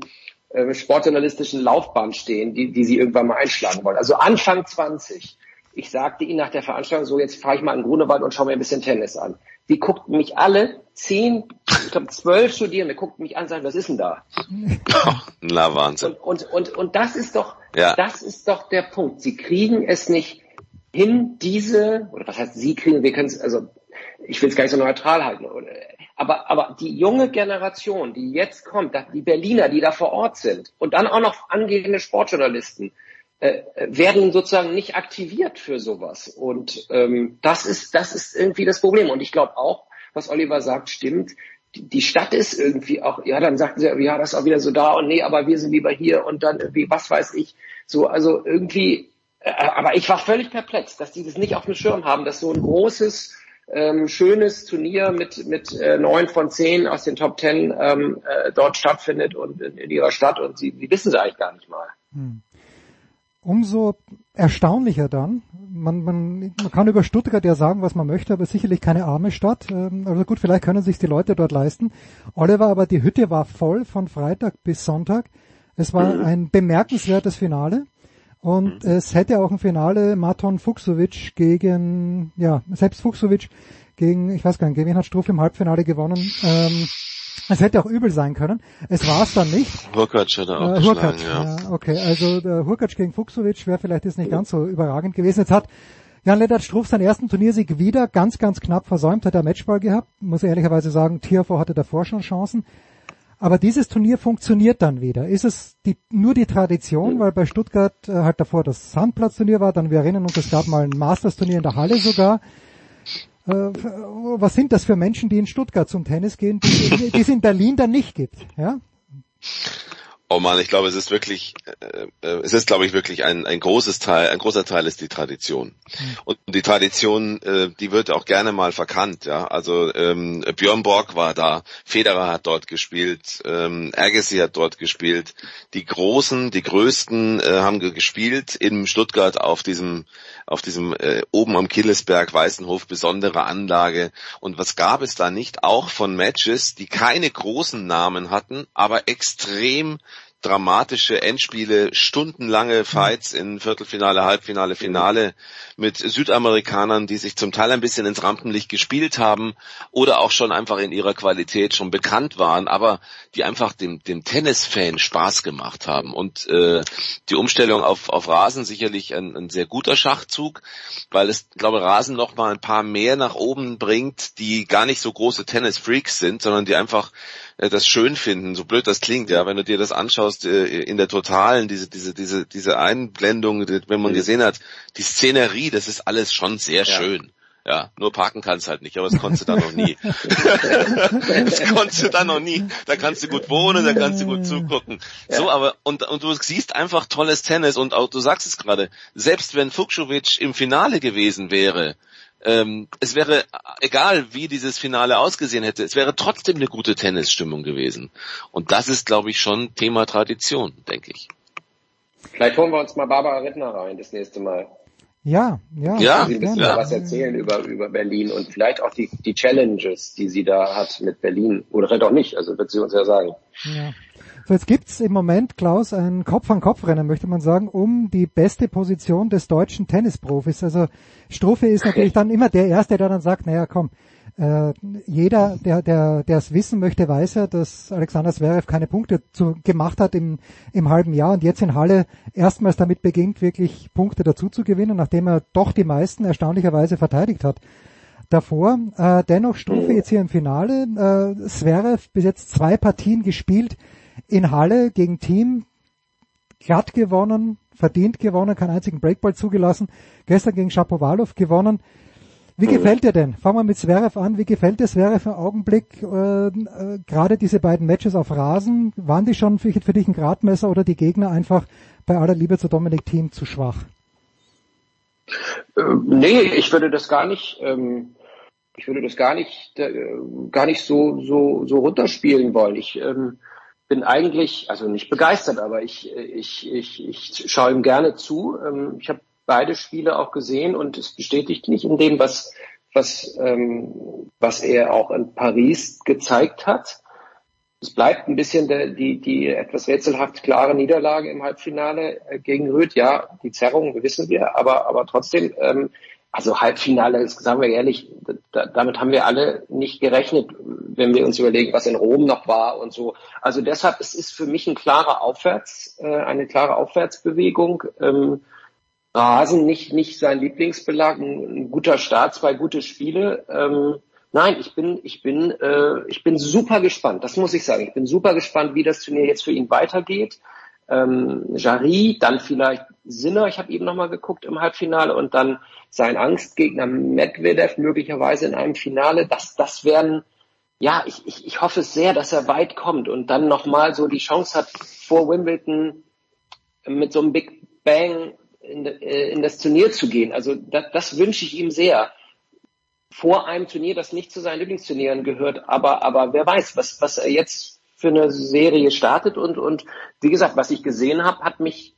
äh, sportjournalistischen Laufbahn stehen, die, die sie irgendwann mal einschlagen wollen. Also Anfang 20. Ich sagte ihnen nach der Veranstaltung so, jetzt fahre ich mal in Grunewald und schaue mir ein bisschen Tennis an. Die guckten mich alle, zehn, ich glaube zwölf Studierende guckten mich an und sagten, was ist denn da? [LAUGHS] Na, Wahnsinn. Und, und, und, und das ist doch, Ja. das ist doch der Punkt. Sie kriegen es nicht hin, diese, oder was heißt Sie kriegen, wir können es, also ich will es gar nicht so neutral halten, aber, aber die junge Generation, die jetzt kommt, die Berliner, die da vor Ort sind und dann auch noch angehende Sportjournalisten, äh, werden sozusagen nicht aktiviert für sowas. Und ähm, das ist das ist irgendwie das Problem. Und ich glaube auch, was Oliver sagt, stimmt. Die, die Stadt ist irgendwie auch, ja, dann sagten sie, ja, das ist auch wieder so da und nee, aber wir sind lieber hier und dann irgendwie, was weiß ich. So, also irgendwie, äh, aber ich war völlig perplex, dass die das nicht auf dem Schirm haben, dass so ein großes, ähm, schönes Turnier mit mit äh, neun von zehn aus den Top Ten ähm, äh, dort stattfindet und in, in ihrer Stadt und sie, sie wissen es eigentlich gar nicht mal. Hm. Umso erstaunlicher dann. Man, man, man kann über Stuttgart ja sagen, was man möchte, aber sicherlich keine arme Stadt. Ähm, Also gut, vielleicht können sich die Leute dort leisten. Oliver, aber die Hütte war voll von Freitag bis Sonntag. Es war ein bemerkenswertes Finale. Und es hätte auch ein Finale Maton Fuchsovic gegen, ja, selbst Fuchsovic gegen, ich weiß gar nicht, gegen wen hat Struff im Halbfinale gewonnen. Ähm, es hätte auch übel sein können. Es war es dann nicht. Hurkacz hat er auch Äh, geschlagen, Hurkacz, ja. ja. Okay, also der Hurkacz gegen Fuchsovic wäre vielleicht jetzt nicht ganz so überragend gewesen. Jetzt hat Jan-Lennart Struff seinen ersten Turniersieg wieder ganz, ganz knapp versäumt, hat er Matchball gehabt. Muss ehrlicherweise sagen, Tiafoe hatte davor schon Chancen. Aber dieses Turnier funktioniert dann wieder. Ist es die, nur die Tradition, weil bei Stuttgart äh, halt davor das Sandplatzturnier war, dann wir erinnern uns, es gab mal ein Masters-Turnier in der Halle sogar. Äh, was sind das für Menschen, die in Stuttgart zum Tennis gehen, die, die es in Berlin dann nicht gibt? Ja? Oh man, ich glaube, es ist wirklich, äh, äh, es ist, glaube ich, wirklich ein, ein großes Teil, ein großer Teil ist die Tradition. Mhm. Und die Tradition, äh, die wird auch gerne mal verkannt. Ja, also ähm, Björn Borg war da, Federer hat dort gespielt, ähm, Agassi hat dort gespielt. Die Großen, die Größten äh, haben gespielt in Stuttgart auf diesem, auf diesem äh, oben am Killesberg Weißenhof besondere Anlage. Und was gab es da nicht? Auch von Matches, die keine großen Namen hatten, aber extrem dramatische Endspiele, stundenlange Fights in Viertelfinale, Halbfinale, Finale mit Südamerikanern, die sich zum Teil ein bisschen ins Rampenlicht gespielt haben oder auch schon einfach in ihrer Qualität schon bekannt waren, aber die einfach dem, dem Tennisfan Spaß gemacht haben. Und äh, die Umstellung auf, auf Rasen sicherlich ein, ein sehr guter Schachzug, weil es, glaube Rasen noch mal ein paar mehr nach oben bringt, die gar nicht so große Tennis-Freaks sind, sondern die einfach das schön finden, so blöd das klingt, ja, wenn du dir das anschaust äh, in der Totalen, diese, diese, diese, diese Einblendung, wenn man gesehen hat, die Szenerie, das ist alles schon sehr ja. schön. Ja, nur parken kannst halt nicht, aber das konntest du da noch nie. [LAUGHS] das konntest du da noch nie. Da kannst du gut wohnen, da kannst du gut zugucken. Ja. So, aber, und, und du siehst einfach tolles Tennis und auch, du sagst es gerade, selbst wenn Fuchsowitsch im Finale gewesen wäre, ähm, es wäre egal, wie dieses Finale ausgesehen hätte, es wäre trotzdem eine gute Tennisstimmung gewesen. Und das ist, glaube ich, schon Thema Tradition, denke ich. Vielleicht holen wir uns mal Barbara Rittner rein das nächste Mal. Ja, ja. ja sie ein bisschen ja. was erzählen über, über Berlin und vielleicht auch die, die Challenges, die sie da hat mit Berlin. Oder vielleicht auch nicht, also wird sie uns ja sagen. Ja. So, jetzt gibt's im Moment, Klaus, ein Kopf-an-Kopf-Rennen, möchte man sagen, um die beste Position des deutschen Tennisprofis. Also Struffe ist natürlich [LAUGHS] dann immer der Erste, der dann sagt, naja, komm, äh, jeder, der der der es wissen möchte, weiß ja, dass Alexander Zverev keine Punkte zu, gemacht hat im, im halben Jahr und jetzt in Halle erstmals damit beginnt, wirklich Punkte dazu zu gewinnen, nachdem er doch die meisten erstaunlicherweise verteidigt hat davor. Äh, dennoch Strufe jetzt hier im Finale. Äh, Zverev bis jetzt zwei Partien gespielt, in Halle gegen Team glatt gewonnen, verdient gewonnen, keinen einzigen Breakball zugelassen. Gestern gegen Shapovalov gewonnen. Wie gefällt dir denn? Fangen wir mit Zverev an. Wie gefällt dir Zverev im Augenblick? Äh, äh, Gerade diese beiden Matches auf Rasen, waren die schon für, für, dich ein Gradmesser oder die Gegner einfach bei aller Liebe zu Dominik Team zu schwach? Äh, nee, ich würde das gar nicht, ähm, ich würde das gar nicht, äh, gar nicht so, so, so runterspielen wollen. Ich, ähm, bin eigentlich, also nicht begeistert, aber ich, ich, ich, ich schaue ihm gerne zu. Ähm, ich habe beide Spiele auch gesehen und es bestätigt mich in dem, was, was, ähm, was er auch in Paris gezeigt hat. Es bleibt ein bisschen der, die, die etwas rätselhaft klare Niederlage im Halbfinale äh, gegen Röth. Ja, die Zerrung wissen wir, aber, aber trotzdem, ähm, also Halbfinale, sagen wir ehrlich, da, damit haben wir alle nicht gerechnet, wenn wir uns überlegen, was in Rom noch war und so. Also deshalb, es ist für mich ein klarer Aufwärts, äh, eine klare Aufwärtsbewegung. Ähm, Rasen nicht, nicht sein Lieblingsbelag, ein, ein guter Start, zwei gute Spiele. Ähm, nein, ich bin, ich bin, äh, ich bin super gespannt. Das muss ich sagen. Ich bin super gespannt, wie das Turnier jetzt für ihn weitergeht ähm, Jarry, dann vielleicht Sinner, ich habe eben nochmal geguckt im Halbfinale und dann sein Angstgegner Medvedev möglicherweise in einem Finale. Das, das werden, ja, ich, ich, ich hoffe sehr, dass er weit kommt und dann nochmal so die Chance hat, vor Wimbledon mit so einem Big Bang in, äh, in das Turnier zu gehen. Also das, das wünsche ich ihm sehr. Vor einem Turnier, das nicht zu seinen Lieblingsturnieren gehört, aber, aber wer weiß, was, was er jetzt für eine Serie startet und, und wie gesagt, was ich gesehen habe, hat mich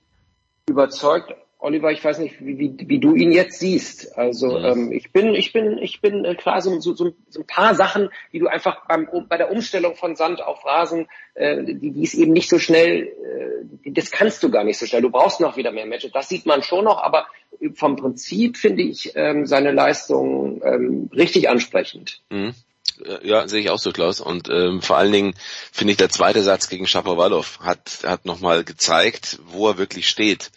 überzeugt. Oliver, ich weiß nicht, wie, wie, wie du ihn jetzt siehst. Also mhm. ähm, ich bin, ich bin, ich bin äh, klar so, so, so, ein paar Sachen, die du einfach beim, bei der Umstellung von Sand auf Rasen, äh, die, die ist eben nicht so schnell, äh, das kannst du gar nicht so schnell. Du brauchst noch wieder mehr Matches. Das sieht man schon noch, aber vom Prinzip finde ich ähm, seine Leistung ähm, richtig ansprechend. Mhm. Äh, Ja, sehe ich auch so, Klaus. Und ähm, vor allen Dingen finde ich, der zweite Satz gegen Shapovalov hat, hat nochmal gezeigt, wo er wirklich steht.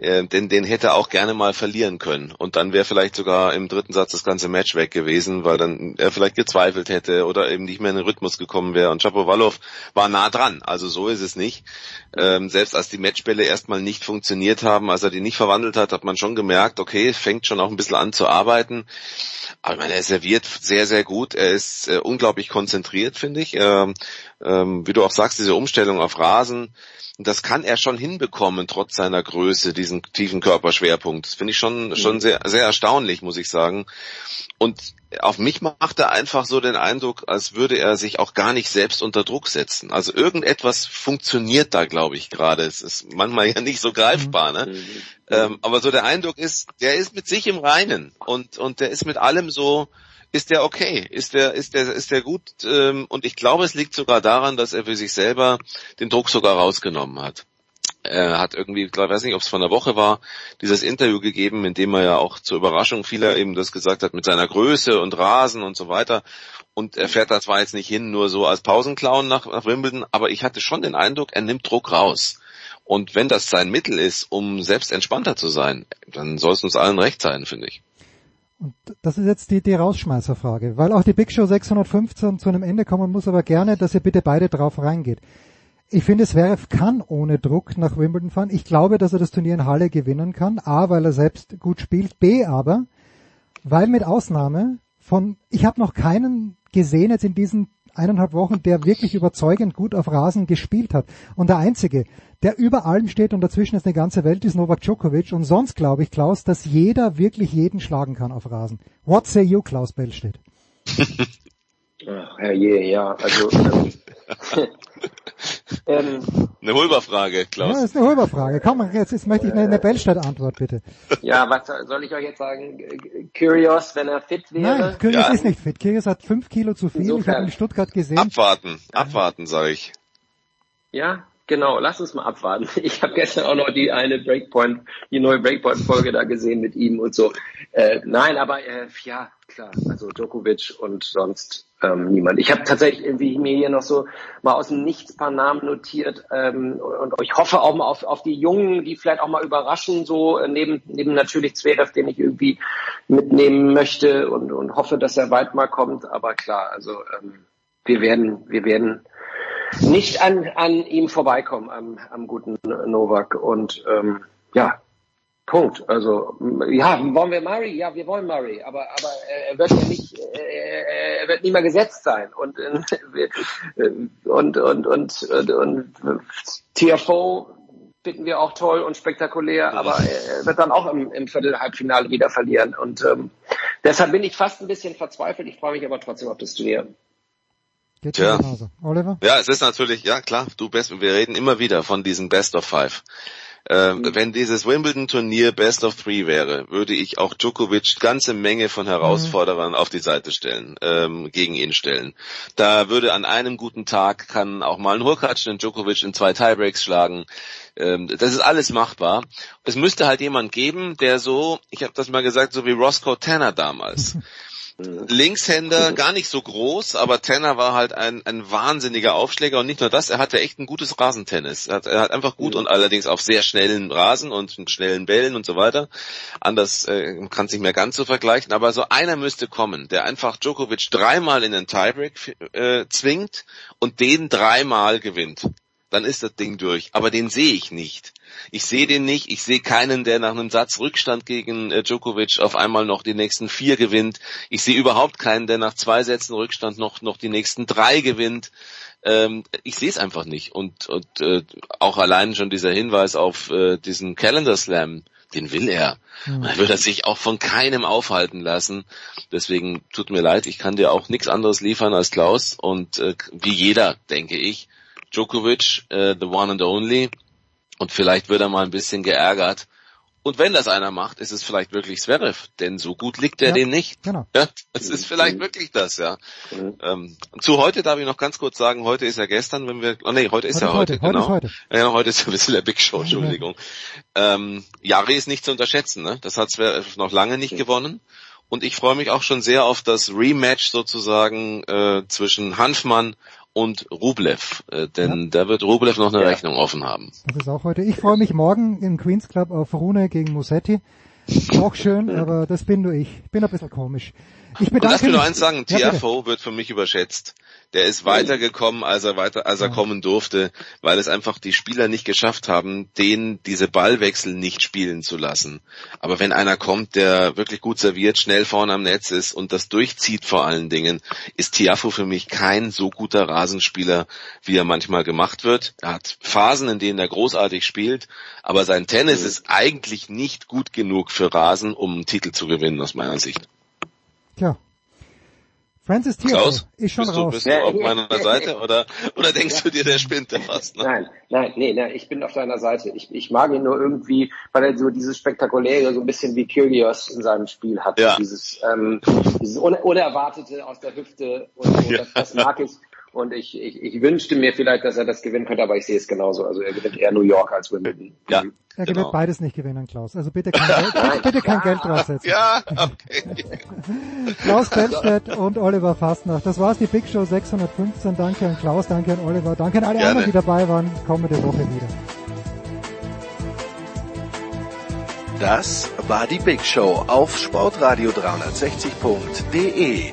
Äh, denn den hätte er auch gerne mal verlieren können. Und dann wäre vielleicht sogar im dritten Satz das ganze Match weg gewesen, weil dann er vielleicht gezweifelt hätte oder eben nicht mehr in den Rhythmus gekommen wäre. Und Shapovalov war nah dran. Also so ist es nicht. Ähm, selbst als die Matchbälle erstmal nicht funktioniert haben, als er die nicht verwandelt hat, hat man schon gemerkt, okay, fängt schon auch ein bisschen an zu arbeiten. Aber ich meine, er serviert sehr, sehr gut. Er ist äh, unglaublich konzentriert, finde ich. Ähm, ähm, wie du auch sagst, diese Umstellung auf Rasen, das kann er schon hinbekommen, trotz seiner Größe, diesen tiefen Körperschwerpunkt. Das finde ich schon, schon sehr, sehr erstaunlich, muss ich sagen. Und auf mich macht er einfach so den Eindruck, als würde er sich auch gar nicht selbst unter Druck setzen. Also irgendetwas funktioniert da, glaube ich, gerade. Es ist manchmal ja nicht so greifbar, ne? Ähm, aber so der Eindruck ist, der ist mit sich im Reinen und, und der ist mit allem so, ist der okay, ist der, ist der, ist der gut, ähm, und ich glaube, es liegt sogar daran, dass er für sich selber den Druck sogar rausgenommen hat. Er hat irgendwie, ich weiß nicht, ob es von der Woche war, dieses Interview gegeben, in dem er ja auch zur Überraschung vieler eben das gesagt hat mit seiner Größe und Rasen und so weiter. Und er fährt da zwar jetzt nicht hin, nur so als Pausenclown nach, nach Wimbledon, aber ich hatte schon den Eindruck, er nimmt Druck raus. Und wenn das sein Mittel ist, um selbst entspannter zu sein, dann soll es uns allen recht sein, finde ich. Und das ist jetzt die, die Rausschmeißerfrage, weil auch die Big Show 615 zu einem Ende kommen muss, aber gerne, dass ihr bitte beide drauf reingeht. Ich finde, Zverev kann ohne Druck nach Wimbledon fahren. Ich glaube, dass er das Turnier in Halle gewinnen kann. A, weil er selbst gut spielt. B, aber, weil mit Ausnahme von, ich habe noch keinen gesehen jetzt in diesen eineinhalb Wochen, der wirklich überzeugend gut auf Rasen gespielt hat. Und der Einzige, der über allem steht und dazwischen ist eine ganze Welt, ist Novak Djokovic. Und sonst glaube ich, Klaus, dass jeder wirklich jeden schlagen kann auf Rasen. What say you, Klaus Bellstedt? [LAUGHS] Ach, herrje, ja, also ähm, [LAUGHS] ähm, Eine Hulberfrage, Klaus. Ja, das ist eine Hulberfrage. Komm, jetzt, jetzt möchte ich eine, eine Bellstadt-Antwort, bitte. ja, was soll ich euch jetzt sagen? Curious, wenn er fit wäre? Nein, Kyrgios Ja. ist nicht fit. Kyrgios hat fünf Kilo zu viel. Ich Insofern. habe ihn in Stuttgart gesehen. Abwarten, abwarten, sage ich. Ja, genau. Lass uns mal abwarten. [LAUGHS] Ich habe gestern auch noch die eine Breakpoint, die neue Breakpoint-Folge da gesehen mit ihm und so. Äh, nein, aber äh, ja, klar. Also Djokovic und sonst ähm, niemand. Ich habe tatsächlich irgendwie mir hier noch so mal aus dem Nichts paar Namen notiert ähm, und ich hoffe auch mal auf, auf die Jungen, die vielleicht auch mal überraschen, so äh, neben neben natürlich Zverev, den ich irgendwie mitnehmen möchte und, und hoffe, dass er weit mal kommt. Aber klar, also ähm, wir werden wir werden nicht an, an ihm vorbeikommen, am, am guten Novak. Und ähm, ja, Punkt. Also ja, wollen wir Murray? Ja, wir wollen Murray, aber aber er wird ja nicht, äh, er wird nie mehr gesetzt sein. Und äh, wir- und und und und, und TFO finden wir auch toll und spektakulär, aber er wird dann auch im, im Viertel-Halbfinale wieder verlieren. Und ähm, deshalb bin ich fast ein bisschen verzweifelt. Ich freue mich aber trotzdem auf das Turnier. Geht Tja. mir genauso. Oliver? Ja, es ist natürlich, ja klar, du best, wir reden immer wieder von diesen Best of Five. Ähm, Wenn dieses Wimbledon-Turnier Best of Three wäre, würde ich auch Djokovic ganze Menge von Herausforderern auf die Seite stellen, ähm, gegen ihn stellen. Da würde an einem guten Tag kann auch mal ein Hurkacz den Djokovic in zwei Tiebreaks schlagen. Ähm, das ist alles machbar. Es müsste halt jemand geben, der so, ich habe das mal gesagt, so wie Roscoe Tanner damals. [LAUGHS] Linkshänder, gar nicht so groß, aber Tanner war halt ein, ein wahnsinniger Aufschläger und nicht nur das, er hatte echt ein gutes Rasentennis. Er hat, er hat einfach gut und allerdings auf sehr schnellen Rasen und mit schnellen Bällen und so weiter. Anders äh, kann es nicht mehr ganz so vergleichen, aber so einer müsste kommen, der einfach Djokovic dreimal in den Tiebreak äh, zwingt und den dreimal gewinnt. Dann ist das Ding durch. Aber den sehe ich nicht. Ich sehe den nicht. Ich sehe keinen, der nach einem Satz Rückstand gegen äh, Djokovic auf einmal noch die nächsten vier gewinnt. Ich sehe überhaupt keinen, der nach zwei Sätzen Rückstand noch, noch die nächsten drei gewinnt. Ähm, ich sehe es einfach nicht. Und, und äh, auch allein schon dieser Hinweis auf äh, diesen Calendar Slam, den will er. Hm. Er wird er sich auch von keinem aufhalten lassen. Deswegen tut mir leid, ich kann dir auch nichts anderes liefern als Klaus. Und äh, wie jeder, denke ich, Djokovic, äh, the one and only. Und vielleicht wird er mal ein bisschen geärgert. Und wenn das einer macht, ist es vielleicht wirklich Zverev, denn so gut liegt er Ja, dem nicht. Genau. Ja, das ist vielleicht wirklich das, ja. Ähm, zu heute darf ich noch ganz kurz sagen, heute ist ja gestern, wenn wir, oh nee, heute ist Heute ja ist heute, heute, heute genau. ist heute. Ja, heute ist ein bisschen der Big Show, Entschuldigung. Ähm, Jari ist nicht zu unterschätzen, ne? Das hat Zverev noch lange nicht gewonnen. und ich freue mich auch schon sehr auf das Rematch sozusagen äh, zwischen Hanfmann und Rublev, äh, denn ja. da wird Rublev noch eine ja. Rechnung offen haben. Das ist auch heute. Ich freue mich morgen im Queens Club auf Rune gegen Musetti. Auch schön, [LAUGHS] aber das bin nur ich. Ich bin ein bisschen komisch. Ich bedanke und lass mich. mir nur eins sagen, ja, Tiafo wird für mich überschätzt. Der ist weitergekommen, als er weiter, als er ja. kommen durfte, weil es einfach die Spieler nicht geschafft haben, den diese Ballwechsel nicht spielen zu lassen. Aber wenn einer kommt, der wirklich gut serviert, schnell vorne am Netz ist und das durchzieht vor allen Dingen, ist Tiafo für mich kein so guter Rasenspieler, wie er manchmal gemacht wird. Er hat Phasen, in denen er großartig spielt, aber sein Tennis mhm. ist eigentlich nicht gut genug für Rasen, um einen Titel zu gewinnen, aus meiner Sicht. Tja. Francis Tiafoe ist schon bist raus. Du, bist du auf meiner Seite oder, oder denkst ja. du dir, der spinnt der fast? Ne? Nein, nein, nee, nein, ich bin auf deiner Seite. Ich, ich mag ihn nur irgendwie, weil er so dieses Spektakuläre, so ein bisschen wie Kyrgios in seinem Spiel hat. Ja. Dieses, ähm, dieses Unerwartete aus der Hüfte und, [LAUGHS] ja. das, das mag ich. Und ich, ich, ich wünschte mir vielleicht, dass er das gewinnen könnte, aber ich sehe es genauso. Also er gewinnt eher New York als Wimbledon. Ja. Er genau. wird beides nicht gewinnen, Klaus. Also bitte kein Geld, bitte, bitte kein Geld draufsetzen. Ja, [LAUGHS] okay. Klaus Bellstedt und Oliver Fastnacht. Das war's, die Big Show 615. Danke an Klaus, danke an Oliver, danke an alle Gerne. anderen, die dabei waren. Kommende Woche wieder. Das war die Big Show auf sportradio360.de.